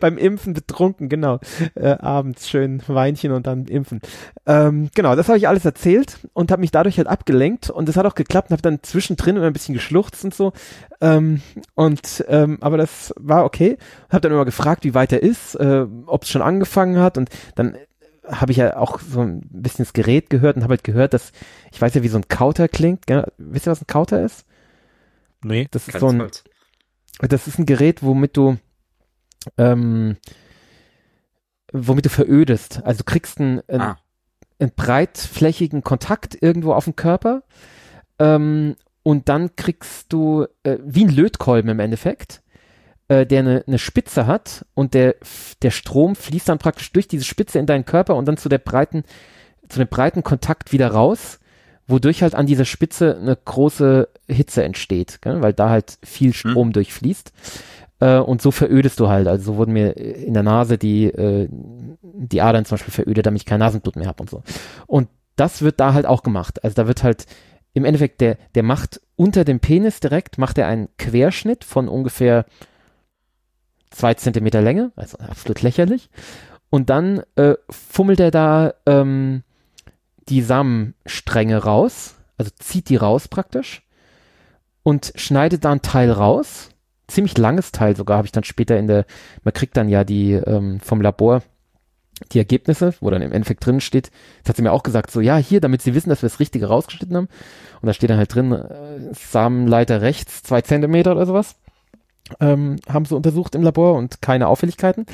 Beim Impfen betrunken, genau. Äh, abends schön Weinchen und dann impfen. Ähm, genau, das habe ich alles erzählt und habe mich dadurch halt abgelenkt und es hat auch geklappt und habe dann zwischendrin immer ein bisschen geschluchzt und so. Ähm, und ähm, aber das war okay. Habe dann immer gefragt, wie weit er ist, äh, ob es schon angefangen hat und dann habe ich ja auch so ein bisschen das Gerät gehört und habe halt gehört, dass, ich weiß ja, wie so ein Kauter klingt. Gell? Wisst ihr, was ein Kauter ist? Nee. Das ist so ein, das ist ein Gerät, womit du, ähm, womit du verödest. Also du kriegst einen, einen, ah. einen breitflächigen Kontakt irgendwo auf dem Körper ähm, und dann kriegst du, äh, wie ein Lötkolben im Endeffekt, äh, der eine, eine Spitze hat und der, der Strom fließt dann praktisch durch diese Spitze in deinen Körper und dann zu der breiten, zu dem breiten Kontakt wieder raus, wodurch halt an dieser Spitze eine große Hitze entsteht, gell? weil da halt viel hm. Strom hm. durchfließt. Äh, und so verödest du halt. Also so wurden mir in der Nase die, äh, die Adern zum Beispiel verödet, damit ich kein Nasenblut mehr habe und so. Und das wird da halt auch gemacht. Also da wird halt im Endeffekt, der, der macht unter dem Penis direkt, macht er einen Querschnitt von ungefähr zwei Zentimeter Länge, also absolut lächerlich. Und dann äh, fummelt er da ähm, die Samenstränge raus, also zieht die raus praktisch. und schneidet da ein Teil raus. Ziemlich langes Teil sogar, habe ich dann später in der, man kriegt dann ja die ähm, vom Labor die Ergebnisse, wo dann im Endeffekt drin steht, das hat sie mir auch gesagt, so ja, hier, damit sie wissen, dass wir das Richtige rausgeschnitten haben. Und da steht dann halt drin, äh, Samenleiter rechts, zwei Zentimeter oder sowas. Ähm, haben sie untersucht im Labor und keine Auffälligkeiten.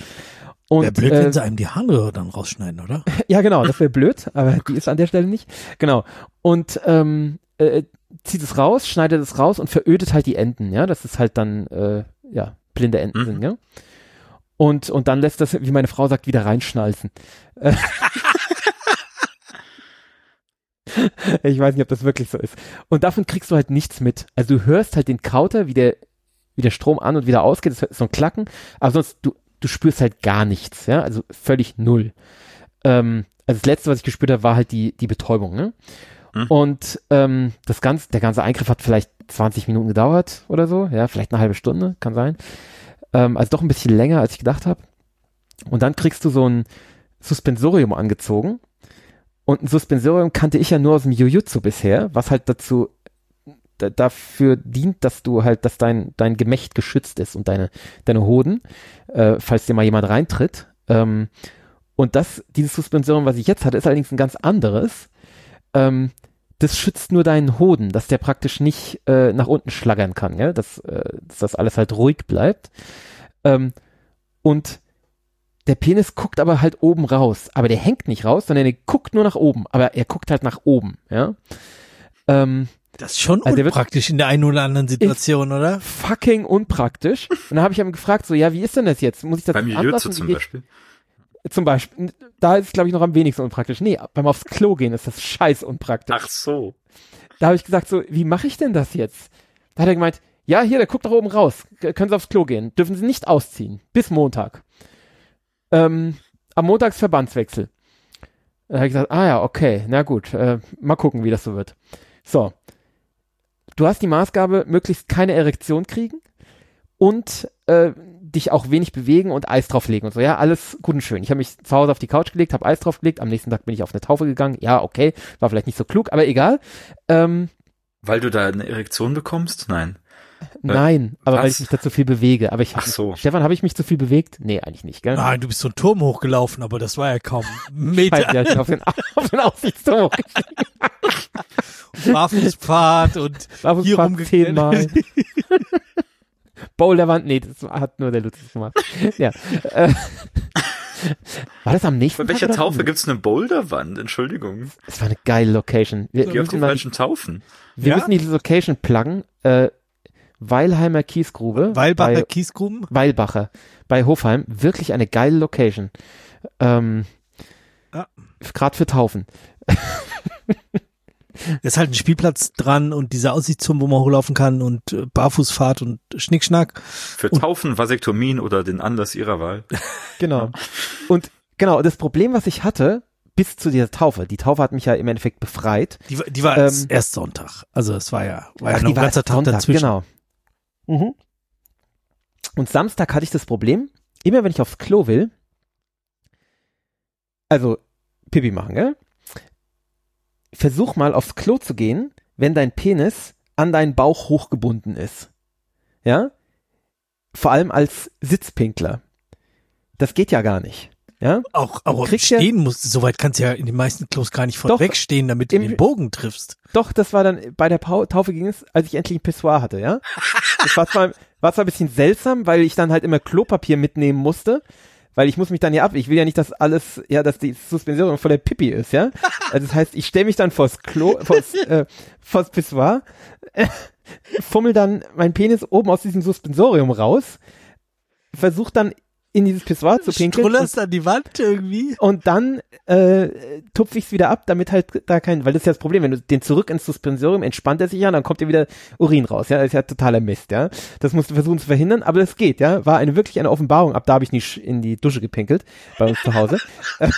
Und, Wäre blöd, äh, wenn sie einem die Harnröhre dann rausschneiden, oder? [LAUGHS] ja, genau, das wäre blöd, aber die ist an der Stelle nicht. Genau. Und ähm, äh, zieht es raus, schneidet es raus und verödet halt die Enden, ja, dass es halt dann, äh, ja, blinde Enden Mhm. sind, ja. Und, und dann lässt das, wie meine Frau sagt, wieder reinschnalzen. [LAUGHS] [LAUGHS] Ich weiß nicht, ob das wirklich so ist. Und davon kriegst du halt nichts mit. Also du hörst halt den Kauter, wie der, wie der Strom an und wieder ausgeht, das ist so ein Klacken, aber sonst, du, du spürst halt gar nichts, ja, also völlig null. Ähm, also das letzte, was ich gespürt habe, war halt die, die Betäubung, ne? Mhm. Und ähm, das ganze, der ganze Eingriff hat vielleicht 20 Minuten gedauert oder so, ja, vielleicht eine halbe Stunde, kann sein. Ähm, also doch ein bisschen länger, als ich gedacht habe. Und dann kriegst du so ein Suspensorium angezogen. Und ein Suspensorium kannte ich ja nur aus dem Jujutsu bisher, was halt dazu da, dafür dient, dass du halt, dass dein dein Gemächt geschützt ist und deine deine Hoden, äh, falls dir mal jemand reintritt. Ähm, und das dieses Suspensorium, was ich jetzt hatte, ist allerdings ein ganz anderes. Ähm, das schützt nur deinen Hoden, dass der praktisch nicht äh, nach unten schlagern kann, ja? dass, äh, dass das alles halt ruhig bleibt. Ähm, und der Penis guckt aber halt oben raus, aber der hängt nicht raus, sondern er guckt nur nach oben, aber er guckt halt nach oben, ja. Ähm, Das ist schon Also unpraktisch in der einen oder anderen Situation, oder? fucking unpraktisch. Und dann habe ich ihn gefragt, so, ja, wie ist denn das jetzt? Muss ich das Beim Jujutsu anlassen? zum Beispiel. Zum Beispiel. Da ist es, glaube ich, noch am wenigsten unpraktisch. Nee, beim aufs Klo gehen ist das scheiß unpraktisch. Ach so. Da habe ich gesagt, so, wie mache ich denn das jetzt? Da hat er gemeint, ja, hier, der guckt nach oben raus. Können Sie aufs Klo gehen. Dürfen Sie nicht ausziehen. Bis Montag. Ähm, am Montag ist Verbandswechsel. Da habe ich gesagt, ah ja, okay, na gut, äh, mal gucken, wie das so wird. So. Du hast die Maßgabe, möglichst keine Erektion kriegen und äh, dich auch wenig bewegen und Eis drauflegen und so. Ja, alles gut und schön. Ich habe mich zu Hause auf die Couch gelegt, habe Eis draufgelegt. Am nächsten Tag bin ich auf eine Taufe gegangen. Ja, okay, war vielleicht nicht so klug, aber egal. Ähm, Weil du da eine Erektion bekommst? Nein. Nein, aber weil was? ich mich da zu viel bewege. Aber ich Ach so. Stefan, habe ich mich zu viel bewegt? Nee, eigentlich nicht, gell? Nein, du bist so einen Turm hochgelaufen, aber das war ja kaum ein [LAUGHS] Meter. Scheiße, ja, ich bin auf den, [LAUGHS] auf den Aussichtsturm. [LAUGHS] Barfußpfad und War hier fast rumgekehrt. zehnmal. Boulderwand, nee, das hat nur der Lutzig gemacht. Ja. Äh, war das am nächsten Bei welcher Tag? Taufe gibt's eine Boulderwand? Entschuldigung. Das war eine geile Location. Wir, wir die müssen, mal, taufen? wir Ja? müssen diese Location pluggen. Äh, Weilheimer Kiesgrube. Weilbacher bei- Kiesgruben. Weilbacher bei Hofheim. Wirklich eine geile Location. Ähm, Ja. Gerade für Taufen. Da ist halt ein Spielplatz dran und dieser Aussichtsturm, wo man hochlaufen kann und äh, Barfußfahrt und Schnickschnack. Für Taufen, Vasektomien oder den Anlass ihrer Wahl? Genau. Und genau, das Problem, was ich hatte, bis zu dieser Taufe, die Taufe hat mich ja im Endeffekt befreit. Die, war- die war Ähm, erst- Sonntag. Also es war ja, war ja Ach, noch ein ganzer Tag Sonntag, dazwischen. Genau. Mhm. Und Samstag hatte ich das Problem, immer wenn ich aufs Klo will, also Pipi machen, gell? Versuch mal aufs Klo zu gehen, wenn dein Penis an deinen Bauch hochgebunden ist. Ja? Vor allem als Sitzpinkler. Das geht ja gar nicht. Ja? Auch, auch kriegst ja- stehen musst, soweit kannst du ja in den meisten Klos gar nicht von Doch, wegstehen, damit du im- den Bogen triffst. Doch, das war dann bei der Pau Taufe ging es, als ich endlich ein Pissoir hatte, ja. Das war zwar, war zwar ein bisschen seltsam, weil ich dann halt immer Klopapier mitnehmen musste, weil ich muss mich dann ja ab, ich will ja nicht, dass alles, ja, dass die Suspension voller Pipi ist, ja. Also das heißt, ich stelle mich dann vors Klo, vors, [LAUGHS] äh, vors Pissoir, äh, fummel dann meinen Penis oben aus diesem Suspensorium raus, versuch dann in dieses Pissoir zu pinkeln und Strullerst an die Wand irgendwie. und dann äh, tupfe ich es wieder ab, damit halt da kein, weil das ist ja das Problem, wenn du den zurück ins Suspensorium entspannt er sich ja, dann kommt ja wieder Urin raus, ja, das ist ja totaler Mist, ja. Das musst du versuchen zu verhindern, aber das geht, ja. War eine wirklich eine Offenbarung. Ab da habe ich nicht in die Dusche gepinkelt bei uns zu Hause. [LAUGHS]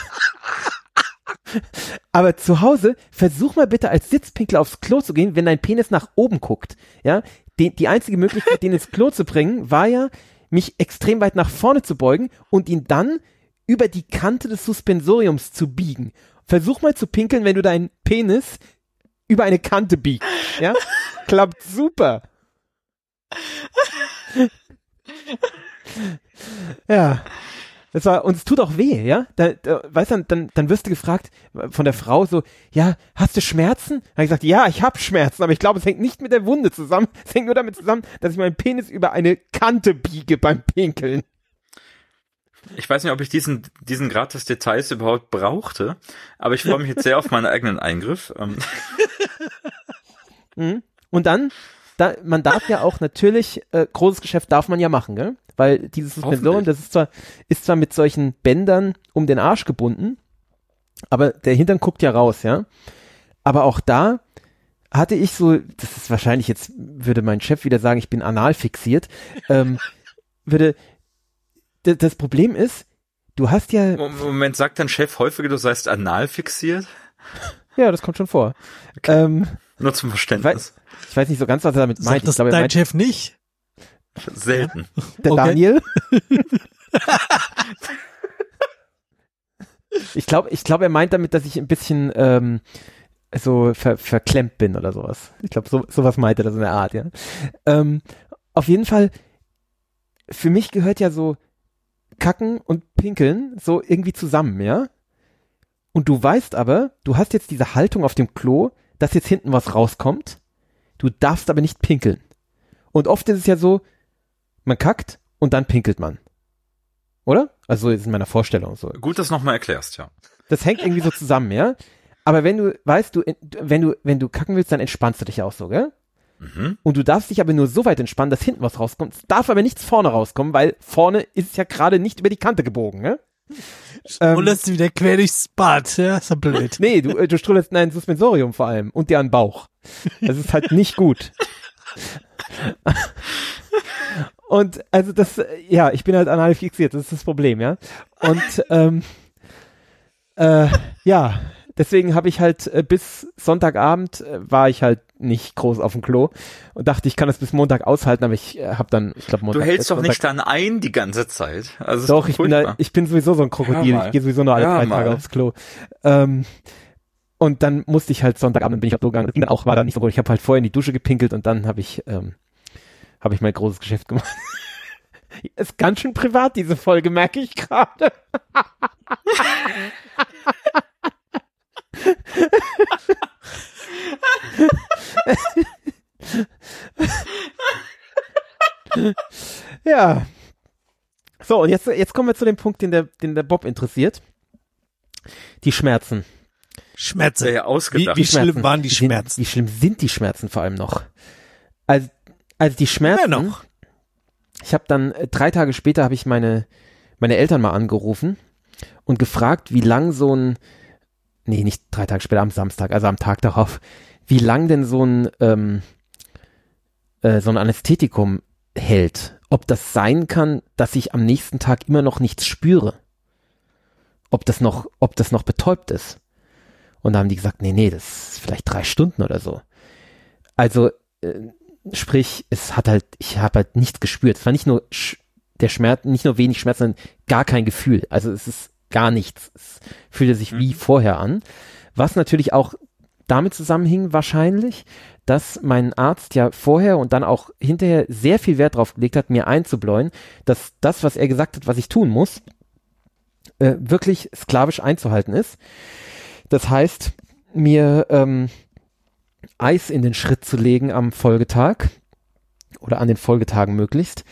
aber zu Hause versuch mal bitte als Sitzpinkler aufs Klo zu gehen, wenn dein Penis nach oben guckt, ja. Die, die einzige Möglichkeit, den ins Klo zu bringen, war ja, mich extrem weit nach vorne zu beugen und ihn dann über die Kante des Suspensoriums zu biegen. Versuch mal zu pinkeln, wenn du deinen Penis über eine Kante biegst. Ja? [LAUGHS] Klappt super. [LAUGHS] ja. Das war, und es tut auch weh, ja? Da, da, weißt du, dann, dann wirst du gefragt von der Frau so, ja, hast du Schmerzen? Da habe ich gesagt, ja, ich habe Schmerzen, aber ich glaube, es hängt nicht mit der Wunde zusammen. Es hängt nur damit zusammen, dass ich meinen Penis über eine Kante biege beim Pinkeln. Ich weiß nicht, ob ich diesen, diesen Grad des Details überhaupt brauchte, aber ich freue mich jetzt sehr auf meinen eigenen Eingriff. Ähm. Mhm. Und dann, da, man darf ja auch natürlich, äh, großes Geschäft darf man ja machen, gell? Weil dieses Suspensorium, das ist zwar, ist zwar mit solchen Bändern um den Arsch gebunden, aber der Hintern guckt ja raus, ja. Aber auch da hatte ich so, das ist wahrscheinlich jetzt, würde mein Chef wieder sagen, ich bin anal fixiert, ähm, [LAUGHS] würde, das Problem ist, du hast ja. Moment, sagt dein Chef häufiger, du seist anal fixiert? Ja, das kommt schon vor. Okay. Ähm, Nur zum Verständnis. Ich weiß, ich weiß, nicht so ganz, was er damit meint. Sagt das glaube, dein meint, Chef nicht? Selten. [LAUGHS] Der okay. Daniel? [LAUGHS] ich glaube, ich glaube, er meint damit, dass ich ein bisschen ähm, so ver verklemmt bin oder sowas. Ich glaube, so, sowas meint er das in der Art, ja. Ähm, auf jeden Fall, für mich gehört ja so Kacken und Pinkeln so irgendwie zusammen, ja? Und du weißt aber, du hast jetzt diese Haltung auf dem Klo, dass jetzt hinten was rauskommt. Du darfst aber nicht pinkeln. Und oft ist es ja so, man kackt und dann pinkelt man. Oder? Also ist in meiner Vorstellung so. Gut, dass du nochmal erklärst, ja. Das hängt irgendwie so zusammen, ja? Aber wenn du, weißt du, wenn du, wenn du kacken willst, dann entspannst du dich auch so, gell? Mhm. Und du darfst dich aber nur so weit entspannen, dass hinten was rauskommt. Es darf aber nichts vorne rauskommen, weil vorne ist es ja gerade nicht über die Kante gebogen, ne? Strullerst ähm, du wieder quer durchs Bad, ja? Ist ja blöd. [LAUGHS] nee, du, äh, du strullerst in ein Suspensorium vor allem und dir an den Bauch. Das ist halt nicht gut. [LAUGHS] und also das, ja, ich bin halt anal fixiert, das ist das Problem, ja. Und [LAUGHS] ähm, äh, ja, deswegen habe ich halt äh, bis Sonntagabend äh, war ich halt nicht groß auf dem Klo und dachte, ich kann das bis Montag aushalten, aber ich äh, habe dann, ich glaube Montag. Du hältst doch nicht dann ein die ganze Zeit. Also doch, ich bin da, ich bin sowieso so ein Krokodil. Ich gehe sowieso nur alle ja, drei mal. Tage aufs Klo. Ähm, und dann musste ich halt Sonntagabend bin ich auf Klo gegangen. Das ging dann auch war da nicht so gut. Ich habe halt vorher in die Dusche gepinkelt und dann habe ich ähm, habe ich mein großes Geschäft gemacht. [LAUGHS] Ist ganz schön privat diese Folge, merke ich gerade. [LAUGHS] ja. So, und jetzt, jetzt kommen wir zu dem Punkt, den der, den der Bob interessiert. Die Schmerzen. Schmerzen. Ja, ausgedacht. Wie, wie schlimm waren die Schmerzen? Wie, wie, schlimm sind die Schmerzen vor allem noch? Also, also die Schmerzen. Ja, noch. Ich habe dann äh, drei Tage später habe ich meine meine Eltern mal angerufen und gefragt, wie lang so ein nee, nicht drei Tage später, am Samstag, also am Tag darauf, wie lang denn so ein, ähm, äh, so ein Anästhetikum hält. Ob das sein kann, dass ich am nächsten Tag immer noch nichts spüre. Ob das noch, ob das noch betäubt ist. Und da haben die gesagt, nee, nee, das ist vielleicht drei Stunden oder so. Also, äh, sprich, es hat halt, ich habe halt nichts gespürt. Es war nicht nur sch der Schmerz, nicht nur wenig Schmerz, sondern gar kein Gefühl. Also es ist gar nichts. Es fühlte sich mhm. wie vorher an. Was natürlich auch damit zusammenhing wahrscheinlich, dass mein Arzt ja vorher und dann auch hinterher sehr viel Wert drauf gelegt hat, mir einzubläuen, dass das, was er gesagt hat, was ich tun muss, äh, wirklich sklavisch einzuhalten ist. Das heißt, mir ähm, Eis in den Schritt zu legen am Folgetag oder an den Folgetagen möglichst,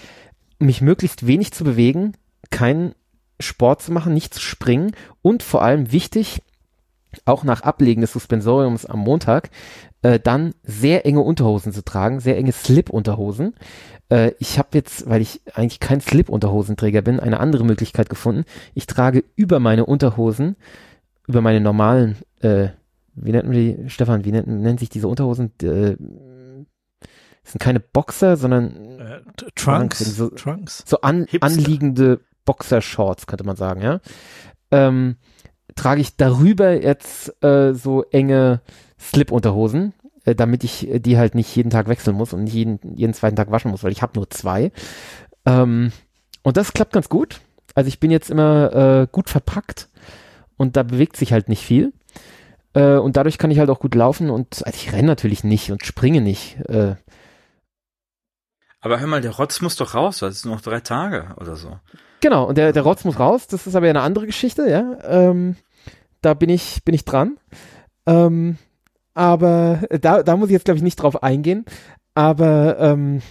mich möglichst wenig zu bewegen, keinen Sport zu machen, nicht zu springen und vor allem wichtig, auch nach Ablegen des Suspensoriums am Montag, äh, dann sehr enge Unterhosen zu tragen, sehr enge Slip-Unterhosen. Äh, ich habe jetzt, weil ich eigentlich kein Slip-Unterhosenträger bin, eine andere Möglichkeit gefunden. Ich trage über meine Unterhosen, über meine normalen, äh, wie nennt man die, Stefan, wie nennen, nennen sich diese Unterhosen? Äh, sind keine Boxer, sondern äh, Trunks, so, Trunks. so an, anliegende Boxershorts, könnte man sagen, ja. Ähm, trage ich darüber jetzt äh, so enge Slip-Unterhosen, äh, damit ich äh, die halt nicht jeden Tag wechseln muss und nicht jeden, jeden zweiten Tag waschen muss, weil ich habe nur zwei. Ähm, und das klappt ganz gut. Also ich bin jetzt immer äh, gut verpackt und da bewegt sich halt nicht viel. Äh, und dadurch kann ich halt auch gut laufen und also ich renne natürlich nicht und springe nicht. Äh, Aber hör mal, der Rotz muss doch raus, das ist nur noch drei Tage oder so. Genau, und der, der Rotz muss raus, das ist aber ja eine andere Geschichte, ja. Ähm, da bin ich, bin ich dran. Ähm, aber da, da muss ich jetzt, glaube ich, nicht drauf eingehen. Aber ähm,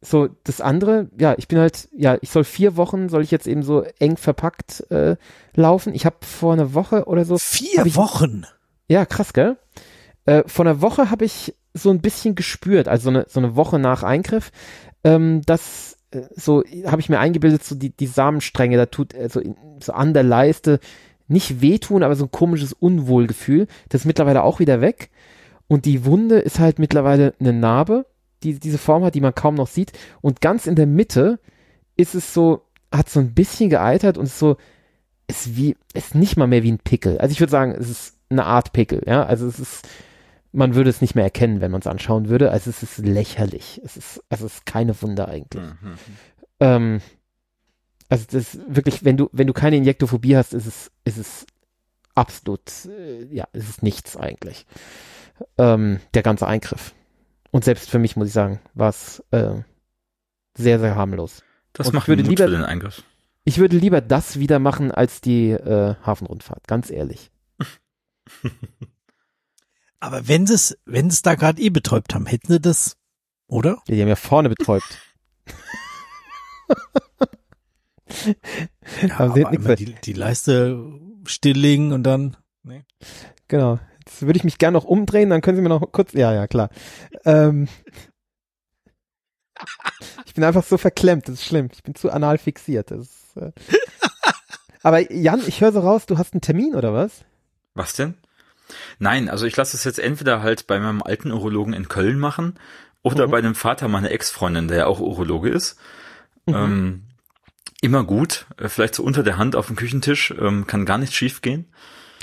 so das andere, ja, ich bin halt, ja, ich soll vier Wochen, soll ich jetzt eben so eng verpackt äh, laufen. Ich habe vor einer Woche oder so. Vier ich, Wochen? Ja, krass, gell? Äh, vor einer Woche habe ich so ein bisschen gespürt, also so eine, so eine Woche nach Eingriff, ähm, dass äh, so habe ich mir eingebildet, so die, die Samenstränge, da tut äh, so, so an der Leiste nicht wehtun, aber so ein komisches Unwohlgefühl. Das ist mittlerweile auch wieder weg. Und die Wunde ist halt mittlerweile eine Narbe, die diese Form hat, die man kaum noch sieht. Und ganz in der Mitte ist es so, hat so ein bisschen geeitert und ist so, ist wie, ist nicht mal mehr wie ein Pickel. Also ich würde sagen, es ist eine Art Pickel, ja. Also es ist, man würde es nicht mehr erkennen, wenn man es anschauen würde. Also es ist lächerlich. Es ist, also es ist keine Wunde eigentlich. Mhm. Ähm, also das ist wirklich, wenn du, wenn du keine Injektophobie hast, ist es, ist es absolut, äh, ja, ist es nichts eigentlich. Ähm, der ganze Eingriff. Und selbst für mich, muss ich sagen, war es äh, sehr, sehr harmlos. Das Und macht würde lieber den Eingriff. Ich würde lieber das wieder machen als die äh, Hafenrundfahrt, ganz ehrlich. [LAUGHS] Aber wenn sie es, wenn sie es da gerade eh betäubt haben, hätten sie das, oder? Ja, die haben ja vorne betäubt. [LAUGHS] ja, aber aber die, die Leiste stilllegen und dann. Nee. Genau. Jetzt würde ich mich gerne noch umdrehen, dann können Sie mir noch kurz. Ja, ja, klar. Ähm, [LAUGHS] ich bin einfach so verklemmt, das ist schlimm. Ich bin zu anal fixiert. Ist, äh aber Jan, ich höre so raus, du hast einen Termin oder was? Was denn? Nein, also ich lasse es jetzt entweder halt bei meinem alten Urologen in Köln machen oder mhm. bei dem Vater meiner Ex-Freundin, der ja auch Urologe ist. Mhm. Ähm, immer gut, äh, vielleicht so unter der Hand auf dem Küchentisch, ähm, kann gar nicht schief gehen.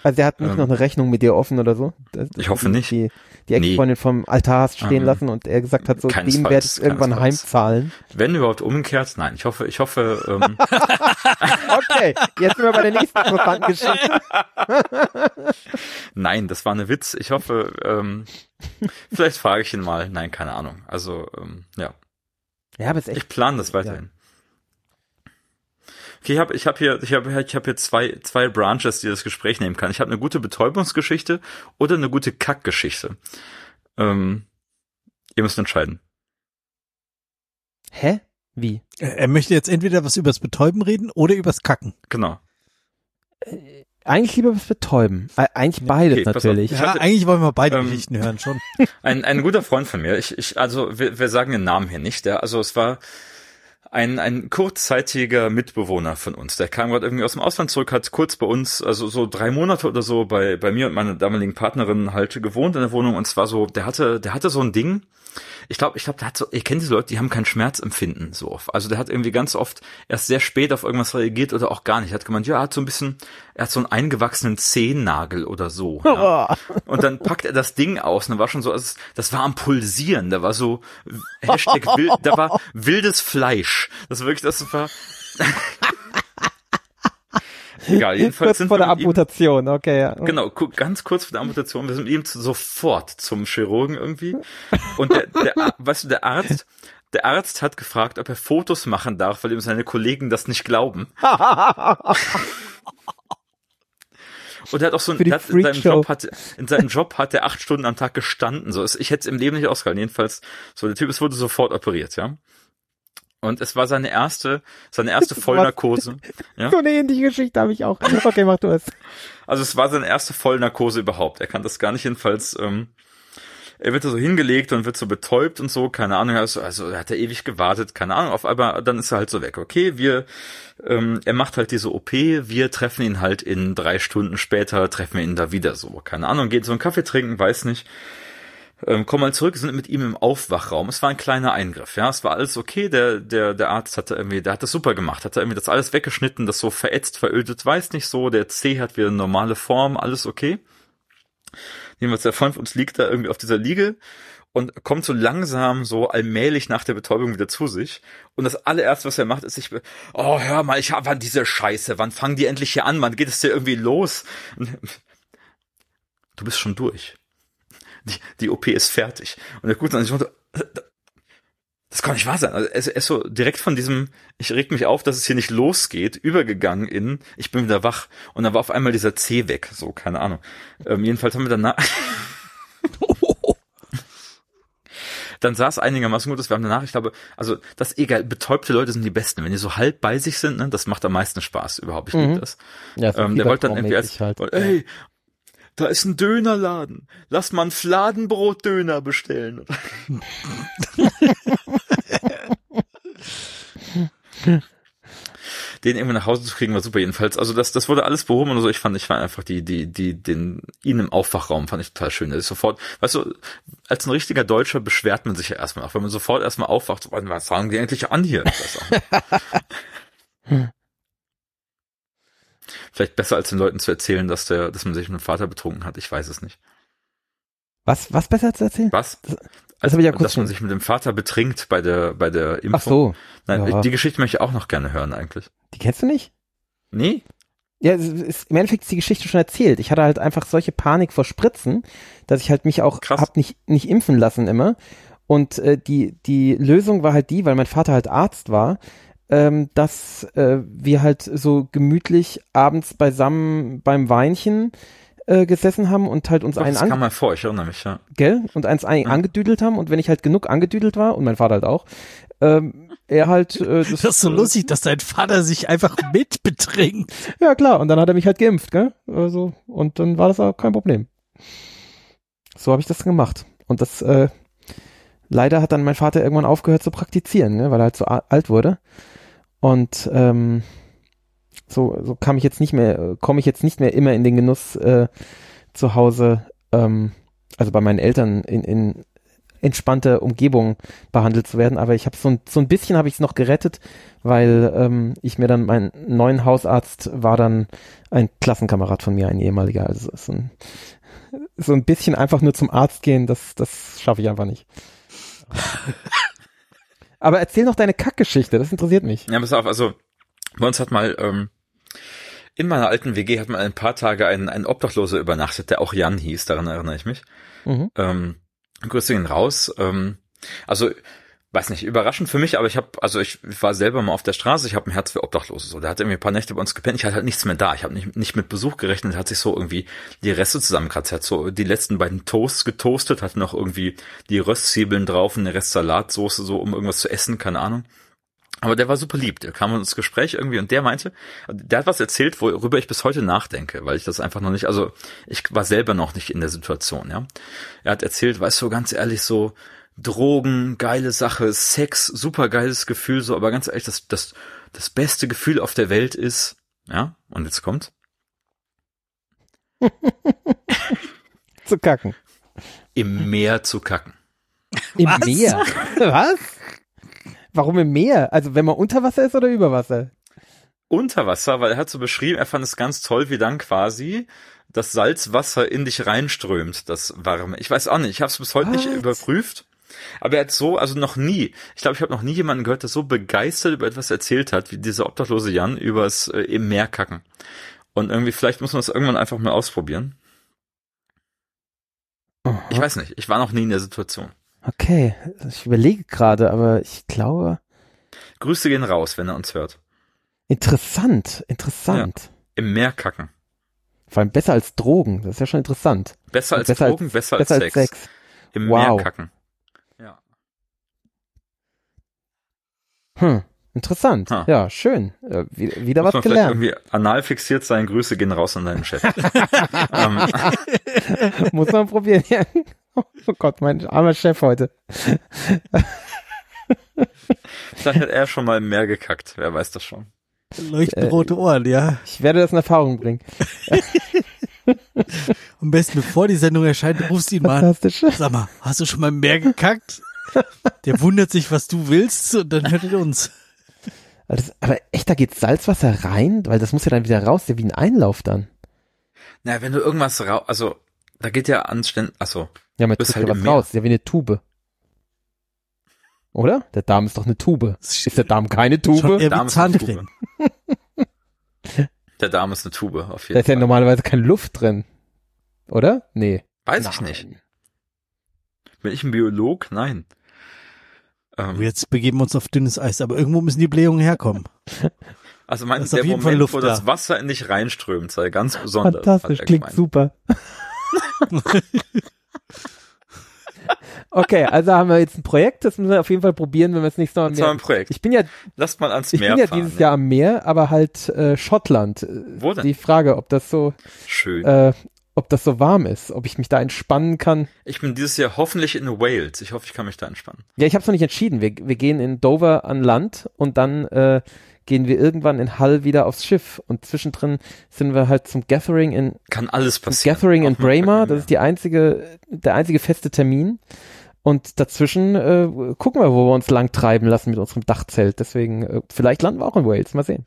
Also er hat nicht ähm, noch eine Rechnung mit dir offen oder so? Das, ich hoffe nicht. Die, die Ex-Freundin nee. vom Altar hast stehen ähm, lassen und er gesagt hat, so dem werde ich irgendwann heimzahlen. Wenn überhaupt umgekehrt, nein. Ich hoffe, ich hoffe. Ähm, [LAUGHS] [LAUGHS] okay, jetzt sind wir bei der nächsten interessanten Geschichte. [LAUGHS] nein, das war eine Witz. Ich hoffe, ähm, vielleicht frage ich ihn mal. Nein, keine Ahnung. Also ähm, ja. Ja, aber ist echt. Ich plane das weiterhin. Okay, ich habe ich hab hier, ich habe ich hab hier zwei, zwei Branches, die das Gespräch nehmen kann. Ich habe eine gute Betäubungsgeschichte oder eine gute Kackgeschichte. Ähm, ihr müsst entscheiden. Hä? Wie? Er möchte jetzt entweder was übers Betäuben reden oder übers Kacken. Genau. Äh, eigentlich lieber was betäuben. Eigentlich beides okay, natürlich. Ja, hatte, eigentlich wollen wir beide ähm, Geschichten hören schon. [LAUGHS] Ein, ein guter Freund von mir, ich, ich also wir, wir sagen den Namen hier nicht, der, also es war ein, ein kurzzeitiger Mitbewohner von uns. Der kam gerade irgendwie aus dem Ausland zurück, hat kurz bei uns, also so drei Monate oder so bei, bei mir und meiner damaligen Partnerin halt gewohnt in der Wohnung und zwar so, der hatte, der hatte so ein Ding, ich glaube, ich glaube, der hat so, ihr kennt diese Leute, die haben kein Schmerzempfinden so oft. Also der hat irgendwie ganz oft erst sehr spät auf irgendwas reagiert oder auch gar nicht. Hat gemeint, ja, hat so ein bisschen, er hat so einen eingewachsenen Zehennagel oder so. Ja. [LAUGHS] Und dann packt er das Ding aus und war schon so, also das war am Pulsieren, da war so Hashtag wild, da war wildes Fleisch. Das wirklich, das war [LAUGHS] Egal, jedenfalls kurz sind vor der Amputation, ihm, okay. Ja. Genau, ganz kurz vor der Amputation. Wir sind ihm sofort zum Chirurgen irgendwie. Und der, der, weißt du, der Arzt, der Arzt hat gefragt, ob er Fotos machen darf, weil ihm seine Kollegen das nicht glauben. [LAUGHS] Und er hat auch so ein, in seinem Job hat, in seinem Job hat er acht Stunden am Tag gestanden. So, ich hätte es im Leben nicht ausgehalten. Jedenfalls, so, der Typ, es wurde sofort operiert, ja. Und es war seine erste, seine erste [LAUGHS] Vollnarkose. Ja? So eine ähnliche Geschichte habe ich auch. [LAUGHS] Okay, mach du es. Also es war seine erste Vollnarkose überhaupt. Er kann das gar nicht jedenfalls, ähm, er wird da so hingelegt und wird so betäubt und so, keine Ahnung, also, also hat er ewig gewartet, keine Ahnung, auf einmal, dann ist er halt so weg. Okay, wir, ähm, er macht halt diese OP, wir treffen ihn halt in drei Stunden später, treffen wir ihn da wieder so, keine Ahnung, geht so einen Kaffee trinken, weiß nicht ähm, komm mal zurück, sind mit ihm im Aufwachraum. Es war ein kleiner Eingriff, ja, es war alles okay. Der der der Arzt hatte irgendwie, der hat das super gemacht, hat irgendwie das alles weggeschnitten, das so verätzt, verödet, weiß nicht so. Der C hat wieder eine normale Form, alles okay. Jedenfalls der Freund von uns liegt da irgendwie auf dieser Liege und kommt so langsam, so allmählich nach der Betäubung wieder zu sich. Und das allererste, was er macht, ist sich, oh, hör mal, ich hab wann diese Scheiße, wann fangen die endlich hier an, wann geht es dir irgendwie los? du bist schon durch die, die OP ist fertig. Und der sich runter, Das kann nicht wahr sein. Also er ist so direkt von diesem, ich reg mich auf, dass es hier nicht losgeht, übergegangen in, ich bin wieder wach. Und dann war auf einmal dieser C weg, so, keine Ahnung. Ähm, jedenfalls haben wir danach, dann [LAUGHS] sah es einigermaßen gut aus. Wir haben danach, ich glaube, also das egal, betäubte Leute sind die besten. Wenn die so halb bei sich sind, ne, das macht am meisten Spaß überhaupt. Ich Mhm. liebe das. Ja, Ähm, der wollte dann irgendwie als, halt. ey, da ist ein Dönerladen. Lass mal ein Fladenbrot-Döner bestellen. [LAUGHS] [LAUGHS] Den irgendwie nach Hause zu kriegen war super jedenfalls. Also das, das wurde alles behoben und so. Ich fand, ich fand einfach die, die, die, den, ihn im Aufwachraum fand ich total schön. Das ist sofort, weißt du, als ein richtiger Deutscher beschwert man sich ja erstmal auch, wenn man sofort erstmal aufwacht, was sagen die endlich an hier? [LAUGHS] Vielleicht besser als den Leuten zu erzählen, dass der, dass man sich mit dem Vater betrunken hat. Ich weiß es nicht. Was, was besser zu erzählen? Was? Das habe ich ja kurz dass man sich mit dem Vater betrinkt bei der, bei der Impfung. Ach so, Nein, Ja. die Geschichte möchte ich auch noch gerne hören eigentlich. die kennst du nicht? Nee? Ja, es ist, im Endeffekt ist die Geschichte schon erzählt. Ich hatte halt einfach solche Panik vor Spritzen, dass ich halt mich auch Krass. hab nicht, nicht impfen lassen immer. Und äh, die, die Lösung war halt die, weil mein Vater halt Arzt war, ähm, dass äh, wir halt so gemütlich abends beisammen beim Weinchen äh, gesessen haben und halt uns Doch, einen das an, kam mal vor, ich erinnere mich, ja. gell? Und eins ein, Ja. angedüdelt haben und wenn ich halt genug angedüdelt war und mein Vater halt auch, ähm, er halt äh, [LAUGHS] das, Das ist so lustig, dass dein Vater sich einfach mit betrinkt. Ja, klar. Und dann hat er mich halt geimpft, gell? Also, und dann war das auch kein Problem. So habe ich das gemacht. Und das, äh, leider hat dann mein Vater irgendwann aufgehört zu praktizieren, ne? weil er halt so alt wurde. Und ähm, so, so kam ich jetzt nicht mehr, komme ich jetzt nicht mehr immer in den Genuss, äh, zu Hause, ähm, also bei meinen Eltern in, in entspannter Umgebung behandelt zu werden. Aber ich habe so ein, so ein bisschen habe ich es noch gerettet, weil ähm, ich mir dann mein neuen Hausarzt war dann ein Klassenkamerad von mir, ein ehemaliger. Also so ein, so ein bisschen einfach nur zum Arzt gehen, das, das schaffe ich einfach nicht. [LAUGHS] Aber erzähl noch deine Kackgeschichte, das interessiert mich. Ja, pass auf, also bei uns hat mal ähm, in meiner alten WG hat mal ein paar Tage ein, ein Obdachloser übernachtet, der auch Jan hieß, daran erinnere ich mich. Mhm. Ähm, grüße ihn raus. Ähm, also weiß nicht, überraschend für mich, aber ich habe, also ich war selber mal auf der Straße, ich habe ein Herz für Obdachlose. So, der hat irgendwie ein paar Nächte bei uns gepennt, ich hatte halt nichts mehr da, ich habe nicht, nicht mit Besuch gerechnet, hat sich so irgendwie die Reste zusammengekratzt, hat so die letzten beiden Toasts getoastet, hatte noch irgendwie die Röstzwiebeln drauf, eine Rest Salatsoße, so um irgendwas zu essen, keine Ahnung. Aber der war super lieb, der kam ins Gespräch irgendwie und der meinte, der hat was erzählt, worüber ich bis heute nachdenke, weil ich das einfach noch nicht, also ich war selber noch nicht in der Situation, ja. Er hat erzählt, weißt du, ganz ehrlich, so Drogen, geile Sache, Sex, super geiles Gefühl, so, aber ganz ehrlich, das, das, das beste Gefühl auf der Welt ist, ja, und jetzt kommt, [LAUGHS] Zu kacken. im Meer zu kacken. Im Was? Meer. [LAUGHS] Was? Warum im Meer? Also wenn man unter Wasser ist oder über Wasser? Unter Wasser, weil er hat so beschrieben, er fand es ganz toll, wie dann quasi das Salzwasser in dich reinströmt, das warme. Ich weiß auch nicht, ich habe es bis heute nicht Was? überprüft. Aber er hat so, also noch nie, ich glaube, ich habe noch nie jemanden gehört, der so begeistert über etwas erzählt hat, wie dieser obdachlose Jan übers äh, im Meer kacken. Und irgendwie, vielleicht muss man das irgendwann einfach mal ausprobieren. Ich weiß nicht, ich war noch nie in der Situation. Okay, ich überlege gerade, aber ich glaube, Grüße gehen raus, wenn er uns hört. interessant, interessant. Im Meer kacken. Vor allem besser als Drogen, das ist ja schon interessant. Besser als besser als- Drogen, besser, besser als als Sex. Sex. Im Wow. Meer kacken. Ja. Hm, interessant. Ha. Ja, schön. Äh, wie- wieder Muss was gelernt. irgendwie anal fixiert sein, Grüße gehen raus an deinen Chef. [LAUGHS] ähm, Muss man probieren. Ja. Oh Gott, mein armer Chef heute. vielleicht hat er schon mal im Meer gekackt, wer weiß das schon. Leuchten Äh, rote Ohren, ja. Ich werde das in Erfahrung bringen. [LAUGHS] Am besten, bevor die Sendung erscheint, rufst du ihn mal an. Fantastisch. Sag mal, hast du schon mal im Meer gekackt? Der wundert sich, was du willst, und dann hört er uns. Aber, das, aber echt, da geht Salzwasser rein? Weil das muss ja dann wieder raus, ja wie ein Einlauf dann. Na, wenn du irgendwas rau, also, da geht ja anständig, achso, Ja, man drückt halt was raus, ja wie eine Tube. Oder? Der Darm ist doch eine Tube. Ist der Darm keine Schon Tube? eher Darm ist Zahncreme. der Darm ist eine Tube, auf Da jeden ist ja Fall. normalerweise keine Luft drin. Oder? Nee. Weiß ich Nein. nicht. Bin ich ein Biolog? Nein. Ähm, Jetzt begeben wir uns auf dünnes Eis, aber irgendwo müssen die Blähungen herkommen. [LAUGHS] also mein, ist auf der jeden Fall Moment, Luft wo da. das Wasser in dich reinströmt, sei ganz besonders. Fantastisch, klingt gemeint. super. [LAUGHS] okay, also haben wir jetzt ein Projekt, das müssen wir auf jeden Fall probieren, wenn wir es nächstes Mal Das war ein. Projekt. Ich bin ja, Lasst mal ans ich Meer bin ja fahren. dieses Jahr am Meer, aber halt äh, Schottland. Wo denn? Die Frage, ob das so, Schön. äh, ob das so warm ist, ob ich mich da entspannen kann. Ich bin dieses Jahr hoffentlich in Wales. Ich hoffe, ich kann mich da entspannen. Ja, ich habe es noch nicht entschieden. Wir, wir gehen in Dover an Land und dann äh, gehen wir irgendwann in Hull wieder aufs Schiff. Und zwischendrin sind wir halt zum Gathering in Kann alles passieren. Gathering in Braemar. Rücken, Das ist die einzige, der einzige feste Termin. Und dazwischen äh, gucken wir, wo wir uns lang treiben lassen mit unserem Dachzelt. Deswegen, äh, vielleicht landen wir auch in Wales. Mal sehen.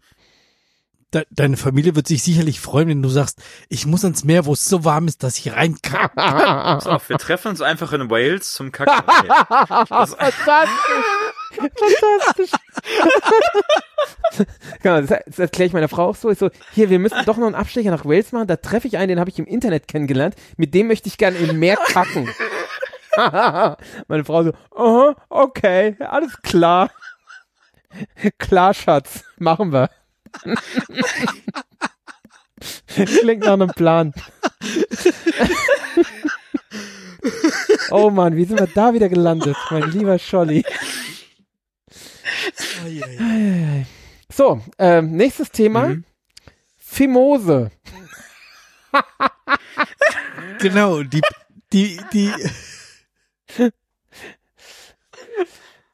De deine Familie wird sich sicherlich freuen, wenn du sagst, ich muss ans Meer, wo es so warm ist, dass ich rein kann. Pass auf, wir treffen uns einfach in Wales zum [LAUGHS] Kacken. Okay. [LAUGHS] Das- Fantastisch. [LAUGHS] Genau, das, das erkläre ich meiner Frau auch so. Ich so, hier, wir müssen doch noch einen Abstecher nach Wales machen. Da treffe ich einen, den habe ich im Internet kennengelernt. Mit dem möchte ich gerne im Meer kacken. [LAUGHS] Meine Frau so, aha, okay, alles klar. Klar, Schatz, machen wir. [LAUGHS] Klingt nach einem Plan. oh Mann, wie sind wir da wieder gelandet, mein lieber Scholli. So, ähm, nächstes Thema. Mhm. Fimose. Genau, die, die, die,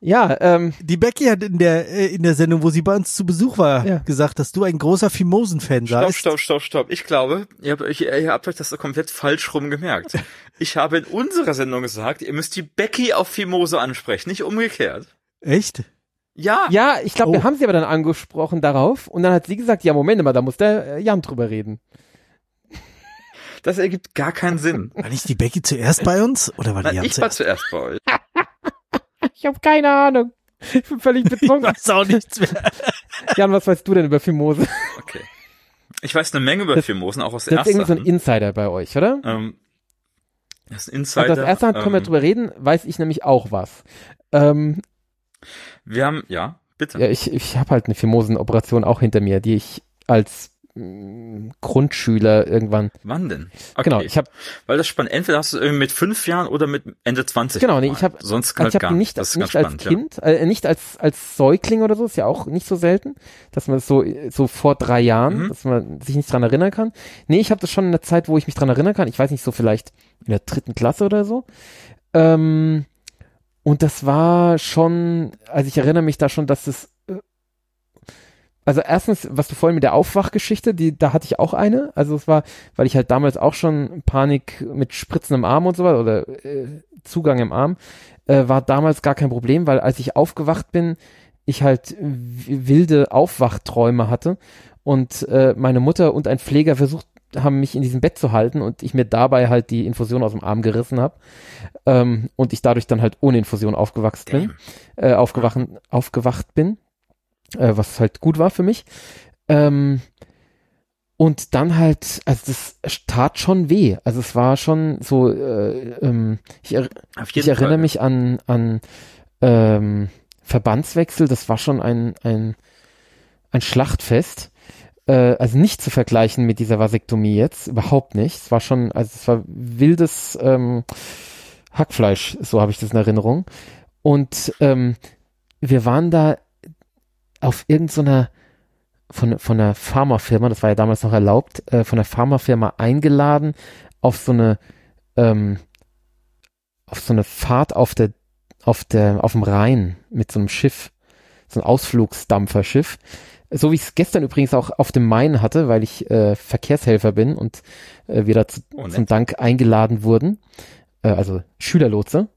Ja, ähm, die Becky hat in der, äh, in der Sendung, wo sie bei uns zu Besuch war, Ja. gesagt, dass du ein großer Fimosen-Fan Stopp, seist. stopp, stopp, stopp. Ich glaube, ihr habt, euch, ihr habt euch das so komplett falsch rum gemerkt. Ich habe in unserer Sendung gesagt, ihr müsst die Becky auf Fimose ansprechen, nicht umgekehrt. Echt? Ja, ja, ich glaube, Oh. wir haben sie aber dann angesprochen darauf und dann hat sie gesagt, ja, Moment mal, da muss der äh, Jan drüber reden. [LAUGHS] das ergibt gar keinen Sinn. War nicht die Becky zuerst bei uns? Oder war die Nein, Jan ich war zuerst? zuerst bei euch. [LAUGHS] Ich habe keine Ahnung. Ich bin völlig [LAUGHS] Ich betrunken. weiß auch nichts mehr. Jan, was weißt du denn über Fimose? Okay. Ich weiß eine Menge über Fimosen, auch aus Das ist irgendwie so ein Erster. Insider bei euch, oder? ähm, das ist ein Also Insider. das erste Hand können wir ähm, drüber reden, weiß ich nämlich auch was. Ähm, wir haben, ja, bitte. ja, ich ich habe halt eine Fimosenoperation auch hinter mir, die ich als mh, Grundschüler irgendwann. Wann denn? Okay. Genau, ich habe Weil das spannend. Entweder hast du es irgendwie mit fünf Jahren oder mit Ende 20. Genau, nee, ich hab- Sonst also halt ich gar habe nicht. Das ist nicht ganz als spannend. Kind, äh, nicht als als Säugling oder so, ist ja auch nicht so selten, dass man es so so vor drei Jahren, Mhm. dass man sich nicht dran erinnern kann. Nee, ich habe das schon in der Zeit, wo ich mich dran erinnern kann. Ich weiß nicht, so vielleicht in der dritten Klasse oder so. Ähm, und das war schon, also ich erinnere mich da schon, dass es äh, also erstens, was du vorhin mit der Aufwachgeschichte, die, da hatte ich auch eine. Also es war, weil ich halt damals auch schon Panik mit Spritzen im Arm und so weiter oder äh, Zugang im Arm, äh, war damals gar kein Problem, weil als ich aufgewacht bin, ich halt wilde Aufwachträume hatte und äh, meine Mutter und ein Pfleger versucht haben, mich in diesem Bett zu halten und ich mir dabei halt die Infusion aus dem Arm gerissen habe ähm, und ich dadurch dann halt ohne Infusion aufgewachsen bin äh, aufgewachen, aufgewacht bin, äh, was halt gut war für mich. Ähm, und dann halt, also das tat schon weh. Also es war schon so, äh, ähm, ich, er, ich erinnere Fall. mich an, an ähm, Verbandswechsel, das war schon ein, ein, ein Schlachtfest. Äh, also nicht zu vergleichen mit dieser Vasektomie jetzt, überhaupt nicht. Es war schon, also es war wildes ähm, Hackfleisch, so habe ich das in Erinnerung. Und ähm, wir waren da auf irgendeiner von, von einer Pharmafirma, das war ja damals noch erlaubt, äh, von der Pharmafirma eingeladen auf so eine ähm, auf so eine Fahrt auf der auf der auf dem Rhein mit so einem Schiff, so ein Ausflugsdampferschiff. So wie ich es gestern übrigens auch auf dem Main hatte, weil ich äh, Verkehrshelfer bin und äh, wir dazu Oh, zum Dank eingeladen wurden, äh, also Schülerlotse.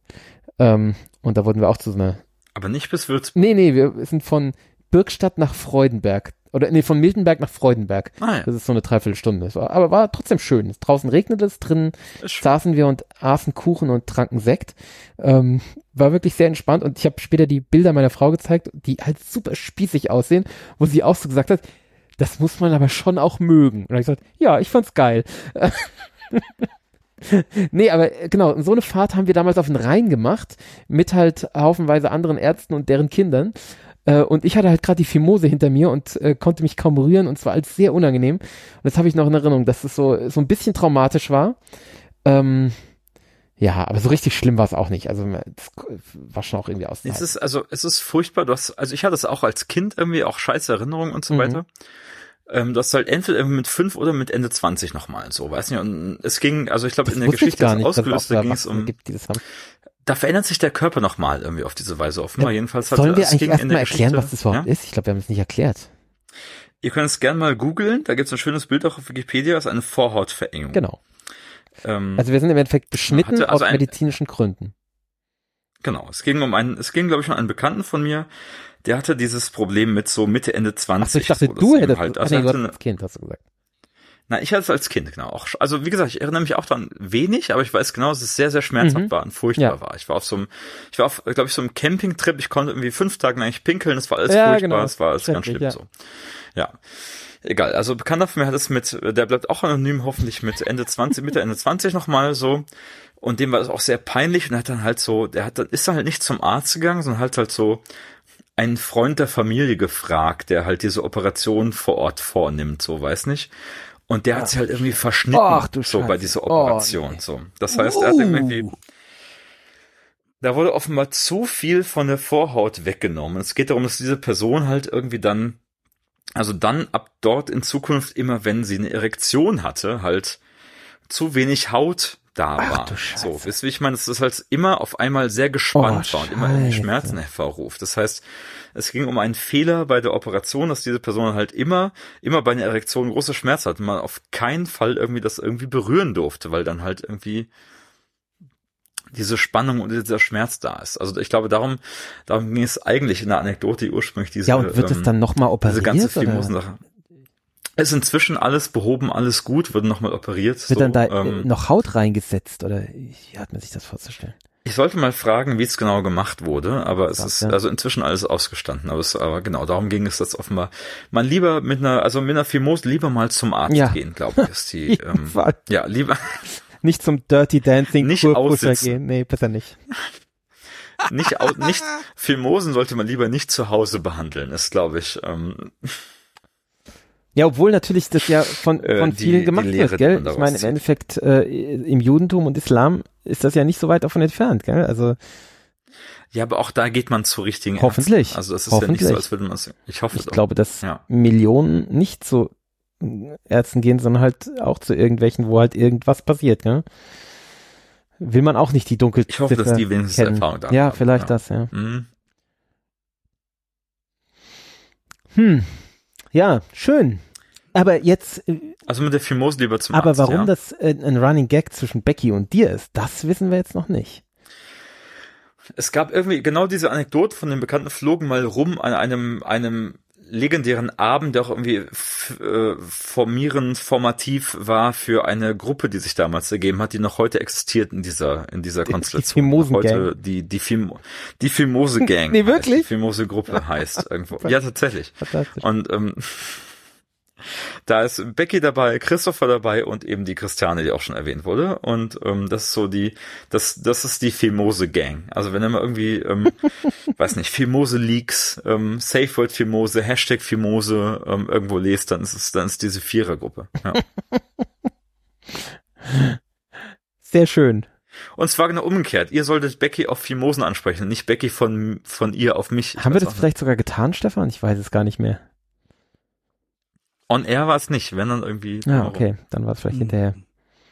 Ähm, und da wurden wir auch zu so einer Aber nicht bis Würzburg. Nee, nee, wir sind von Birkstadt nach Freudenberg. Oder nee, von Miltenberg nach Freudenberg. Ah, ja. Das ist so eine Dreiviertelstunde. War, aber war trotzdem schön. Draußen regnete es, schön. saßen wir und aßen Kuchen und tranken Sekt. Ähm, war wirklich sehr entspannt und ich habe später die Bilder meiner Frau gezeigt, die halt super spießig aussehen, wo sie auch so gesagt hat, das muss man aber schon auch mögen. Und da hab ich gesagt, ja, ich fand's geil. [LAUGHS] nee, aber äh, genau, so eine Fahrt haben wir damals auf den Rhein gemacht, mit halt haufenweise anderen Ärzten und deren Kindern. Äh, und ich hatte halt gerade die Fimose hinter mir und äh, konnte mich kaum rühren und zwar als sehr unangenehm. Und das habe ich noch in Erinnerung, dass es so, so ein bisschen traumatisch war. Ähm, ja, aber so richtig schlimm war es auch nicht. Also es war schon auch irgendwie aus. Es ist also es ist furchtbar. Du hast, also ich hatte es auch als Kind irgendwie auch scheiße Erinnerungen und so mhm. weiter. Ähm, du hast halt entweder mit fünf oder mit Ende 20 nochmal so, weiß nicht. Und es ging, also ich glaube in der Geschichte gar nicht, ausgelöst, da ging es um. Gibt, da verändert sich der Körper nochmal irgendwie auf diese Weise offenbar. Ja, Jedenfalls hat Sollen wir eigentlich erstmal erklären, was das überhaupt ja? ist? Ich glaube, wir haben es nicht erklärt. Ihr könnt es gerne mal googeln. Da gibt es ein schönes Bild auch auf Wikipedia. Das ist eine Vorhautverengung. Genau. Ähm, also wir sind im Endeffekt beschnitten also aus medizinischen Gründen. Genau. Es ging um einen, es ging glaube ich um einen Bekannten von mir, der hatte dieses Problem mit so Mitte, Ende 20. Ach so, ich dachte, so, du hättest, halt, also nee, als Kind, hast du gesagt. Na, ich hatte es als Kind, genau. Auch, also wie gesagt, ich erinnere mich auch daran wenig, aber ich weiß genau, dass es sehr, sehr schmerzhaft mhm. war und furchtbar ja. war. Ich war auf so einem, ich war auf, glaube ich, so einem Campingtrip, ich konnte irgendwie fünf Tage eigentlich pinkeln, es war alles ja, furchtbar, genau. es war alles ganz schlimm ja. so. Ja. Egal, also bekannter von mir hat es mit, der bleibt auch anonym, hoffentlich mit Ende 20, Mitte Ende 20 nochmal so. Und dem war es auch sehr peinlich und hat dann halt so, der hat dann, ist dann halt nicht zum Arzt gegangen, sondern halt halt so einen Freund der Familie gefragt, der halt diese Operation vor Ort vornimmt, so weiß nicht. Und der hat sich halt irgendwie verschnitten, Ach, so bei dieser Operation, oh, so. Das heißt, er hat irgendwie, uh. da wurde offenbar zu viel von der Vorhaut weggenommen. Es geht darum, dass diese Person halt irgendwie dann, also dann ab dort in Zukunft immer, wenn sie eine Erektion hatte, halt zu wenig Haut da Ach, war. So, wisst ihr, ich meine, es ist halt immer auf einmal sehr gespannt oh, war und immer Schmerzen hervorruft. Das heißt, es ging um einen Fehler bei der Operation, dass diese Person halt immer, immer bei einer Erektion große Schmerzen hatte und man auf keinen Fall irgendwie das irgendwie berühren durfte, weil dann halt irgendwie diese Spannung und dieser Schmerz da ist. Also ich glaube, darum, darum ging es eigentlich in der Anekdote ursprünglich diese. Ja, und wird ähm, es dann nochmal operiert? Diese ganze Fimosen-Sache. Ist inzwischen alles behoben, alles gut, wird nochmal operiert. Wird so, dann da äh, ähm, noch Haut reingesetzt oder wie hat man sich das vorzustellen? Ich sollte mal fragen, wie es genau gemacht wurde, aber es ist ja. also inzwischen alles ausgestanden. Aber, es, aber genau, darum ging es jetzt offenbar. Man lieber mit einer, also mit einer Fimose lieber mal zum Arzt ja. gehen, glaube ich, ist die. [LAUGHS] ähm, ja, lieber. [LAUGHS] Nicht zum Dirty Dancing nicht gehen. Nee, besser nicht. nicht, nicht, Fimosen sollte man lieber nicht zu Hause behandeln, ist, glaube ich. Ähm, ja, obwohl natürlich das ja von, äh, von äh, vielen gemacht wird, gell? Ich meine, im Endeffekt äh, im Judentum und Islam ist das ja nicht so weit davon entfernt, gell? Also ja, aber auch da geht man zu richtigen Hoffentlich. Ärzten. Also das ist Hoffentlich. ja nicht so, als würde man es. Ich hoffe ich es auch. glaube, dass ja. Millionen nicht zu Ärzten gehen, sondern halt auch zu irgendwelchen, wo halt irgendwas passiert, gell? Will man auch nicht die Dunkel. Ich hoffe, dass die wenigstens kennen. Erfahrung da Ja, haben. vielleicht ja. das, ja. Mhm. Hm. Ja, schön. Aber jetzt. Äh, also mit der Fimose lieber zum Aber Arzt, warum ja? das äh, ein Running Gag zwischen Becky und dir ist, das wissen wir jetzt noch nicht. Es gab irgendwie genau diese Anekdote von den Bekannten flogen mal rum an einem, einem legendären Abend, der auch irgendwie äh, formierend, formativ war für eine Gruppe, die sich damals ergeben hat, die noch heute existiert in dieser in dieser Konstellation. Die Fimosen heute die die Film die Filmose Gang. [LAUGHS] nee, wirklich? Heißt, die Filmose Gruppe heißt [LAUGHS] irgendwo. Ja, tatsächlich. Und ähm, da ist Becky dabei, Christopher dabei und eben die Christiane, die auch schon erwähnt wurde. Und ähm, das ist so die, das, das ist die Fimose Gang. Also wenn ihr mal irgendwie, ähm, [LAUGHS] weiß nicht, Fimose Leaks, ähm, Safe Word Fimose, Hashtag Fimose ähm, irgendwo lest, dann ist es, dann ist diese Vierergruppe. Ja. [LAUGHS] Sehr schön. Und zwar genau umgekehrt. Ihr solltet Becky auf Fimosen ansprechen, nicht Becky von, von ihr auf mich. Ich Haben wir das vielleicht sogar getan, Stefan? Ich weiß es gar nicht mehr. On Air war es nicht, wenn dann irgendwie. Ja, ah, okay, dann war es vielleicht mhm. hinterher.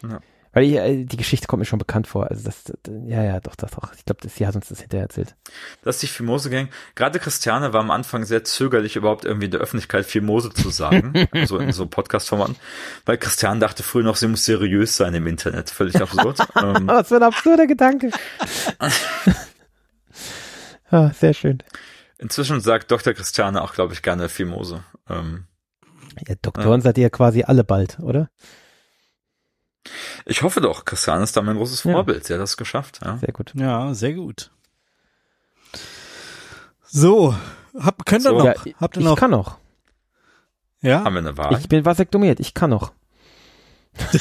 Ja. Weil ich, äh, die Geschichte kommt mir schon bekannt vor. Also das, ja, ja, doch, das doch. Ich glaube, sie hat uns das hinterher erzählt. Dass die Fimose Gang, gerade Christiane war am Anfang sehr zögerlich, überhaupt irgendwie in der Öffentlichkeit Fimose zu sagen, [LAUGHS] so in so Podcast-Formaten, weil Christiane dachte früher noch, sie muss seriös sein im Internet. Völlig absurd. [LAUGHS] ähm, Was für ein absurder Gedanke. [LAUGHS] ah, sehr schön. Inzwischen sagt Dr. Christiane auch, glaube ich, gerne Fimose. Ähm, ja, Doktoren ja. seid ihr quasi alle bald, oder? Ich hoffe doch. Christian ist da mein großes Vorbild. Ja. Sie hat das geschafft. Ja. Sehr gut. Ja, sehr gut. So, hab, könnt ihr so. noch? Ja, Habt ihr noch? Ich kann noch. Ja? Haben wir eine Wahl? Ich bin vasektomiert. Ich kann noch. [LAUGHS]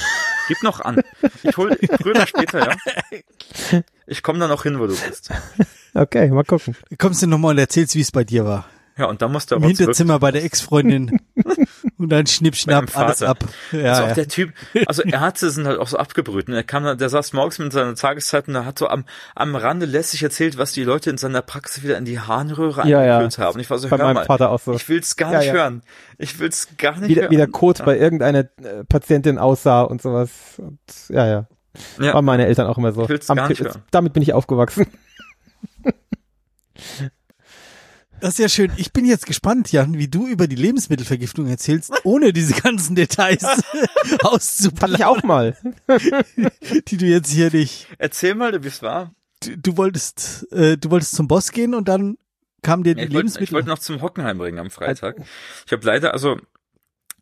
Gib noch an. Ich hol früher oder später, ja. [LAUGHS] Ich komme da noch hin, wo du bist. Okay, mal gucken. Kommst du nochmal und erzählst, wie es bei dir war. Ja, und dann musst du Im Hinterzimmer bei der Ex-Freundin. [LAUGHS] und dann schnipp, schnapp, alles ab. Ja, Ja, also auch ja. der Typ, also Ärzte sind halt auch so abgebrüht. Ne? Er kam dann, der saß morgens mit seiner Tageszeit und der hat so am, am Rande lässig erzählt, was die Leute in seiner Praxis wieder in die Harnröhre Ja, ja. eingeführt haben. Und ich war so, Bei hör meinem mal, Vater auch so. ich will's gar Ja, nicht ja. hören. Ich will's gar nicht Wie, der- hören. wie der Code ja. bei irgendeiner äh, Patientin aussah und sowas. Und, ja, ja. Ja. Waren meine Eltern auch immer so. Ich will's gar nicht hören. damit bin ich aufgewachsen. [LAUGHS] Das ist ja schön. Ich bin jetzt gespannt, Jan, wie du über die Lebensmittelvergiftung erzählst, ohne diese ganzen Details [LAUGHS] Fand auszuplanen, ich auch mal. [LAUGHS] die du jetzt hier nicht. Erzähl mal, wie es war. Du, du wolltest, äh, du wolltest zum Boss gehen und dann kam dir die Ja, ich wollte Lebensmittel. ich wollte noch zum Hockenheim bringen am Freitag. Ich habe leider, also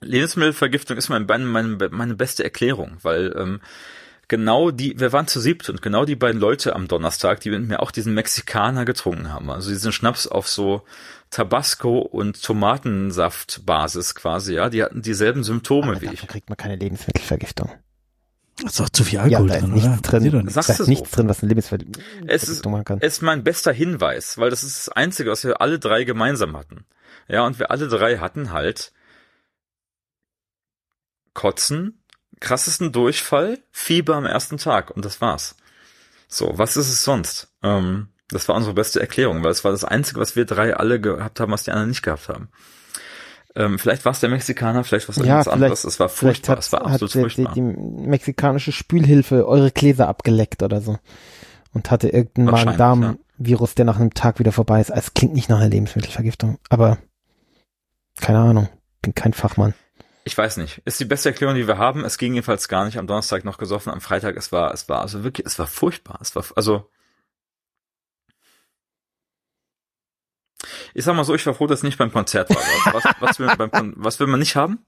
Lebensmittelvergiftung ist mein, meine, meine, meine beste Erklärung, weil ähm, genau die, wir waren zu siebt und genau die beiden Leute am Donnerstag, die mit mir auch diesen Mexikaner getrunken haben, also diesen Schnaps auf so Tabasco und Tomatensaftbasis quasi, ja, die hatten dieselben Symptome wie ich. Kriegt man keine Lebensmittelvergiftung. Da ist doch zu viel Ja, Alkohol da ist drin, nichts oder? drin. Da Sagst ist du nichts so? drin, was eine Es ist- Lebensmittelvergiftung machen kann. Es ist mein bester Hinweis, weil das ist das Einzige, was wir alle drei gemeinsam hatten. Ja, und wir alle drei hatten halt Kotzen, krassesten Durchfall, Fieber am ersten Tag und das war's. So, was ist es sonst? Ähm, das war unsere beste Erklärung, weil es war das Einzige, was wir drei alle gehabt haben, was die anderen nicht gehabt haben. Ähm, vielleicht war es der Mexikaner, vielleicht war es Ja, anderes. Es war furchtbar, hat, es war hat absolut die, die, furchtbar. die mexikanische Spülhilfe eure Gläser abgeleckt oder so. Und hatte irgendeinen Magen-Darm-Virus, der nach einem Tag wieder vorbei ist. Also, Es klingt nicht nach einer Lebensmittelvergiftung, aber keine Ahnung. Bin kein Fachmann. Ich weiß nicht. Ist die beste Erklärung, die wir haben. Es ging jedenfalls gar nicht. Am Donnerstag noch gesoffen, am Freitag. Es war, es war also wirklich, es war furchtbar. Es war, also. Ich sag mal so, ich war froh, dass es nicht beim Konzert war. Was, was, will, beim, was will man nicht haben?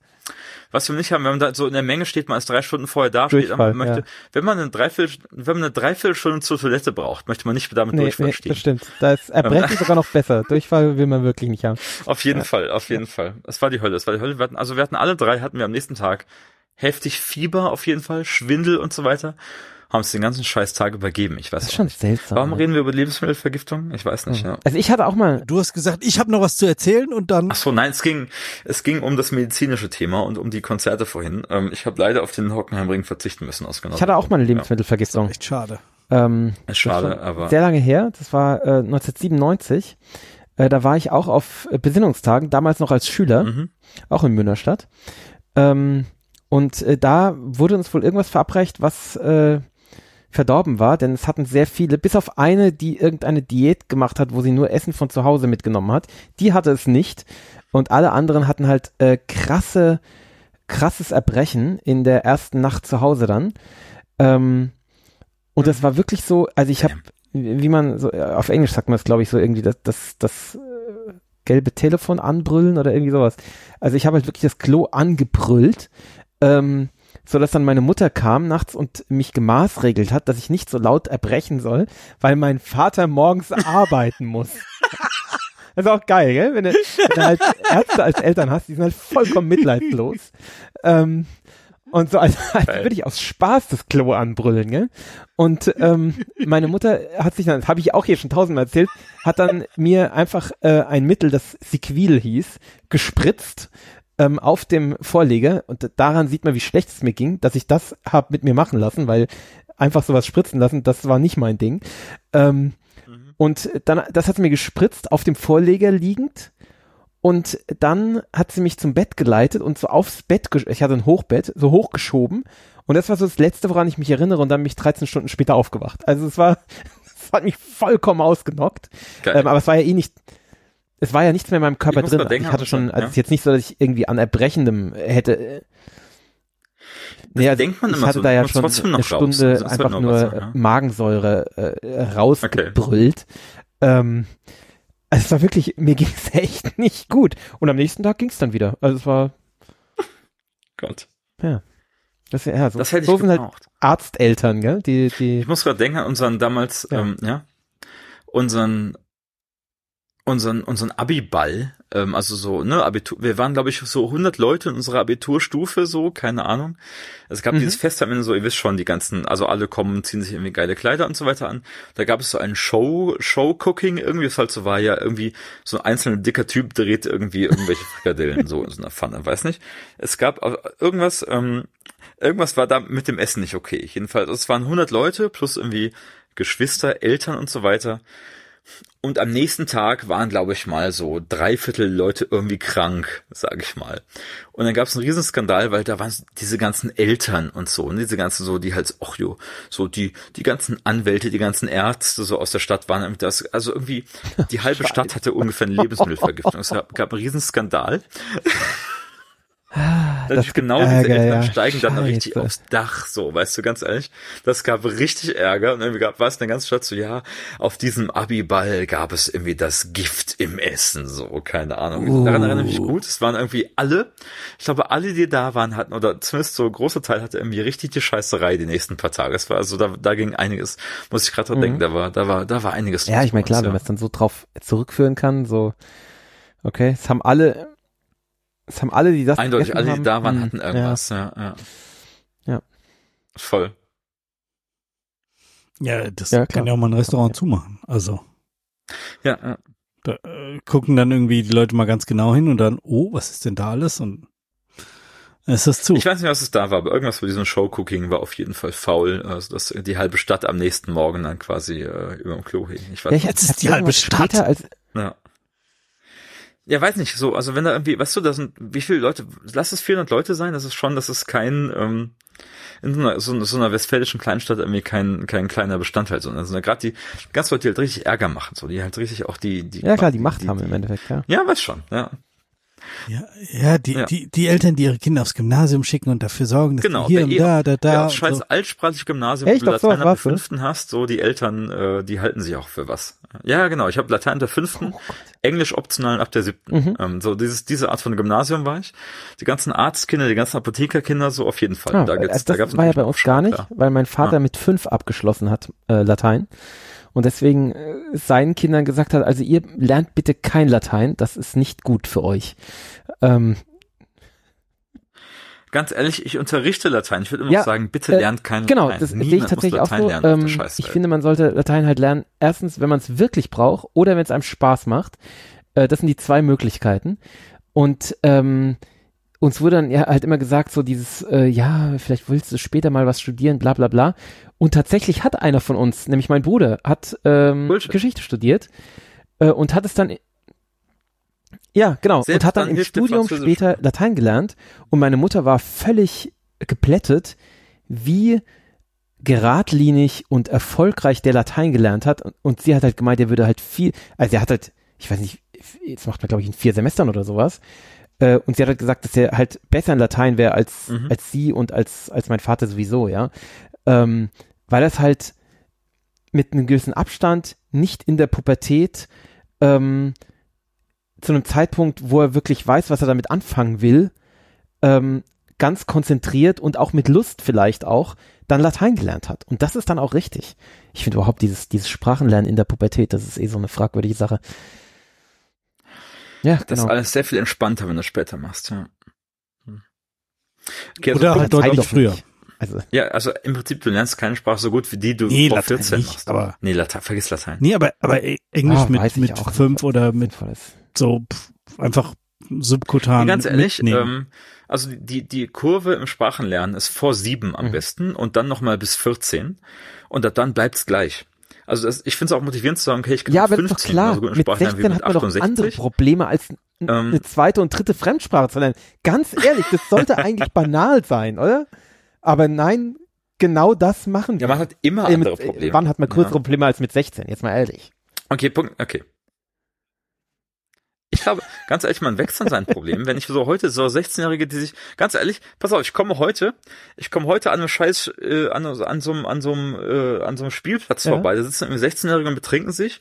Was wir nicht haben, wenn man da so in der Menge steht, man ist drei Stunden vorher da, steht, man möchte, ja. wenn man eine Dreiviertel, wenn man eine Dreiviertelstunde zur Toilette braucht, möchte man nicht damit Nee, Durchfall nee, stehen. das stimmt. Da ist Erbrechen sogar noch besser. Durchfall will man wirklich nicht haben. Auf jeden Fall, auf jeden Fall. Es war die Hölle, es war die Hölle. Wir hatten, also wir hatten alle drei, hatten wir am nächsten Tag heftig Fieber auf jeden Fall, Schwindel und so weiter. Haben uns den ganzen scheiß Tag übergeben. Ich weiß Das ist auch schon nicht. seltsam. Warum ne? reden wir über Lebensmittelvergiftung? Ich weiß nicht, ja. Also ich hatte auch mal, Du hast gesagt, ich habe noch was zu erzählen und dann Ach so, nein, es ging, es ging um das medizinische Thema und um die Konzerte vorhin. Ähm, ich habe leider auf den Hockenheimring verzichten müssen aus genau. ich hatte auch mal eine Lebensmittelvergiftung. echt schade. Ähm, Ist schade, aber Sehr lange her, das war äh, 1997. Äh, da war ich auch auf äh, Besinnungstagen, damals noch als Schüler, mhm. auch in Münnerstadt. Ähm, und äh, da wurde uns wohl irgendwas verabreicht, was äh, verdorben war, denn es hatten sehr viele, bis auf eine, die irgendeine Diät gemacht hat, wo sie nur Essen von zu Hause mitgenommen hat, die hatte es nicht. Und alle anderen hatten halt äh, krasse, krasses Erbrechen in der ersten Nacht zu Hause dann. Ähm, und das war wirklich so, also ich habe, wie man so, äh, auf Englisch sagt man es, glaube ich, so irgendwie, das, das, das äh, gelbe Telefon anbrüllen oder irgendwie sowas. Also ich habe halt wirklich das Klo angebrüllt, ähm, so dass dann meine Mutter kam nachts und mich gemaßregelt hat, dass ich nicht so laut erbrechen soll, weil mein Vater morgens [LAUGHS] arbeiten muss. Das [LAUGHS] ist auch geil, gell? Wenn du, wenn du halt Ärzte als Eltern hast, die sind halt vollkommen mitleidslos. Ähm, und so, als, als würde ich aus Spaß das Klo anbrüllen, gell? Und ähm, meine Mutter hat sich dann, das habe ich auch hier schon tausendmal erzählt, hat dann mir einfach äh, ein Mittel, das Sequil hieß, gespritzt ähm, auf dem Vorleger. Und daran sieht man, wie schlecht es mir ging, dass ich das hab mit mir machen lassen, weil einfach sowas spritzen lassen, das war nicht mein Ding. Ähm, und dann, das hat sie mir gespritzt, auf dem Vorleger liegend. Und dann hat sie mich zum Bett geleitet und so aufs Bett, ich hatte ein Hochbett, so hochgeschoben. Und das war so das Letzte, woran ich mich erinnere. Und dann bin ich 13 Stunden später aufgewacht. Also es war, [LAUGHS] es hat mich vollkommen ausgenockt. Ähm, aber es war ja eh nicht, es war ja nichts mehr in meinem Körper muss drin. denken, ich hatte schon, also, ja. es ist jetzt nicht so, dass ich irgendwie an Erbrechendem hätte. äh, Nee, also denkt man ich immer hatte so, da ja schon eine. Stunde Also einfach nur besser, ja. Magensäure äh, rausgebrüllt. Ähm, also es war wirklich, mir ging es [LAUGHS] echt nicht gut. Und am nächsten Tag ging es dann wieder. Also es war, [LAUGHS] Gott. das, ja, so, Das hätte ich so sind halt. Arzteltern, gell? Die, die, Ich muss gerade denken an unseren damals, Ja. ja, ähm, ja unseren unseren unseren Abi-Ball, ähm, also so ne Abitur. Wir waren glaube ich so 100 Leute in unserer Abiturstufe, so keine Ahnung. Es gab Mhm. dieses Fest am Ende so, ihr wisst schon, die ganzen, also alle kommen, ziehen sich irgendwie geile Kleider und so weiter an. Da gab es so ein Show Show Cooking irgendwie, was halt so war ja irgendwie so ein einzelner dicker Typ dreht irgendwie irgendwelche Frikadellen so in so einer Pfanne, weiß nicht. Es gab irgendwas. Ähm, irgendwas war da mit dem Essen nicht okay. Jedenfalls, es waren 100 Leute plus irgendwie Geschwister, Eltern und so weiter. Und am nächsten Tag waren, glaube ich mal, so drei Viertel Leute irgendwie krank, sage ich mal. Und dann gab es einen Riesenskandal, weil da waren diese ganzen Eltern und so, und diese ganzen so, die halt, ach jo, so die die ganzen Anwälte, die ganzen Ärzte so aus der Stadt waren damit das, also irgendwie die [LAUGHS] halbe Stadt hatte ungefähr eine Lebensmittelvergiftung. Es gab, gab einen Riesenskandal. [LAUGHS] Das gibt genau diese Ärger, Eltern ja. steigen dann Scheiße. richtig aufs Dach, so, weißt du, ganz ehrlich. Das gab richtig Ärger und irgendwie gab war es eine ganze Stadt so, ja, auf diesem Abiball gab es irgendwie das Gift im Essen, so, keine Ahnung. Uh. Daran erinnere ich mich gut. Es waren irgendwie alle, ich glaube, alle, die da waren, hatten, oder zumindest so ein großer Teil hatte irgendwie richtig die Scheißerei die nächsten paar Tage. Es war also, da, da ging einiges, muss ich gerade dran denken, da war, da war, da war einiges. Mhm. Ja, ich meine, klar, uns, wenn man es dann so drauf zurückführen kann, so, okay, es haben alle, es haben alle, die das Eindeutig, alle, die haben, da waren, hm, hatten irgendwas, ja, ja. Ja. Voll. Ja, das Ja, kann ja auch mal ein Restaurant zumachen. Also Ja, ja. da äh, gucken dann irgendwie die Leute mal ganz genau hin und dann, oh, was ist denn da alles? Und dann ist das zu. Ich weiß nicht, was es da war, aber irgendwas bei diesem Show-Cooking war auf jeden Fall faul, also dass die halbe Stadt am nächsten Morgen dann quasi äh, über dem Klo hing. Ich weiß Ja, ich, nicht. Jetzt ist die halbe Stadt. Später als, Ja. Ja, weiß nicht, so, also wenn da irgendwie, weißt du, da sind, wie viele Leute, lass es 400 Leute sein, das ist schon, das ist kein, ähm, in so einer, so, so einer westfälischen Kleinstadt irgendwie kein, kein kleiner Bestandteil, sondern also gerade die ganz Leute, die halt richtig Ärger machen, so, die halt richtig auch die, die, ja klar, die Macht haben im Endeffekt, ja. Ja, weiß schon, ja. Ja, ja, die, Ja. Die, die Eltern, die ihre Kinder aufs Gymnasium schicken und dafür sorgen, dass Genau, die hier und da, da, da. ja, scheiß so. altsprachliche Gymnasium, Echt? wo du Latein ab der fünften hast, so die Eltern, äh, die halten sich auch für was. Ja, genau, ich habe Latein der fünften, Englisch optional ab der siebten. Mhm. Ähm, so dieses, diese Art von Gymnasium war ich. Die ganzen Arztkinder, die ganzen Apothekerkinder, so auf jeden Fall. Ah, da gibt's, also da das gab's war ja bei uns gar nicht, weil mein Vater Ah. mit fünf abgeschlossen hat, äh, Latein. Und deswegen äh, seinen Kindern gesagt hat, also ihr lernt bitte kein Latein, das ist nicht gut für euch. Ähm, Ganz ehrlich, ich unterrichte Latein. Ich würde immer Ja, noch sagen, bitte äh, lernt kein genau, Latein. das sehe ich tatsächlich auch so. Ähm, ich finde, man sollte Latein halt lernen, erstens, wenn man es wirklich braucht oder wenn es einem Spaß macht. Äh, das sind die zwei Möglichkeiten. Und ähm, uns wurde dann ja halt immer gesagt, so dieses, äh, ja, vielleicht willst du später mal was studieren, bla bla bla. Und tatsächlich hat einer von uns, nämlich mein Bruder, hat ähm, Bullshit. Geschichte studiert äh, und hat es dann ja, genau. Selbst und hat dann dann im Studium später Latein gelernt. Und meine Mutter war völlig geplättet, wie geradlinig und erfolgreich der Latein gelernt hat. Und, und sie hat halt gemeint, er würde halt viel, also er hat halt, ich weiß nicht, jetzt macht man glaube ich in vier Semestern oder sowas. Äh, und sie hat halt gesagt, dass er halt besser in Latein wäre als, Mhm. als sie und als, als mein Vater sowieso, ja. Ähm, weil das halt mit einem gewissen Abstand, nicht in der Pubertät, ähm, zu einem Zeitpunkt, wo er wirklich weiß, was er damit anfangen will, ähm, ganz konzentriert und auch mit Lust vielleicht auch, dann Latein gelernt hat. Und das ist dann auch richtig. Ich finde überhaupt dieses, dieses Sprachenlernen in der Pubertät, das ist eh so eine fragwürdige Sache. Ja, Das genau. ist alles sehr viel entspannter, wenn du es später machst, ja. Hm. Okay, also Oder halt deutlich früher. nicht. Also, ja, also im Prinzip, du lernst keine Sprache so gut wie die du Nee, vor Latein 14 nicht, machst. aber- nee, Latein, vergiss Latein. Nee, aber, aber äh, Englisch ah, mit, mit auch fünf oder mit so pff, einfach subkutan Nee, ganz ehrlich, mitnehmen. ähm, also die, die Kurve im Sprachenlernen ist vor sieben am Mhm. besten und dann nochmal bis 14 und ab dann bleibt's gleich. Also das, ich finde es auch motivierend zu sagen, okay, ich kann Ja, mit aber das ist 15 doch klar. genauso gut in Mit Sprachen lernen 16 wie hat mit man doch andere 68. Probleme als Ähm, eine zweite und dritte Fremdsprache zu lernen. Ganz ehrlich, das sollte [LAUGHS] eigentlich banal sein, oder? Aber nein, genau das machen Ja, wir. man hat immer Äh, mit, andere Probleme. Wann hat man größere Ja. Probleme als mit 16? Jetzt mal ehrlich. Okay, Punkt, okay. Ich glaube, ganz ehrlich, man wächst an seinen Problemen. Wenn ich so heute so 16-Jährige, die sich, ganz ehrlich, pass auf, ich komme heute, ich komme heute an einem Scheiß, äh, an, an so einem, an so einem, äh, an so einem Spielplatz Ja. vorbei. Da sitzen irgendwie 16-Jährige und betrinken sich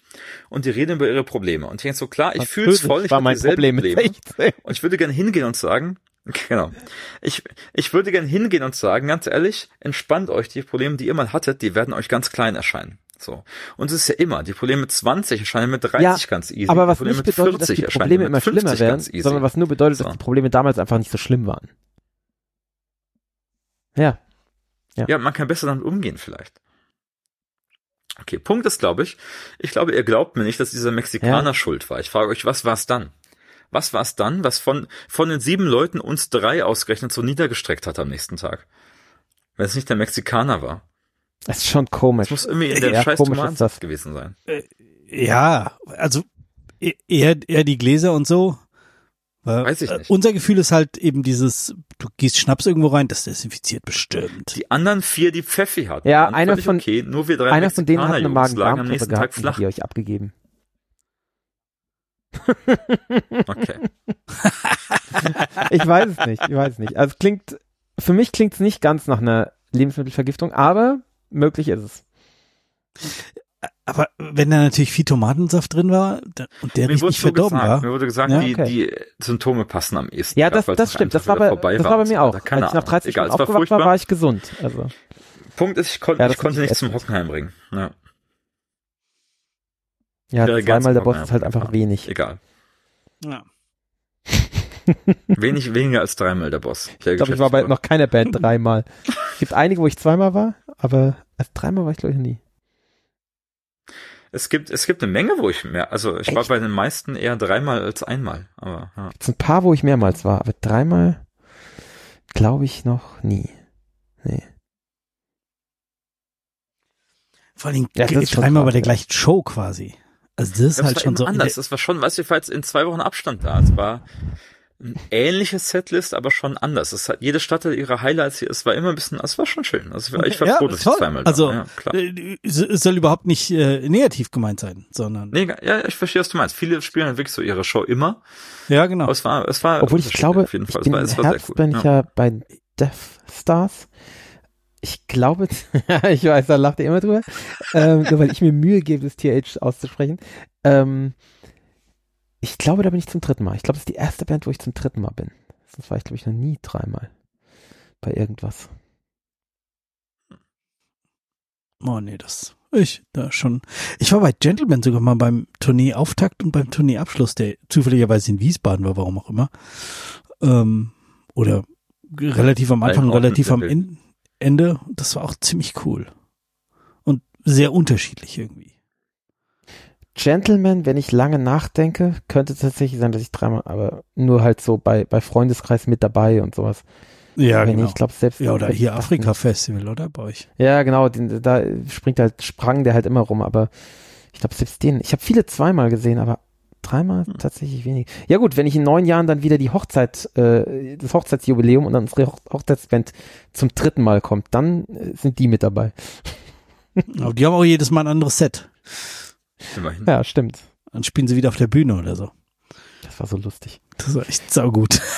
und die reden über ihre Probleme. Und ich denke so, klar, ich fühle es voll, ich war hab mein dieselben Problem Probleme. 16. Und ich würde gerne hingehen und sagen, [LAUGHS] genau, ich, ich würde gerne hingehen und sagen, ganz ehrlich, entspannt euch, die Probleme, die ihr mal hattet, die werden euch ganz klein erscheinen. So. Und es ist ja immer, die Probleme mit 20 erscheinen mit 30 Ja, ganz easy. Aber was die Probleme nicht mit bedeutet, dass die erscheinen Probleme immer 50 schlimmer werden, sondern was nur bedeutet, So. dass die Probleme damals einfach nicht so schlimm waren. Ja, Ja, man kann besser damit umgehen vielleicht. Okay, Punkt ist, glaube ich, ich glaube, ihr glaubt mir nicht, dass dieser Mexikaner Ja. schuld war. Ich frage euch, was war es dann? Was war es dann, was von, von den sieben Leuten uns drei ausgerechnet so niedergestreckt hat am nächsten Tag? Wenn es nicht der Mexikaner war. das ist schon komisch. Es muss irgendwie in der Ja, scheiß Tomatensaft das. gewesen sein. Ja, also e- eher, eher die Gläser und so. Weiß ich äh, nicht. Unser Gefühl ist halt eben dieses, du gießt Schnaps irgendwo rein, das desinfiziert bestimmt. Die anderen vier, die Pfeffi hatten, Ja, waren einer völlig von- okay, nur wir drei Einer von denen hat eine Magen-Darm-Grippe nächsten Tag gehabt die euch abgegeben. [LAUGHS] Okay. Ich weiß es nicht, ich weiß es nicht. Also es klingt, für mich klingt es nicht ganz nach einer Lebensmittelvergiftung, aber möglich ist es. Aber wenn da natürlich viel Tomatensaft drin war und der Mir so verdorben gesagt, war, mir wurde gesagt, Ja, die, okay. die Symptome passen am ehesten. Ja, das, das stimmt. Das war bei, das war bei mir auch. Als ich nach Ahnung. 30 Egal, Stunden aufgewacht war, war ich gesund. Also, Punkt ist, ich, kon Ja, das ich konnte nichts zum essen. Hockenheim bringen. Ja, ja, ganz zweimal der Boss ist halt einfach wenig. Egal. ja. [LAUGHS] Wenig weniger als dreimal der Boss. Ich glaube, ich war bei noch keiner Band [LAUGHS] dreimal. Es gibt einige, wo ich zweimal war, aber dreimal war ich glaube ich nie. Es gibt, es gibt eine Menge, wo ich mehr, also ich war Echt? bei den meisten eher dreimal als einmal, aber ja. Es sind ein paar, wo ich mehrmals war, aber dreimal glaube ich noch nie. Nee. Vor allem Ja, dreimal bei der ja. gleichen Show quasi. Also das ist Das halt war schon so. anders. Das war schon, weißt du, ich war jetzt in zwei Wochen Abstand da. Es war ein ähnliches Setlist, aber schon anders. Es hat, jede Stadt hat ihre Highlights hier. Es war immer ein bisschen, es war schon schön. Also ich war Ja, froh, dass toll. ich zweimal da Also, war. Ja, klar. Äh, Es es soll überhaupt nicht äh, negativ gemeint sein, sondern Nee, ja, ich verstehe, was du meinst. Viele spielen halt wirklich so ihre Show immer. ja genau. Aber es war, es war Obwohl ich glaube, auf jeden ich Fall. Es bin war, im es war sehr cool. bin ich ja bei Death Stars. Ich glaube, [LAUGHS] ich weiß, da lacht ihr immer drüber, ähm, nur weil ich mir Mühe gebe, das TH auszusprechen. Ähm, ich glaube, da bin ich zum dritten Mal. Ich glaube, das ist die erste Band, wo ich zum dritten Mal bin. Sonst war ich, glaube ich, noch nie dreimal bei irgendwas. Oh nee, das ich da schon. Ich war bei Gentleman sogar mal beim Tourneeauftakt und beim Tourneeabschluss, der zufälligerweise in Wiesbaden war, warum auch immer. Ähm, oder relativ am Anfang, relativ am Level. En- Ende. Das war auch ziemlich cool. Und sehr unterschiedlich irgendwie. Gentleman, wenn ich lange nachdenke, könnte tatsächlich sein, dass ich dreimal, aber nur halt so bei, bei Freundeskreis mit dabei und sowas. Ja, Wenn genau. ich glaube selbst. ja, oder hier das Afrika Festival, oder bei euch? Ja, genau, den, da springt halt, sprang der halt immer rum, aber ich glaube selbst den, ich habe viele zweimal gesehen, aber dreimal Hm. tatsächlich wenig. Ja gut, wenn ich in neun Jahren dann wieder die Hochzeit, äh, das Hochzeitsjubiläum und dann unsere Hoch Hochzeitsband zum dritten Mal kommt, dann äh, sind die mit dabei. [LAUGHS] Aber die haben auch jedes Mal ein anderes Set. Immerhin. Ja, stimmt. Dann spielen sie wieder auf der Bühne oder so. Das war so lustig. Das war echt saugut. [LAUGHS]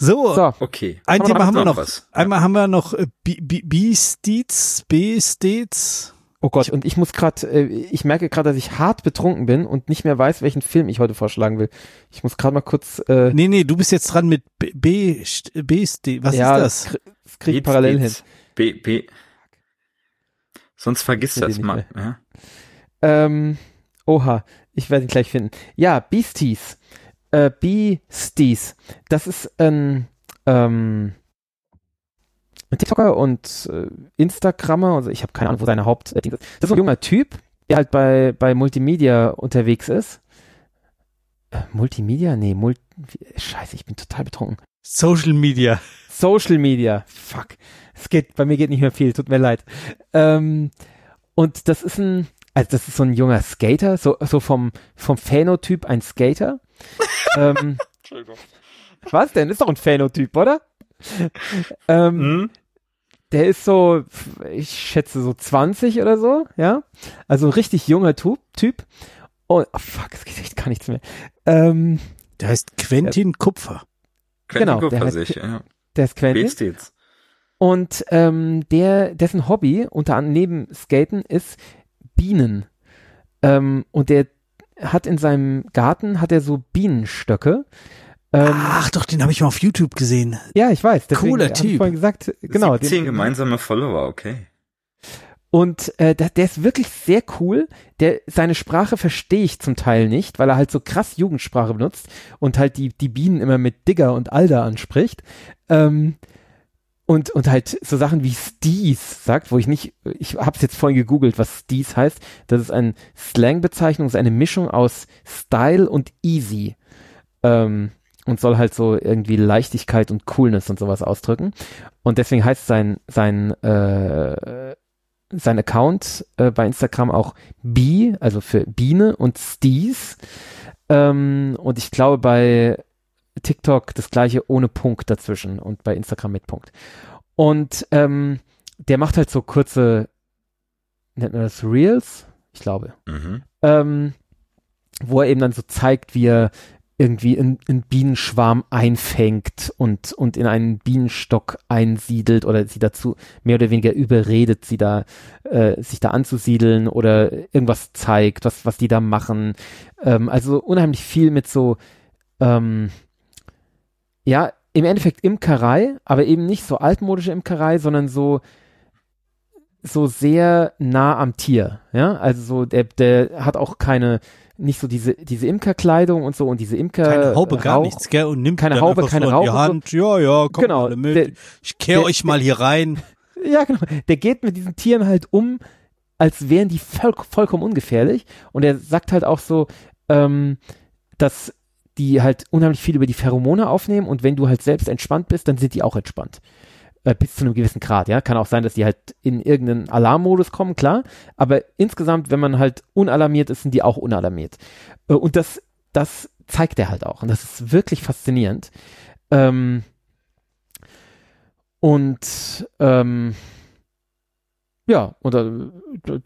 So, So, Okay. ein Haben wir Thema noch haben wir noch. was? Einmal haben wir noch äh, B- B- B-States, B-States. Oh Gott, und ich muss gerade, äh, ich merke gerade, dass ich hart betrunken bin und nicht mehr weiß, welchen Film ich heute vorschlagen will. Ich muss gerade mal kurz, äh, Nee, nee, du bist jetzt dran mit B, B, B was ja, ist das? krie- das kriege ich Geht's, parallel hin. geht's. B, B. Sonst vergisst Ich das mal. Ja. Ähm, oha, ich werde ihn gleich finden. Ja, Beasties. Äh, Beasties. Das ist ein, ähm, TikToker und äh, Instagrammer. Also ich habe keine Ahnung, wo seine Haupt. äh, ist. Das ist ein junger Typ, der halt bei, bei Multimedia unterwegs ist. Äh, Multimedia? Nee, Mul wie- Scheiße, ich bin total betrunken. Social Media. Social Media. Fuck. Es geht, bei mir geht nicht mehr viel, tut mir leid. Ähm, und das ist ein, also das ist so ein junger Skater, so, so vom, vom Phänotyp ein Skater. [LAUGHS] ähm, Entschuldigung. was denn? Ist doch ein Phänotyp, oder? [LAUGHS] ähm, Hm? Der ist so, ich schätze so 20 oder so, ja. Also ein richtig junger Typ. typ. Und, oh fuck, es geht echt gar nichts mehr. Ähm, Der heißt Quentin Kupfer. Genau, Quentin der Kupfer heißt- sehe ich, ja. der ist Quentin. B-States. Und ähm, der, dessen Hobby unter anderem neben Skaten ist Bienen. Ähm, und der hat in seinem Garten hat er so Bienenstöcke. Ähm, Ach doch, den habe ich mal auf YouTube gesehen. ja, ich weiß. Cooler hab Ich Typ. vorhin gesagt, genau. 17 den- gemeinsame Follower, okay. Und äh, der, der ist wirklich sehr cool. Der, seine Sprache verstehe ich zum Teil nicht, weil er halt so krass Jugendsprache benutzt und halt die, die Bienen immer mit Digger und Alda anspricht. Ähm, und, und halt so Sachen wie Steez sagt, wo ich nicht, ich habe es jetzt vorhin gegoogelt, was Steez heißt. Das ist eine Slang-Bezeichnung, ist eine Mischung aus Style und Easy. Ähm, und soll halt so irgendwie Leichtigkeit und Coolness und sowas ausdrücken. Und deswegen heißt sein, sein, äh, sein Account äh, bei Instagram auch Bee, also für Biene und Steez. Ähm, und ich glaube bei TikTok das gleiche ohne Punkt dazwischen und bei Instagram mit Punkt. Und ähm, der macht halt so kurze, nennt man das Reels? Ich glaube. Mhm. Ähm, wo er eben dann so zeigt, wie er irgendwie einen, einen Bienenschwarm einfängt und, und in einen Bienenstock einsiedelt oder sie dazu mehr oder weniger überredet, sie da, äh, sich da anzusiedeln oder irgendwas zeigt, was, was die da machen. Ähm, also unheimlich viel mit so, ähm, ja, im Endeffekt Imkerei, aber eben nicht so altmodische Imkerei, sondern so, so sehr nah am Tier, ja, also so, der, der hat auch keine, nicht so diese, diese Imkerkleidung und so und diese Imker. Keine Haube, Rauch, gar nichts, gell, und nimmt keine Haube, keine Rauch. Die Hand, so. ja, ja, komm genau, mit. Der, ich kehre euch mal hier rein. [LAUGHS] Ja, genau. Der geht mit diesen Tieren halt um, als wären die voll, vollkommen ungefährlich. Und er sagt halt auch so, ähm, dass die halt unheimlich viel über die Pheromone aufnehmen und wenn du halt selbst entspannt bist, dann sind die auch entspannt. Äh, bis zu einem gewissen Grad, ja. Kann auch sein, dass die halt in irgendeinen Alarmmodus kommen, klar. Aber insgesamt, wenn man halt unalarmiert ist, sind die auch unalarmiert. Äh, und das, das zeigt er halt auch. Und das ist wirklich faszinierend. Ähm, und ähm, ja, und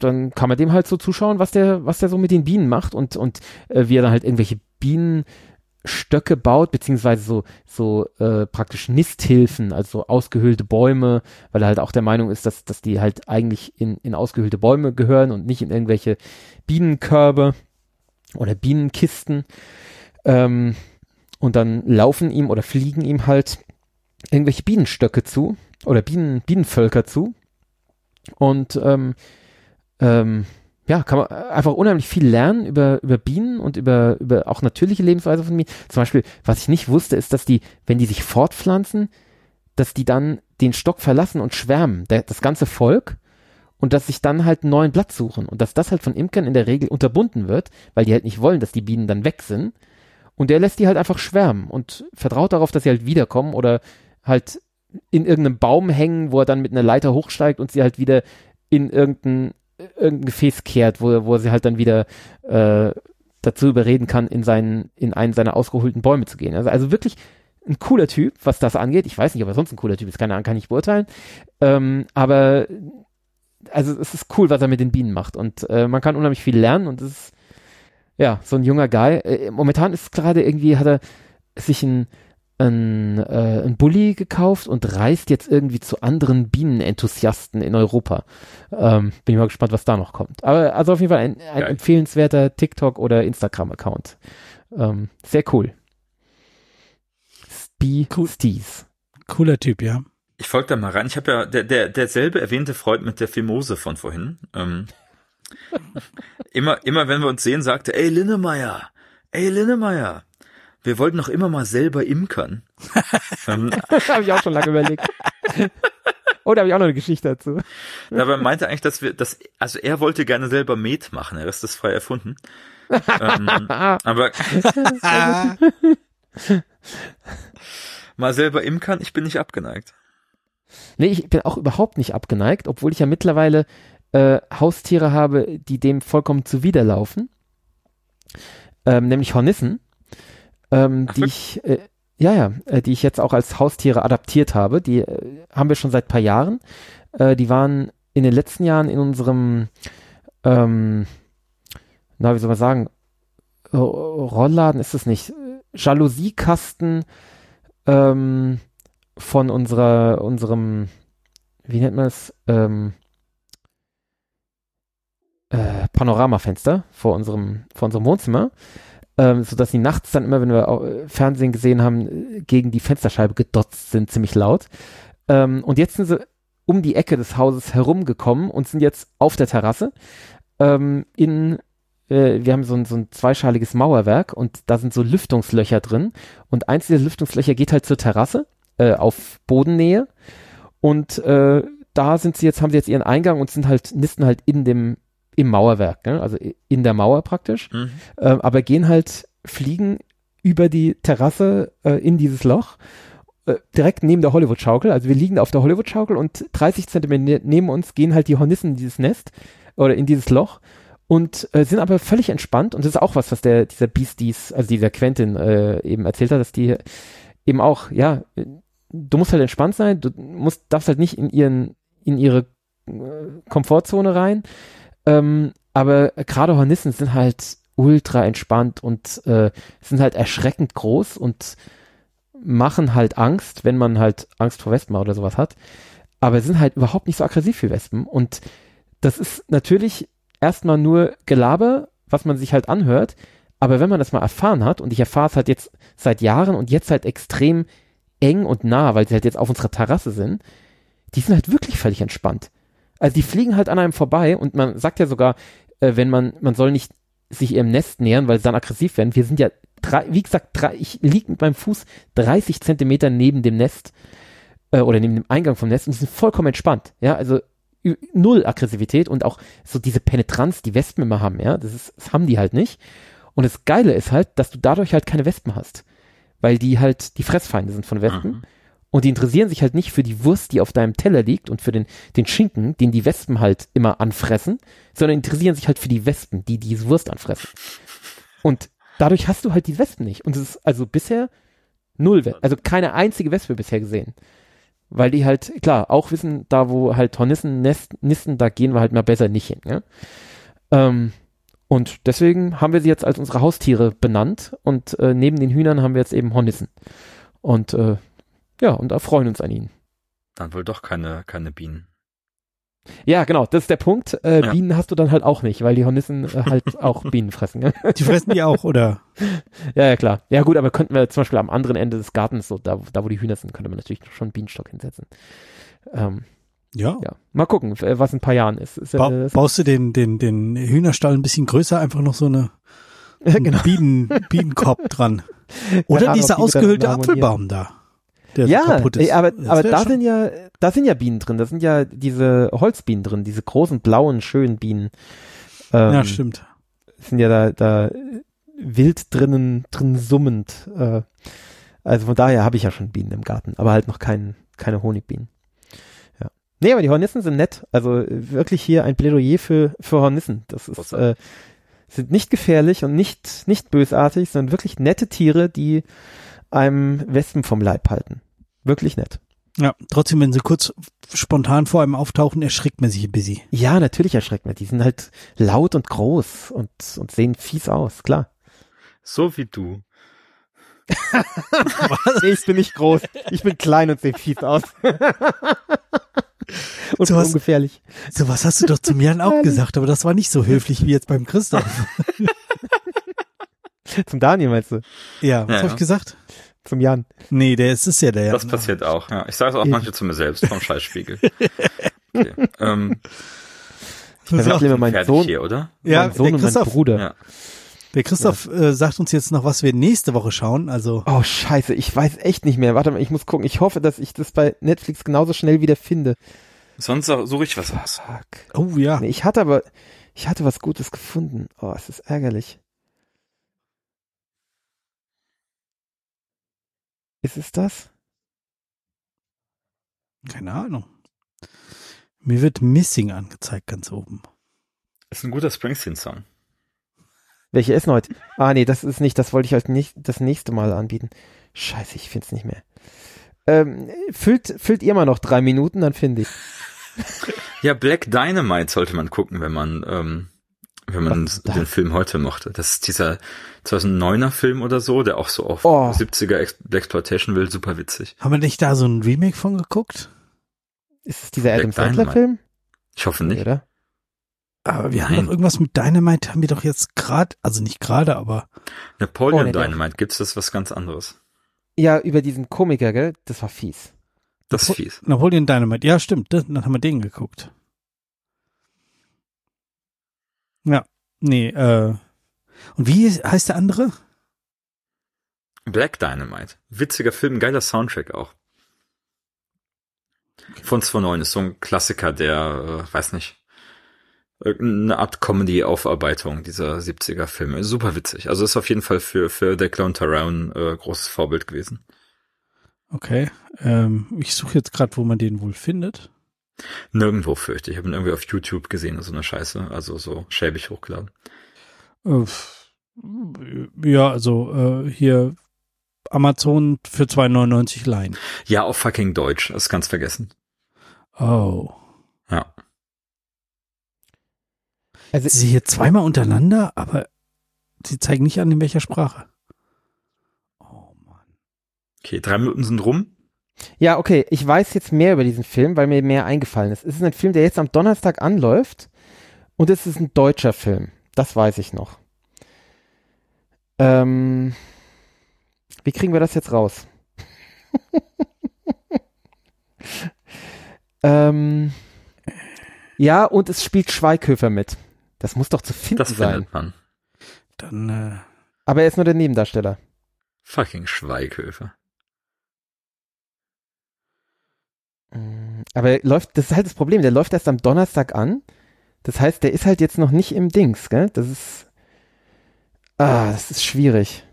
dann, kann man dem halt so zuschauen, was der, was der so mit den Bienen macht und, und äh, wie er dann halt irgendwelche Bienen Stöcke baut, beziehungsweise so, so äh, praktisch Nisthilfen, also ausgehöhlte Bäume, weil er halt auch der Meinung ist, dass, dass die halt eigentlich in, in ausgehöhlte Bäume gehören und nicht in irgendwelche Bienenkörbe oder Bienenkisten. Ähm, und dann laufen ihm oder fliegen ihm halt irgendwelche Bienenstöcke zu oder Bienen, Bienenvölker zu. Und ähm, ähm, ja, kann man einfach unheimlich viel lernen über, über Bienen und über, über auch natürliche Lebensweise von Bienen. Zum Beispiel, was ich nicht wusste, ist, dass die, wenn die sich fortpflanzen, dass die dann den Stock verlassen und schwärmen, der, das ganze Volk, und dass sich dann halt einen neuen Platz suchen und dass das halt von Imkern in der Regel unterbunden wird, weil die halt nicht wollen, dass die Bienen dann weg sind. Und der lässt die halt einfach schwärmen und vertraut darauf, dass sie halt wiederkommen oder halt in irgendeinem Baum hängen, wo er dann mit einer Leiter hochsteigt und sie halt wieder in irgendein irgendein Gefäß kehrt, wo, wo sie halt dann wieder äh, dazu überreden kann, in seinen, in einen seiner ausgeholten Bäume zu gehen. Also, also wirklich ein cooler Typ, was das angeht. Ich weiß nicht, ob er sonst ein cooler Typ ist, keine Ahnung, kann ich beurteilen. Ähm, aber also es ist cool, was er mit den Bienen macht. Und äh, man kann unheimlich viel lernen und es ist ja so ein junger Guy. Äh, momentan ist gerade irgendwie, hat er sich ein ein, äh, ein Bulli gekauft und reist jetzt irgendwie zu anderen Bienenenthusiasten in Europa. Ähm, bin ich mal gespannt, was da noch kommt. Aber also auf jeden Fall ein, ein empfehlenswerter TikTok oder Instagram-Account. Ähm, sehr cool. Spee cool. Stees. Cooler Typ, ja. Ich folge da mal rein. Ich habe ja der, der derselbe erwähnte Freund mit der Fimose von vorhin. Ähm, [LAUGHS] immer immer wenn wir uns sehen, sagte, ey Linnemeyer, ey Linnemeyer, wir wollten noch immer mal selber imkern. [LAUGHS] ähm, habe ich auch schon lange überlegt. Oh, da habe ich auch noch eine Geschichte dazu. Aber er meinte eigentlich, dass wir, dass, also er wollte gerne selber Met machen, er ist das frei erfunden. ähm, [LAUGHS] aber [LAUGHS] mal selber imkern, ich bin nicht abgeneigt. Nee, ich bin auch überhaupt nicht abgeneigt, obwohl ich ja mittlerweile äh, Haustiere habe, die dem vollkommen zuwiderlaufen. Ähm, nämlich Hornissen ähm, die ich, äh, ja, ja, äh, die ich jetzt auch als Haustiere adaptiert habe. Die äh, haben wir schon seit paar Jahren. Äh, die waren in den letzten Jahren in unserem, ähm, na, wie soll man sagen, Rollladen ist es nicht, Jalousierkasten ähm, von unserer, unserem, wie nennt man es, ähm, äh, Panoramafenster vor unserem, vor unserem Wohnzimmer ähm, sodass sie nachts dann immer, wenn wir äh, Fernsehen gesehen haben, gegen die Fensterscheibe gedotzt sind, ziemlich laut. Ähm, und jetzt sind sie um die Ecke des Hauses herumgekommen und sind jetzt auf der Terrasse ähm, in äh, wir haben so ein, so ein zweischaliges Mauerwerk und da sind so Lüftungslöcher drin und eins dieser Lüftungslöcher geht halt zur Terrasse äh, auf Bodennähe und äh, da sind sie jetzt, haben sie jetzt ihren Eingang und sind halt, nisten halt in dem, im Mauerwerk, ne? also in der Mauer praktisch, Mhm. äh, aber gehen halt, fliegen über die Terrasse äh, in dieses Loch, äh, direkt neben der Hollywood-Schaukel, also wir liegen auf der Hollywood-Schaukel und 30 Zentimeter ne- neben uns gehen halt die Hornissen in dieses Nest oder in dieses Loch und äh, sind aber völlig entspannt und das ist auch was, was der, dieser Beasties, also dieser Quentin äh, eben erzählt hat, dass die eben auch, ja, du musst halt entspannt sein, du musst, darfst halt nicht in ihren, in ihre äh, Komfortzone rein, ähm, aber gerade Hornissen sind halt ultra entspannt und äh, sind halt erschreckend groß und machen halt Angst, wenn man halt Angst vor Wespen oder sowas hat, aber sind halt überhaupt nicht so aggressiv wie Wespen. Und das ist natürlich erstmal nur Gelaber, was man sich halt anhört, aber wenn man das mal erfahren hat, und ich erfahre es halt jetzt seit Jahren und jetzt halt extrem eng und nah, weil sie halt jetzt auf unserer Terrasse sind, die sind halt wirklich völlig entspannt. Also die fliegen halt an einem vorbei und man sagt ja sogar, äh, wenn man, man soll nicht sich ihrem Nest nähern, weil sie dann aggressiv werden. Wir sind ja, drei, wie gesagt, drei, ich lieg mit meinem Fuß 30 Zentimeter neben dem Nest äh, oder neben dem Eingang vom Nest und die sind vollkommen entspannt. Ja, also null Aggressivität und auch so diese Penetranz, die Wespen immer haben, ja, das, ist, das haben die halt nicht. Und das Geile ist halt, dass du dadurch halt keine Wespen hast, weil die halt die Fressfeinde sind von Wespen. Mhm. Und die interessieren sich halt nicht für die Wurst, die auf deinem Teller liegt und für den, den Schinken, den die Wespen halt immer anfressen, sondern interessieren sich halt für die Wespen, die diese Wurst anfressen. Und dadurch hast du halt die Wespen nicht. Und es ist also bisher null, also keine einzige Wespe bisher gesehen. Weil die halt, klar, auch wissen, da wo halt Hornissen nisten, da gehen wir halt mal besser nicht hin. Ja? Ähm, und deswegen haben wir sie jetzt als unsere Haustiere benannt und äh, neben den Hühnern haben wir jetzt eben Hornissen. Und äh, ja, und erfreuen uns an ihnen. Dann wohl doch keine, keine Bienen. Ja, genau, das ist der Punkt. Äh, Ja. Bienen hast du dann halt auch nicht, weil die Hornissen äh, halt [LAUGHS] auch Bienen fressen. Ja? Die fressen die auch, oder? [LAUGHS] ja, ja, klar. Ja gut, aber könnten wir zum Beispiel am anderen Ende des Gartens, so da, da wo die Hühner sind, könnte man natürlich schon einen Bienenstock hinsetzen. Ähm, Ja. ja, mal gucken, äh, was in ein paar Jahren ist. ist Ba äh, baust du den, den, den Hühnerstall ein bisschen größer, einfach noch so eine [LAUGHS] genau. Bienen, Bienenkorb dran. Oder Ja, dieser ausgehöhlte. Apfelbaum da. Der so Ja, kaputt ist. ey, aber, Das aber da schon- sind ja, da sind ja Bienen drin. Da sind ja diese Holzbienen drin, diese großen blauen schönen Bienen. Ähm, Ja, stimmt. sind ja da, da wild drinnen, drin summend. Äh, also von daher habe ich ja schon Bienen im Garten, aber halt noch kein, keine Honigbienen. Ja. Nee, aber die Hornissen sind nett. Also äh, wirklich hier ein Plädoyer für, für Hornissen. Das ist, äh, sind nicht gefährlich und nicht, nicht bösartig, sondern wirklich nette Tiere, die einem Wespen vom Leib halten. Wirklich nett. Ja, trotzdem, wenn sie kurz spontan vor einem auftauchen, erschrickt man sich ein bisschen. Ja, natürlich erschreckt man. Die sind halt laut und groß und, und sehen fies aus, klar. So wie du. [LAUGHS] Nee, ich bin nicht groß. Ich bin klein und sehe fies aus. [LAUGHS] und So was- ungefährlich. So was hast du doch zu mir dann auch gesagt, aber das war nicht so höflich wie jetzt beim Christoph. [LAUGHS] [LAUGHS] Zum Daniel meinst du? Ja, was Ja, hab ja. ich gesagt? Zum Jan. Nee, der ist, ist ja der. Das passiert auch, ja. Ich sage es auch manchmal zu mir selbst vom Scheißspiegel. [LAUGHS] Okay. Ähm, [LAUGHS] Ich nehme meinen fertig Sohn, hier, oder? Ja, meinen Sohn der und Christoph- Bruder. Ja. der Christoph äh, sagt uns jetzt noch, was wir nächste Woche schauen. Also, Oh, scheiße, ich weiß echt nicht mehr. Warte mal, ich muss gucken. Ich hoffe, dass ich das bei Netflix genauso schnell wieder finde. Sonst suche ich was aus. Fuck. oh ja. Nee, ich hatte aber, ich hatte was Gutes gefunden. Oh, es ist ärgerlich. Ist es das? Keine Ahnung. Mir wird Missing angezeigt ganz oben. Ist ein guter Springsteen-Song. Welche ist denn heute? Ah, nee, das ist nicht, das wollte ich halt nicht das nächste Mal anbieten. Scheiße, ich find's nicht mehr. Ähm, füllt, füllt ihr mal noch drei Minuten, dann finde ich. Ja, Black Dynamite sollte man gucken, wenn man, ähm, wenn man Was den Film heute mochte. Das ist dieser 2009er Film oder so, der auch so auf Oh. 70er Ex Exploitation will, super witzig. Haben wir nicht da so ein Remake von geguckt? Ist es dieser Adam. Sandler Film? Ich hoffe nicht. oder? Aber wir haben Nein. doch irgendwas mit Dynamite, haben wir doch jetzt gerade, also nicht gerade, aber Napoleon Oh, Dynamite, gibt's das was ganz anderes? Ja, über diesen Komiker, gell? Das war fies. Das ist fies. Napoleon Dynamite. Ja, stimmt. Dann haben wir den geguckt. Ja. Nee, äh. Und wie heißt der andere? Black Dynamite. Witziger Film, geiler Soundtrack auch. Von 2009 ist so ein Klassiker, der, äh, weiß nicht, irgendeine Art Comedy-Aufarbeitung dieser 70er Filme. Super witzig. Also ist auf jeden Fall für, für The Clone Tyrone äh, großes Vorbild gewesen. Okay. Ähm, ich suche jetzt gerade, wo man den wohl findet. Nirgendwo fürchte ich. Ich habe ihn irgendwie auf YouTube gesehen, so eine Scheiße. Also so schäbig hochgeladen. Äh, ja, also äh, hier Amazon für 2,99 leihen. Ja, auf fucking Deutsch. Das ganz vergessen. Oh. Ja. Also sie hier zweimal untereinander, aber sie zeigen nicht an, in welcher Sprache. Oh Mann. Okay, drei Minuten sind rum. Ja, okay, ich weiß jetzt mehr über diesen Film, weil mir mehr eingefallen ist. Es ist ein Film, der jetzt am Donnerstag anläuft und es ist ein deutscher Film. Das weiß ich noch. Ähm, wie kriegen wir das jetzt raus? [LAUGHS] ähm, ja, und es spielt Schweighöfer mit. Das muss doch zu finden das sein. Findet man. Dann, äh Aber er ist nur der Nebendarsteller. Fucking Schweighöfer. Aber er läuft, das ist halt das Problem, der läuft erst am Donnerstag an. Das heißt, der ist halt jetzt noch nicht im Dings, gell? Das ist. Ah, das ist schwierig.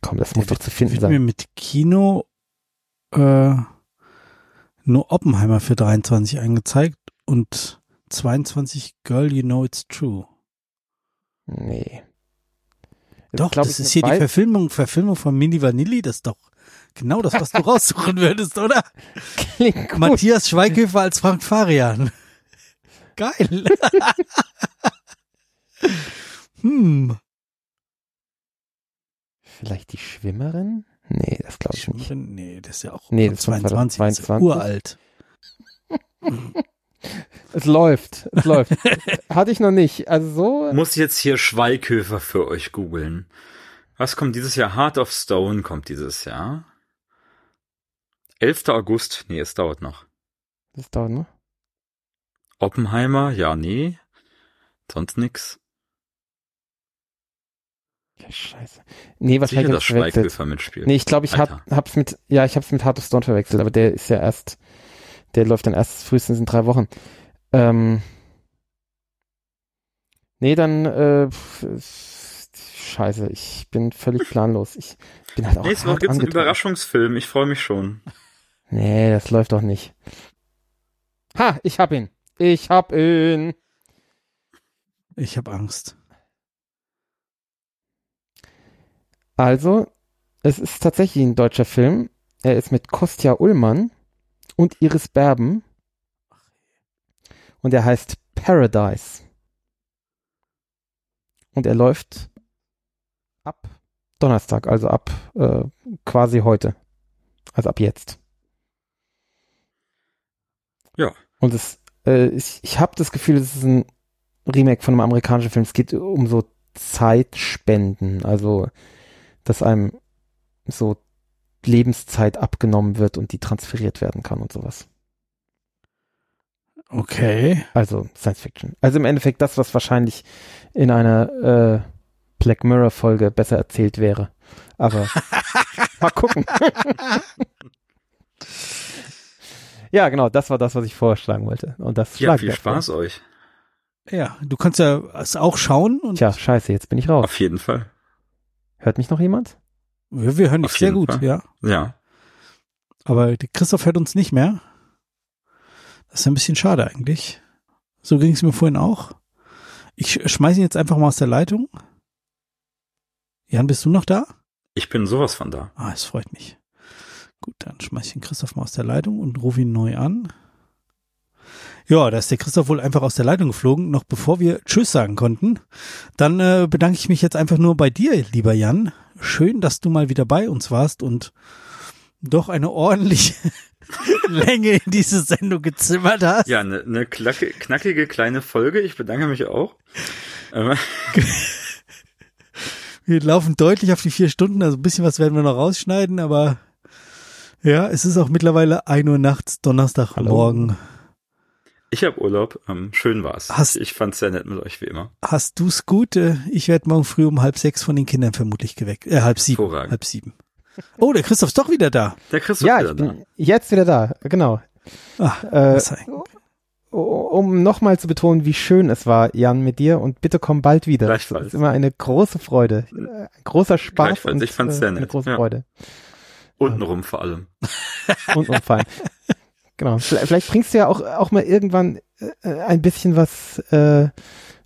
Komm, das muss doch zu finden sein. mir mit Kino äh, nur Oppenheimer für 23 angezeigt und 22 Girl, You Know It's True. Nee. Doch, das, das ist hier die Verfilmung, Verfilmung von Mini Vanilli, das ist doch genau das, was du raussuchen würdest, oder? Klingt gut. Matthias Schweighöfer als Frank Farian. Geil. hm. Vielleicht die Schwimmerin? Nee, das glaube ich nicht. Nee, das ist ja auch nee, das 22, 22. Ja uralt. es läuft, es läuft. Hatte ich noch nicht. Also so. Muss jetzt hier Schweighöfer für euch googeln. Was kommt dieses Jahr? Heart of Stone kommt dieses Jahr. 11. August. Nee, es dauert noch. Das dauert noch. Oppenheimer, ja, nee. Sonst nix. Ja, scheiße. Nee, was Sicher, dass Schweighöfer mitspielt. Nee, ich glaube, ich hab, hab's mit, ja, ich hab's mit Heart of Stone verwechselt, aber der ist ja erst, der läuft dann erst frühestens in drei Wochen. Ähm, nee, dann, äh, scheiße, ich bin völlig [LAUGHS] planlos. Ich bin halt auch Nächste Woche gibt's einen Überraschungsfilm, ich freue mich schon. Nee, das läuft doch nicht. Ha, ich hab ihn. Ich hab ihn. Ich hab Angst. Also, es ist tatsächlich ein deutscher Film. Er ist mit Kostja Ullmann und Iris Berben. Und er heißt Paradise. Und er läuft ab Donnerstag, also ab äh, quasi heute. Also ab jetzt. Ja. Und es, äh, ich, ich habe das Gefühl, es ist ein Remake von einem amerikanischen Film. Es geht um so Zeitspenden. Also dass einem so Lebenszeit abgenommen wird und die transferiert werden kann und sowas. Okay. Also Science Fiction. Also im Endeffekt das, was wahrscheinlich in einer äh, Black Mirror Folge besser erzählt wäre. Aber [LAUGHS] mal gucken. [LAUGHS] ja, genau, das war das, was ich vorschlagen wollte. Und das ja, viel Spaß vor. euch. Ja, du kannst ja es auch schauen. Und Tja, scheiße, jetzt bin ich raus. Auf jeden Fall. Hört mich noch jemand? Wir, wir hören dich sehr gut, Fall. ja. Ja. Aber Christoph hört uns nicht mehr. Das ist ein bisschen schade eigentlich. So ging es mir vorhin auch. Ich schmeiße ihn jetzt einfach mal aus der Leitung. Jan, bist du noch da? Ich bin sowas von da. Ah, es freut mich. Gut, dann schmeiße ich den Christoph mal aus der Leitung und rufe ihn neu an. Ja, da ist der Christoph wohl einfach aus der Leitung geflogen, noch bevor wir Tschüss sagen konnten. Dann äh, bedanke ich mich jetzt einfach nur bei dir, lieber Jan. Schön, dass du mal wieder bei uns warst und doch eine ordentliche [LAUGHS] Länge in diese Sendung gezimmert hast. Ja, eine ne knackige kleine Folge. Ich bedanke mich auch. [LAUGHS] wir laufen deutlich auf die vier Stunden, also ein bisschen was werden wir noch rausschneiden, aber Ja, es ist auch mittlerweile 1 Uhr nachts, Donnerstagmorgen. Ich habe Urlaub. Ähm, schön war's. Hast- ich fand's sehr nett mit euch, wie immer. Hast du's gut? Äh, Ich werde morgen früh um halb sechs von den Kindern vermutlich geweckt. Äh, halb sieben. Halb sieben. Oh, der Christoph ist doch wieder da. Der Christoph Ja, wieder ich da. bin jetzt wieder da, genau. Ach, Äh, um nochmal zu betonen, wie schön es war, Jan, mit dir und bitte komm bald wieder. Gleichfalls. Es ist immer eine große Freude, äh, ein großer Spaß Gleichfalls. und Ich fand's äh, sehr eine nett. große Ja. Freude Untenrum vor allem. [LAUGHS] und umfallen. genau. Vielleicht, vielleicht bringst du ja auch, auch mal irgendwann äh, ein bisschen was äh,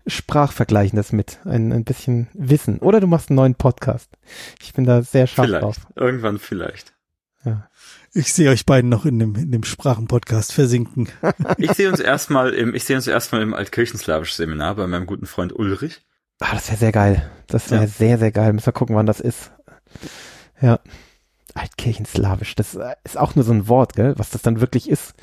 Sprachvergleichendes mit, ein, ein bisschen Wissen. Oder du machst einen neuen Podcast. Ich bin da sehr scharf Vielleicht. drauf. Irgendwann vielleicht. Ich sehe euch beiden noch in dem, in dem Sprachenpodcast versinken. [LAUGHS] Ich sehe uns erstmal im, ich sehe uns erstmal im Altkirchenslawisch Seminar bei meinem guten Freund Ulrich. Ah, das wäre sehr geil. Das wäre Ja. sehr, sehr geil. Müssen wir gucken, wann das ist. Ja. Altkirchenslawisch. Das äh, ist auch nur so ein Wort, gell? Was das dann wirklich ist,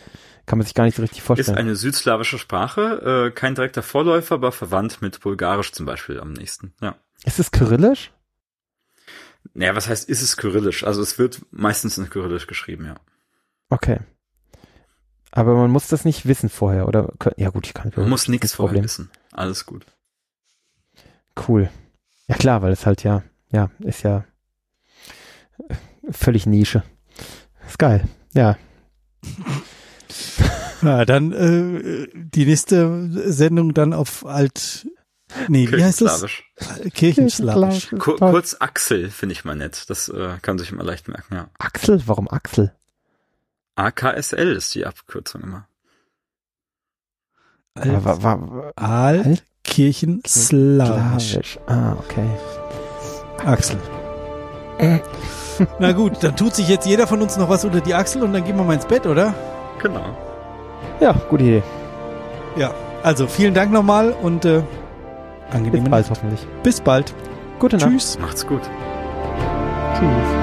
kann man sich gar nicht so richtig Ist vorstellen. eine südslawische Sprache, äh, kein direkter Vorläufer, aber verwandt mit Bulgarisch zum Beispiel am nächsten. Ja. ist es kyrillisch? Naja, was heißt, ist es kyrillisch? Also es wird meistens in kyrillisch geschrieben, ja. Okay. Aber man muss das nicht wissen vorher, oder? Ja gut, ich kann. Man muss nichts vorher Problem. wissen. Alles gut. Cool. Ja klar, weil es halt ja, ja, ist ja völlig Nische. Ist geil. Ja. [LAUGHS] Ja, dann äh, die nächste Sendung dann auf Alt. Nee, wie heißt das? Kirchenslawisch. Kirchenslawisch. Kur kurz Axel finde ich mal nett. Das äh, kann sich immer leicht merken, ja. Axel? Warum Axel? AKSL ist die Abkürzung immer. Alt, war, war, Alt Kirchenslawisch. Slawisch. Ah, okay. Axel. [LAUGHS] Na gut, dann tut sich jetzt jeder von uns noch was unter die Achsel und dann gehen wir mal ins Bett, oder? Genau. Ja, gute Idee. Ja. Also vielen Dank nochmal und äh, Bis angenehme bald Nacht. hoffentlich. Bis bald. Gute Nacht. Tschüss. Macht's gut. Tschüss.